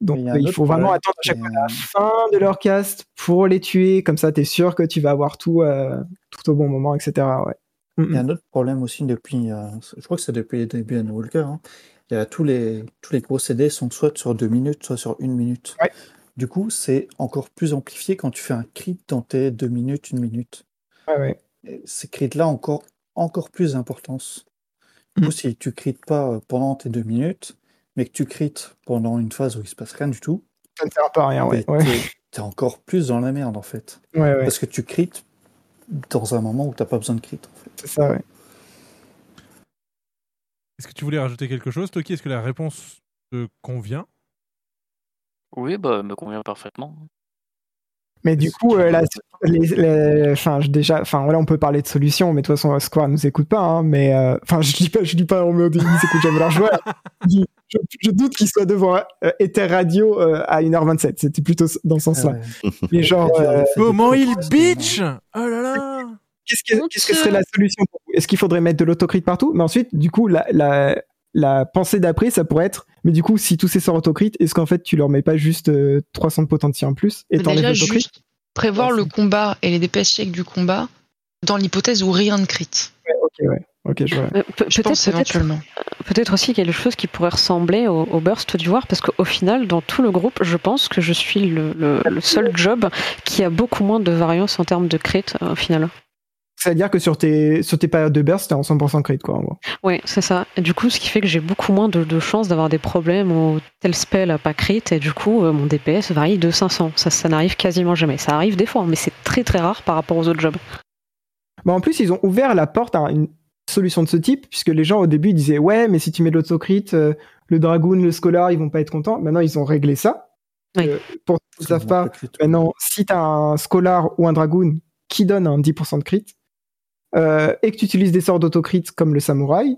Donc il faut vraiment attendre à chaque c'est, fois la fin de leur cast pour les tuer, comme ça t'es sûr que tu vas avoir tout euh, tout au bon moment, etc. Ouais. Il y a un autre problème aussi depuis, euh, je crois que c'est depuis les débuts de Walker. hein. Il y a tous les, tous les gros CD sont soit sur deux minutes, soit sur une minute. Du coup, c'est encore plus amplifié quand tu fais un crit dans tes deux minutes, une minute. Ouais, ouais. Et ces crits-là ont encore, encore plus d'importance. Du Mm. coup, si tu crites pas euh, pendant tes deux minutes, mais que tu crites pendant une phase où il se passe rien du tout, Ça ne sert peu à rien, ouais. ouais. t'es- t'es encore plus dans la merde en fait. Ouais, ouais. Parce que tu crites dans un moment où t'as pas besoin de crit. En fait. C'est ça, ouais. Est-ce que tu voulais rajouter quelque chose, Toki? Est-ce que la réponse te convient? Oui, bah, elle me convient parfaitement. Mais du coup, euh, là, les, les- enfin, je- déjà, enfin, voilà, on peut parler de solutions, mais de toute façon, Square nous écoute pas, hein, mais, euh, enfin, je dis pas, je dis pas, on me dit, ils écoutent jamais leurs joueurs. Je, dis- je- je doute qu'ils soient devant euh, Ether Radio euh, à 1h27. C'était plutôt dans ce sens-là. Mais genre, euh, Comment il bitch Oh là là qu'est-ce que, qu'est-ce que serait la solution pour vous? Est-ce qu'il faudrait mettre de l'autocrit partout? Mais ensuite, du coup, la, la, la pensée d'après, ça pourrait être, mais du coup, si tous ces sorts autocrit, est-ce qu'en fait, tu leur mets pas juste euh, 300 de potentie en plus et t'enlèves déjà, juste prévoir le combat et les DPS checks du combat dans l'hypothèse où rien ne crit. Ok, ouais. Ok, je vois. Euh, pe- Je pense peut-être- éventuellement. Peut-être aussi quelque chose qui pourrait ressembler au, au burst du war, parce qu'au final, dans tout le groupe, je pense que je suis le, le- le seul job qui a beaucoup moins de variance en termes de crit euh, au final. C'est-à-dire que sur tes, sur tes périodes de burst, t'es en 100% crit, quoi, en gros. Oui, c'est ça. Et du coup, ce qui fait que j'ai beaucoup moins de, de chances d'avoir des problèmes où tel spell a pas crit, et du coup, euh, mon DPS varie de 500. Ça, ça n'arrive quasiment jamais. Ça arrive des fois, mais c'est très très rare par rapport aux autres jobs. Bah, en plus, ils ont ouvert la porte à une solution de ce type, puisque les gens au début ils disaient ouais, mais si tu mets de l'autocrit, euh, le dragoon, le scholar, ils vont pas être contents. Maintenant, ils ont réglé ça. Euh, pour ceux qui ne savent pas, maintenant, si tu as un scholar ou un dragoon qui donne un 10% de crit, euh, et que tu utilises des sorts d'autocrit comme le samouraï,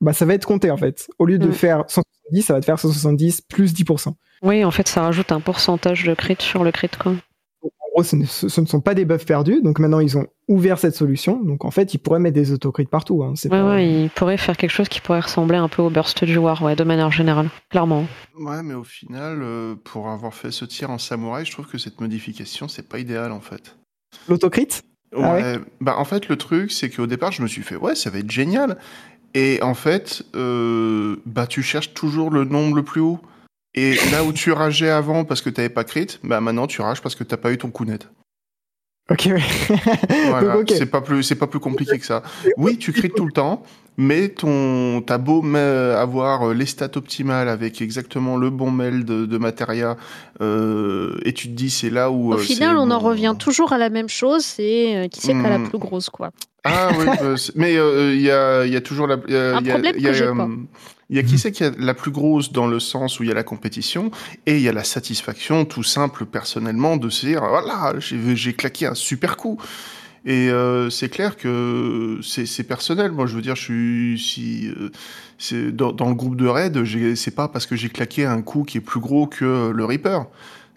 bah ça va être compté en fait. Au lieu de Mm. faire 170, ça va te faire 170 plus 10%. Oui, en fait, ça rajoute un pourcentage de crit sur le crit, quoi. En gros, ce ne, ce- ce ne sont pas des buffs perdus, donc maintenant ils ont ouvert cette solution. Donc en fait, ils pourraient mettre des autocrits partout. Hein. Ouais, pas- ouais, il pourrait faire quelque chose qui pourrait ressembler un peu au burst du war, ouais, de manière générale, clairement. Ouais, mais au final, euh, pour avoir fait ce tir en samouraï, je trouve que cette modification, c'est pas idéal en fait. L'autocrit Ah bah en fait le truc c'est qu'au départ je me suis fait ouais ça va être génial et en fait euh, bah tu cherches toujours le nombre le plus haut et là où tu rageais avant parce que t'avais pas crit bah maintenant tu rages parce que t'as pas eu ton coup net. Ok, ouais. Voilà, Donc, ok. c'est pas plus c'est pas plus compliqué que ça. Oui tu crites tout le temps mais ton t'as beau avoir les stats optimales avec exactement le bon mail de, de matéria euh, et tu te dis c'est là où Au euh, final, on en revient toujours à la même chose, c'est euh, qui c'est qui a la Hmm. plus grosse, quoi. Ah oui, euh, mais euh, il y, a, il y a toujours la. il y a- Un il y a- problème il y a, que j'ai euh, pas. Il y a qui c'est qui a la plus grosse dans le sens où il y a la compétition et il y a la satisfaction tout simple personnellement de se dire voilà j'ai claqué un super coup et euh, c'est clair que c'est personnel moi je veux dire je suis si euh, c'est dans, dans le groupe de raid c'est pas parce que j'ai claqué un coup qui est plus gros que le Reaper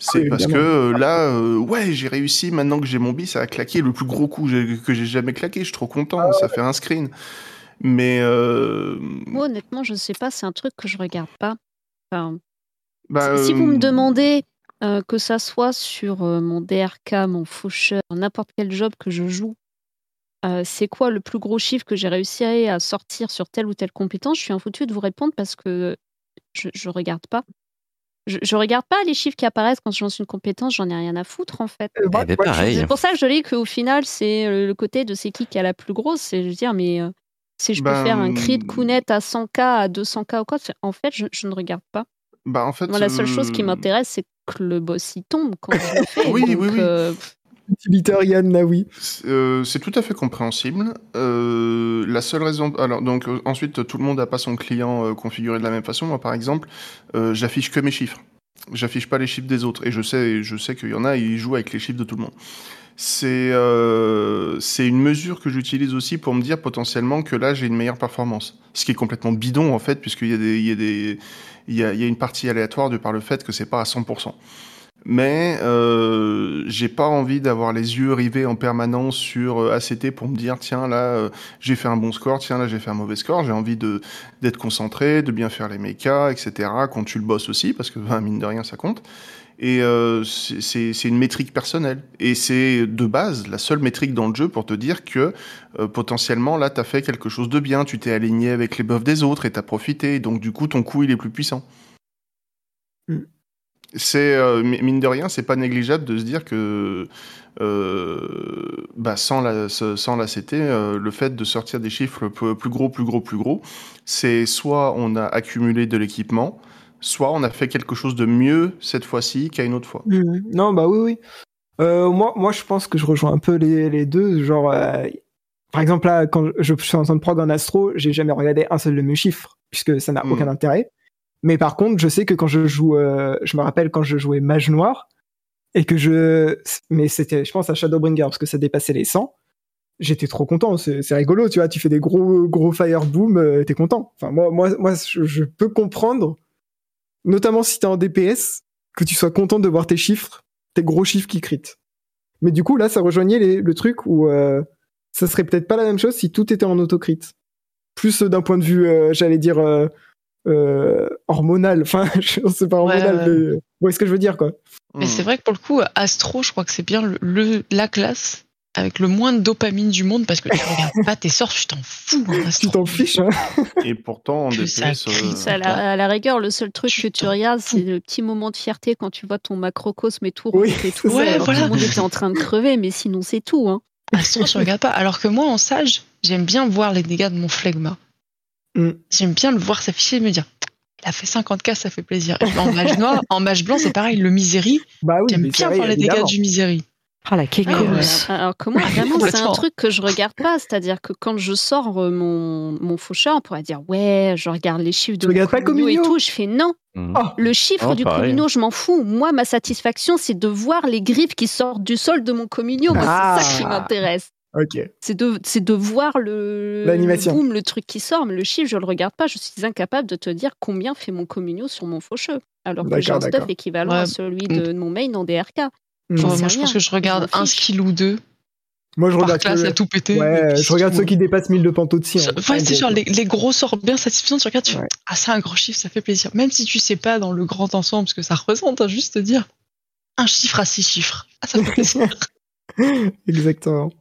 c'est Oui, parce que là, euh, ouais, j'ai réussi. Maintenant que j'ai mon bis, ça a claqué le plus gros coup que j'ai jamais claqué. Je suis trop content. ça fait un screen. Mais euh, Moi, honnêtement, je sais pas, c'est un truc que je regarde pas. Enfin, bah, si vous euh, me demandez euh, que ça soit sur euh, mon DRK, mon faucheur, n'importe quel job que je joue, euh, c'est quoi le plus gros chiffre que j'ai réussi à, à sortir sur telle ou telle compétence, je suis infoutu de vous répondre parce que je, je regarde pas. Je, je regarde pas les chiffres qui apparaissent quand je lance une compétence, j'en ai rien à foutre en fait. Eh ben, pareil. C'est pour ça que je dis qu'au final, c'est euh, le côté de c'est qui qui a la plus grosse. C'est je veux dire, mais euh, si je peux Ben, faire un cri de Kounet à 100K, à 200K ou quoi, en fait, je, je ne regarde pas. Bah, en fait, Moi, la seule chose qui euh, m'intéresse, c'est que le boss il tombe quand je le fais. Oui, donc, oui, oui. euh, Utilitarian Nawi. Euh, c'est tout à fait compréhensible. Euh, la seule raison, alors donc ensuite tout le monde n'a pas son client euh, configuré de la même façon. Moi par exemple, euh, j'affiche que mes chiffres. J'affiche pas les chiffres des autres. Et je sais, je sais qu'il y en a, ils jouent avec les chiffres de tout le monde. C'est euh, c'est une mesure que j'utilise aussi pour me dire potentiellement que là j'ai une meilleure performance. Ce qui est complètement bidon en fait, puisqu'il y a y une partie aléatoire de par le fait que c'est pas à 100%. Mais euh, j'ai pas envie d'avoir les yeux rivés en permanence sur euh, ACT pour me dire tiens là j'ai fait un bon score, tiens là j'ai fait un mauvais score. J'ai envie d'être concentré, de bien faire les mechas, etc. Quand tu le bosses aussi, parce que ben, mine de rien ça compte. Et euh, c'est- une métrique personnelle. Et c'est de base la seule métrique dans le jeu pour te dire que euh, potentiellement là t'as fait quelque chose de bien, tu t'es aligné avec les buffs des autres et t'as profité. Donc du coup ton coup il est plus puissant c'est euh, mi- mine de rien, c'est pas négligeable de se dire que bah, sans la sans la CT, le fait de sortir des chiffres plus, plus gros, plus gros, plus gros, c'est soit on a accumulé de l'équipement, soit on a fait quelque chose de mieux cette fois-ci qu'à une autre fois. Mhm. Non, bah oui, oui. Euh, moi, moi, je pense que je rejoins un peu les, les deux. Genre, euh, par exemple, là, quand je, suis en train de prog en astro, j'ai jamais regardé un seul de mes chiffres, puisque ça n'a Mhm. aucun intérêt. Mais par contre, je sais que quand je joue, euh, je me rappelle quand je jouais Mage Noir, et que je, mais c'était, je pense à Shadowbringer, parce que ça dépassait les 100. J'étais trop content, c'est rigolo, tu vois, tu fais des gros, gros fire boom, t'es content. Enfin, moi, moi, moi, je, je peux comprendre, notamment si t'es en DPS, que tu sois content de voir tes chiffres, tes gros chiffres qui critent. Mais du coup, là, ça rejoignait les- le truc où euh, ça serait peut-être pas la même chose si tout était en autocrit. Plus euh, d'un point de vue, euh, j'allais dire, euh, euh, hormonal. Enfin, je c'est pas hormonal, ouais. mais vous voyez ce que je veux dire, quoi. Mais c'est vrai que pour le coup, Astro, je crois que c'est bien le, le- la classe avec le moins de dopamine du monde parce que tu regardes pas tes sorts, tu t'en fous. hein, Tu t'en fiches, hein. Et pourtant, en DPS, euh, Ça, à, la, à la rigueur, le seul truc que tu regardes, c'est le petit moment de fierté quand tu vois ton macrocosme et tout et tout. Ouais, alors voilà. Tout le monde était en train de crever, mais sinon c'est tout. Hein. Astro, je regarde pas. Alors que moi, en sage, j'aime bien voir les dégâts de mon flegma. Mm. J'aime bien le voir s'afficher et me dire, il a fait 50k, ça fait plaisir. Et en mage noir, en mage blanc, c'est pareil, le misérie. Bah oui, j'aime bien voir les dégâts évidemment. du misérie. Ah la Ouais, voilà. Alors que moi, vraiment, c'est un truc que je regarde pas. C'est-à-dire que quand je sors euh, mon, mon faucheur, on pourrait dire ouais, je regarde les chiffres de Tu mon communio et tout. Je fais non. Mhm. Oh. Le chiffre Oh, du pareil. communio, je m'en fous. Moi, ma satisfaction, c'est de voir les griffes qui sortent du sol de mon Ah. c'est ça qui m'intéresse. Ok. C'est de, c'est de voir le, L'animation. le boom, le truc qui sort, mais le chiffre, je le regarde pas. Je suis incapable de te dire combien fait mon communio sur mon faucheux. Alors que j'ai un stuff d'accord. équivalent Ouais. à celui de mon main en DRK. Moi, je rien. pense que je regarde un skill ou deux. Moi, je Par regarde classe que- à tout péter. Ouais, et puis je regarde c'est ceux qui dépassent 1000 de panto de cire. Ouais, c'est genre les, les gros sorts bien satisfaisants, tu regardes, tu fais, Ouais. ah, c'est un gros chiffre, ça fait plaisir. Même si tu sais pas dans le grand ensemble ce que ça représente, hein, juste te dire un chiffre à six chiffres. Ah, ça fait plaisir. Exactement.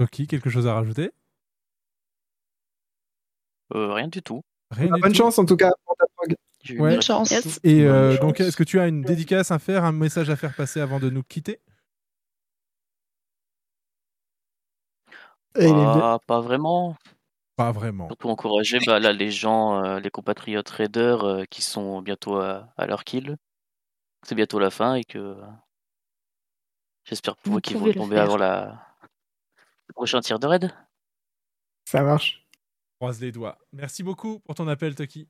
Ok, quelque chose à rajouter? Euh, rien du tout. Rien Bah, du bonne tout. chance en tout cas pour ta prog. J'ai eu Ouais. une chance. Yes. Et euh, donc, est-ce que tu as une dédicace à faire, un message à faire passer avant de nous quitter? Ah, pas vraiment. Pas vraiment. Surtout encourager bah, là, les gens, euh, les compatriotes raiders euh, qui sont bientôt à, à leur kill. C'est bientôt la fin et que j'espère pour Vous qu'ils vont tomber faire. avant la... le prochain tir de raid. Ça marche. Croise les doigts. Merci beaucoup pour ton appel, Toki.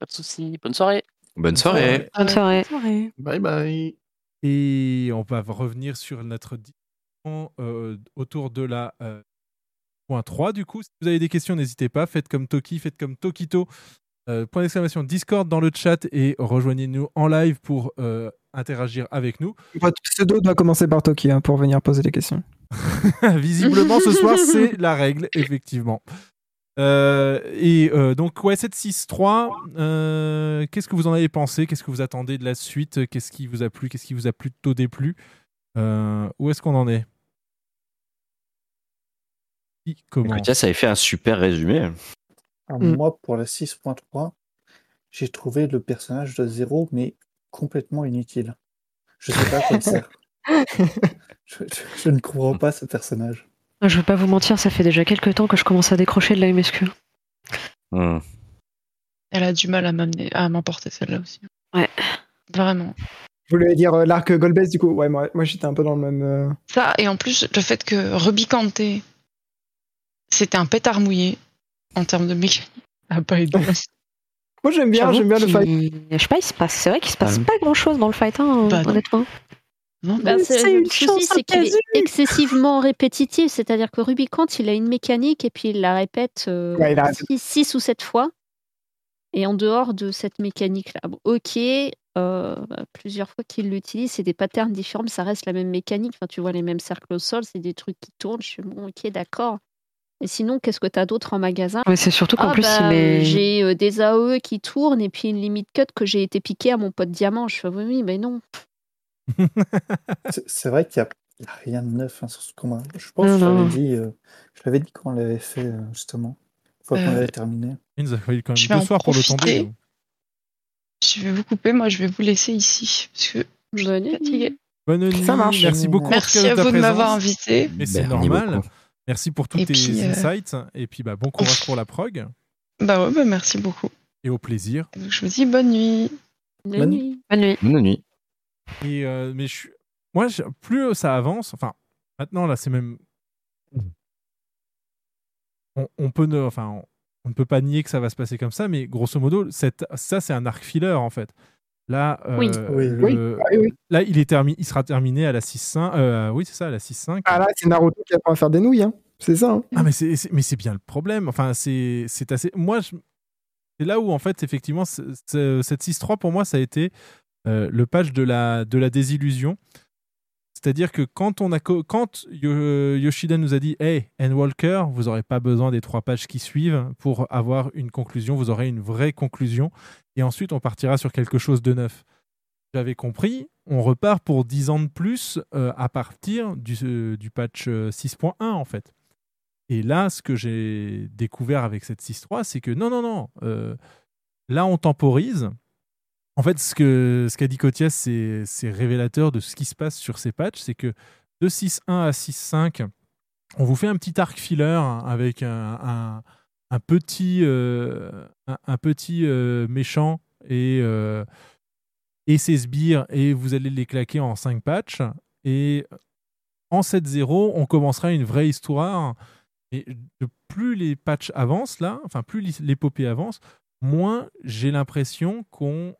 Pas de soucis. Bonne soirée. Bonne soirée. Bonne soirée. soirée. Bye bye. Et on va revenir sur notre discussion euh, autour de la euh, point 3 du coup. Si vous avez des questions, n'hésitez pas. Faites comme Toki, faites comme Tokito. Euh, point d'exclamation Discord dans le chat et rejoignez-nous en live pour euh, interagir avec nous. Votre pseudo doit commencer par Toki hein, pour venir poser des questions. Visiblement, ce soir, c'est la règle, effectivement. Euh, et euh, donc, ouais, 7-6-3, euh, qu'est-ce que vous en avez pensé? Qu'est-ce que vous attendez de la suite? Qu'est-ce qui vous a plu? Qu'est-ce qui vous a plutôt déplu? Euh, Où est-ce qu'on en est? Écoute, ça avait fait un super résumé. Alors, Mm. Moi, pour la 6.3, j'ai trouvé le personnage de Zéro, mais complètement inutile. Je sais pas à quoi il sert. Je, je- je ne comprends pas ce personnage. Je vais pas vous mentir, ça fait déjà quelques temps que je commence à décrocher de la MSQ. Hmm. Elle a du mal à m'amener, à m'emporter celle-là aussi. Ouais. Vraiment. Je voulais dire euh, l'arc Golbez du coup. Ouais, moi, moi j'étais un peu dans le même. euh, Ça, et en plus, le fait que Rubicante, c'était un pétard mouillé en termes de mécanique. Ah, pas aidé. Moi j'aime bien, J'avoue j'aime bien le qu'il- fight. Je sais pas, il se passe. C'est vrai qu'il se passe Ah. pas grand chose dans le fight, hein, Bah, non. honnêtement. Bah, c'est- le une souci, c'est qu'il est excessivement répétitif. C'est-à-dire que Rubicant, il a une mécanique et puis il la répète Ouais, il la répète. 6 ou 7 fois. Et en dehors de cette mécanique-là, bon, ok, euh, bah, plusieurs fois qu'il l'utilise, c'est des patterns différents, mais ça reste la même mécanique. Enfin, tu vois les mêmes cercles au sol, c'est des trucs qui tournent. Je suis bon, ok, d'accord. Et sinon, qu'est-ce que tu as d'autre en magasin? Mais c'est surtout qu'en Ah plus, bah. J'ai euh, des AOE qui tournent et puis une limite cut que j'ai été piqué à mon pote diamant. Je fais oui, mais non. C'est vrai qu'il n'y a, il y a rien de neuf hein, sur ce combat. Je pense Non, que je l'avais dit, euh, je l'avais dit quand on l'avait fait, euh, justement. Une fois qu'on Euh, l'avait terminé. Il nous a fallu quand Je même vais deux soirs pour le tomber. Je vais vous couper, moi je vais vous laisser ici. Parce que je Bonne suis fatiguée. Bonne nuit. Ça marche. Merci beaucoup. Merci à vous de m'avoir invité. Mais c'est normal. beaucoup. Merci pour tous tes puis, euh, insights. Et puis, bah, bon courage pour la prog. Bah ouais, bah merci beaucoup. Et au plaisir. Donc, je vous dis bonne nuit. La Bonne- nuit. Bonne nuit. Bonne nuit. Et euh, mais je suis- moi, je- plus ça avance, enfin, maintenant là, c'est même, on, on peut ne, enfin, on, on ne peut pas nier que ça va se passer comme ça, mais grosso modo, cette, ça, c'est un arc filler en fait. Là, euh, Oui. Oui, le- oui. Oui, oui. là, il est terminé, il sera terminé à la 6.5. euh, oui, c'est ça, à la 6.5. Ah là, c'est Naruto qui apprend à faire des nouilles, hein. C'est ça. hein. Ah mais c'est c'est- mais c'est bien le problème. Enfin c'est c'est assez. Moi je- c'est là où en fait effectivement c'est- c'est- cette 6-3 pour moi ça a été euh, le patch de la de la désillusion. C'est-à-dire que quand, on a quand Yo- Yoshida nous a dit Hey, Walker, vous n'aurez pas besoin des trois pages qui suivent pour avoir une conclusion, vous aurez une vraie conclusion, et ensuite on partira sur quelque chose de neuf. J'avais compris, on repart pour 10 ans de plus euh, à partir du, euh, du patch euh, 6.1 en fait. Et là, ce que j'ai découvert avec cette 6.3, c'est que non, non, non, euh, là on temporise. En fait, ce qu'a ce dit Cotias, c'est révélateur de ce qui se passe sur ces patchs. C'est que de 6.1 à 6.5, on vous fait un petit arc filler avec un, un- petit, euh, un, petit euh, méchant et, euh, et ses sbires, et vous allez les claquer en 5 patchs. Et en 7.0, on commencera une vraie histoire. Et plus les patchs avancent, là, enfin, plus l'épopée avance, moins j'ai l'impression qu'on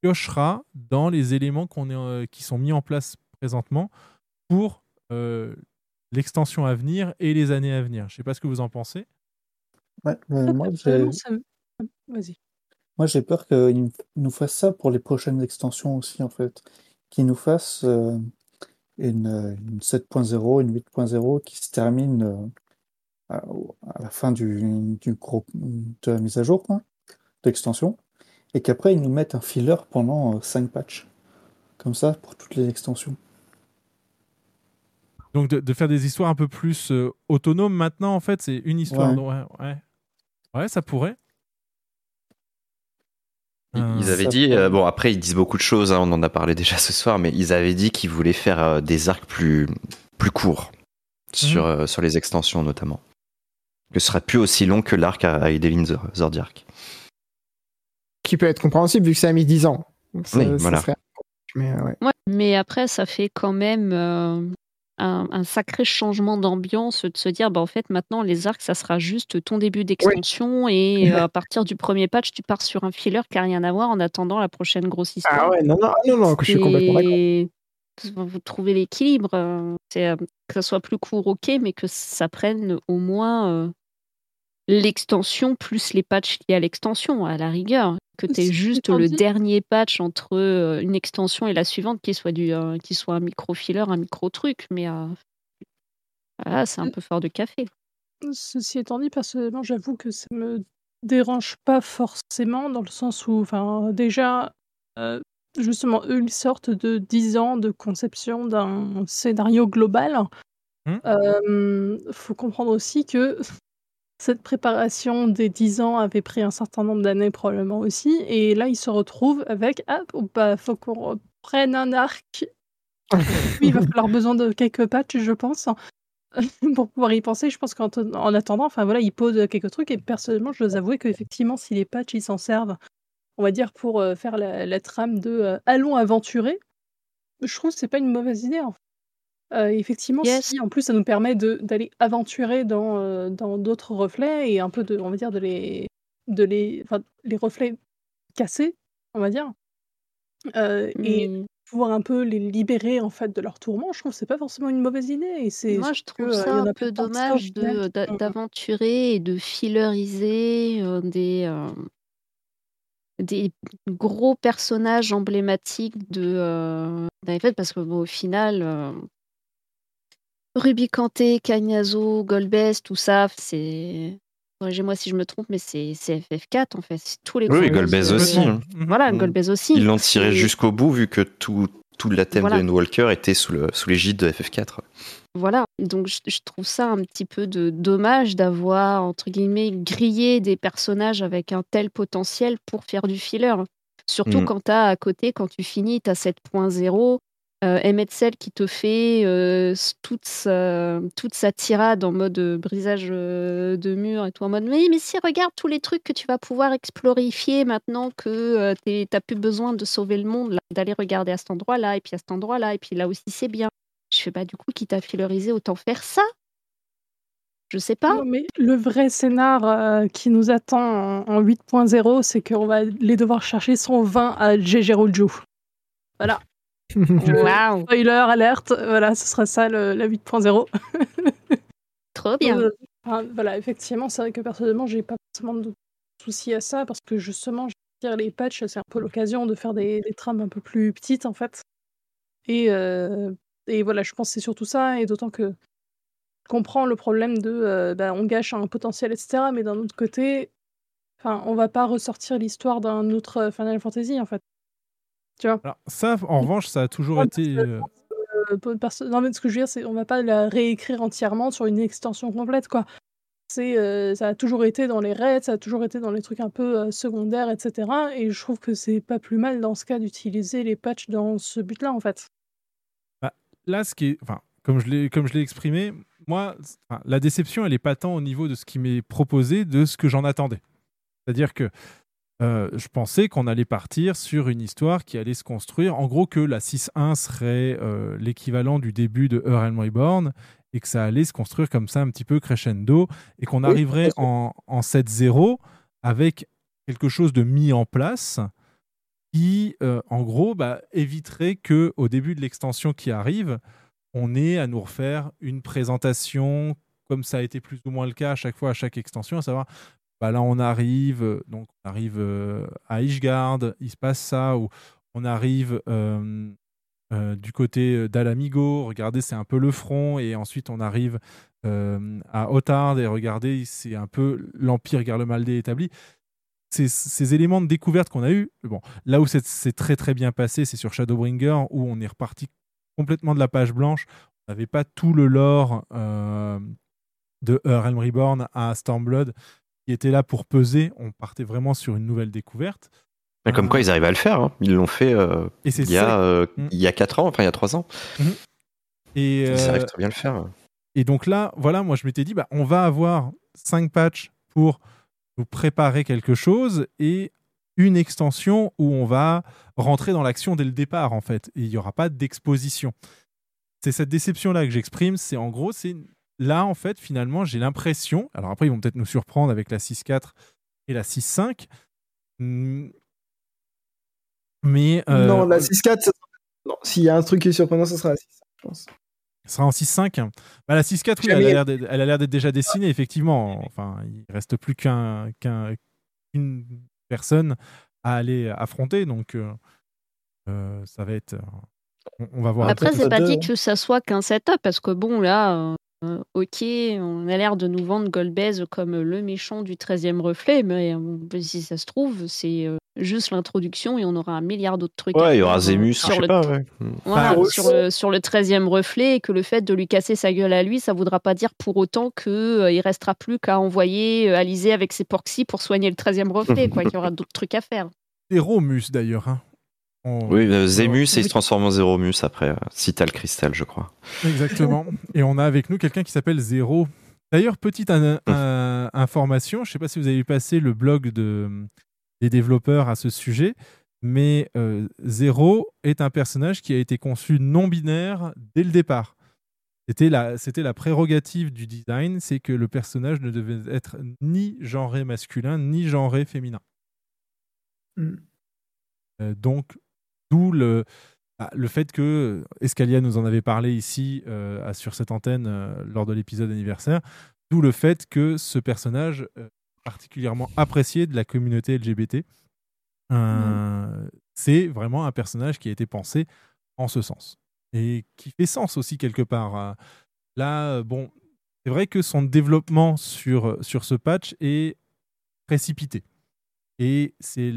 piochera dans les éléments est, euh, qui sont mis en place présentement pour euh, l'extension à venir et les années à venir. Je sais pas ce que vous en pensez. Ouais, mais Très moi, j'ai moi, peur qu'ils nous fassent ça pour les prochaines extensions aussi, en fait. Qu'ils nous fassent euh, une, euh, une 7.0, une 8.0 qui se termine euh, à, à la fin du, du gros, de la mise à jour, d'extension, et qu'après, ils nous mettent un filler pendant 5 patchs. Comme ça, pour toutes les extensions. Donc de, de faire des histoires un peu plus euh, autonomes maintenant, en fait, c'est une histoire. Ouais. Ouais, ouais. Ouais, ça pourrait. Ils- Euh, Ils avaient ça dit, euh, bon après ils disent beaucoup de choses, hein, on en a parlé déjà ce soir, mais ils avaient dit qu'ils voulaient faire euh, des arcs plus, plus courts sur, euh, sur les extensions notamment. Que ce serait plus aussi long que l'arc à, à Edeline Zor- Zordiark. Qui peut être compréhensible vu que ça a mis 10 ans. Donc, ça- Oui, ça voilà. serait- Mais, euh, ouais. Ouais, mais après, ça fait quand même euh, un, un sacré changement d'ambiance de se dire, bah, en fait, maintenant, les arcs, ça sera juste ton début d'extension et euh, à partir du premier patch, tu pars sur un filler qui n'a rien à voir en attendant la prochaine grosse histoire. Ah ouais, non, non, non, non, que je suis complètement d'accord. Vous trouvez l'équilibre, c'est que ça soit plus court, ok, mais que ça prenne au moins euh, l'extension plus les patchs liés à l'extension, à la rigueur. Que tu aies juste le dernier patch entre euh, une extension et la suivante qui soit, du, euh, qui soit un micro-filler, un micro-truc, mais euh, voilà, c'est un peu fort de café. Ceci étant dit, personnellement, j'avoue que ça me dérange pas forcément dans le sens où, enfin, déjà, euh, justement, eux, ils sortent de 10 ans de conception d'un scénario global. Hmm. Euh, faut comprendre aussi que cette préparation des 10 ans avait pris un certain nombre d'années probablement aussi, et là, ils se retrouvent avec, ah, bah, faut qu'on reprenne un arc. Oui, il va falloir besoin de quelques patchs, je pense pour pouvoir y penser, je pense qu'en en attendant, enfin voilà, ils posent quelques trucs et personnellement, je dois avouer qu'effectivement, si les patchs ils s'en servent, on va dire pour euh, faire la, la trame de euh, allons aventurer, je trouve que c'est pas une mauvaise idée. en fait. Euh, effectivement, Yes. si en plus ça nous permet de- d'aller aventurer dans euh, dans d'autres reflets et un peu de, on va dire, de les de les, enfin, les reflets cassés, on va dire, euh, et Mais pouvoir un peu les libérer en fait de leur tourment, je trouve que c'est pas forcément une mauvaise idée et c'est moi, je surtout trouve ça il y en un a peu pas tant que ça au dommage de- final. d'a- Mm. d'aventurer et de filleriser euh, des, des gros personnages emblématiques de d'Iron parce que bon, au final, Ruby Kanté, Cagnazo, Golbez, tout ça, c'est. Corrigez-moi si je me trompe, mais c'est c'est FF4 en fait. C'est tous les Oui, Golbez aussi. hein. Voilà, Mm. Golbez aussi. Ils l'ont tiré jusqu'au bout vu que tout, tout le thème Voilà. de Endwalker était sous le sous l'égide de FF4. Voilà, donc je, je trouve ça un petit peu de dommage d'avoir, entre guillemets, grillé des personnages avec un tel potentiel pour faire du filler. Surtout Mm. quand tu as à côté, quand tu finis, tu as 7.0, euh, Emmett Cell qui te fait euh, toute, sa, toute sa tirade en mode euh, brisage euh, de mur et tout, en mode mais, mais si, regarde tous les trucs que tu vas pouvoir explorifier maintenant que euh, tu n'as plus besoin de sauver le monde, là, d'aller regarder à cet endroit-là, et puis à cet endroit-là, et puis là aussi c'est bien. Je fais pas du coup, quitte à filleuriser, autant faire ça? Je sais pas. Non, mais le vrai scénar euh, qui nous attend en, en 8.0, c'est qu'on va les devoir chercher son vin à GG Roju. Voilà. Waouh. Spoiler alerte, voilà, ce sera ça le, la 8.0. Trop bien. Euh, enfin, voilà, effectivement, c'est vrai que personnellement, j'ai pas forcément de soucis à ça parce que justement, je les patchs, c'est un peu l'occasion de faire des, des trames un peu plus petites en fait. Et, euh, Et voilà, je pense que c'est surtout ça, et d'autant que je comprends le problème de euh, bah, on gâche un potentiel, etc. Mais d'un autre côté, enfin, on va pas ressortir l'histoire d'un autre euh, Final Fantasy en fait. Tu vois Alors, ça, en revanche, ça a toujours été. euh, Euh, Non, mais ce que je veux dire, c'est on va pas la réécrire entièrement sur une extension complète, quoi. C'est, euh, ça a toujours été dans les raids, ça a toujours été dans les trucs un peu euh, secondaires, etc. Et je trouve que c'est pas plus mal dans ce cas d'utiliser les patchs dans ce but-là, en fait. Bah, là, ce qui est, enfin, comme je l'ai, comme je l'ai exprimé, moi, enfin, la déception, elle est pas tant au niveau de ce qui m'est proposé, de ce que j'en attendais. C'est-à-dire que euh, je pensais qu'on allait partir sur une histoire qui allait se construire, en gros que la 6.1 serait euh, l'équivalent du début de Her Realm Reborn et que ça allait se construire comme ça un petit peu crescendo et qu'on Oui, arriverait en, en 7.0 avec quelque chose de mis en place qui, euh, en gros, bah, éviterait que au début de l'extension qui arrive, on ait à nous refaire une présentation, comme ça a été plus ou moins le cas à chaque fois à chaque extension, à savoir, bah, là on arrive, euh, euh, à Ishgard, il se passe ça, ou on arrive euh, du côté d'Alamigo, regardez, c'est un peu le front, et ensuite on arrive à Otard, et regardez, c'est un peu l'Empire Garlemaldé établi. Ces, éléments de découverte qu'on a eu, là où c'est très très bien passé, c'est sur Shadowbringer où on est reparti complètement de la page blanche. On n'avait pas tout le lore de Realm Reborn à Stormblood qui était là pour peser. On partait vraiment sur une nouvelle découverte. Mais comme quoi, ils arrivent à le faire. hein. Ils l'ont fait euh, Et il, y a, euh, Mm. il y a 4 ans, enfin il y a 3 ans. Et, Ils euh, arrivent très bien à le faire. Et donc là, voilà, moi je m'étais dit, bah, on va avoir 5 patchs pour nous préparer quelque chose et une extension où on va rentrer dans l'action dès le départ, en fait. Et il n'y aura pas d'exposition. C'est cette déception-là que j'exprime. C'est en gros, c'est là, en fait, finalement, j'ai l'impression. Alors après, ils vont peut-être nous surprendre avec la 6.4 et la 6.5. Hmm. Mais. euh, Non, la 6.4, ça- non, s'il y a un truc qui est surprenant, ce sera la 6, je pense. Ce sera en 6.5. Bah, la 6.4, oui, elle a l'air d'être- elle a l'air d'être déjà dessinée, effectivement. Enfin, il reste plus qu'un, qu'un- qu'une personne à aller affronter, donc euh, euh, ça va être. on, on va voir. Après, après. c'est pas dit que ça soit qu'un setup, parce que bon, là, euh, ok, on a l'air de nous vendre Golbez comme le méchant du 13e reflet, mais euh, si ça se trouve, c'est euh, juste l'introduction et on aura un milliard d'autres trucs. à Ouais, il y aura Zemus, sur je sais le- pas. Ouais. Voilà, sur, le, sur le 13e reflet, et que le fait de lui casser sa gueule à lui, ça voudra pas dire pour autant qu'il il restera plus qu'à envoyer euh, Alizé avec ses porxy pour soigner le 13e reflet, quoi, qu'il y aura d'autres trucs à faire. Zeromus, d'ailleurs. hein. On- Oui, euh, Zemus et il se transforme en Zeromus après, euh, si t'as le cristal, je crois. Exactement. Et on a avec nous quelqu'un qui s'appelle Zéro. D'ailleurs, petite in- in- information, je ne sais pas si vous avez vu passer le blog de, des développeurs à ce sujet, mais euh, Zéro est un personnage qui a été conçu non binaire dès le départ. C'était la, c'était la prérogative du design, c'est que le personnage ne devait être ni genré masculin, ni genré féminin. Mm. Euh, donc, d'où le, ah, le fait que Escalia nous en avait parlé ici euh, sur cette antenne euh, lors de l'épisode anniversaire, d'où le fait que ce personnage euh, particulièrement apprécié de la communauté LGBT, euh, c'est vraiment un personnage qui a été pensé en ce sens et qui fait sens aussi quelque part. Là, bon, c'est vrai que son développement sur, sur ce patch est précipité. Et c'est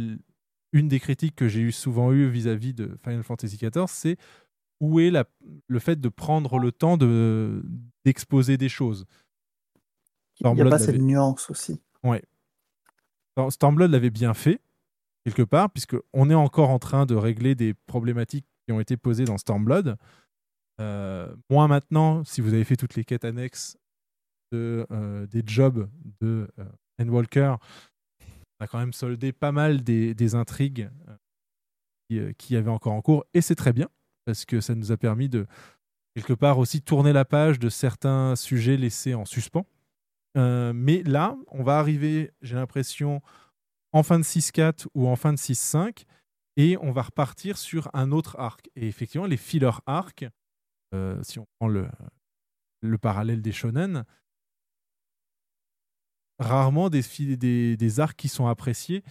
une des critiques que j'ai eu souvent eues vis-à-vis de Final Fantasy XIV, c'est où est la, le fait de prendre le temps de, d'exposer des choses. Il n'y a Stormblood pas cette nuance aussi. Ouais. Stor- Stormblood l'avait bien fait, quelque part, puisque on est encore en train de régler des problématiques qui ont été posées dans Stormblood. Euh, moins maintenant, si vous avez fait toutes les quêtes annexes de, euh, des jobs de euh, Endwalker, a quand même soldé pas mal des, intrigues euh, qui, euh, qui avaient encore en cours, et c'est très bien, parce que ça nous a permis de, quelque part, aussi tourner la page de certains sujets laissés en suspens. Euh, mais là, on va arriver, j'ai l'impression, en fin de 6-4 ou en fin de 6-5, et on va repartir sur un autre arc. Et effectivement, les filler arcs, euh, si on prend le parallèle des shonen, rarement des, fi- des, des arcs qui sont appréciés.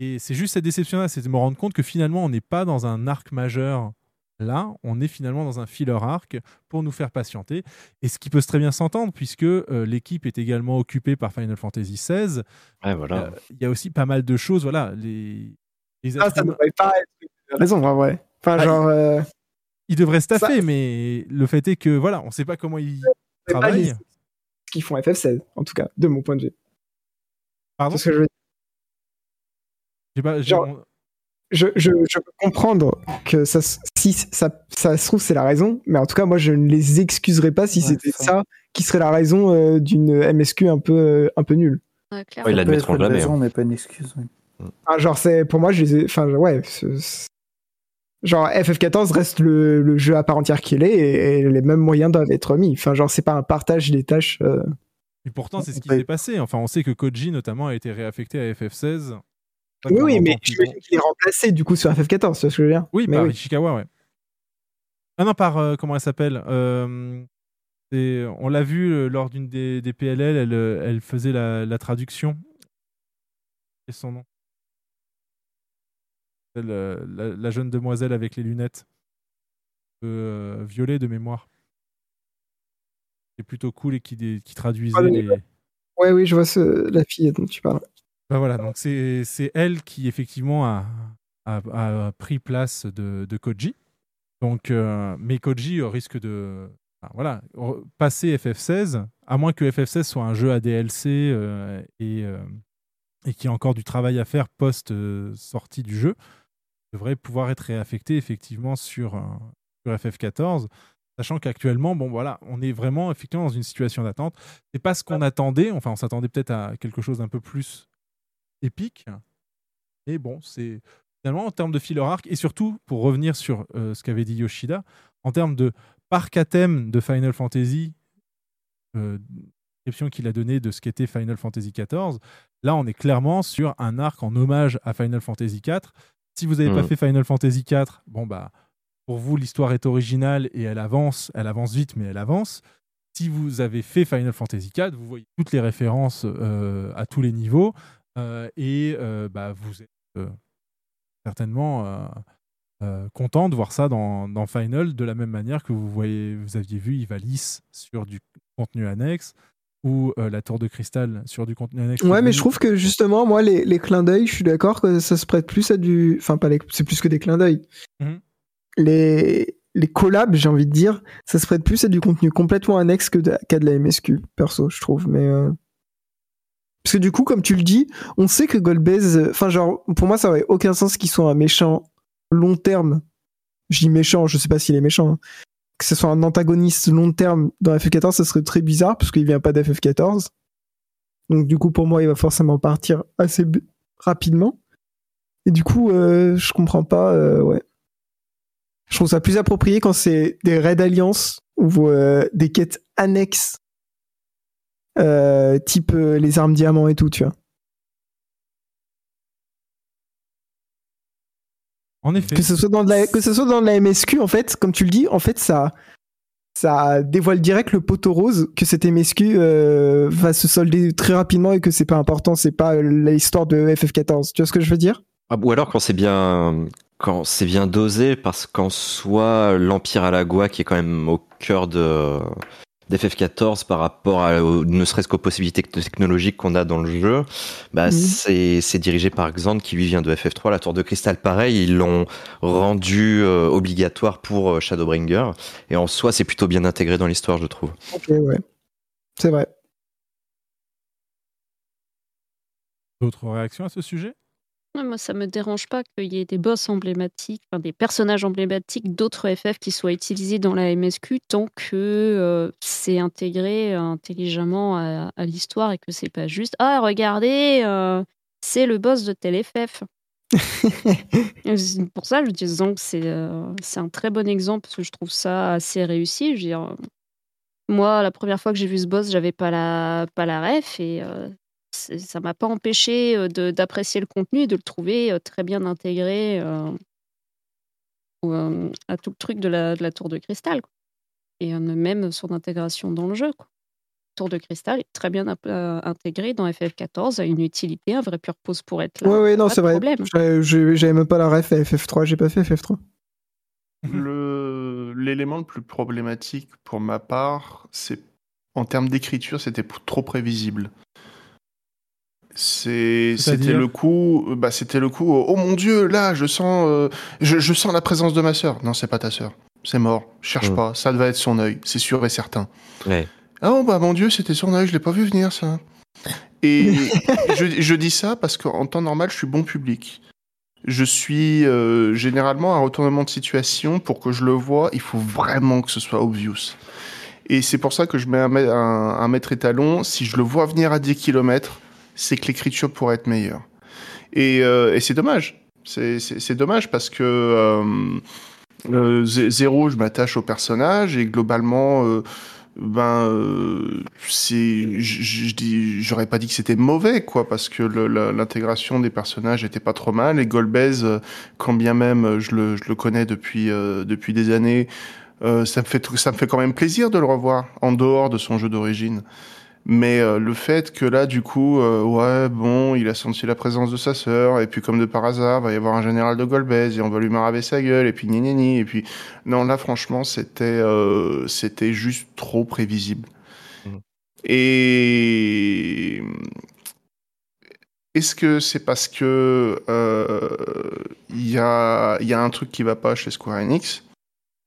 Et c'est juste cette déception-là, c'est de me rendre compte que finalement, on n'est pas dans un arc majeur Là, on est finalement dans un filler arc pour nous faire patienter. Et ce qui peut très bien s'entendre, puisque euh, l'équipe est également occupée par Final Fantasy XVI. Ouais, voilà. Euh, Il y a aussi pas mal de choses. Voilà, les, les Ah, ça humains- devrait pas être une raison, en vrai. Enfin, Ah, genre. euh, ils devraient se taffer, ça- mais le fait est que voilà, on ne sait pas comment ils travaillent. ce qu'ils font FF16, en tout cas, de mon point de vue. Pardon ce que je veux dire. J'ai pas- j'ai- Genre, je, je, je peux comprendre que ça, si ça, ça se trouve, c'est la raison, mais en tout cas, moi, je ne les excuserais pas si Ouais, c'était ça. ça qui serait la raison euh, d'une MSQ un peu, euh, un peu nulle. Ouais, ils Ça peut l'admettront être une jamais. raison, hein. mais pas une excuse. oui. Enfin, genre, c'est, pour moi, je les ai, enfin, ouais, genre, FF14 reste le, le jeu à part entière qu'il est et, et les mêmes moyens doivent être mis. Enfin, genre, c'est pas un partage des tâches. euh, Et pourtant, c'est ce qui Ouais. s'est passé. Enfin, on sait que Koji, notamment, a été réaffecté à FF16. C'est Oui, oui, mais j'imagine qu'il est remplacé du coup sur FF14, tu vois ce que je veux dire? Oui, mais par oui. Ouais. Ah non, par euh, comment elle s'appelle? Euh, c'est- On l'a vu euh, lors d'une des, des PLL, elle, elle faisait la, la traduction. Est son nom la, la jeune demoiselle avec les lunettes. Violet de mémoire. Est plutôt cool et qui, traduisait Ah, mais- les. Ouais, oui, je vois ce- la fille dont tu parles. Bah voilà, donc c'est elle qui effectivement a, a, a pris place de, de Koji. Donc, euh, mais Koji risque de enfin, voilà, passer FF16, à moins que FF16 soit un jeu à DLC euh, et, euh, et qu'il y ait encore du travail à faire post-sortie du jeu, devrait pouvoir être réaffecté effectivement sur, sur FF14. Sachant qu'actuellement, bon voilà, on est vraiment effectivement dans une situation d'attente. C'est pas ce qu'on attendait. Enfin, on s'attendait peut-être à quelque chose d'un peu plus épique. Et bon, c'est finalement en termes de filler arc et surtout pour revenir sur euh, ce qu'avait dit Yoshida, en termes de parc à thème de Final Fantasy, euh, description qu'il a donnée de ce qu'était Final Fantasy XIV, là on est clairement sur un arc en hommage à Final Fantasy IV. Si vous n'avez pas Mhm. fait Final Fantasy IV, bon bah pour vous l'histoire est originale et elle avance, elle avance vite mais elle avance. Si vous avez fait Final Fantasy IV, vous voyez toutes les références euh, à tous les niveaux euh, et euh, bah, vous êtes certainement content de voir ça dans, dans Final de la même manière que vous voyez, vous aviez vu Ivalice sur du contenu annexe ou euh, la tour de cristal sur du contenu annexe. Ouais, mais je trouve que justement, moi, les, les clins d'œil, je suis d'accord que ça se prête plus à du. Enfin, pas les... c'est plus que des clins d'œil. Mhm. Les, les collabs, j'ai envie de dire, ça se prête plus à du contenu complètement annexe que de- qu'à de la MSQ, perso, je trouve. Mais. euh, Parce que du coup, comme tu le dis, on sait que Goldbase. euh, Enfin, genre, pour moi, ça aurait aucun sens qu'il soit un méchant long terme. Je dis méchant, je sais pas s'il est méchant. hein. Que ce soit un antagoniste long terme dans FF14, ça serait très bizarre, parce qu'il vient pas d'FF14. Donc du coup, pour moi, il va forcément partir assez rapidement. Et du coup, euh, je comprends pas. euh, ouais. Je trouve ça plus approprié quand c'est des raids alliance ou euh, des quêtes annexes, euh, type euh, les armes diamants et tout, tu vois. En effet. Que ce soit dans de la, que ce soit dans de la MSQ, en fait, comme tu le dis, en fait, ça, ça dévoile direct le poteau rose que cette MSQ euh, va se solder très rapidement et que c'est pas important, c'est pas l'histoire de FF14. Tu vois ce que je veux dire? Ah, ou alors quand c'est bien quand c'est bien dosé parce qu'en soi l'empire Alagua qui est quand même au cœur de d'FF14 par rapport à au- ne serait-ce qu'aux possibilités technologiques qu'on a dans le jeu, bah Mhm. c'est c'est dirigé par Xand qui lui vient de FF3, la tour de cristal pareil, ils l'ont rendu euh, obligatoire pour euh, Shadowbringer et en soi c'est plutôt bien intégré dans l'histoire je trouve. Ok, ouais. C'est vrai. D'autres réactions à ce sujet? Ouais, moi, ça me dérange pas qu'il y ait des boss emblématiques, enfin, des personnages emblématiques d'autres FF qui soient utilisés dans la MSQ tant que euh, c'est intégré euh, intelligemment à, à l'histoire et que c'est pas juste Ah, regardez, euh, c'est le boss de tel FF. Pour ça, je dis que c'est euh, un très bon exemple parce que je trouve ça assez réussi. Je veux dire, moi, la première fois que j'ai vu ce boss, j'avais pas la, pas la ref et euh, ça m'a pas empêché de- d'apprécier le contenu et de le trouver très bien intégré euh, euh, à tout le truc de la, de la tour de cristal. quoi. Et même son intégration dans le jeu. Quoi. Tour de cristal est très bien euh, intégré dans FF14, a une utilité, un vrai purpose pour être là. ouais, ouais, non, c'est vrai. problème. J'avais- même pas la ref à FF3, j'ai pas fait FF3. Le l'élément le plus problématique pour ma part, c'est en termes d'écriture, c'était trop prévisible. C'était le coup, bah c'était le coup. Oh mon Dieu, là, je sens, euh, je, je sens la présence de ma sœur. Non, c'est pas ta sœur. C'est mort. Cherche Mm. pas. Ça devait être son œil. C'est sûr et certain. Ouais. Ah oh, bah mon Dieu, c'était son œil. Je l'ai pas vu venir ça. Et je, je dis ça parce qu'en temps normal, je suis bon public. Je suis euh, généralement un retournement de situation pour que je le vois. Il faut vraiment que ce soit obvious. Et c'est pour ça que je mets un, un mètre étalon. Si je le vois venir à 10 km, c'est que l'écriture pourrait être meilleure. Et, euh, c'est dommage. C'est- dommage parce que euh, euh, Zé- Zéro, je m'attache au personnage et globalement, ben, j'aurais pas dit que c'était mauvais, quoi, parce que l'intégration des personnages était pas trop mal. Et Golbez, quand bien même je le, je le connais depuis depuis des années, ça me fait ça me fait quand même plaisir de le revoir en dehors de son jeu d'origine. Mais euh, le fait que là, du coup, euh, ouais, bon, il a senti la présence de sa sœur, et puis comme de par hasard, va y avoir un général de Golbez, et on va lui maraver sa gueule, et puis ni ni ni, et puis non, là, franchement, c'était euh, c'était juste trop prévisible. Et est-ce que c'est parce que il y a il y a un truc qui va pas chez Square Enix?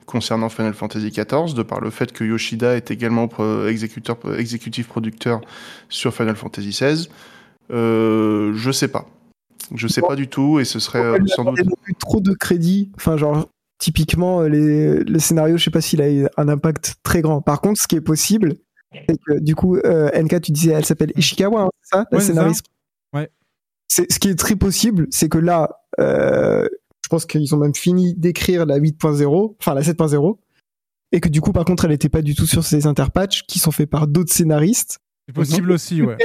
Concernant Final Fantasy XIV, de par le fait que Yoshida est également pro- exécuteur, exécutif producteur sur Final Fantasy XVI. Euh, je sais pas. Je sais pas du tout, et ce serait euh, sans doute. Il trop de crédit. Enfin, genre, typiquement, euh, les, le scénario, je sais pas s'il a eu un impact très grand. Par contre, ce qui est possible, c'est que du coup, euh, NK, tu disais, elle s'appelle Ishikawa, hein, c'est ça, la Ouais, c'est ça. scénariste? Ouais. C'est, ce qui est très possible, c'est que là, euh, je pense qu'ils ont même fini d'écrire la 8.0, enfin la 7.0, et que du coup, par contre, elle n'était pas du tout sur ces interpatchs qui sont faits par d'autres scénaristes. C'est possible aussi, ouais.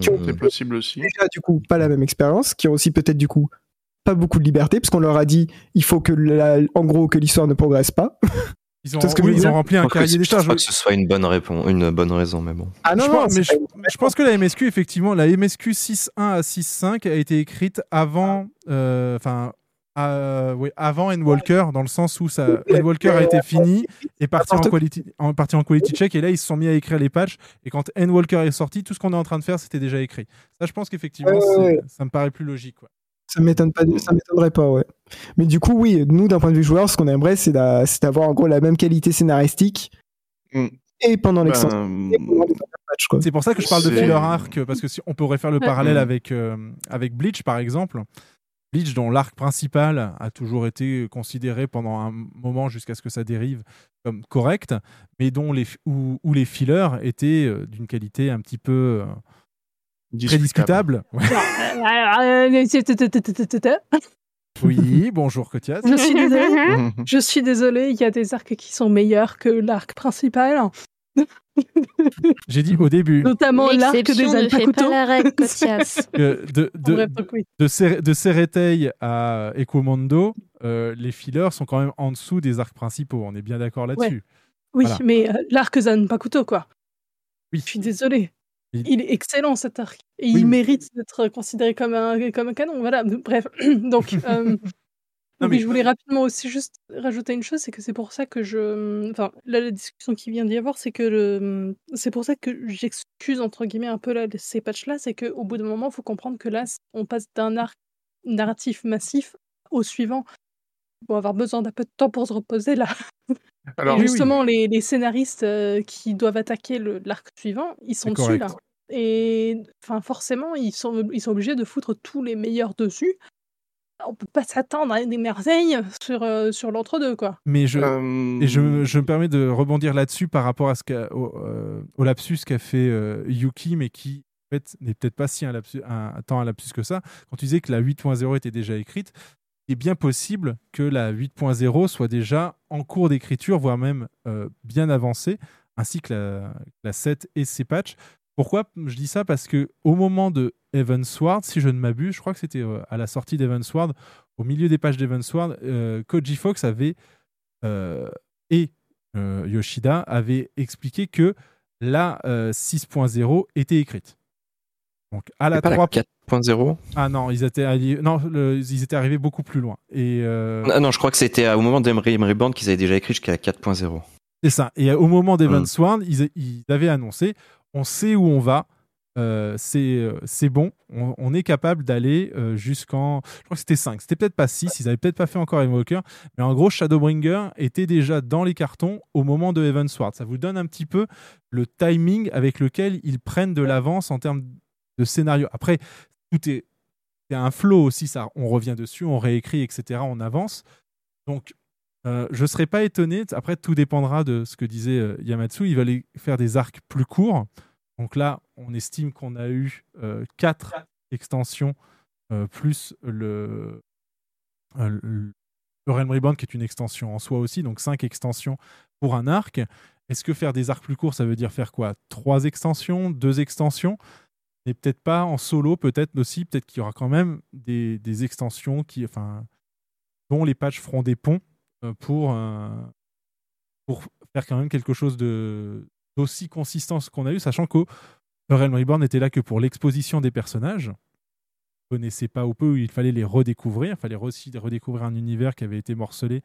Qui ont C'est possible aussi. déjà du coup pas la même expérience, qui ont aussi peut-être du coup pas beaucoup de liberté, puisqu'on leur a dit il faut que la- en gros que l'histoire ne progresse pas. Ils ont, oui, ils rempli un cahier des c'est- je charges. crois que ce soit une bonne réponse, une bonne raison, mais bon. Ah non, je non, pense, mais je, pense que la MSQ, effectivement, la MSQ 6.1 à 6.5 a été écrite avant, euh, oui, avant Endwalker, dans le sens où ça, Endwalker a été fini et parti en, quality, en, parti en quality check, et là ils se sont mis à écrire les patchs, et quand Endwalker est sorti, tout ce qu'on est en train de faire, c'était déjà écrit. Ça, je pense qu'effectivement, Ouais, ouais, c'est- ouais. ça me paraît plus logique. quoi. Ça m'étonne pas, ça m'étonnerait pas, ouais. Mais du coup, oui, nous, d'un point de vue joueur, ce qu'on aimerait, c'est d'a- c'est d'avoir en gros la même qualité scénaristique et pendant l'extension. Ben. C'est pour ça que je parle de filler arc, parce que si on pourrait faire le parallèle Mm. avec, euh, avec Bleach, par exemple. Bleach, dont l'arc principal a toujours été considéré pendant un moment jusqu'à ce que ça dérive comme correct, mais dont les, où, où les fillers étaient euh, d'une qualité un petit peu euh, très discutable. Ouais. Oui, bonjour Kotias. Je suis désolée. Je suis désolée, il y a des arcs qui sont meilleurs que l'arc principal. J'ai dit au début. Notamment l'arc des que de, de, de, Ser- de Seretei à Equimondo, euh, les fillers sont quand même en dessous des arcs principaux. On est bien d'accord là-dessus. Oui, Voilà. mais euh, l'arc Zanpakuto, quoi. Oui. Je suis désolée. Il- Il est excellent cet arc. Et Oui, il mérite d'être considéré comme un, comme un canon. Voilà, bref. Donc, euh, Non, mais- je voulais rapidement aussi juste rajouter une chose, c'est que c'est pour ça que je. Enfin, là, la discussion qui vient d'y avoir, c'est que le... c'est pour ça que j'excuse, entre guillemets, un peu là, ces patchs-là, c'est qu'au bout d'un moment, il faut comprendre que là, on passe d'un arc narratif massif au suivant. Faut avoir besoin d'un peu de temps pour se reposer là. Alors, Et oui, oui. justement, Les, les scénaristes euh, qui doivent attaquer l'arc suivant, ils sont dessus correct. là. Et enfin, forcément, ils sont, ils sont obligés de foutre tous les meilleurs dessus. On peut pas s'attendre à des merveilles sur, euh, sur l'entre-deux, quoi. Mais je, Euh, et je, je me permets de rebondir là-dessus par rapport à ce qu'a- au, euh, au lapsus qu'a fait euh, Yuki, mais qui en fait, n'est peut-être pas si un, lapsus, un, tant un lapsus que ça. Quand tu disais que la 8.0 était déjà écrite, il est bien possible que la 8.0 soit déjà en cours d'écriture, voire même euh, bien avancée, ainsi que la, la 7 et ses patchs. Pourquoi je dis ça? Parce que au moment de Evansward, si je ne m'abuse, je crois que c'était euh, à la sortie d'Evansward, au milieu des pages d'Evansward, euh, Koji Fox avait euh, et euh, Yoshida avaient expliqué que la euh, 6.0 était écrite. Donc à la C'est pas la 3. 4.0 Ah non, ils étaient, alli- non, le- ils étaient arrivés beaucoup plus loin. Et euh, Ah non, je crois que c'était au moment d'Emery Emery Band qu'ils avaient déjà écrit jusqu'à la 4.0. C'est ça. Et au moment d'Evan Mm. Sworn, ils, ils avaient annoncé on sait où on va, euh, c'est euh, c'est bon, on, on est capable d'aller euh, jusqu'en. Je crois que c'était 5, c'était peut-être pas 6, ils avaient peut-être pas fait encore Evoker, mais en gros, Shadowbringer était déjà dans les cartons au moment de Evan Sword. Ça vous donne un petit peu le timing avec lequel ils prennent de l'avance en termes de scénario. Après, tout est. C'est un flow aussi, ça. On revient dessus, on réécrit, etc. On avance. Donc, euh, je ne serais pas étonné. Après, tout dépendra de ce que disait euh, Yamatsu. Il va aller faire des arcs plus courts. Donc là, on estime qu'on a eu euh, quatre extensions euh, plus le, le le Realm Reborn qui est une extension en soi aussi. Donc cinq extensions pour un arc. Est-ce que faire des arcs plus courts, ça veut dire faire quoi? Trois extensions? Deux extensions? Et peut-être pas en solo, peut-être aussi. Peut-être qu'il y aura quand même des, des extensions qui, enfin, dont les patchs feront des ponts pour, euh, pour faire quand même quelque chose de d'aussi consistant ce qu'on a eu, sachant que Realm Reborn n'était là que pour l'exposition des personnages. Vous connaissez pas ou peu, il fallait les redécouvrir, il fallait aussi redécouvrir un univers qui avait été morcelé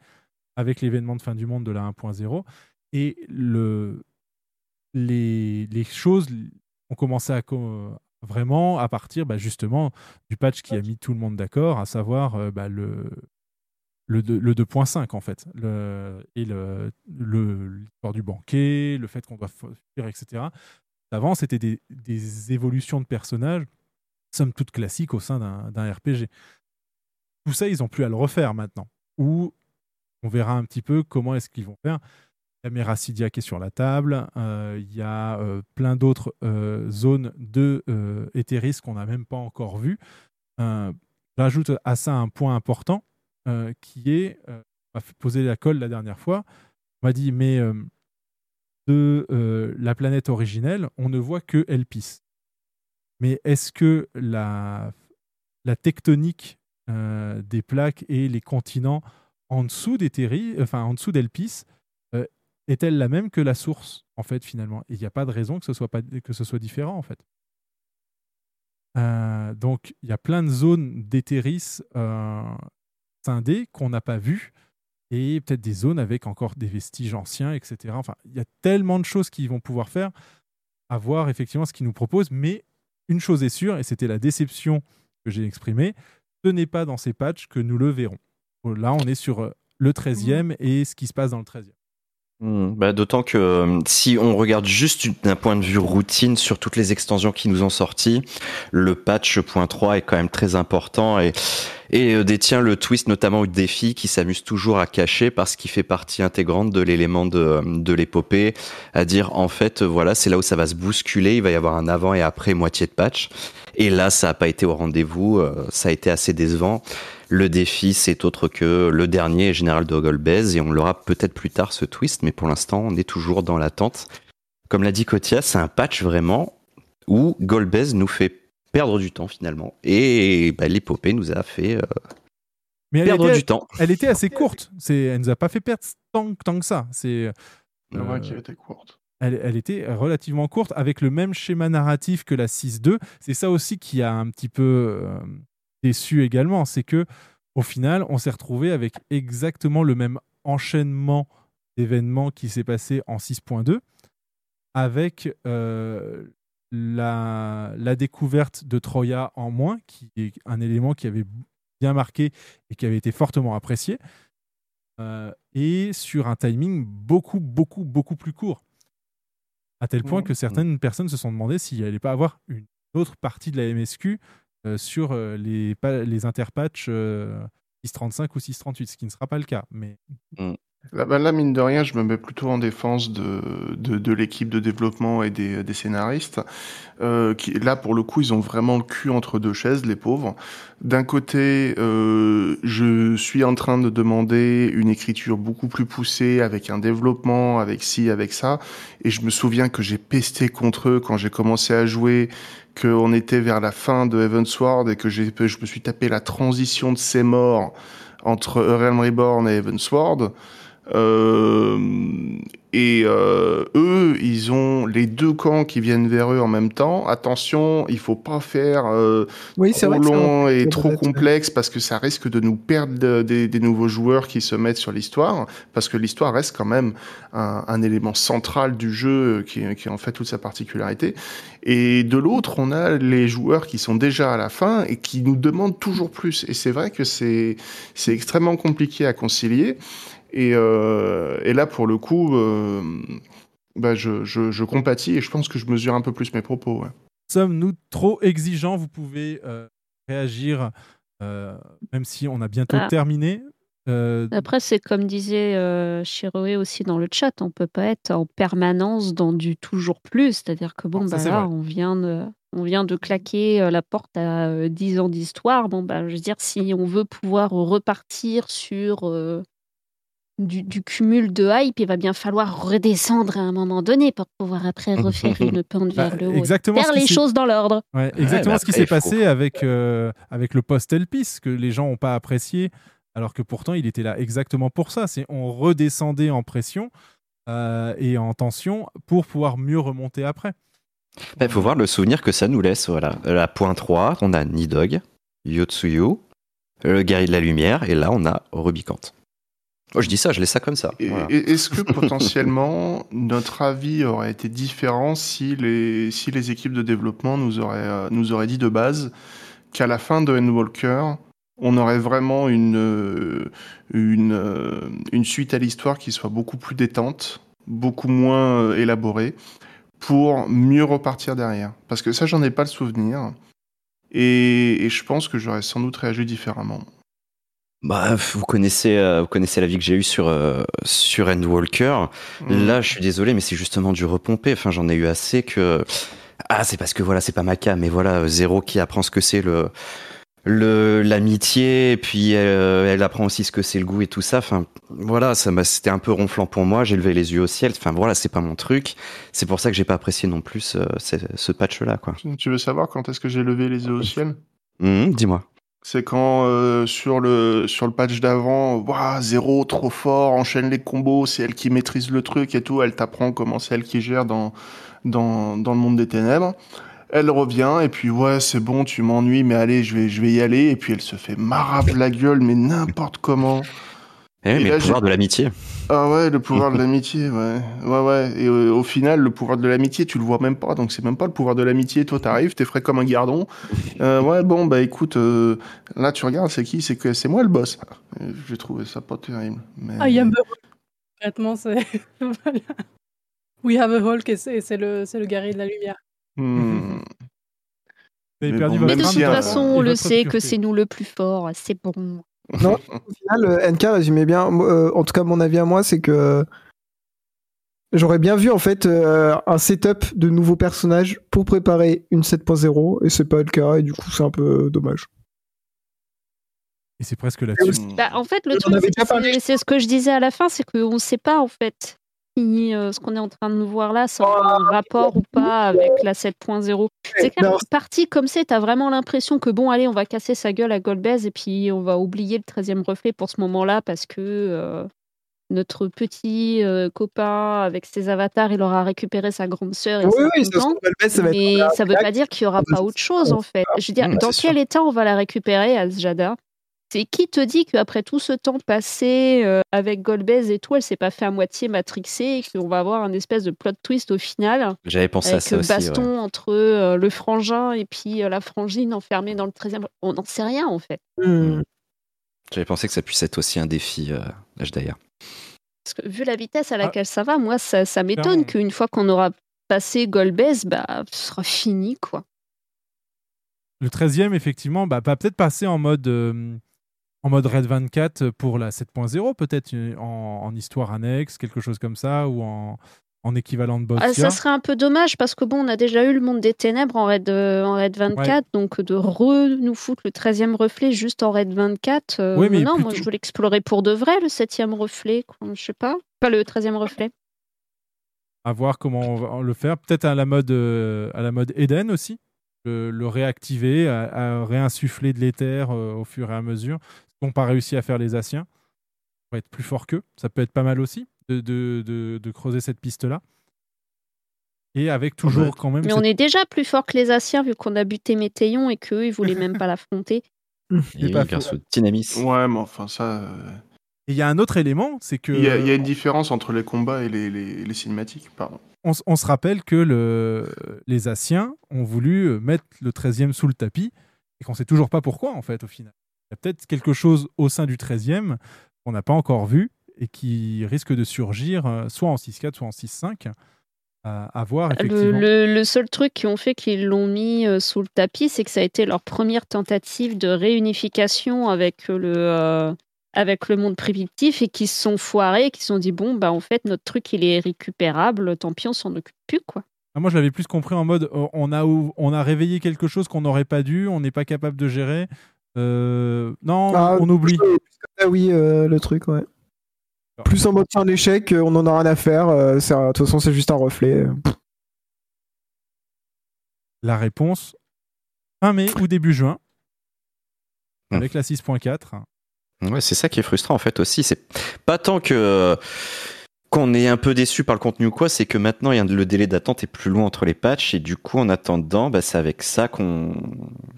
avec l'événement de fin du monde de la 1.0. Et le, les, les choses ont commencé à co- vraiment à partir bah, justement du patch qui a mis tout le monde d'accord, à savoir euh, bah, le, le, deux- le 2.5 en fait. Et le, l'histoire du banquet, le fait qu'on doit fuir, etc. Avant, c'était des, évolutions de personnages, somme toute classiques au sein d'un, RPG. Tout ça, ils n'ont plus à le refaire maintenant. Ou on verra un petit peu comment est-ce qu'ils vont faire. Il y a Meracidia qui est sur la table. euh, il y a euh, plein d'autres euh, zones de Etheris qu'on n'a même pas encore vues. J'ajoute à ça un point important euh, qui est, euh, on m'a poser la colle la dernière fois. On m'a dit, mais euh, de la planète originelle, on ne voit que Elpis. Mais est-ce que la, la tectonique des plaques et les continents en dessous d'Ethérie, enfin en dessous d'Elpis, est-elle la même que la source, en fait, finalement? Il n'y a pas de raison que ce soit, pas, que ce soit différent, en fait. Donc, il y a plein de zones d'Etheris euh, scindées qu'on n'a pas vues, et peut-être des zones avec encore des vestiges anciens, etc. Enfin, il y a tellement de choses qu'ils vont pouvoir faire, à voir effectivement ce qu'ils nous proposent, mais une chose est sûre, et c'était la déception que j'ai exprimée, ce n'est pas dans ces patchs que nous le verrons. Là, on est sur euh, le 13e et ce qui se passe dans le 13e. Hmm, bah, D'autant que euh, si on regarde juste d'un point de vue routine sur toutes les extensions qui nous ont sorti, le patch point 3 est quand même très important et, euh, détient le twist notamment au défi qui s'amuse toujours à cacher parce qu'il fait partie intégrante de l'élément de, de l'épopée, à dire en fait euh, voilà c'est là où ça va se bousculer, il va y avoir un avant et après moitié de patch et là ça n'a pas été au rendez-vous, euh, ça a été assez décevant. Le défi, c'est autre que le dernier général de Golbez, et on l'aura peut-être plus tard ce twist, mais pour l'instant, on est toujours dans l'attente. Comme l'a dit Kotia, c'est un patch vraiment où Golbez nous fait perdre du temps finalement, et bah, l'épopée nous a fait euh, Mais perdre était, du temps. Elle était assez courte. C'est, elle nous a pas fait perdre tant, tant que ça. C'est. Euh, était courte. Elle, elle était relativement courte avec le même schéma narratif que la 6.2. C'est ça aussi qui a un petit peu euh, déçu également. C'est que au final, on s'est retrouvé avec exactement le même enchaînement d'événements qui s'est passé en 6.2 avec euh, la, la découverte de Troya en moins, qui est un élément qui avait bien marqué et qui avait été fortement apprécié, euh, et sur un timing beaucoup, beaucoup, beaucoup plus court. À tel point Mmh. que certaines personnes se sont demandé s'il n'allait pas avoir une autre partie de la MSQ sur euh, les, les interpatchs euh, 635 ou 638, ce qui ne sera pas le cas. Mais Là, bah, là, mine de rien, je me mets plutôt en défense de, de, de l'équipe de développement et des, des scénaristes. Euh, qui, là, pour le coup, ils ont vraiment le cul entre deux chaises, les pauvres. D'un côté, euh, je suis en train de demander une écriture beaucoup plus poussée, avec un développement, avec ci, avec ça. Et je me souviens que j'ai pesté contre eux quand j'ai commencé à jouer, qu'on était vers la fin de Heavensward et que j'ai, je me suis tapé la transition de ces morts entre Realm Reborn et Heavensward. Euh, et euh, eux, ils ont les deux camps qui viennent vers eux en même temps. Attention, il faut pas faire euh, Oui, trop long et trop complexe parce que ça risque de nous perdre de- des, des nouveaux joueurs qui se mettent sur l'histoire. Parce que l'histoire reste quand même un, un élément central du jeu qui, qui en fait toute sa particularité. Et de l'autre, on a les joueurs qui sont déjà à la fin et qui nous demandent toujours plus. Et c'est vrai que c'est c'est extrêmement compliqué à concilier. Et, euh, et là, pour le coup, euh, bah, je, je, je compatis et je pense que je mesure un peu plus mes propos. ouais. Sommes-nous trop exigeants? Vous pouvez euh, réagir, euh, même si on a bientôt Ah. terminé. Euh, Après, c'est comme disait euh, Chiroé aussi dans le chat, on peut pas être en permanence dans du toujours plus. C'est-à-dire que bon, Ça, bah là, on vient de, on vient de claquer euh, la porte à euh, 10 ans d'histoire. Bon, bah, je veux dire, si on veut pouvoir repartir sur euh, du, du cumul de hype, il va bien falloir redescendre à un moment donné pour pouvoir après refaire une pente vers Bah, le haut. exactement Faire ce qui les s'est- choses dans l'ordre. Ouais, exactement ce qui s'est passé avec, euh, avec le post-Elpis, que les gens n'ont pas apprécié, alors que pourtant il était là exactement pour ça. C'est on redescendait en pression euh, et en tension pour pouvoir mieux remonter après. Il faut voir le souvenir que ça nous laisse. Voilà. La point 3, on a Nidog, Yotsuyu, le guerrier de la lumière, et là on a Rubicant. Oh, je dis ça, je laisse ça comme ça. Voilà. Est-ce que potentiellement notre avis aurait été différent si les, si les équipes de développement nous auraient, euh, nous auraient dit de base qu'à la fin de Endwalker, on aurait vraiment une, euh, une, euh, une suite à l'histoire qui soit beaucoup plus détente, beaucoup moins élaborée, pour mieux repartir derrière? Parce que ça, j'en ai pas le souvenir. Et, et je pense que j'aurais sans doute réagi différemment. Bah, vous connaissez, euh, vous connaissez la vie que j'ai eue sur euh, sur Endwalker. Mm. Là, je suis désolé, mais c'est justement du repompé. Enfin, j'en ai eu assez que ah, c'est parce que voilà, c'est pas ma cam, mais voilà, euh, Zéro qui apprend ce que c'est le le l'amitié, et puis euh, elle apprend aussi ce que c'est le goût et tout ça. Enfin, voilà, ça m'a, c'était un peu ronflant pour moi. J'ai levé les yeux au ciel. Enfin, voilà, c'est pas mon truc. C'est pour ça que j'ai pas apprécié non plus euh, ce, ce patch-là, quoi. Tu veux savoir quand est-ce que j'ai levé les yeux au ciel? Hum, dis-moi. C'est quand euh, sur le sur le patch d'avant, waouh, zéro, trop fort, enchaîne les combos, c'est elle qui maîtrise le truc et tout, elle t'apprend comment c'est elle qui gère dans dans dans le monde des ténèbres. Elle revient et puis ouais, c'est bon, tu m'ennuies, mais allez, je vais je vais y aller et puis elle se fait marave la gueule, mais n'importe comment. Eh oui, Et mais là, le pouvoir de l'amitié. Ah ouais, le pouvoir de l'amitié, ouais. Ouais, ouais. Et euh, au final, le pouvoir de l'amitié, tu le vois même pas. Donc c'est même pas le pouvoir de l'amitié. Toi, t'arrives, t'es frais comme un gardon. Euh, ouais, bon, bah écoute, euh, là, tu regardes, c'est qui? C'est que c'est moi le boss. J'ai trouvé ça pas terrible. Mais... Ah, Yamber. Concrètement, c'est. voilà. We have a Hulk et c'est c'est le, c'est le guerrier de la lumière. Hmm. Mais bon, de toute façon, on le sait que c'est nous le plus fort. C'est bon. Non, au final, euh, NK résumait bien. Euh, en tout cas, mon avis à moi, c'est que j'aurais bien vu en fait euh, un setup de nouveaux personnages pour préparer une 7.0 et c'est pas le cas et du coup c'est un peu euh, dommage. Et c'est presque là-dessus. Bah, en fait, le On truc, avait c'est- déjà parlé, c'est c'est ce que je disais à la fin, c'est qu'on ne sait pas en fait si euh, ce qu'on est en train de nous voir là, c'est un rapport ou pas avec la 7.0. C'est quand même parti comme c'est, t'as vraiment l'impression que bon, allez, on va casser sa gueule à Golbez et puis on va oublier le 13e reflet pour ce moment-là parce que euh, notre petit euh, copain avec ses avatars, il aura récupéré sa grande sœur et Oui, ça Golbez, ça va être Mais ça veut pas dire qu'il y aura pas autre chose en fait. Je veux dire, Mmh, dans quel sûr. état on va la récupérer, Azjada C'est qui te dit qu'après tout ce temps passé euh, avec Golbez et tout, elle s'est pas fait à moitié matrixer et qu'on va avoir un espèce de plot twist au final J'avais pensé à avec ça le aussi. baston ouais. entre euh, le frangin et puis euh, la frangine enfermée dans le 13e. On n'en sait rien en fait. Hmm. J'avais pensé que ça puisse être aussi un défi euh, l'âge d'ailleurs. Parce que vu la vitesse à Ah. laquelle ça va, moi ça, ça m'étonne qu'une fois qu'on aura passé Golbez, bah, ce sera fini quoi. Le 13e, effectivement, bah, va peut-être passer en mode, euh, en mode Red 24 pour la 7.0, peut-être euh, en, en histoire annexe, quelque chose comme ça, ou en, en équivalent de boss. Ah, ça serait un peu dommage parce que bon, on a déjà eu le monde des ténèbres en raid, euh, en raid 24, donc de re nous foutre le 13e reflet juste en raid 24. euh, Ouais, mais non, moi je veux l'explorer pour de vrai, le 7e reflet, je sais pas. Pas le 13e reflet. À voir comment on va le faire. Peut-être à la mode, euh, à la mode Eden aussi. Le, le réactiver, à, à réinsuffler de l'éther euh, au fur et à mesure. Qu'ont pas réussi à faire les Asiens. pour être plus fort qu'eux. Ça peut être pas mal aussi de, de, de- de creuser cette piste-là. Et avec toujours quand même. Mais cette- on est déjà plus fort que les Asiens vu qu'on a buté Météon et qu'eux, ils voulaient même pas l'affronter. C'est pas faux. Dynamis. Ouais, mais enfin, ça. euh, Et il y a un autre élément, c'est que. Il y, a, il y a une différence entre les combats et les, les, les cinématiques, pardon. on, se rappelle que le, les Asiens ont voulu euh, mettre le 13e sous le tapis et qu'on sait toujours pas pourquoi, en fait, au final. Il y a peut-être quelque chose au sein du 13e qu'on n'a pas encore vu et qui risque de surgir euh, soit en 6-4, soit en 6-5. À, à voir, Le, effectivement. le- le seul truc qui ont fait qu'ils l'ont mis euh, sous le tapis, c'est que ça a été leur première tentative de réunification avec le, euh, avec le monde primitif et qu'ils se sont foirés, qu'ils se sont dit bon, bah en fait, notre truc il est récupérable, tant pis, on s'en occupe plus, quoi. Ah, moi, je l'avais plus compris en mode euh, on, a, on a réveillé quelque chose qu'on n'aurait pas dû, on n'est pas capable de gérer. Euh, non, Ah, on oublie. Ah oui, euh, le truc, ouais. Plus en mode fin d'échec, euh, on en a rien à faire. euh, un- De toute façon, c'est juste un reflet. La réponse fin mai ou début juin Hmm. avec la 6.4. Ouais, c'est ça qui est frustrant en fait aussi. C'est pas tant que qu'on est un peu déçu par le contenu ou quoi, c'est que maintenant le délai d'attente est plus loin entre les patchs et du coup en attendant, bah, c'est avec ça qu'on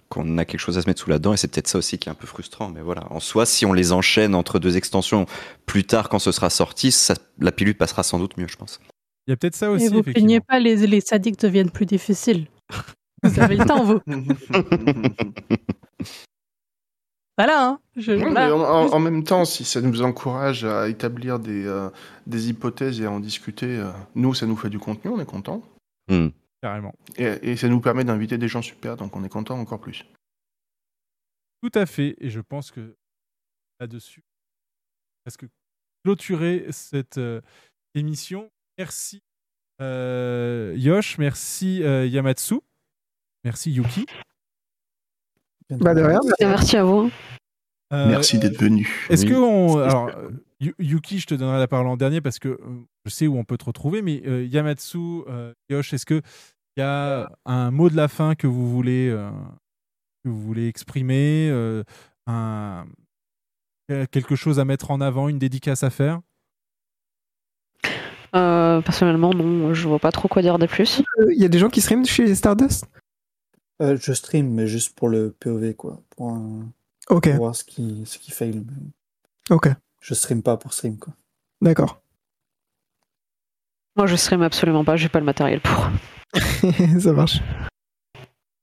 qu'on a quelque chose à se mettre sous la dent et c'est peut-être ça aussi qui est un peu frustrant. Mais voilà, en soi, si on les enchaîne entre deux extensions plus tard quand ce sera sorti, ça, la pilule passera sans doute mieux, je pense. Il y a peut-être ça aussi. Et vous plaignez pas, les, les sadiques deviennent plus difficiles. Vous avez le temps, vous. Voilà, hein. Je, Ouais, voilà. mais en, en- en même temps, si ça nous encourage à établir des, euh, des hypothèses et à en discuter, euh, nous, ça nous fait du contenu, on est content. Hmm. Carrément. Et, et ça nous permet d'inviter des gens super, donc on est content encore plus. Tout à fait. Et je pense que là-dessus, presque clôturer cette euh, émission. Merci euh, Yosh, merci euh, Yamatsu, merci Yuki. Bah, de rien. Merci à vous. Euh, Merci d'être venu. Est-ce Oui. que on alors Yu- Yuki, je te donnerai la parole en dernier parce que euh, je sais où on peut te retrouver, mais euh, Yamatsu, euh, Yosh, est-ce que il y a un mot de la fin que vous voulez euh, que vous voulez exprimer, euh, un quelque chose à mettre en avant, une dédicace à faire? Euh, personnellement, non, je vois pas trop quoi dire de plus. Il y a des gens qui streament chez Stardust? Euh, je stream, mais juste pour le POV, quoi. Pour, un- Ok. pour voir ce qui, ce qui fail. Ok, Je stream pas pour stream, quoi. d'accord. Moi, je stream absolument pas, j'ai pas le matériel pour. ça marche.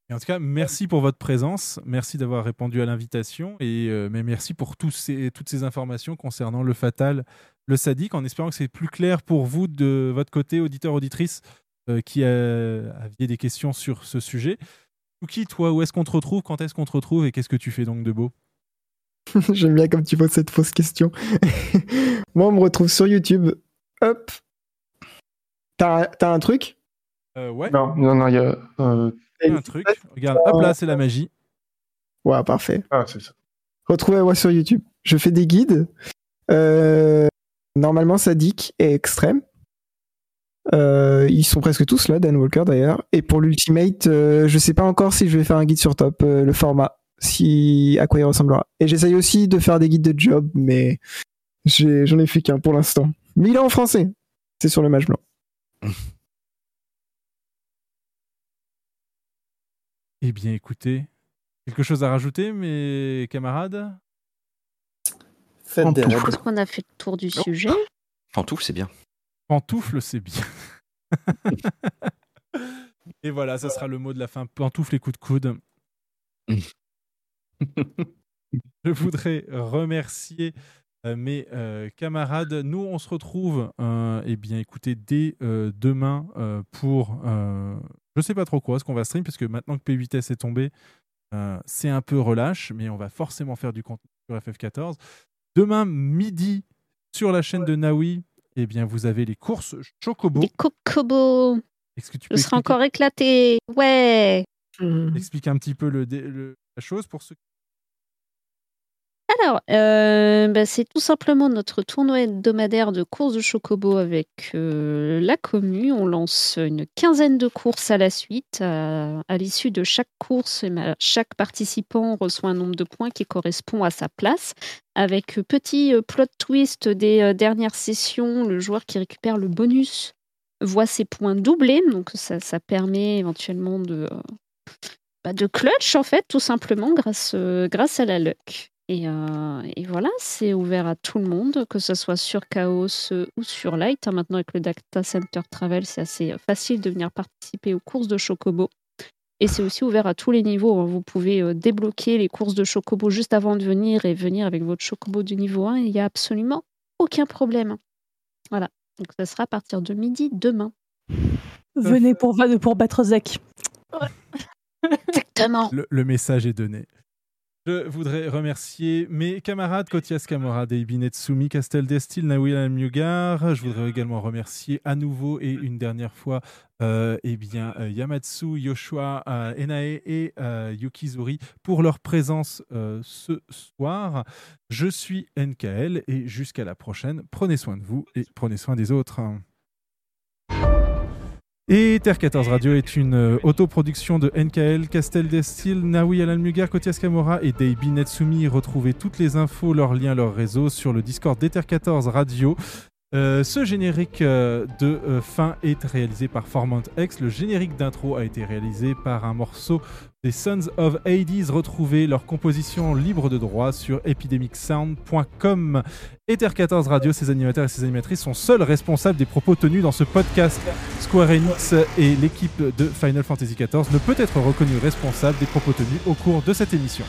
Et en tout cas, merci pour votre présence, merci d'avoir répondu à l'invitation et euh, mais merci pour tous ces, toutes ces informations concernant le fatal, le sadique, en espérant que c'est plus clair pour vous de votre côté, auditeur, auditrice, euh, qui euh, aviez des questions sur ce sujet. Yuki, toi, où est-ce qu'on te retrouve, quand est-ce qu'on te retrouve et qu'est-ce que tu fais donc de beau? J'aime bien comme tu poses cette fausse question. Moi, on me retrouve sur YouTube. Hop. T'as t'as un truc? Euh, Ouais, Non, non, non, il y a. euh, un truc. Regarde, hop là, c'est la magie. Ouais, parfait. Ah, c'est ça. Retrouvez-moi sur YouTube. Je fais des guides. Euh, normalement, sadique et extrême. Euh, ils sont presque tous là, Dan Walker d'ailleurs. Et pour l'Ultimate, euh, je sais pas encore si je vais faire un guide sur top, euh, le format, si à quoi il ressemblera. Et j'essaye aussi de faire des guides de job, mais j'en ai, fait qu'un pour l'instant. Mais il est en français. C'est sur le mage blanc. Eh bien, écoutez, quelque chose à rajouter, mes camarades? Faites des Je pense qu'on a fait le tour du sujet. Pantoufle, c'est bien. Pantoufle, c'est bien. et voilà, ça sera le mot de la fin. Pantoufle et coup de coude. Je voudrais remercier euh, mes euh, camarades. Nous, on se retrouve, euh, eh bien, écoutez, dès demain pour, je sais pas trop quoi, ce qu'on va stream, parce que maintenant que P8S est tombé, c'est un peu relâche, mais on va forcément faire du contenu sur FF14. Demain midi, sur la chaîne de Naoui, eh bien, vous avez les courses Chocobo. Les Kokobo. Est-ce que tu Je peux serai expliquer, encore éclaté. Ouais. expliquer un petit peu le, dé- le- la chose pour ceux Alors, Alors, euh, bah, c'est tout simplement notre tournoi hebdomadaire de courses de chocobo avec euh, la commune. On lance une quinzaine de courses à la suite. À, à l'issue de chaque course, eh ben, chaque participant reçoit un nombre de points qui correspond à sa place. Avec euh, petit euh, plot twist des euh, dernières sessions, le joueur qui récupère le bonus voit ses points doublés. Donc ça, permet éventuellement de, euh, bah, de clutch, en fait, tout simplement, grâce, euh, grâce à la luck. Et, euh, et voilà, c'est ouvert à tout le monde, que ce soit sur Chaos euh, ou sur Light. hein. Maintenant, avec le Data Center Travel, c'est assez euh, facile de venir participer aux courses de Chocobo. Et c'est aussi ouvert à tous les niveaux. hein. Vous pouvez débloquer les courses de Chocobo juste avant de venir et venir avec votre Chocobo du niveau 1. Il n'y a absolument aucun problème. Voilà. Donc, ça sera à partir de midi demain. Venez pour, pour battre Zach. Exactement. Le, le message est donné. Je voudrais remercier mes camarades Kotias Kamora, Deibi Netsumi, Castel Destil, Nawil Mugar. Je voudrais également remercier à nouveau et une dernière fois euh, eh bien, euh, Yamatsu, Yoshua, euh, Enae et euh, Yukizuri pour leur présence ce soir. Je suis NKL et jusqu'à la prochaine, prenez soin de vous et prenez soin des autres. Et Terre 14 Radio est une euh, autoproduction de NKL, Castel Destil, Nawi Alan Mugar, Kotias Kamora et Deibi Netsumi. Retrouvez toutes les infos, leurs liens, leurs réseaux sur le Discord d'Ether 14 Radio. Euh, ce générique euh, de euh, fin est réalisé par Formant X. Le générique d'intro a été réalisé par un morceau des Sons of Hades. Retrouvez leur composition libre de droit sur epidemicsound.com. Ether 14 Radio, ses animateurs et ses animatrices sont seuls responsables des propos tenus dans ce podcast. Square Enix et l'équipe de Final Fantasy XIV ne peut être reconnue responsable des propos tenus au cours de cette émission.